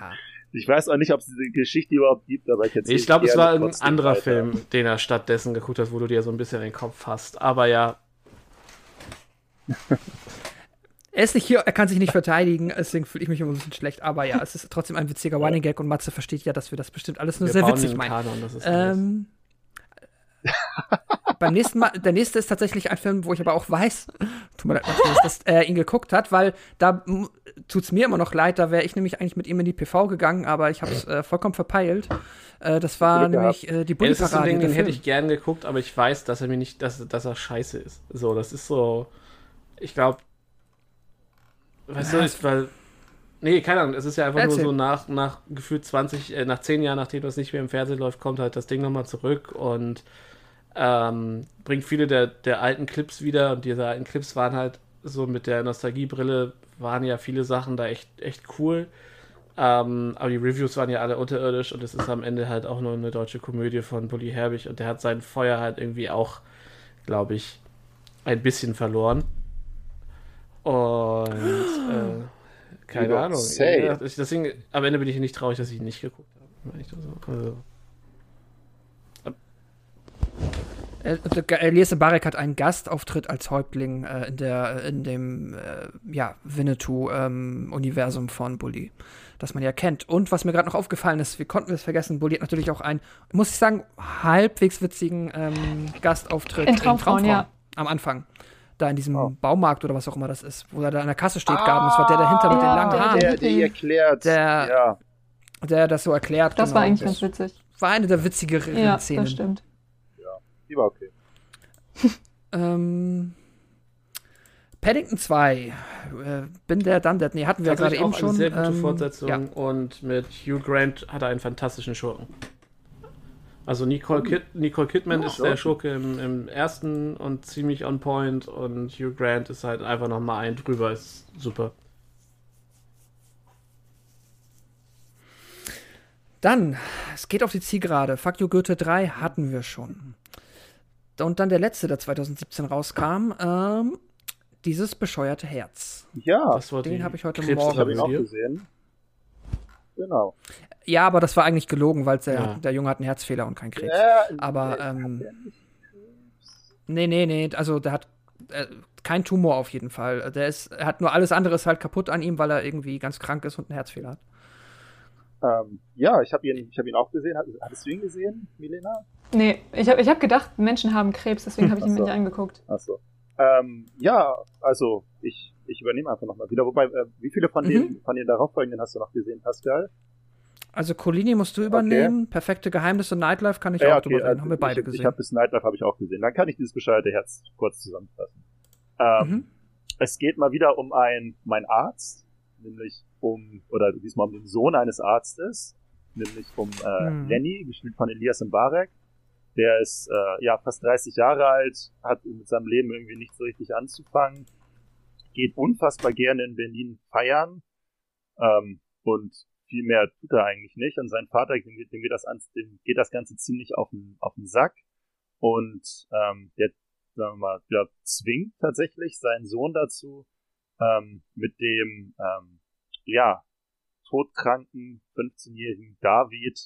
Ich weiß auch nicht, ob es diese Geschichte überhaupt gibt, aber ich erzähle Ich glaube, es war ein anderer weiter. Film, den er stattdessen geguckt hat, wo du dir so ein bisschen in den Kopf hast. Aber ja, Er ist nicht hier, er kann sich nicht verteidigen, deswegen fühle ich mich immer ein bisschen schlecht. Aber ja, es ist trotzdem ein witziger Running Gag und Matze versteht ja, dass wir das bestimmt alles nur wir sehr bauen witzig meinen. Kanon, das ist alles. Beim nächsten Mal, der nächste ist tatsächlich ein Film, wo ich aber auch weiß, tut mir leid, dass er ihn geguckt hat, weil da m- tut's mir immer noch leid, da wäre ich nämlich eigentlich mit ihm in die PV gegangen, aber ich habe es äh, vollkommen verpeilt. Äh, das war Glück nämlich äh, die Ja, das ist ein. Ding, den hätte ich gern geguckt, aber ich weiß, dass er mir nicht, dass, dass er scheiße ist. So, das ist so. Ich glaube. Weißt Ja, du, ich, weil. Nee, keine Ahnung, es ist ja einfach Erzähl. nur so nach, nach gefühlt 20, äh, nach 10 Jahren, nachdem das nicht mehr im Fernsehen läuft, kommt halt das Ding nochmal zurück und ähm, bringt viele der, der alten Clips wieder und diese alten Clips waren halt so mit der Nostalgiebrille, waren ja viele Sachen da echt, echt cool. Ähm, aber die Reviews waren ja alle unterirdisch und es ist am Ende halt auch nur eine deutsche Komödie von Bully Herbig und der hat sein Feuer halt irgendwie auch, glaube ich, ein bisschen verloren. Und äh, keine Ahnung. deswegen, am Ende bin ich nicht traurig, dass ich ihn nicht geguckt habe. Also, Elias Mbarek hat einen Gastauftritt als Häuptling äh, in, der, in dem äh, ja, Winnetou-Universum von Bully, das man ja kennt. Und was mir gerade noch aufgefallen ist, wie konnten wir es vergessen, Bully hat natürlich auch einen, muss ich sagen, halbwegs witzigen ähm, Gastauftritt In Traumfrauen, ja. am Anfang. Da in diesem Oh. Baumarkt oder was auch immer das ist, wo er da an der Kasse steht, Gaben. Das war der dahinter mit den Ja, langen Haaren, Der, der erklärt. Der- ja. der das so erklärt. Das genau. war eigentlich ganz witzig. war eine der witzigeren Ja, Szenen. das stimmt. Die war okay. Ähm, Paddington 2. Äh, bin der dann der. Nee, hatten wir gerade tatsächlich eben auch schon. eine sehr gute ähm, Fortsetzung. Ja. Und mit Hugh Grant hat er einen fantastischen Schurken. Also Nicole, Kid Nicole Kidman Ja, ist der. Schurke im, im ersten und ziemlich on point und Hugh Grant ist halt einfach noch mal ein drüber, ist super. Dann, es geht auf die Zielgerade. Fuck You Goethe 3 hatten wir schon. Und dann der letzte, der 2017 rauskam, ähm, dieses bescheuerte Herz. Ja, Das war den die hab ich heute ich Morgen habe ihn auch gesehen. Genau. Ja, aber das war eigentlich gelogen, weil der, Ja. der Junge hat einen Herzfehler und keinen Krebs. Äh, Aber, äh, ähm, Krebs? Nee, nee, nee, also der hat äh, kein Tumor auf jeden Fall. Der ist, er hat nur alles andere ist halt kaputt an ihm, weil er irgendwie ganz krank ist und einen Herzfehler hat. Ähm, ja, ich habe ihn, ich hab ihn auch gesehen. Hat- Hattest du ihn gesehen, Milena? Nee, ich habe ich hab gedacht, Menschen haben Krebs, deswegen habe ich ihn Ach mir so. nicht angeguckt. Achso. Ähm, ja, also ich, ich übernehme einfach nochmal wieder. Wobei, äh, wie viele von, Mhm. den, von den darauffolgenden hast du noch gesehen, Pascal? Also Colini musst du übernehmen, perfekte Geheimnisse Nightlife kann ich Ja, auch drüber äh, reden, haben wir beide ich, gesehen. Ich habe bis Nightlife habe ich auch gesehen. Dann kann ich dieses bescheuerte Herz kurz zusammenfassen. Ähm, mhm. Es geht mal wieder um ein, einen Arzt, nämlich um, oder diesmal um den Sohn eines Arztes, nämlich um äh, Mhm. Lenny, gespielt von Elias Mbarek. Der ist äh, ja fast 30 Jahre alt, hat mit seinem Leben irgendwie nicht so richtig anzufangen, geht unfassbar gerne in Berlin feiern ähm, und viel mehr tut er eigentlich nicht. Und sein Vater, dem, geht- dem, geht, das, dem geht das Ganze ziemlich auf den, auf den Sack und ähm, der sagen wir mal, ja, zwingt tatsächlich seinen Sohn dazu, ähm, mit dem, ähm, ja, todkranken 15-jährigen David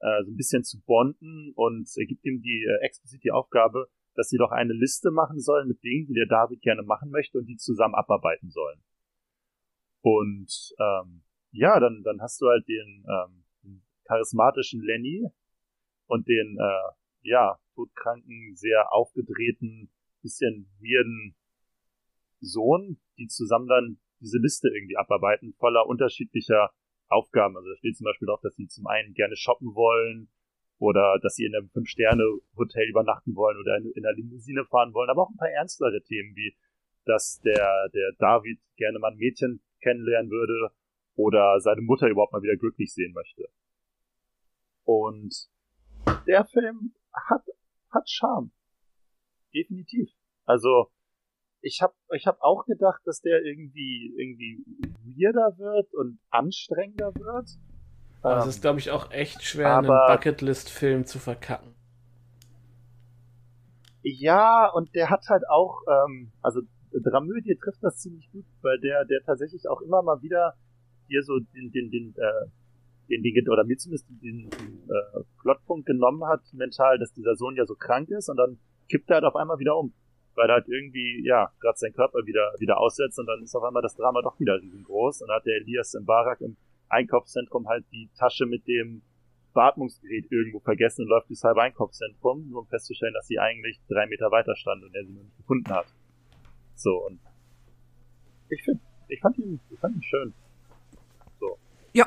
äh, so ein bisschen zu bonden und er gibt ihm die äh, explizit die Aufgabe, dass sie doch eine Liste machen sollen mit Dingen, die der David gerne machen möchte und die zusammen abarbeiten sollen. Und ähm, ja, dann, dann hast du halt den, ähm, den charismatischen Lenny und den äh, ja, todkranken, sehr aufgedrehten, bisschen weirden Sohn, die zusammen dann diese Liste irgendwie abarbeiten, voller unterschiedlicher Aufgaben. Also da steht zum Beispiel auch, dass sie zum einen gerne shoppen wollen oder dass sie in einem Fünf-Sterne-Hotel übernachten wollen oder in, in einer Limousine fahren wollen, aber auch ein paar ernstere Themen wie, dass der, der David gerne mal ein Mädchen kennenlernen würde oder seine Mutter überhaupt mal wieder glücklich sehen möchte. Und der Film hat, hat Charme. Definitiv. Also, ich habe ich hab auch gedacht, dass der irgendwie, irgendwie weirder wird und anstrengender wird. Es Ähm, ist, glaube ich, auch echt schwer, aber- einen Bucketlist-Film zu verkacken. Ja, und der hat halt auch, ähm, also Dramödie trifft das ziemlich gut, weil der, der tatsächlich auch immer mal wieder hier so den, den, den, äh, den, den oder mir zumindest den, den äh, Plotpunkt genommen hat, mental, dass dieser Sohn ja so krank ist und dann kippt er halt auf einmal wieder um. Weil er halt irgendwie, ja, gerade sein Körper wieder, wieder aussetzt und dann ist auf einmal das Drama doch wieder riesengroß. Und dann hat der Elias im Barak im Einkaufszentrum halt die Tasche mit dem Beatmungsgerät irgendwo vergessen und läuft durchs halbe Einkaufszentrum, nur um festzustellen, dass sie eigentlich drei Meter weiter stand und er sie noch nicht gefunden hat. So, und ich finde, ich fand ihn, ich fand ihn schön. Ja,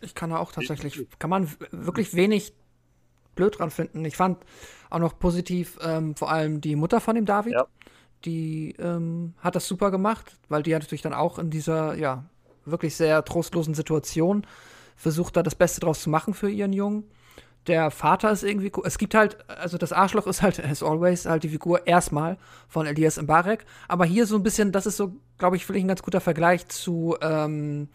ich kann da auch tatsächlich, kann man wirklich wenig blöd dran finden. Ich fand auch noch positiv ähm, vor allem die Mutter von dem David. Ja. Die ähm, hat das super gemacht, weil die hat natürlich dann auch in dieser, ja, wirklich sehr trostlosen Situation versucht, da das Beste draus zu machen für ihren Jungen. Der Vater ist irgendwie, cool. es gibt halt, also das Arschloch ist halt, as always, halt die Figur erstmal von Elias Mbarek. Aber hier so ein bisschen, das ist so, glaube ich, vielleicht ein ganz guter Vergleich zu, ähm,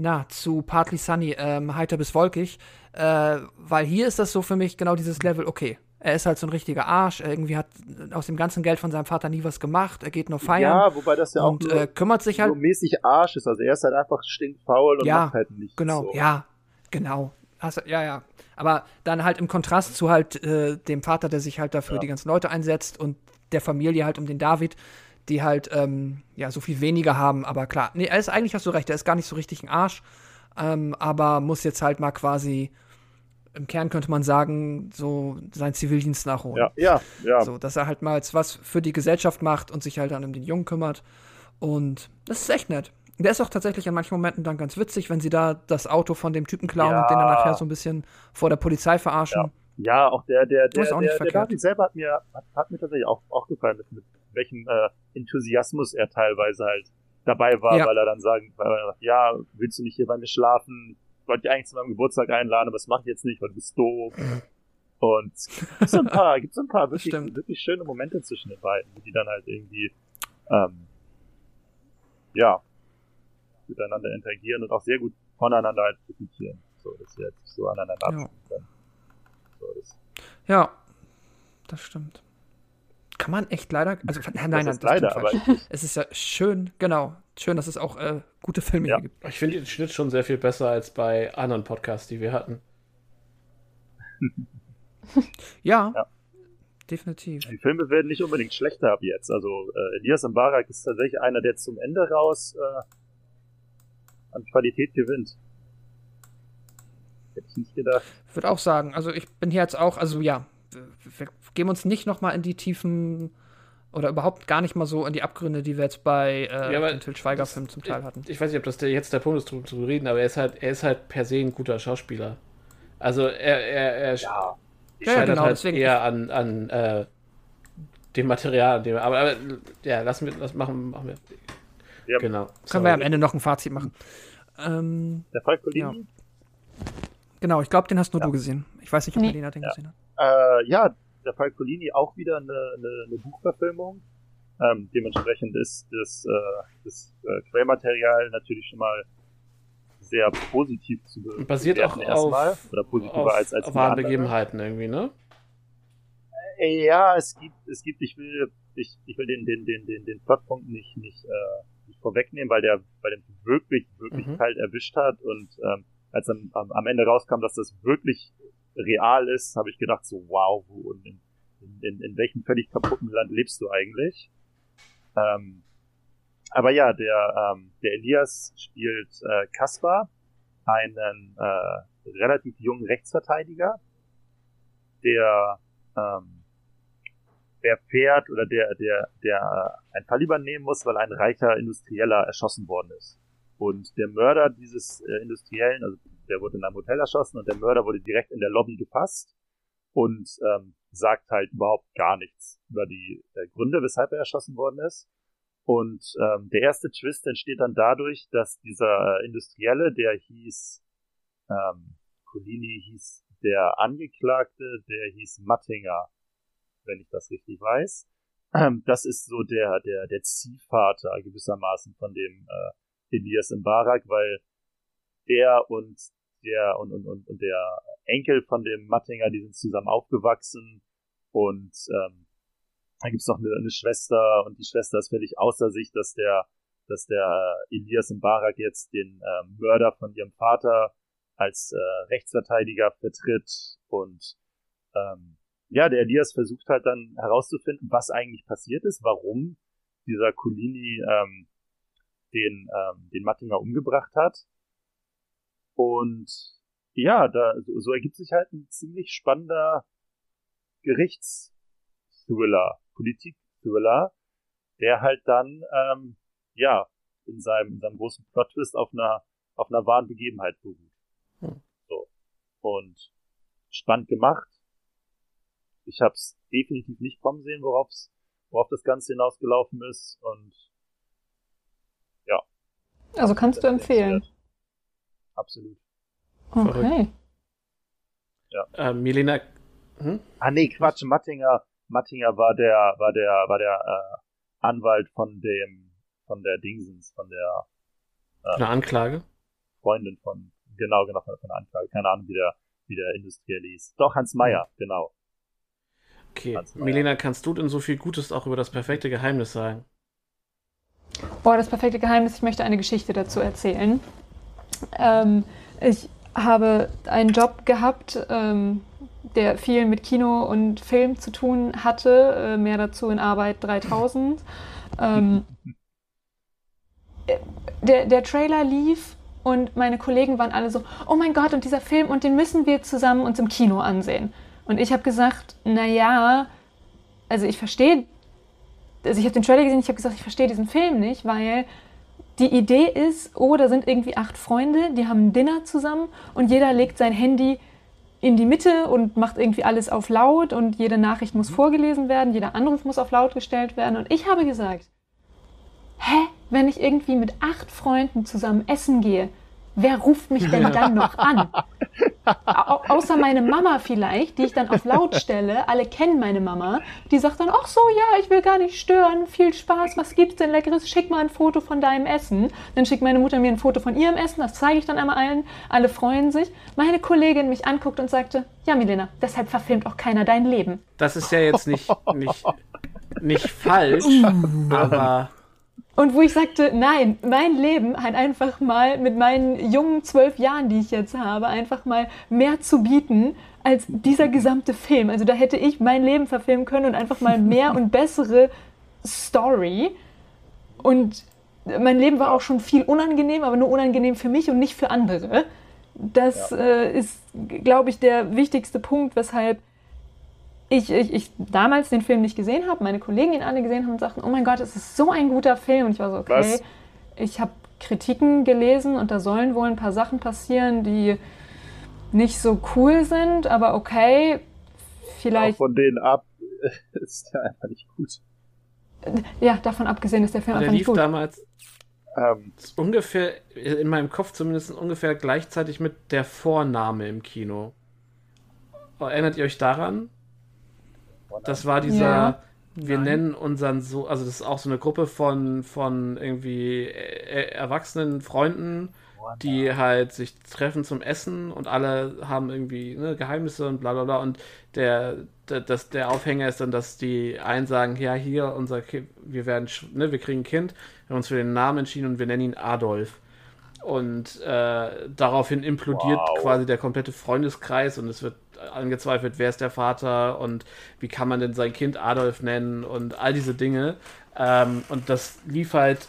na, zu Partly Sunny, ähm, heiter bis wolkig, äh, weil hier ist das so für mich genau dieses Level, okay, Er ist halt so ein richtiger Arsch. Er irgendwie hat aus dem ganzen Geld von seinem Vater nie was gemacht. Er geht nur feiern. Ja, wobei das ja auch und nur äh, kümmert sich halt. so mäßig Arsch ist. Also er ist halt einfach stinkfaul und Ja, macht halt nichts. Genau, so. ja, genau. Du- ja, ja. Aber dann halt im Kontrast zu halt äh, dem Vater, der sich halt dafür Ja. die ganzen Leute einsetzt und der Familie halt um den David, die halt ähm, ja so viel weniger haben. Aber klar, nee, er ist eigentlich hast du recht, er ist gar nicht so richtig ein Arsch, ähm, aber muss jetzt halt mal quasi im Kern könnte man sagen, so seinen Zivildienst nachholen. Ja, ja, ja. So, dass er halt mal jetzt was für die Gesellschaft macht und sich halt dann um den Jungen kümmert. Und das ist echt nett. Der ist auch tatsächlich in manchen Momenten dann ganz witzig, wenn sie da das Auto von dem Typen klauen Ja. und den dann nachher so ein bisschen vor der Polizei verarschen. Ja, auch der, der, der, nicht der, der verkehrt. David selber hat mir, hat, hat mir tatsächlich auch, auch gefallen, mit, mit welchem äh, Enthusiasmus er teilweise halt dabei war, Ja. weil er dann sagen, weil er sagt, ja, willst du nicht hier bei mir schlafen? Ich wollte dich eigentlich zu meinem Geburtstag einladen, aber das mache ich jetzt nicht, weil du bist doof. Und gibt's ein paar, gibt's so ein paar wirklich, wirklich schöne Momente zwischen den beiden, die dann halt irgendwie, ähm, ja, miteinander interagieren und auch sehr gut voneinander halt profitieren. So, dass sie halt so aneinander Ja. abstimmen können. So, das, Ja, das stimmt. Kann man echt leider. Also, nein, nein, das ist das leider, aber. Es ist ja schön, genau. Schön, dass es auch äh, gute Filme Ja. hier gibt. Ich finde den Schnitt schon sehr viel besser als bei anderen Podcasts, die wir hatten. Ja, Ja. definitiv. Die Filme werden nicht unbedingt schlechter ab jetzt. Also äh, Elias Mbarak ist tatsächlich einer, der zum Ende raus äh, an Qualität gewinnt. Hätte ich nicht gedacht. Ich würde auch sagen, also ich bin hier jetzt auch, also ja, wir wir geben uns nicht noch mal in die Tiefen oder überhaupt gar nicht mal so in die Abgründe, die wir jetzt bei äh, Ja, aber den Till Schweiger-Filmen zum Teil hatten. Ich weiß nicht, ob das der, jetzt der Punkt ist, drüber zu reden, aber er ist halt, er ist halt per se ein guter Schauspieler. Also er, er, er Ja. Ja, ja, scheitert genau, halt deswegen- eher an, an äh, dem Material, an dem, aber, aber ja, lassen wir, das machen, machen wir. Ja. Genau. Können wir am Sorry. Ende noch ein Fazit machen. Ähm, Der Fall Colini? genau, ich glaube, den hast nur Ja. du gesehen. Ich weiß nicht, ob Nee. Melina den Ja. gesehen hat. Äh, ja, der Fall Colini auch wieder eine, eine, eine Buchverfilmung. Ähm, dementsprechend ist das, äh, das äh, Quellmaterial natürlich schon mal sehr positiv zu be Basiert bewerten auch erstmal. auf, Oder positiver auf als, als viele wahren. Begebenheiten irgendwie, ne? Äh, Ja, es gibt, es gibt, ich will, ich, ich will den, den, den, den, den Plotpunkt nicht, nicht, äh, nicht vorwegnehmen, weil der, weil der wirklich, wirklich Mhm. kalt erwischt hat und ähm, als dann am, am Ende rauskam, dass das wirklich real ist, habe ich gedacht so, wow, wo in, in, in, welchem völlig kaputten Land lebst du eigentlich? Ähm, aber ja, der, ähm, der Elias spielt äh, Kaspar, einen äh, relativ jungen Rechtsverteidiger, der ähm, erfährt oder der, der, der einen Fall übernehmen muss, weil ein reicher Industrieller erschossen worden ist. Und der Mörder dieses äh, Industriellen, also der wurde in einem Hotel erschossen und der Mörder wurde direkt in der Lobby gefasst und ähm, sagt halt überhaupt gar nichts über die äh, Gründe, weshalb er erschossen worden ist. Und ähm, der erste Twist entsteht dann dadurch, dass dieser Industrielle, der hieß, ähm, Colini hieß der Angeklagte, der hieß Mattinger, wenn ich das richtig weiß. Ähm, das ist so der, der, der Ziehvater gewissermaßen von dem äh, Elias Mbarak, weil der und der und, und, und, und der Enkel von dem Mattinger, die sind zusammen aufgewachsen und ähm, dann gibt's noch eine, eine Schwester und die Schwester ist völlig außer sich, dass der, dass der äh, Elias Mbarak jetzt den äh, Mörder von ihrem Vater als äh, Rechtsverteidiger vertritt und ähm, ja, der Elias versucht halt dann herauszufinden, was eigentlich passiert ist, warum dieser Colini ähm, den, ähm, den Mattinger umgebracht hat. Und ja, da so, so ergibt sich halt ein ziemlich spannender Gerichtsthriller, Politik-Thriller, der halt dann ähm, ja in seinem, in seinem großen Plot-Twist auf einer auf einer wahren Begebenheit beruht. Hm. So. Und spannend gemacht. Ich habe es definitiv nicht kommen sehen, worauf's, worauf das Ganze hinausgelaufen ist. Und Also kannst du empfehlen. Absolut. Okay. Äh, Milena. Hm? Ah nee, Quatsch, Mattinger, Mattinger war der, war der, war der äh, Anwalt von dem, von der Dingsens, von der Eine Anklage. Freundin von, genau, genau, von, von der Anklage. Keine Ahnung, wie der, wie der Industriell hieß. Doch, Hans Meyer, genau. Okay. Milena, kannst du denn so viel Gutes auch über das perfekte Geheimnis sagen? Boah, das perfekte Geheimnis, ich möchte eine Geschichte dazu erzählen. Ähm, ich habe einen Job gehabt, ähm, der viel mit Kino und Film zu tun hatte. Äh, mehr dazu in Arbeit 3000. Ähm, äh, der, der Trailer lief und meine Kollegen waren alle so, oh mein Gott, und dieser Film, und den müssen wir zusammen uns im Kino ansehen. Und ich habe gesagt, naja, also ich verstehe, also ich habe den Trailer gesehen, ich habe gesagt, ich verstehe diesen Film nicht, weil die Idee ist, oh, da sind irgendwie acht Freunde, die haben ein Dinner zusammen und jeder legt sein Handy in die Mitte und macht irgendwie alles auf laut und jede Nachricht muss vorgelesen werden, jeder Anruf muss auf laut gestellt werden. Und ich habe gesagt, hä, wenn ich irgendwie mit acht Freunden zusammen essen gehe, wer ruft mich denn dann noch an? Au außer meine Mama vielleicht, die ich dann auf laut stelle. Alle kennen meine Mama. Die sagt dann, ach so, ja, ich will gar nicht stören. Viel Spaß. Was gibt's denn Leckeres? Schick mal ein Foto von deinem Essen. Dann schickt meine Mutter mir ein Foto von ihrem Essen. Das zeige ich dann einmal allen. Alle freuen sich. Meine Kollegin mich anguckt und sagte, ja, Milena, deshalb verfilmt auch keiner dein Leben. Das ist ja jetzt nicht, nicht, nicht falsch, aber Und wo ich sagte, nein, mein Leben hat einfach mal mit meinen jungen zwölf Jahren, die ich jetzt habe, einfach mal mehr zu bieten als dieser gesamte Film. Also da hätte ich mein Leben verfilmen können und einfach mal mehr und bessere Story. Und mein Leben war auch schon viel unangenehm, aber nur unangenehm für mich und nicht für andere. Das äh, ist, glaube ich, der wichtigste Punkt, weshalb ich, ich, ich damals den Film nicht gesehen habe, meine Kollegen ihn alle gesehen haben und sagten, oh mein Gott, es ist so ein guter Film. Und ich war so, okay, Was? ich habe Kritiken gelesen und da sollen wohl ein paar Sachen passieren, die nicht so cool sind, aber okay, Auch vielleicht, von denen ab ist der einfach nicht gut. ja, davon abgesehen ist der Film der einfach nicht lief gut. damals Ähm, ungefähr, in meinem Kopf zumindest ungefähr gleichzeitig mit der Vorname im Kino. Erinnert ihr euch daran? Das war dieser, Ja. wir Nein. nennen unseren so, also das ist auch so eine Gruppe von, von irgendwie äh, erwachsenen Freunden, die halt sich treffen zum Essen und alle haben irgendwie ne, Geheimnisse und bla bla bla. Und der, der, das, der Aufhänger ist dann, dass die einen sagen, ja, hier, unser Kind, wir werden, ne, wir kriegen ein Kind, wir haben uns für den Namen entschieden und wir nennen ihn Adolf. Und äh, daraufhin implodiert Wow. quasi der komplette Freundeskreis und es wird angezweifelt, wer ist der Vater und wie kann man denn sein Kind Adolf nennen und all diese Dinge. Ähm, und das lief halt,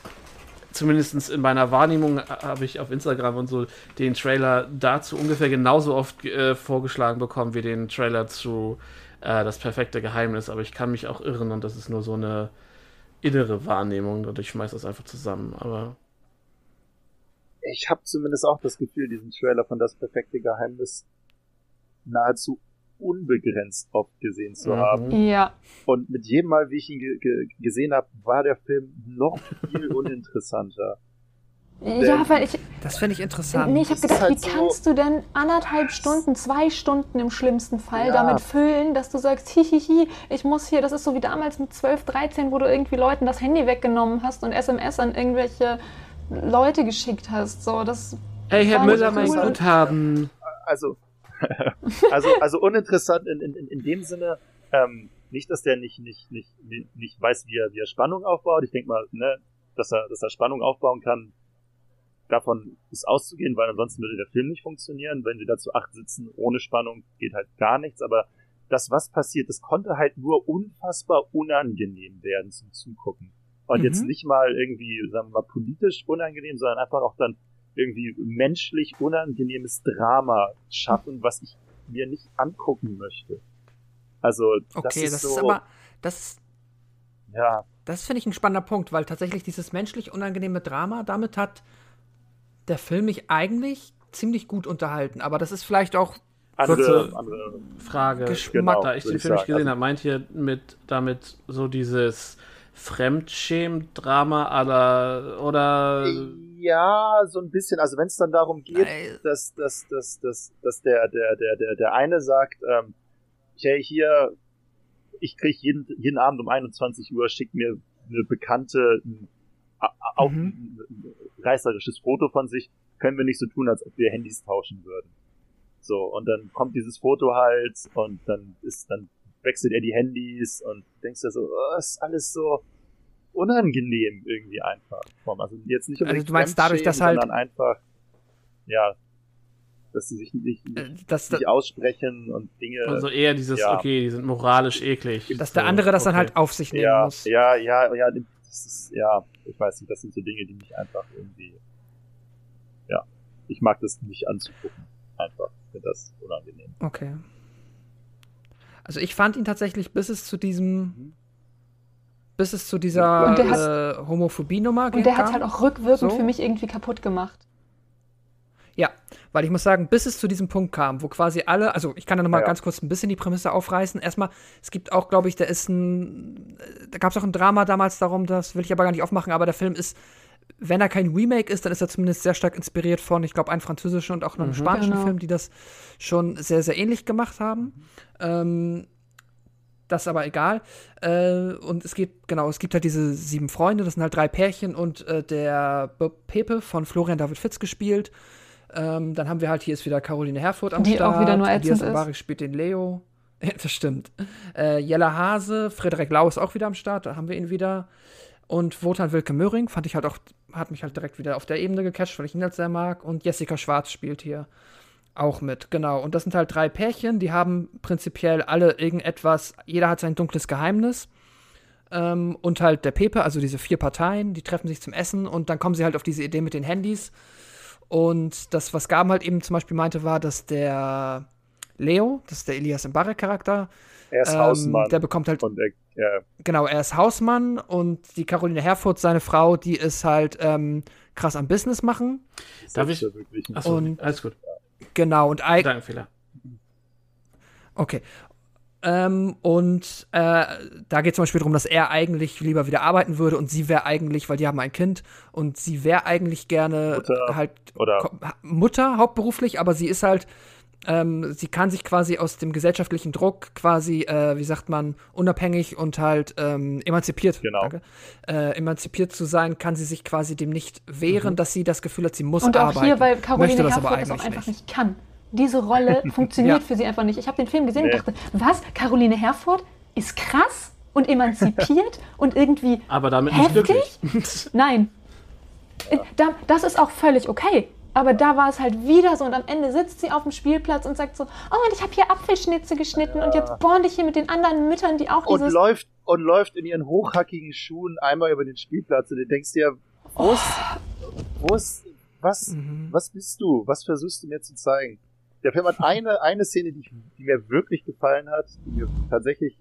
zumindest in meiner Wahrnehmung, äh, habe ich auf Instagram und so den Trailer dazu ungefähr genauso oft äh, vorgeschlagen bekommen wie den Trailer zu äh, Das perfekte Geheimnis. Aber ich kann mich auch irren und das ist nur so eine innere Wahrnehmung und ich schmeiß das einfach zusammen. Aber ich habe zumindest auch das Gefühl, diesen Trailer von Das perfekte Geheimnis nahezu unbegrenzt oft gesehen zu Mhm. haben. Ja, Und mit jedem Mal, wie ich ihn ge ge gesehen habe, war der Film noch viel uninteressanter. ja, weil ich, Das finde ich interessant. Nee, ich habe gedacht, halt wie so- kannst du denn anderthalb Stunden, zwei Stunden im schlimmsten Fall Ja. damit füllen, dass du sagst, hihihi, ich muss hier, das ist so wie damals mit 12, 13, wo du irgendwie Leuten das Handy weggenommen hast und SMS an irgendwelche Leute geschickt hast. So, das Hey, Herr War Müller, mein. Guthaben. Also, also, also uninteressant in, in, in- dem Sinne, ähm, nicht, dass der nicht, nicht, nicht, nicht, weiß, wie er, wie er Spannung aufbaut. Ich denke mal, ne, dass er, dass er Spannung aufbauen kann, davon ist auszugehen, weil ansonsten würde der Film nicht funktionieren. Wenn sie da zu acht sitzen ohne Spannung, geht halt gar nichts. Aber das, was passiert, das konnte halt nur unfassbar unangenehm werden zum Zugucken. Und Mhm. jetzt nicht mal irgendwie, sagen wir mal, politisch unangenehm, sondern einfach auch dann irgendwie menschlich unangenehmes Drama schaffen, was ich mir nicht angucken möchte. Also, das Okay, ist das so, ist aber, das, ja, das finde ich ein spannender Punkt, weil tatsächlich dieses menschlich unangenehme Drama, damit hat der Film mich eigentlich ziemlich gut unterhalten. Aber das ist vielleicht auch andere, Kurze- andere, Frage, Geschmack, da ich den Film nicht sagen. gesehen Also- habe, meint ihr mit damit so dieses Fremdschämen-Drama aller oder ja, so ein bisschen, also wenn es dann darum geht, Äh, dass, dass, dass, dass, dass der, der, der, der, der eine sagt, ähm, hey, hier, ich krieg jeden, jeden Abend um 21 Uhr, schickt mir eine Bekannte ein, auch Mhm. ein, ein reißerisches Foto von sich, können wir nicht so tun, als ob wir Handys tauschen würden. So, und dann kommt dieses Foto halt und dann ist, dann wechselt er die Handys und denkst dir so, oh, ist alles so unangenehm irgendwie einfach. Also jetzt nicht also du meinst dadurch, dass halt sondern einfach ja, dass sie sich nicht, nicht, äh, das, nicht aussprechen und Dinge. Also eher dieses, ja. okay, die sind moralisch eklig. Dass der andere das okay. dann halt auf sich nehmen ja, muss. Ja, ja, ja, das ist, ja, ich weiß nicht, das sind so Dinge, die mich einfach irgendwie, ja, ich mag das nicht anzugucken. Einfach, ich finde das unangenehm. Okay. Also ich fand ihn tatsächlich, bis es zu diesem, bis es zu dieser äh, Homophobie-Nummer ging. Und der hat halt auch rückwirkend so. für mich irgendwie kaputt gemacht. Ja, weil ich muss sagen, bis es zu diesem Punkt kam, wo quasi alle, also ich kann da nochmal ja. ganz kurz ein bisschen die Prämisse aufreißen. Erstmal, es gibt auch, glaube ich, da ist ein, da gab es auch ein Drama damals darum, das will ich aber gar nicht aufmachen, aber der Film ist, wenn er kein Remake ist, dann ist er zumindest sehr stark inspiriert von, ich glaube, einem französischen und auch einem mhm, spanischen genau. Film, die das schon sehr, sehr ähnlich gemacht haben. Ähm, das ist aber egal. Äh, und es geht, genau, es gibt halt diese sieben Freunde, das sind halt drei Pärchen und äh, der Bob Pepe von Florian David Fitz gespielt ähm, dann haben wir halt, hier ist wieder Caroline Herfurth am Die Start. Die auch wieder nur ätzend ist. Spielt den Leo. Ja, das stimmt. Äh, Jella Hase, Frederik Lau ist auch wieder am Start, da haben wir ihn wieder. Und Wotan Wilke Möhring fand ich halt auch, hat mich halt direkt wieder auf der Ebene gecatcht, weil ich ihn halt sehr mag. Und Jessica Schwarz spielt hier auch mit, genau. Und das sind halt drei Pärchen, die haben prinzipiell alle irgendetwas, jeder hat sein dunkles Geheimnis. Ähm, und halt der Pepe, also diese vier Parteien, die treffen sich zum Essen und dann kommen sie halt auf diese Idee mit den Handys und das, was Gaben halt eben zum Beispiel meinte, war, dass der Leo, das ist der Elias Mbarek-Charakter, er ist ähm, Hausmann. Der bekommt halt. Und er, ja. Genau, er ist Hausmann und die Caroline Herfurth, seine Frau, die ist halt ähm, krass am Business machen. Darf ich? Achso, und, alles gut. Genau, und Danke, Fehler. Okay. Ähm, und äh, da geht es zum Beispiel darum, dass er eigentlich lieber wieder arbeiten würde und sie wäre eigentlich, weil die haben ein Kind und sie wäre eigentlich gerne Mutter halt oder Mutter hauptberuflich, aber sie ist halt, ähm, sie kann sich quasi aus dem gesellschaftlichen Druck quasi, äh, wie sagt man, unabhängig und halt ähm, emanzipiert, genau. danke, äh, emanzipiert zu sein, kann sie sich quasi dem nicht wehren, mhm. dass sie das Gefühl hat, sie muss und auch arbeiten. hier, weil Caroline Herfurth das auch einfach nicht, nicht kann diese Rolle funktioniert ja. für sie einfach nicht. Ich habe den Film gesehen nee. und dachte, was? Caroline Herford ist krass und emanzipiert und irgendwie Aber damit heftig? nicht glücklich. Nein. Ja. das ist auch völlig okay. Aber da war es halt wieder so und am Ende sitzt sie auf dem Spielplatz und sagt so, oh und ich habe hier Apfelschnitze geschnitten ja. und jetzt bond ich hier mit den anderen Müttern, die auch und läuft und läuft in ihren hochhackigen Schuhen einmal über den Spielplatz und du denkst dir, wo ist, oh. wo ist, was, mhm. was bist du? Was versuchst du mir zu zeigen? Der Film hat eine, eine Szene, die, die mir wirklich gefallen hat, die mir tatsächlich,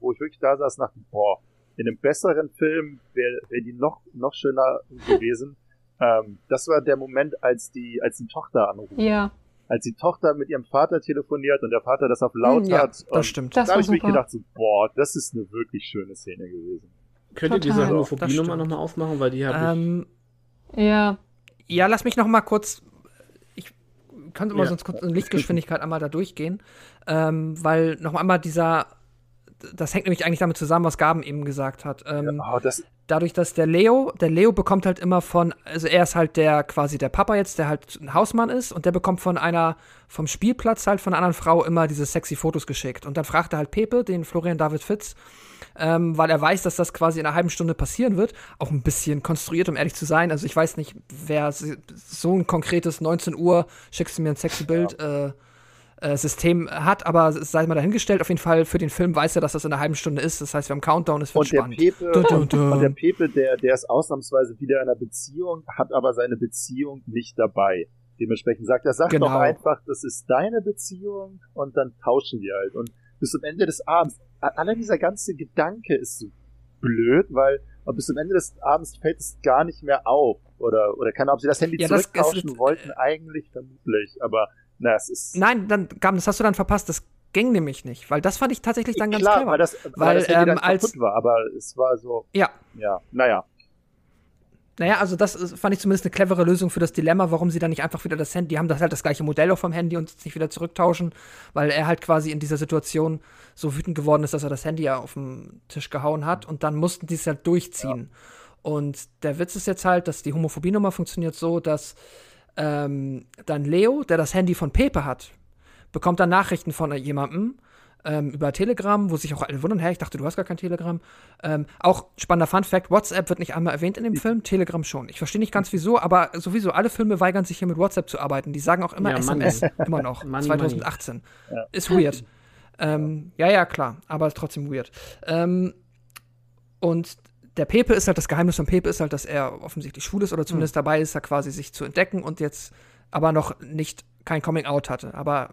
wo ich wirklich da saß, nach boah, in einem besseren Film wäre wär die noch, noch schöner gewesen. Ähm, das war der Moment, als die, als die Tochter anruft. Ja. Als die Tochter mit ihrem Vater telefoniert und der Vater das auf laut ja, hat. Das stimmt. Da habe ich mir gedacht, so, boah, das ist eine wirklich schöne Szene gewesen. Könnt ihr diese Homophobie-Nummer nochmal aufmachen, weil die habe ähm, ich. Ja. Ja, lass mich noch mal kurz kannst du mal ja. sonst kurz in Lichtgeschwindigkeit einmal da durchgehen, ähm, weil noch einmal dieser, das hängt nämlich eigentlich damit zusammen, was Gaben eben gesagt hat. Ähm, ja, das dadurch, dass der Leo, der Leo bekommt halt immer von, also er ist halt der quasi der Papa jetzt, der halt ein Hausmann ist und der bekommt von einer, vom Spielplatz halt von einer anderen Frau immer diese sexy Fotos geschickt. Und dann fragt er halt Pepe, den Florian David Fitz, ähm, weil er weiß, dass das quasi in einer halben Stunde passieren wird. Auch ein bisschen konstruiert, um ehrlich zu sein. Also ich weiß nicht, wer so ein konkretes 19 Uhr, schickst du mir ein sexy Bild, ja. äh, äh, System hat, aber es sei mal dahingestellt, auf jeden Fall für den Film weiß er, dass das in einer halben Stunde ist. Das heißt, wir haben Countdown, es wird und spannend. Der Pepe, dun, dun, dun. Und der Pepe, der, der ist ausnahmsweise wieder in einer Beziehung, hat aber seine Beziehung nicht dabei. Dementsprechend sagt er, sag genau. doch einfach, das ist deine Beziehung und dann tauschen wir halt. Und bis zum Ende des Abends, allein dieser ganze Gedanke ist so blöd, weil bis zum Ende des Abends fällt es gar nicht mehr auf. Oder, oder keine Ahnung, ob sie das Handy ja, zurücktauschen das, wollten, eigentlich vermutlich, aber na, es ist. Nein, dann, Gaben, das hast du dann verpasst. Das ging nämlich nicht, weil das fand ich tatsächlich dann ganz Klar, clever. Weil das, weil, weil das ähm, dann als, kaputt war, aber es war so. Ja. Ja, naja. Naja, also das fand ich zumindest eine clevere Lösung für das Dilemma, warum sie dann nicht einfach wieder das Handy, die haben das halt das gleiche Modell auch vom Handy und es nicht wieder zurücktauschen, weil er halt quasi in dieser Situation so wütend geworden ist, dass er das Handy ja auf den Tisch gehauen hat und dann mussten die es halt durchziehen. Ja. Und der Witz ist jetzt halt, dass die Homophobie-Nummer funktioniert so, dass ähm, dann Leo, der das Handy von Pepe hat, bekommt dann Nachrichten von jemandem, ähm, über Telegram, wo sich auch alle wundern, hä, ich dachte, du hast gar kein Telegram. Ähm, auch spannender Fun Fact, WhatsApp wird nicht einmal erwähnt in dem Film, Telegram schon. Ich verstehe nicht ganz wieso, aber sowieso alle Filme weigern sich hier mit WhatsApp zu arbeiten. Die sagen auch immer Ja, SMS, immer noch, Money, 2018. Ja. Ist weird. ähm, ja, ja, klar, aber ist trotzdem weird. Ähm, und der Pepe ist halt, das Geheimnis von Pepe ist halt, dass er offensichtlich schwul ist oder zumindest dabei ist, da quasi sich zu entdecken und jetzt aber noch nicht kein Coming Out hatte, aber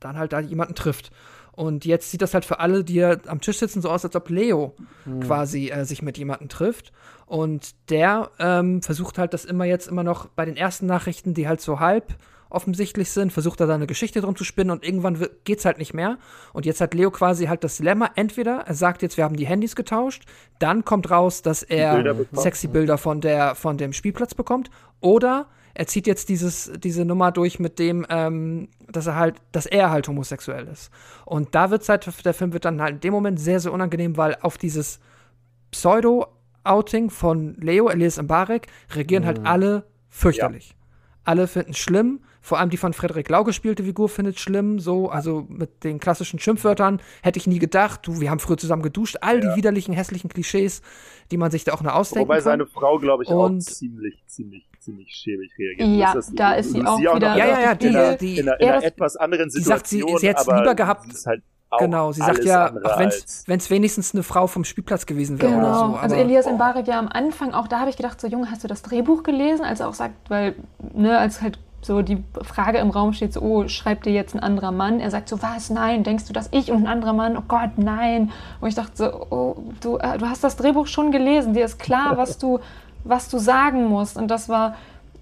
dann halt da jemanden trifft. Und jetzt sieht das halt für alle, die am Tisch sitzen, so aus, als ob Leo quasi äh, sich mit jemandem trifft. Und der ähm, versucht halt das immer jetzt immer noch bei den ersten Nachrichten, die halt so halb offensichtlich sind, versucht er da eine Geschichte drum zu spinnen und irgendwann wird- geht's halt nicht mehr. Und jetzt hat Leo quasi halt das Dilemma, entweder er sagt jetzt, wir haben die Handys getauscht, dann kommt raus, dass Bilder er bekommt. sexy Bilder von der von dem Spielplatz bekommt, oder er zieht jetzt dieses diese Nummer durch mit dem, ähm, dass er halt, dass er halt homosexuell ist. Und da wird's halt, der Film wird dann halt in dem Moment sehr sehr unangenehm, weil auf dieses Pseudo-Outing von Leo, Elias Mbarek, reagieren halt alle fürchterlich. Alle finden schlimm. Vor allem die von Frederik Lau gespielte Figur findet schlimm. So, also mit den klassischen Schimpfwörtern hätte ich nie gedacht. Du, wir haben früher zusammen geduscht. All die widerlichen, hässlichen Klischees, die man sich da auch nur ausdenken Wobei kann. seine Frau, glaube ich, auch Und- ziemlich, ziemlich, ziemlich schäbig reagiert. Ja, Das da ist sie auch wieder- noch Ja, ja, ja, in, die- einer, die- in, einer, in Ja, einer etwas anderen die sagt, sie- Situation. sie hätt's aber lieber gehabt- sie ist halt auch Genau, sie sagt ja, wenn es wenigstens eine Frau vom Spielplatz gewesen wäre Genau. oder so. also Elias Mbarek ja am Anfang, auch da habe ich gedacht, so Junge, hast du das Drehbuch gelesen? Als er auch sagt, weil, ne, als halt so die Frage im Raum steht, so, oh, schreibt dir jetzt ein anderer Mann? Er sagt so, was, nein, denkst du, dass ich und ein anderer Mann? Oh Gott, nein. Und ich dachte so, oh, du, äh, du hast das Drehbuch schon gelesen, dir ist klar, was du, was du sagen musst. Und das war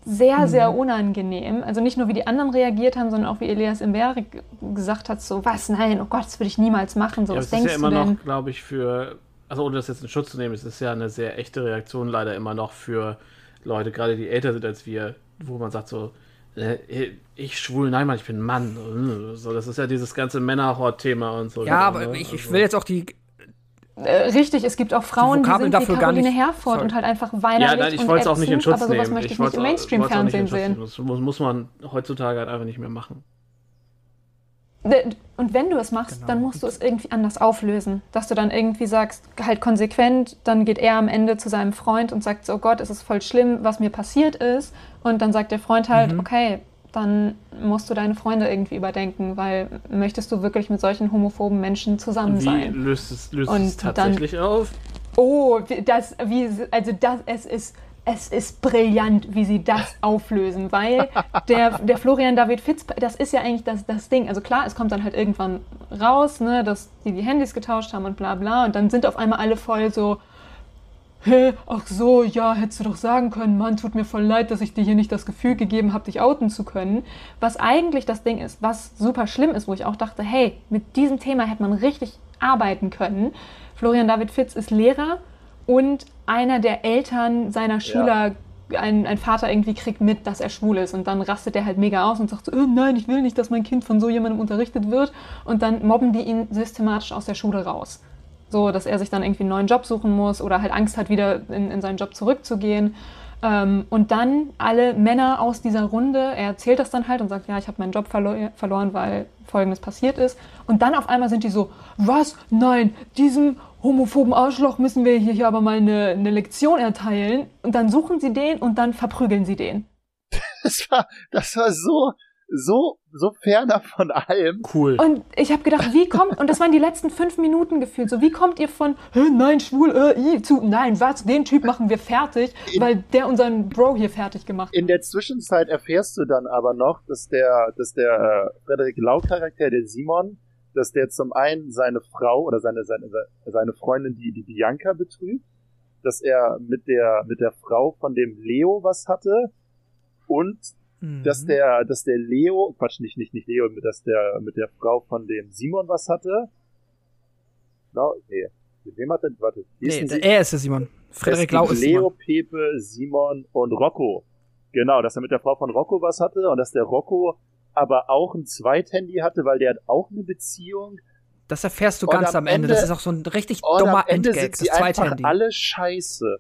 sehr, sehr Mhm. unangenehm. Also nicht nur, wie die anderen reagiert haben, sondern auch, wie Elias Mbarek gesagt hat, so, was, nein, oh Gott, das würde ich niemals machen. So, Ja, was es ist denkst ja immer du denn? noch, glaube ich, für, also ohne das jetzt in Schutz zu nehmen, es ist ja eine sehr echte Reaktion leider immer noch für Leute, gerade die älter sind als wir, wo man sagt so, äh, ich schwul, nein, Mann, ich bin ein Mann. So, das ist ja dieses ganze Männerhort-Thema und so. ja, wieder, aber ne? ich, ich Also- will jetzt auch die. Äh, richtig, es gibt auch Frauen, die, Vokabeln sind wie Caroline nicht- Herford sorry. und halt einfach weinerlich Ja, nein, ich und wollte es auch nicht in Schutz aber sowas nehmen. möchte ich, wollt's nicht im Mainstream-Fernsehen sehen. Das muss, muss man heutzutage halt einfach nicht mehr machen. Und wenn du es machst, Genau. dann musst du es irgendwie anders auflösen. Dass du dann irgendwie sagst, halt konsequent, dann geht er am Ende zu seinem Freund und sagt so, oh Gott, es ist voll schlimm, was mir passiert ist. Und dann sagt der Freund halt, Mhm. okay, dann musst du deine Freunde irgendwie überdenken, weil möchtest du wirklich mit solchen homophoben Menschen zusammen Wie sein? löst es, löst Und es dann- tatsächlich auf? Oh, das, wie, also das, es ist, es ist brillant, wie sie das auflösen, weil der, der Florian David Fitz, das ist ja eigentlich das, das Ding. Also klar, es kommt dann halt irgendwann raus, ne, dass die die Handys getauscht haben und bla bla und dann sind auf einmal alle voll so, hä, ach so, ja, hättest du doch sagen können, Mann, tut mir voll leid, dass ich dir hier nicht das Gefühl gegeben habe, dich outen zu können. Was eigentlich das Ding ist, was super schlimm ist, wo ich auch dachte, hey, mit diesem Thema hätte man richtig arbeiten können. Florian David Fitz ist Lehrer und einer der Eltern seiner Schüler, ein, ein Vater irgendwie kriegt mit, dass er schwul ist und dann rastet er halt mega aus und sagt so, oh nein, ich will nicht, dass mein Kind von so jemandem unterrichtet wird und dann mobben die ihn systematisch aus der Schule raus. So, dass er sich dann irgendwie einen neuen Job suchen muss oder halt Angst hat, wieder in, in seinen Job zurückzugehen. Ähm, und dann alle Männer aus dieser Runde, er erzählt das dann halt und sagt, ja, ich habe meinen Job verlo verloren, weil Folgendes passiert ist. Und dann auf einmal sind die so, was? Nein, diesem homophoben Arschloch müssen wir hier, hier aber mal eine, eine Lektion erteilen. Und dann suchen sie den und dann verprügeln sie den. Das war, das war so, so, so ferner von allem. Cool. Und ich habe gedacht, wie kommt, und das waren die letzten fünf Minuten gefühlt, so wie kommt ihr von, "Hä, nein, schwul, äh, i, zu, nein, was, den Typ machen wir fertig, weil der unseren Bro hier fertig gemacht hat. In der Zwischenzeit erfährst du dann aber noch, dass der, dass der äh, Frederik Lau Charakter, der Simon, dass der zum einen seine Frau oder seine seine seine Freundin die die Bianca betrügt, dass er mit der mit der Frau von dem Leo was hatte und Mhm. dass der dass der Leo Quatsch nicht nicht nicht Leo, dass der mit der Frau von dem Simon was hatte. No, nee. Mit wem hat er warte, Nee, er ist es, Simon. Frederik Lau ist Leo, Simon. Pepe, Simon und Rocco. Genau, dass er mit der Frau von Rocco was hatte und dass der Rocco aber auch ein Zweithandy hatte, weil der hat auch eine Beziehung. Das erfährst du Und ganz am Ende. Ende- Das ist auch so ein richtig dummer Endgag, sind das sie Zweithandy. alle scheiße.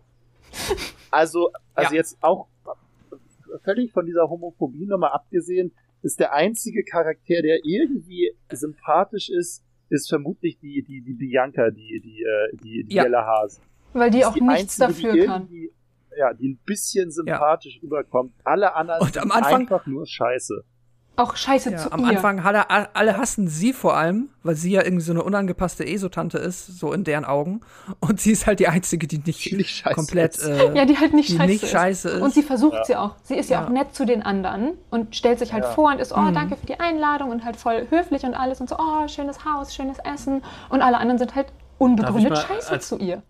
Also, also Ja. jetzt auch völlig von dieser Homophobie nochmal abgesehen, ist der einzige Charakter, der irgendwie sympathisch ist, ist vermutlich die, die, die Bianca, die, die, äh, die, die Ja. Yella Hase. Weil die auch nichts einzige, dafür die kann. Ja, die ein bisschen sympathisch rüberkommt. Alle anderen Und am sind Anfang- einfach nur scheiße. Auch scheiße Ja, zu am ihr. Anfang alle, alle hassen sie vor allem, weil sie ja irgendwie so eine unangepasste ESO-Tante ist, so in deren Augen. Und sie ist halt die Einzige, die nicht, Die nicht scheiße komplett ist. äh, Ja, die halt nicht die scheiße, nicht ist. scheiße ist. Und sie versucht Ja. sie auch. Sie ist ja, Ja. auch nett zu den anderen und stellt sich halt Ja. vor und ist, oh, Mhm. danke für die Einladung und halt voll höflich und alles und so, oh, schönes Haus, schönes Essen. Und alle anderen sind halt unbegründet scheiße als- zu ihr.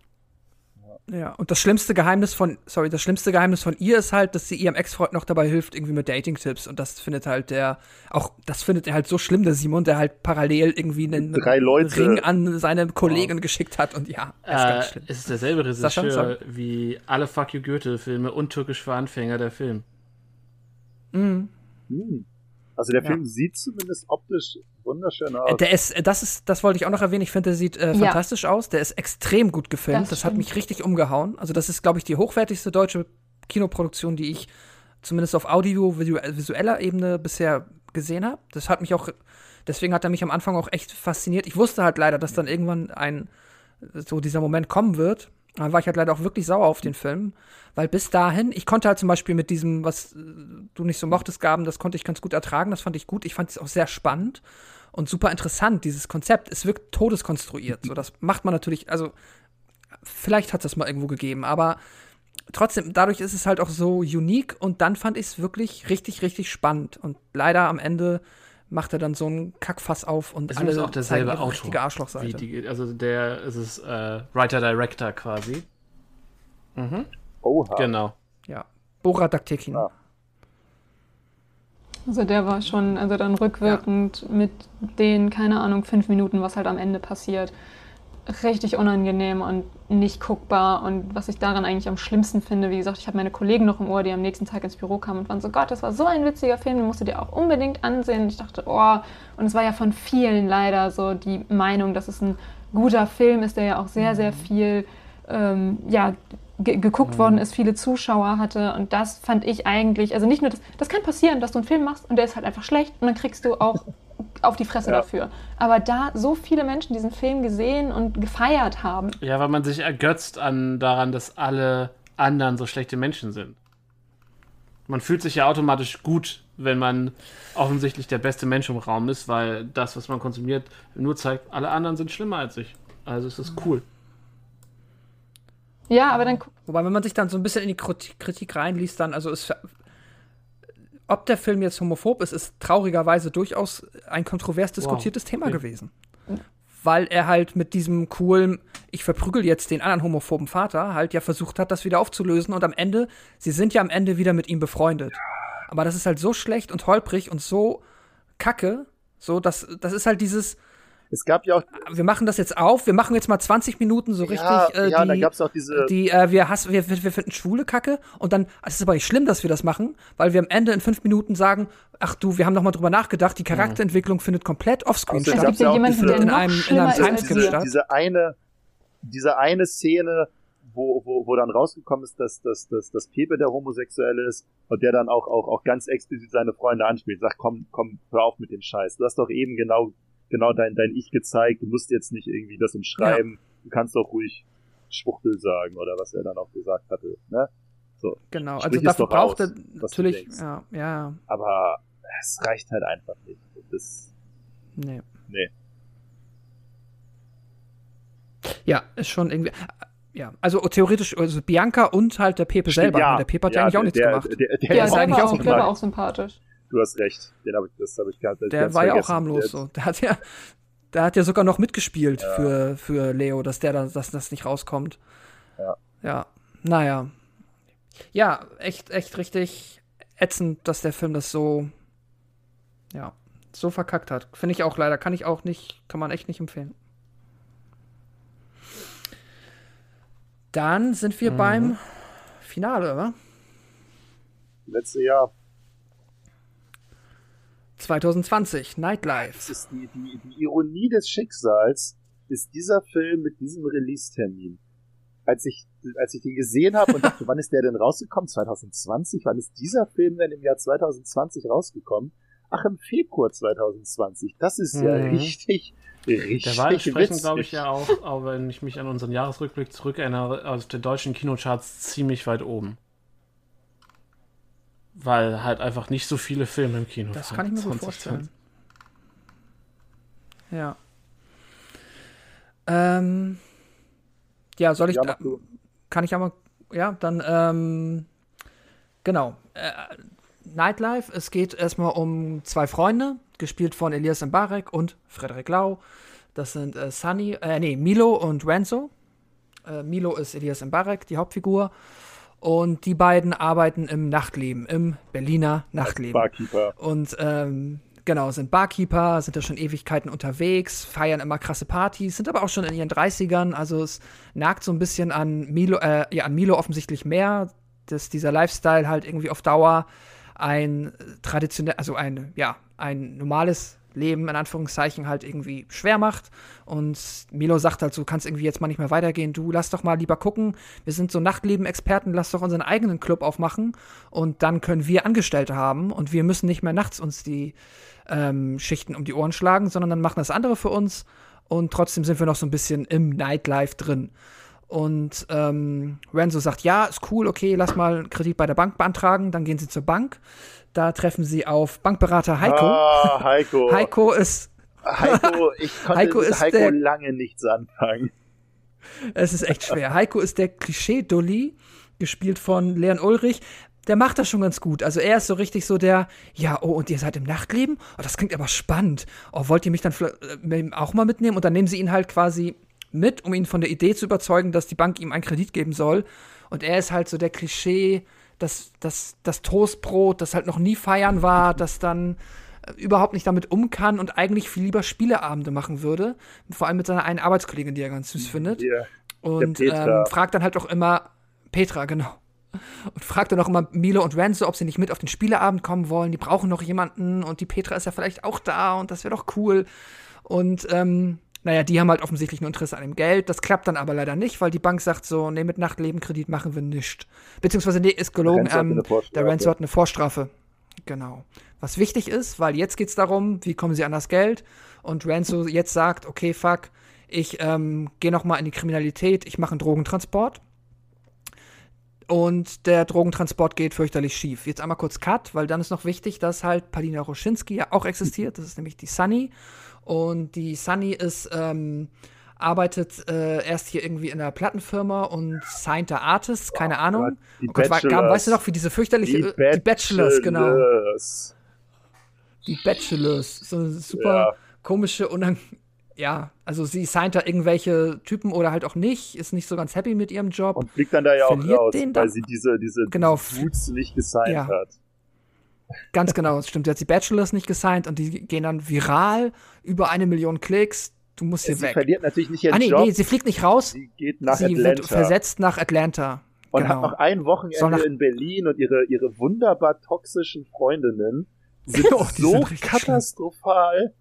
Ja, und das schlimmste Geheimnis von, sorry, das schlimmste Geheimnis von ihr ist halt, dass sie ihrem Ex-Freund noch dabei hilft, irgendwie mit Dating-Tipps. Und das findet halt der, auch, das findet er halt so schlimm, der Simon, der halt parallel irgendwie einen Drei Leute. Ring an seine Kollegin geschickt hat. Und ja, das ist ganz Äh, schlimm. es ist derselbe Sascha, Regisseur wie alle Fuck You Goethe-Filme und Türkisch für Anfänger der Film. Mhm. Hm. Also der Ja. Film sieht zumindest optisch wunderschön aus. Äh, Der ist, äh, das ist, das wollte ich auch noch erwähnen. Ich finde, der sieht äh, Ja. fantastisch aus. Der ist extrem gut gefilmt. Das Das, hat mich richtig umgehauen. Also das ist, glaube ich, die hochwertigste deutsche Kinoproduktion, die ich zumindest auf audiovisueller Ebene bisher gesehen habe. Das hat mich auch, deswegen hat er mich am Anfang auch echt fasziniert. Ich wusste halt leider, dass dann irgendwann ein, so dieser Moment kommen wird. Da war ich halt leider auch wirklich sauer auf den Film, weil bis dahin, ich konnte halt zum Beispiel mit diesem, was äh, du nicht so mochtest, Gaben, das konnte ich ganz gut ertragen, das fand ich gut. Ich fand es auch sehr spannend und super interessant, dieses Konzept. Es wirkt todeskonstruiert. So, das macht man natürlich, also vielleicht hat es das mal irgendwo gegeben, aber trotzdem, dadurch ist es halt auch so unique und dann fand ich es wirklich richtig, richtig spannend. Und leider am Ende macht er dann so einen Kackfass auf und Es alle ist auch derselbe Autor. richtige Arschlochseite. Wie die, also der ist es äh, Writer-Director quasi. Mhm. Oha. Genau. Ja. Bora Daktekin. Ah. Also der war schon, also dann rückwirkend mit den, keine Ahnung, fünf Minuten, was halt am Ende passiert, richtig unangenehm und nicht guckbar. Und was ich daran eigentlich am schlimmsten finde, wie gesagt, ich habe meine Kollegen noch im Ohr, die am nächsten Tag ins Büro kamen und waren so, Gott, das war so ein witziger Film, den musst du dir auch unbedingt ansehen. Und ich dachte, oh, und es war ja von vielen leider so die Meinung, dass es ein guter Film ist, der ja auch sehr, sehr viel, ähm, ja, ge geguckt worden ist, viele Zuschauer hatte. Und das fand ich eigentlich, also nicht nur das, das kann passieren, dass du einen Film machst und der ist halt einfach schlecht und dann kriegst du auch auf die Fresse Ja. dafür. Aber da so viele Menschen diesen Film gesehen und gefeiert haben, Ja, weil man sich ergötzt an daran, dass alle anderen so schlechte Menschen sind. Man fühlt sich ja automatisch gut, wenn man offensichtlich der beste Mensch im Raum ist, weil das, was man konsumiert, nur zeigt, alle anderen sind schlimmer als ich. Also es ist cool. ja, aber dann Wobei, wenn man sich dann so ein bisschen in die Kritik, reinliest, dann, also ist, ob der Film jetzt homophob ist, ist traurigerweise durchaus ein kontrovers diskutiertes Thema Okay. gewesen. Weil er halt mit diesem coolen, ich verprügel jetzt den anderen homophoben Vater, halt ja versucht hat, das wieder aufzulösen und am Ende, sie sind ja am Ende wieder mit ihm befreundet. Aber das ist halt so schlecht und holprig und so kacke, so, das, das ist halt dieses, Es gab ja auch, wir machen das jetzt auf, wir machen jetzt mal 20 Minuten so richtig ja, äh, ja, die, da gab es auch diese, die, äh, wir, hassen, wir, wir, wir finden Schwule Kacke und dann, es ist aber nicht schlimm, dass wir das machen, weil wir am Ende in fünf Minuten sagen, ach du, wir haben noch mal drüber nachgedacht, die Charakterentwicklung findet komplett offscreen es statt. gab's gibt ja jemanden, diese- der in einem- in einem Timeskip wir. statt. diese eine, diese eine Szene, wo, wo, wo dann rausgekommen ist, dass, dass, dass, dass Pepe der Homosexuelle ist und der dann auch, auch, auch ganz explizit seine Freunde anspielt, sagt, komm, komm, hör auf mit dem Scheiß. Du hast doch eben genau, genau dein, dein Ich gezeigt, du musst jetzt nicht irgendwie das umschreiben, du kannst doch ruhig Schwuchtel sagen oder was er dann auch gesagt hatte, ne? So. Genau, also dafür braucht er natürlich, ja, ja, Aber es reicht halt einfach nicht. Das, nee. nee. Ja, ist schon irgendwie, ja, also theoretisch, also Bianca und halt der Pepe selber, ja, der Pepe hat ja, ja, eigentlich auch der, nichts der, gemacht. Der, der, Ja, ist der, eigentlich war auch auch, der auch sympathisch. Du hast recht. Den hab ich, das habe ich gerade. der war ja auch harmlos Der- so. Der hat ja, der hat ja sogar noch mitgespielt Ja. für, für Leo, dass der dann, dass das nicht rauskommt. Ja. Ja, naja. Ja, echt, echt richtig ätzend, dass der Film das so, ja, so verkackt hat. Finde ich auch leider. Kann ich auch nicht, kann man echt nicht empfehlen. Dann sind wir beim Finale, oder? Letzte Jahr. 2020, Das Nightlife. ist die, die, die Ironie des Schicksals, ist dieser Film mit diesem Release-Termin. Als ich, als ich den gesehen habe und dachte, wann ist der denn rausgekommen? 2020? Wann ist dieser Film denn im Jahr 2020 rausgekommen? Ach, im Februar 2020. Das ist ja Mhm. richtig, Richtig Der war entsprechend, glaube ich, ja auch, auch wenn ich mich an unseren Jahresrückblick zurückerinnere, aus den deutschen Kinocharts ziemlich weit oben. Weil halt einfach nicht so viele Filme im Kino Das kann ich mir gut 2020. vorstellen. Ja. Ähm, ja, soll ich Ja, da, kann ich aber, ja, dann, ähm, genau. Äh, Nightlife, es geht erstmal um zwei Freunde, gespielt von Elias Mbarek und Frederik Lau. Das sind äh, Sunny, äh, nee, Milo und Renzo. Äh, Milo ist Elias Mbarek, die Hauptfigur. Und die beiden arbeiten im Nachtleben, im Berliner Nachtleben. Barkeeper. Und ähm, genau, sind Barkeeper, sind da schon Ewigkeiten unterwegs, feiern immer krasse Partys, sind aber auch schon in ihren 30ern. Also es nagt so ein bisschen an Milo, äh, ja, an Milo offensichtlich mehr, dass dieser Lifestyle halt irgendwie auf Dauer ein traditionell, also ein, ja, ein normales Leben in Anführungszeichen halt irgendwie schwer macht. Und Milo sagt halt so, kannst irgendwie jetzt mal nicht mehr weitergehen. Du lass doch mal lieber gucken. Wir sind so Nachtleben-Experten, lass doch unseren eigenen Club aufmachen und dann können wir Angestellte haben und wir müssen nicht mehr nachts uns die ähm, Schichten um die Ohren schlagen, sondern dann machen das andere für uns und trotzdem sind wir noch so ein bisschen im Nightlife drin. Und ähm, Renzo sagt, ja, ist cool, okay, lass mal einen Kredit bei der Bank beantragen. Dann gehen sie zur Bank. Da treffen sie auf Bankberater Heiko. Ah, Heiko. Heiko ist, Heiko, ich konnte Heiko ist Heiko der- lange nichts anfangen. es ist echt schwer. Heiko ist der Klischee-Dulli, gespielt von Leon Ulrich. Der macht das schon ganz gut. Also er ist so richtig so der, ja, oh, und ihr seid im Nachtleben? Oh, das klingt aber spannend. Oh, wollt ihr mich dann äh, auch mal mitnehmen? Und dann nehmen sie ihn halt quasi mit, um ihn von der Idee zu überzeugen, dass die Bank ihm einen Kredit geben soll. Und er ist halt so der Klischee, das, das, das Toastbrot, das halt noch nie feiern war, das dann äh, überhaupt nicht damit um kann und eigentlich viel lieber Spieleabende machen würde. Vor allem mit seiner einen Arbeitskollegin, die er ganz süß findet. Hier. Und ähm, fragt dann halt auch immer, Petra, genau. Und fragt dann auch immer Milo und Renzo, ob sie nicht mit auf den Spieleabend kommen wollen. Die brauchen noch jemanden und die Petra ist ja vielleicht auch da und das wäre doch cool. Und ähm, naja, die haben halt offensichtlich nur Interesse an dem Geld. Das klappt dann aber leider nicht, weil die Bank sagt so, nee, mit Nachtlebenkredit machen wir nicht. Beziehungsweise, nee, ist gelogen. Renzo hatte Ähm, der Renzo hat eine Vorstrafe. Genau. Was wichtig ist, weil jetzt geht's darum, wie kommen sie an das Geld. Und Renzo jetzt sagt, okay, fuck, ich ähm, gehe noch mal in die Kriminalität, ich mache einen Drogentransport. Und der Drogentransport geht fürchterlich schief. Jetzt einmal kurz Cut, weil dann ist noch wichtig, dass halt Palina Roschinski ja auch existiert. Das ist nämlich die Sunny. Und die Sunny ist, ähm, arbeitet äh, erst hier irgendwie in einer Plattenfirma und signed da Artists, keine Ahnung. Gott, die oh Gott, war, Bachelors. weißt du noch, für diese fürchterliche, äh, die Bachelors, genau. Bachelors. Die Bachelors. So eine super Ja. komische, unang ja, also sie signed da irgendwelche Typen oder halt auch nicht, ist nicht so ganz happy mit ihrem Job. Und fliegt dann da ja auch raus, weil sie diese, diese Genau. Boots nicht gesigned Ja. hat. Ganz genau, das stimmt. Sie hat die Bachelors nicht gesigned und die gehen dann viral, über eine Million Klicks. Du musst hier Sie weg. verliert natürlich nicht ihren Ah, nee, Job. nee, sie fliegt nicht raus. sie geht nach sie Atlanta. wird versetzt nach Atlanta. und genau. hat noch ein Wochenende nach- in Berlin und ihre, ihre wunderbar toxischen Freundinnen sind Oh, so sind katastrophal.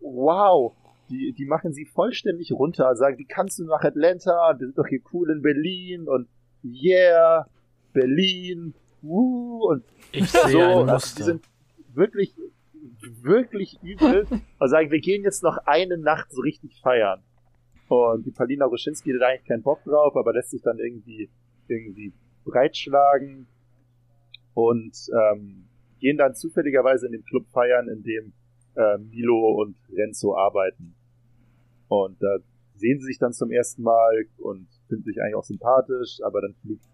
Wow. Die, die machen sie vollständig runter, sagen, wie kannst du nach Atlanta? Wir sind doch hier cool in Berlin und yeah, Berlin, woo, und Ich sehe so, also die sind wirklich, wirklich übel. Und sagen, wir gehen jetzt noch eine Nacht so richtig feiern. Und die Palina Roschinski hat eigentlich keinen Bock drauf, aber lässt sich dann irgendwie, irgendwie breitschlagen und ähm, gehen dann zufälligerweise in den Club feiern, in dem äh, Milo und Renzo arbeiten. Und da sehen sie sich dann zum ersten Mal und finden sich eigentlich auch sympathisch, aber dann fliegt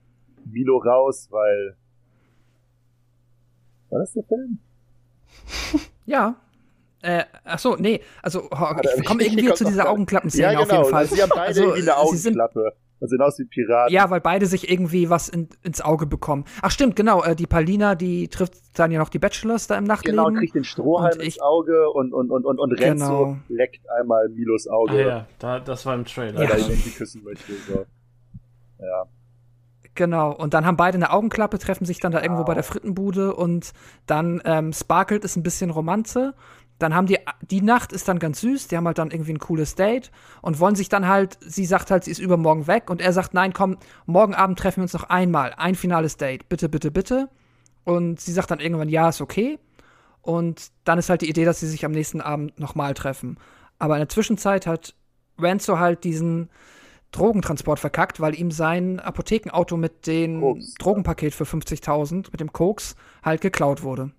Milo raus, weil war das der Film? Ja. Äh, ach so, nee, also oh, ich komme ich irgendwie zu dieser Augenklappenszene Ja, auf genau. jeden Fall. Sie haben beide Also, irgendwie eine sie sind- Augenklappe. Also sehen aus wie Piraten. Ja, weil beide sich irgendwie was in, ins Auge bekommen. Ach stimmt, genau. Äh, die Palina, die trifft dann ja noch die Bachelors da im Nachtleben. Genau, kriegt den Strohhalm Und ich- ins Auge und, und, und, und, und Renzo Genau. leckt einmal Milos Ah, Auge, ja, da, das war im Trailer. weil Ja. er ihn irgendwie küssen möchte. So. Ja. Genau, und dann haben beide eine Augenklappe, treffen sich dann da irgendwo bei der Frittenbude und dann ähm, sparkelt es ein bisschen Romanze. Dann haben die, die Nacht ist dann ganz süß, die haben halt dann irgendwie ein cooles Date und wollen sich dann halt, sie sagt halt, sie ist übermorgen weg und er sagt, nein, komm, morgen Abend treffen wir uns noch einmal, ein finales Date, bitte, bitte, bitte. Und sie sagt dann irgendwann, ja, ist okay. Und dann ist halt die Idee, dass sie sich am nächsten Abend nochmal treffen. Aber in der Zwischenzeit hat Renzo halt diesen Drogentransport verkackt, weil ihm sein Apothekenauto mit dem Koks. Drogenpaket für 50.000, mit dem Koks, halt geklaut wurde.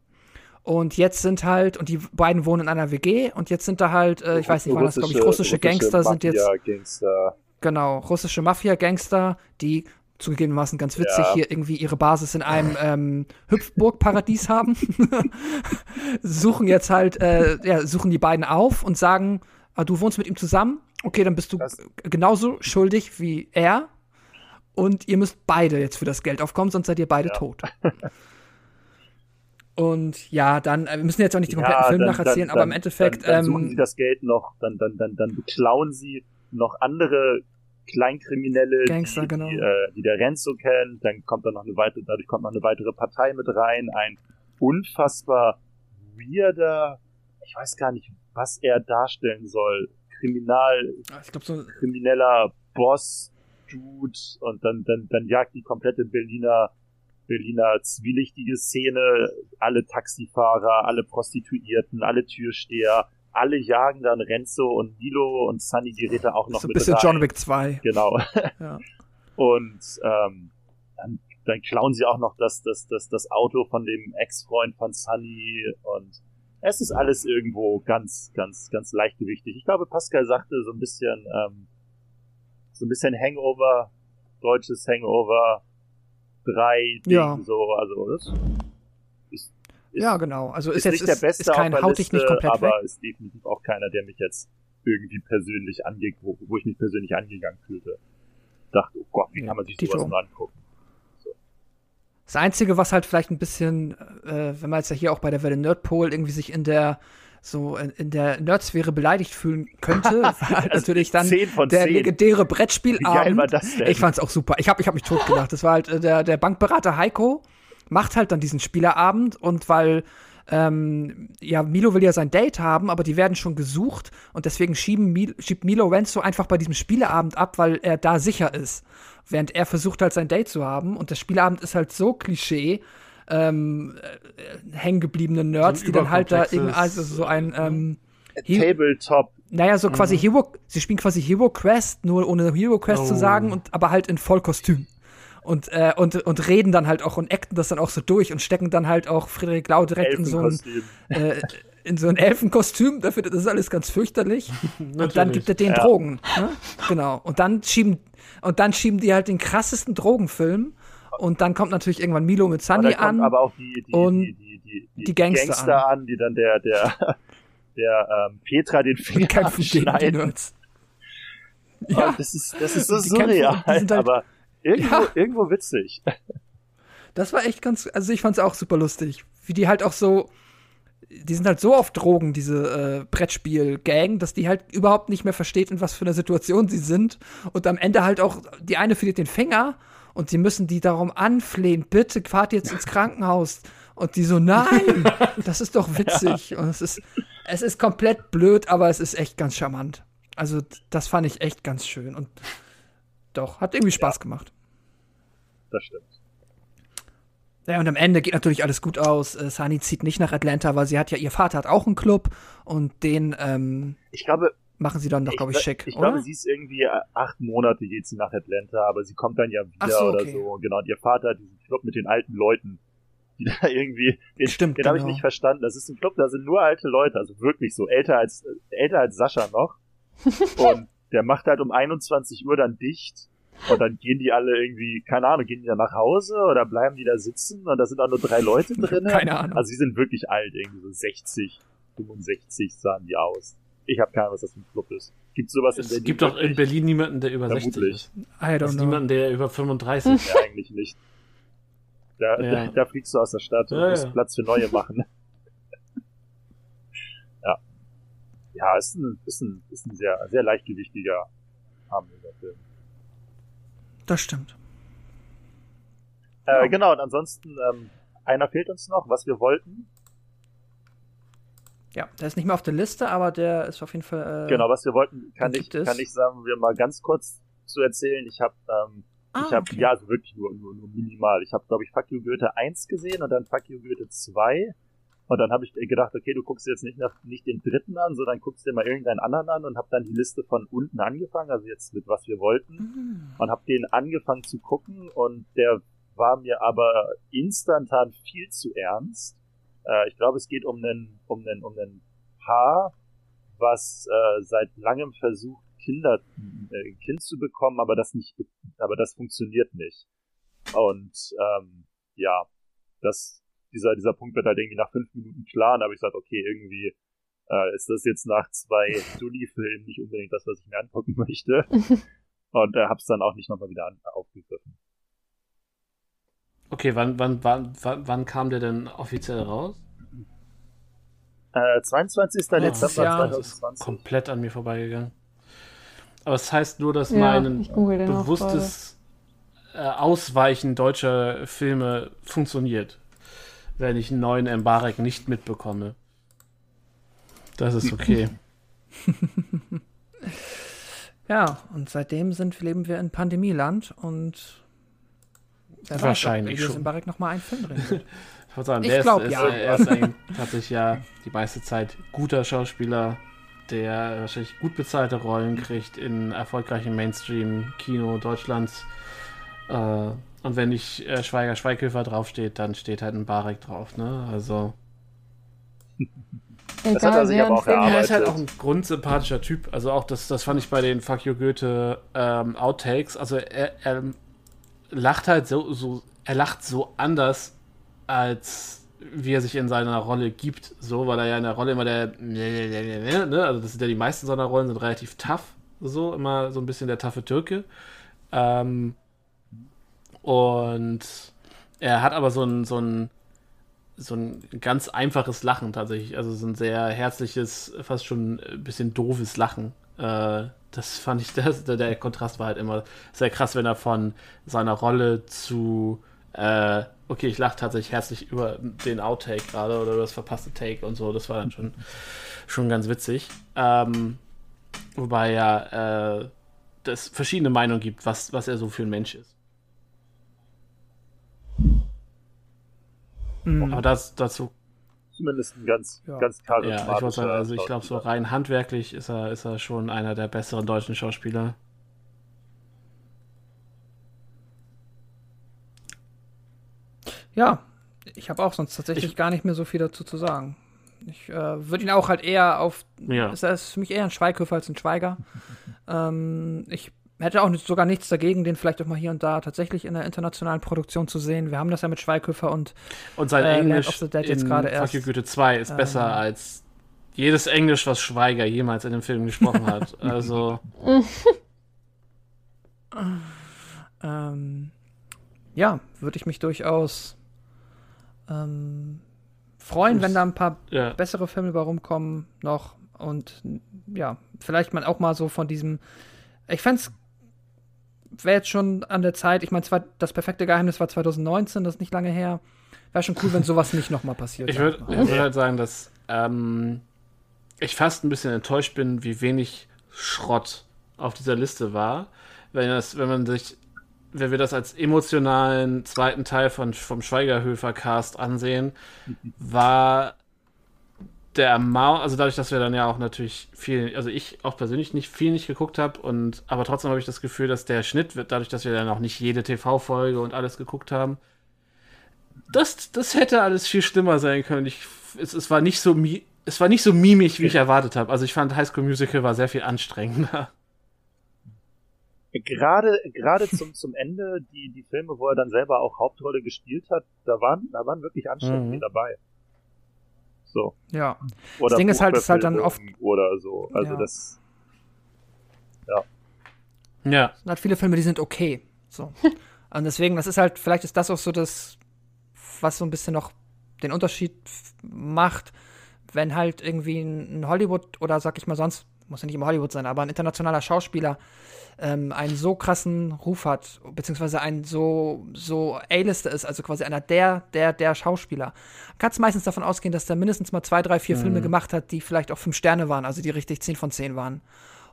Und jetzt sind halt, und die beiden wohnen in einer WG, und jetzt sind da halt, äh, ich weiß nicht, waren das, glaube ich, russische Gangster sind jetzt, Mafia-Gangster. genau, russische Mafia-Gangster, die zugegebenermaßen ganz witzig Ja. hier irgendwie ihre Basis in einem ähm, Hüpfburg-Paradies haben. suchen jetzt halt, äh, ja, suchen die beiden auf und sagen, du wohnst mit ihm zusammen, okay, dann bist du Das- genauso schuldig wie er und ihr müsst beide jetzt für das Geld aufkommen, sonst seid ihr beide Ja. tot. Und ja, dann, äh, wir müssen jetzt auch nicht die kompletten Ja, Film dann- nacherzählen, dann- aber im Endeffekt, Dann, dann suchen ähm, sie das Geld noch, dann, dann, dann, dann beklauen sie noch andere Kleinkriminelle, Gangster, die, genau. die, äh, die der Renzo kennt. Dann kommt dann noch eine weitere, dadurch kommt noch eine weitere Partei mit rein. Ein unfassbar weirder, ich weiß gar nicht, was er darstellen soll. Kriminal, ich glaube, so krimineller Boss, Dude und dann, dann, dann jagt die komplette Berliner, Berliner zwielichtige Szene, alle Taxifahrer, alle Prostituierten, alle Türsteher, alle jagen dann Renzo und Milo und Sunny gerät da auch noch so ein mit bisschen rein. John Wick 2. Genau. Ja. Und ähm, dann, dann klauen sie auch noch das, das, das, das Auto von dem Ex-Freund von Sunny und es ist alles irgendwo ganz, ganz, ganz leichtgewichtig. Ich glaube, Pascal sagte so ein bisschen, ähm, so ein bisschen Hangover, deutsches Hangover, drei Ding, Ja. so, also das ist, ist, Ja, genau. Also ist, ist, jetzt nicht ist, der Beste ist kein auf der dich nicht Liste, komplett aber weg. ist definitiv auch keiner, der mich jetzt irgendwie persönlich angeht, wo, wo ich mich persönlich angegangen fühlte. Dachte, oh Gott, wie kann man sich Tito. sowas nur angucken? Das Einzige, was halt vielleicht ein bisschen, äh, wenn man jetzt ja hier auch bei der Welle Nerdpol irgendwie sich in der so in, in der Nerdsphäre beleidigt fühlen könnte, war halt Also natürlich dann 10 von der 10. legendäre Brettspielabend. Ich fand's auch super. Ich habe ich hab mich totgelacht. Das war halt äh, der, der Bankberater Heiko macht halt dann diesen Spielerabend und weil ähm, ja, Milo will ja sein Date haben, aber die werden schon gesucht und deswegen schieben Mil schiebt Milo Renzo einfach bei diesem Spieleabend ab, weil er da sicher ist. Während er versucht halt sein Date zu haben und der Spieleabend ist halt so Klischee, ähm, äh, hängengebliebene Nerds, So die dann halt da irgendwie, also so ein, ähm, He- Tabletop. naja, so quasi Mhm. Hero, sie spielen quasi Hero Quest, nur ohne Hero Quest zu Oh. sagen, und aber halt in Vollkostüm. Und, äh, und, und reden dann halt auch und acten das dann auch so durch und stecken dann halt auch Friedrich Lau direkt in so ein, Elfenkostüm. äh, in so ein Elfenkostüm, dafür das ist alles ganz fürchterlich. Und dann gibt er den Ja. Drogen. Ne? Genau. Und dann schieben, und dann schieben die halt den krassesten Drogenfilm. Und dann kommt natürlich irgendwann Milo mit Sunny an. aber auch die, die, und die, die, die, die, die Gangster an. die dann der, der, der ähm, Petra den Finger kämpfen. Nerds. Ja. Und das ist, das ist so Die kämpfen und die surreal, sind halt- aber irgendwo, Ja. irgendwo witzig. Das war echt ganz, also ich fand's auch super lustig. Wie die halt auch so, die sind halt so auf Drogen, diese äh, Brettspiel-Gang, dass die halt überhaupt nicht mehr versteht, in was für einer Situation sie sind. Und am Ende halt auch, die eine verliert den Finger und sie müssen die darum anflehen, bitte fahrt jetzt ins Krankenhaus. Und die so, nein, das ist doch witzig. Und es ist, es ist komplett blöd, aber es ist echt ganz charmant. Also, das fand ich echt ganz schön. Und doch, hat irgendwie Spaß gemacht. Das stimmt. Ja, und am Ende geht natürlich alles gut aus. Äh, Sunny zieht nicht nach Atlanta, weil sie hat ja, ihr Vater hat auch einen Club und den ähm, Ich glaube, machen sie dann doch, glaube ich, schick, Ich oder? glaube, sie ist irgendwie äh, acht Monate geht sie nach Atlanta, aber sie kommt dann ja wieder so, oder okay. so. Genau, und ihr Vater hat diesen Club mit den alten Leuten, die da irgendwie, den, Stimmt, den habe ich genau. nicht verstanden. Das ist ein Club, da sind nur alte Leute, also wirklich so älter als äh, älter als Sascha noch. und der macht halt um 21 Uhr dann dicht. Und dann gehen die alle irgendwie, keine Ahnung, gehen die dann nach Hause oder bleiben die da sitzen und da sind auch nur drei Leute drin. Keine Ahnung. Also die sind wirklich alt, irgendwie so 60, 65 sahen die aus. Ich habe keine Ahnung, was das für ein Club ist. Gibt sowas in Es Berlin? gibt doch in? Berlin niemanden, der über 60 Vermutlich. ist. I Es don't ist know. niemanden, der über 35 ist. Ja, eigentlich nicht. Da, Ja. da, da fliegst du aus der Stadt und Ja, musst ja. Platz für neue machen. ja. Ja, ist ein, ist ein, ist ein sehr, sehr leichtgewichtiger, Film. Das stimmt. Äh, Ja. genau, und ansonsten, ähm, einer fehlt uns noch, was wir wollten. Ja, der ist nicht mehr auf der Liste, aber der ist auf jeden Fall. Äh, Genau, was wir wollten, kann ich, kann ich sagen, wir mal ganz kurz zu erzählen. Ich habe, ähm, Ah, ich habe, okay. ja, also wirklich nur, nur, nur minimal. Ich habe, glaube ich, Fuck You Goethe 1 gesehen und dann Fuck You Goethe 2. Und dann habe ich gedacht, okay, du guckst jetzt nicht nach nicht den dritten an, sondern guckst dir mal irgendeinen anderen an und habe dann die Liste von unten angefangen, also jetzt mit was wir wollten, Mhm. und habe den angefangen zu gucken und der war mir aber instantan viel zu ernst. Äh, ich glaube, es geht um einen um einen um einen Paar, was äh, seit langem versucht Kinder äh, ein Kind zu bekommen, aber das nicht aber das funktioniert nicht. Und ähm, ja, das dieser dieser Punkt wird halt irgendwie nach fünf Minuten klar, und da habe ich gesagt, okay, irgendwie äh, ist das jetzt nach zwei Dulli-Filmen nicht unbedingt das, was ich mir angucken möchte. Und äh, hab's dann auch nicht nochmal wieder an, aufgegriffen. Okay, wann, wann, wann, wann, wann kam der denn offiziell raus? Äh, 22. Letztes Dezember Jahr. Das ist 2020. komplett an mir vorbeigegangen. Aber es das heißt nur, dass Ja, mein bewusstes äh, Ausweichen deutscher Filme funktioniert, wenn ich einen neuen Embarek nicht mitbekomme. Das ist okay. Ja, und seitdem sind, leben wir in Pandemieland und Wahrscheinlich weiß, ob schon. in Barek nochmal einen Film drin wird. Ich sagen, Ich der ist, glaub, ist, ja. er ist eigentlich tatsächlich ja die meiste Zeit guter Schauspieler, der wahrscheinlich gut bezahlte Rollen kriegt in erfolgreichen Mainstream-Kino Deutschlands. Äh, und wenn nicht äh, Schweiger Schweighöfer draufsteht, dann steht halt ein Barek drauf, ne? Also. Das hat er sich aber auch erarbeitet. Er ist halt auch ein grundsympathischer Typ. Also auch das, das fand ich bei den Fuck You Goethe ähm, Outtakes. Also er, er lacht halt so, so, er lacht so anders, als wie er sich in seiner Rolle gibt. So, weil er ja in der Rolle immer der, ne? also das sind ja die meisten seiner Rollen sind relativ tough. So, immer so ein bisschen der taffe Türke. Ähm, und er hat aber so ein, so ein so ein ganz einfaches Lachen tatsächlich. Also so ein sehr herzliches, fast schon ein bisschen doofes Lachen. Äh, das fand ich, das, der, der Kontrast war halt immer sehr krass, wenn er von seiner Rolle zu, äh, okay, ich lache tatsächlich herzlich über den Outtake gerade oder über das verpasste Take und so. Das war dann schon, schon ganz witzig. Ähm, wobei ja äh, es verschiedene Meinungen gibt, was, was er so für ein Mensch ist. Mhm. Aber das, dazu Zumindest ein ganz, Ja. ganz Ja, ich sagen, also ich glaube, so rein handwerklich ist er, ist er schon einer der besseren deutschen Schauspieler. Ja, ich habe auch sonst tatsächlich Ich- gar nicht mehr so viel dazu zu sagen. Ich äh, würde ihn auch halt eher auf. Ja. Ist er ist für mich eher ein Schweighöfer als ein Schweiger. ähm, ich hätte auch nicht, sogar nichts dagegen, den vielleicht auch mal hier und da tatsächlich in der internationalen Produktion zu sehen. Wir haben das ja mit Schweighöfer und Und sein Äh, Englisch of the Dead in jetzt gerade erst. Goethe 2 ist Ähm. besser als jedes Englisch, was Schweiger jemals in dem Film gesprochen hat. Also, ähm, ja, würde ich mich durchaus ähm, freuen, wenn da ein paar ja. bessere Filme bei rumkommen noch und ja, vielleicht man auch mal so von diesem ich fände es wäre jetzt schon an der Zeit, ich meine, das perfekte Geheimnis war 2019, das ist nicht lange her. Wäre schon cool, wenn sowas nicht nochmal passiert. Ich würde würd halt sagen, dass ähm, ich fast ein bisschen enttäuscht bin, wie wenig Schrott auf dieser Liste war. Wenn, das, wenn man sich, wenn wir das als emotionalen zweiten Teil von, vom Schweigerhöfer-Cast ansehen, war der Amount, also dadurch, dass wir dann ja auch natürlich viel, also ich auch persönlich nicht viel nicht geguckt habe und aber trotzdem habe ich das Gefühl, dass der Schnitt wird, dadurch, dass wir dann auch nicht jede TV-Folge und alles geguckt haben, das, das hätte alles viel schlimmer sein können. Ich, es, es war nicht so mi es war nicht so mimig, wie ich erwartet habe. Also ich fand High School Musical war sehr viel anstrengender. Gerade, gerade zum, zum Ende, die, die Filme, wo er dann selber auch Hauptrolle gespielt hat, da waren, da waren wirklich Anstrengungen Mhm. dabei. So. Ja. Oder Ding ist halt, ist halt dann oft- Oder so. Also Ja. das, Ja. Es sind halt viele Filme, die sind okay. So. Und deswegen, das ist halt, vielleicht ist das auch so das, was so ein bisschen noch den Unterschied macht, wenn halt irgendwie ein Hollywood oder sag ich mal sonst, muss ja nicht immer Hollywood sein, aber ein internationaler Schauspieler ähm, einen so krassen Ruf hat, beziehungsweise ein so, so A-Lister ist, also quasi einer der, der, der Schauspieler, kannst meistens davon ausgehen, dass der mindestens mal zwei, drei, vier Filme gemacht hat, die vielleicht auch fünf Sterne waren, also die richtig zehn von zehn waren.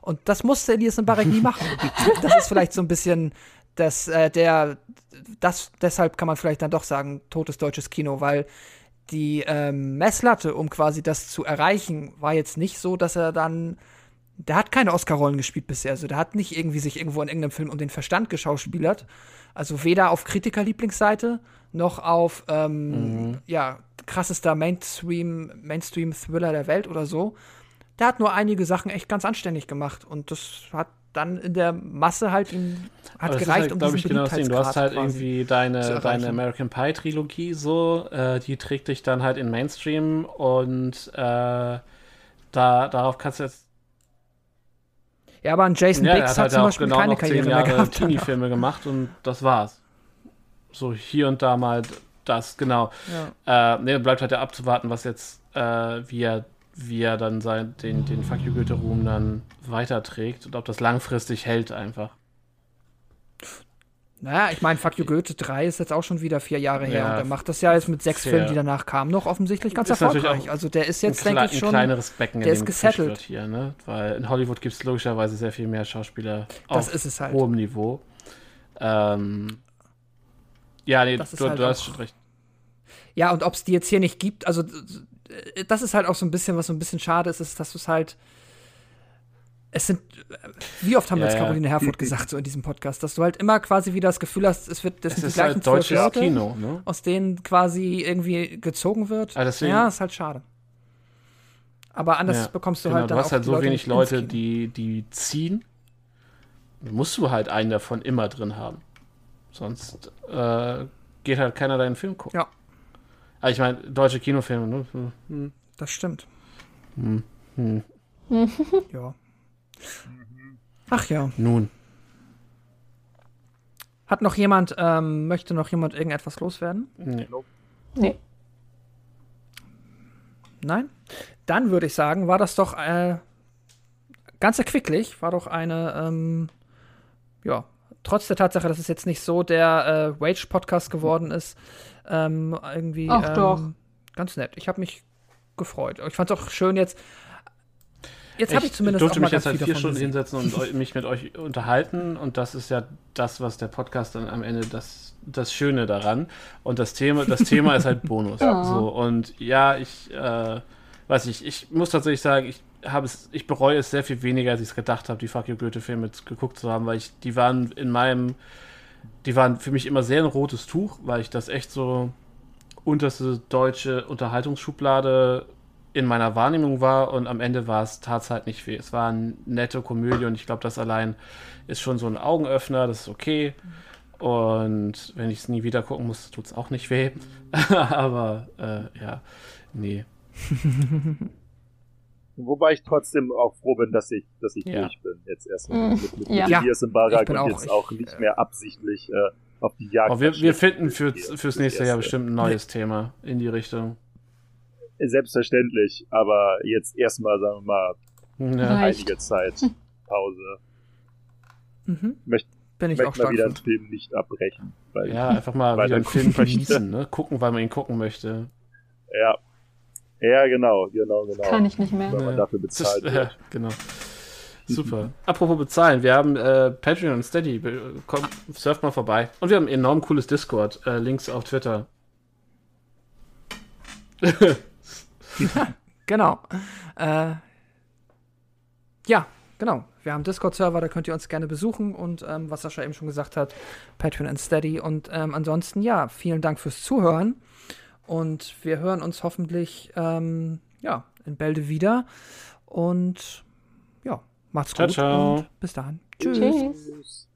Und das musste Elias Mbarek nie machen. Das ist vielleicht so ein bisschen das, äh, der, das, deshalb kann man vielleicht dann doch sagen, totes deutsches Kino, weil die ähm, Messlatte, um quasi das zu erreichen, war jetzt nicht so, dass er dann. Der hat keine Oscar-Rollen gespielt bisher. Also der hat nicht irgendwie sich irgendwo in irgendeinem Film um den Verstand geschauspielert. Also weder auf Kritiker-Lieblingsseite noch auf ähm, ja, krassester Mainstream, Mainstream-Thriller der Welt oder so. Der hat nur einige Sachen echt ganz anständig gemacht. Und das hat dann in der Masse halt ihm hat das gereicht, ist halt, um diesen ich, genau. Du hast halt irgendwie deine, deine American Pie Trilogie so, äh, die trägt dich dann halt in Mainstream und äh, da, darauf kannst du jetzt. Ja, aber an Jason Ja, er Biggs hat hat, halt zum auch Beispiel genau keine noch zehn Karriere mehr Jahre gehabt. Teenie-Filme gemacht und das war's. So hier und da mal das, genau. Ja. Äh, ne, bleibt halt ja abzuwarten, was jetzt, äh, wie er, wie er dann sein, den, den Fuck You Goethe-Ruhm dann weiterträgt und ob das langfristig hält einfach. Naja, ich meine, Fuck You Goethe 3 ist jetzt auch schon wieder vier Jahre her Ja, und er macht das ja jetzt mit sechs. Filmen, die danach kamen, noch offensichtlich ganz erfolgreich. Also der ist jetzt, denke ich, schon. ein kleineres Becken, der in ist gesettelt. hier, ne? Weil in Hollywood gibt es logischerweise sehr viel mehr Schauspieler Das auf ist es halt. hohem Niveau. Ähm, ja, nee, du, halt du hast schon recht. Ja, und ob es die jetzt hier nicht gibt, also äh, das ist halt auch so ein bisschen, was so ein bisschen schade ist, ist, dass du es halt. Es sind, äh, wie oft haben wir Ja, jetzt. Caroline Herfurth gesagt, so in diesem Podcast, dass du halt immer quasi wieder das Gefühl hast, es wird, das Es sind die ist gleichen halt deutsches Leute, Kino, ne? aus denen quasi irgendwie gezogen wird. Ah, deswegen- ja, ist halt schade. Aber anders Ja, bekommst du genau, halt du hast auch halt so Leute wenig Leute, die, die ziehen. Musst du halt einen davon immer drin haben. Sonst äh, geht halt keiner deinen Film gucken. Ja. Aber ich meine, deutsche Kinofilme, ne? Hm, Das stimmt. hm, hm. Ja. Ach ja. Nun. Hat noch jemand, ähm, möchte noch jemand irgendetwas loswerden? Nee. Nee. Nein? Dann würde ich sagen, war das doch äh, ganz erquicklich, war doch eine, ähm, ja, trotz der Tatsache, dass es jetzt nicht so der äh, Wage-Podcast geworden ist, ähm, irgendwie Ach ähm, doch. ganz nett. Ich habe mich gefreut. Ich fand es auch schön jetzt. Jetzt habe ich zumindest durfte auch mal mich jetzt halt vier Stunden gesehen. hinsetzen und mich mit euch unterhalten und das ist ja das, was der Podcast dann am Ende das, das Schöne daran und das Thema, das Thema ist halt Bonus. Ja. So und ja, ich äh, weiß ich, ich muss tatsächlich sagen, ich habe es, ich bereue es sehr viel weniger, als ich es gedacht habe, die Fuck You Goethe-Filme geguckt zu haben, weil ich, die waren in meinem, die waren für mich immer sehr ein rotes Tuch, weil ich das echt so unterste deutsche Unterhaltungsschublade in meiner Wahrnehmung war und am Ende war es tat halt nicht weh. Es war eine nette Komödie und ich glaube, das allein ist schon so ein Augenöffner, das ist okay. Und wenn ich es nie wieder gucken muss, tut es auch nicht weh. Aber äh, ja, nee. Wobei ich trotzdem auch froh bin, dass ich, dass ich Ja. durch bin. Jetzt erstmal Mm, mit, mit, ja. mit Elias im Barak Ich bin und auch- jetzt ich- auch nicht mehr absichtlich äh, auf die Jagd. Aber wir, wir finden für, fürs Das nächste Jahr bestimmt ein neues Thema in die Richtung. Selbstverständlich, aber jetzt erstmal, sagen wir mal, Ja. Einige Zeit Pause. Mhm. Möcht- Bin ich Ich auch möchte mal wieder einen Film nicht abbrechen. Weil ja, einfach mal Weil wieder einen Film möchte. genießen, ne? Gucken, weil man ihn gucken möchte. Ja. Ja, genau, genau, genau. Kann ich nicht mehr. Wenn man Ja. dafür bezahlt äh, wird. genau. Super. Apropos bezahlen, wir haben äh, Patreon und Steady. Komm, surft mal vorbei. Und wir haben ein enorm cooles Discord. Äh, Links auf Twitter. Genau. Äh, ja, genau. Wir haben Discord-Server, da könnt ihr uns gerne besuchen und ähm, was Sascha eben schon gesagt hat, Patreon and Steady. Und ähm, ansonsten, ja, vielen Dank fürs Zuhören. Und wir hören uns hoffentlich ähm, ja, in Bälde wieder. Und ja, macht's Ciao, gut ciao. und bis dahin. Tschüss. Tschüss. Tschüss.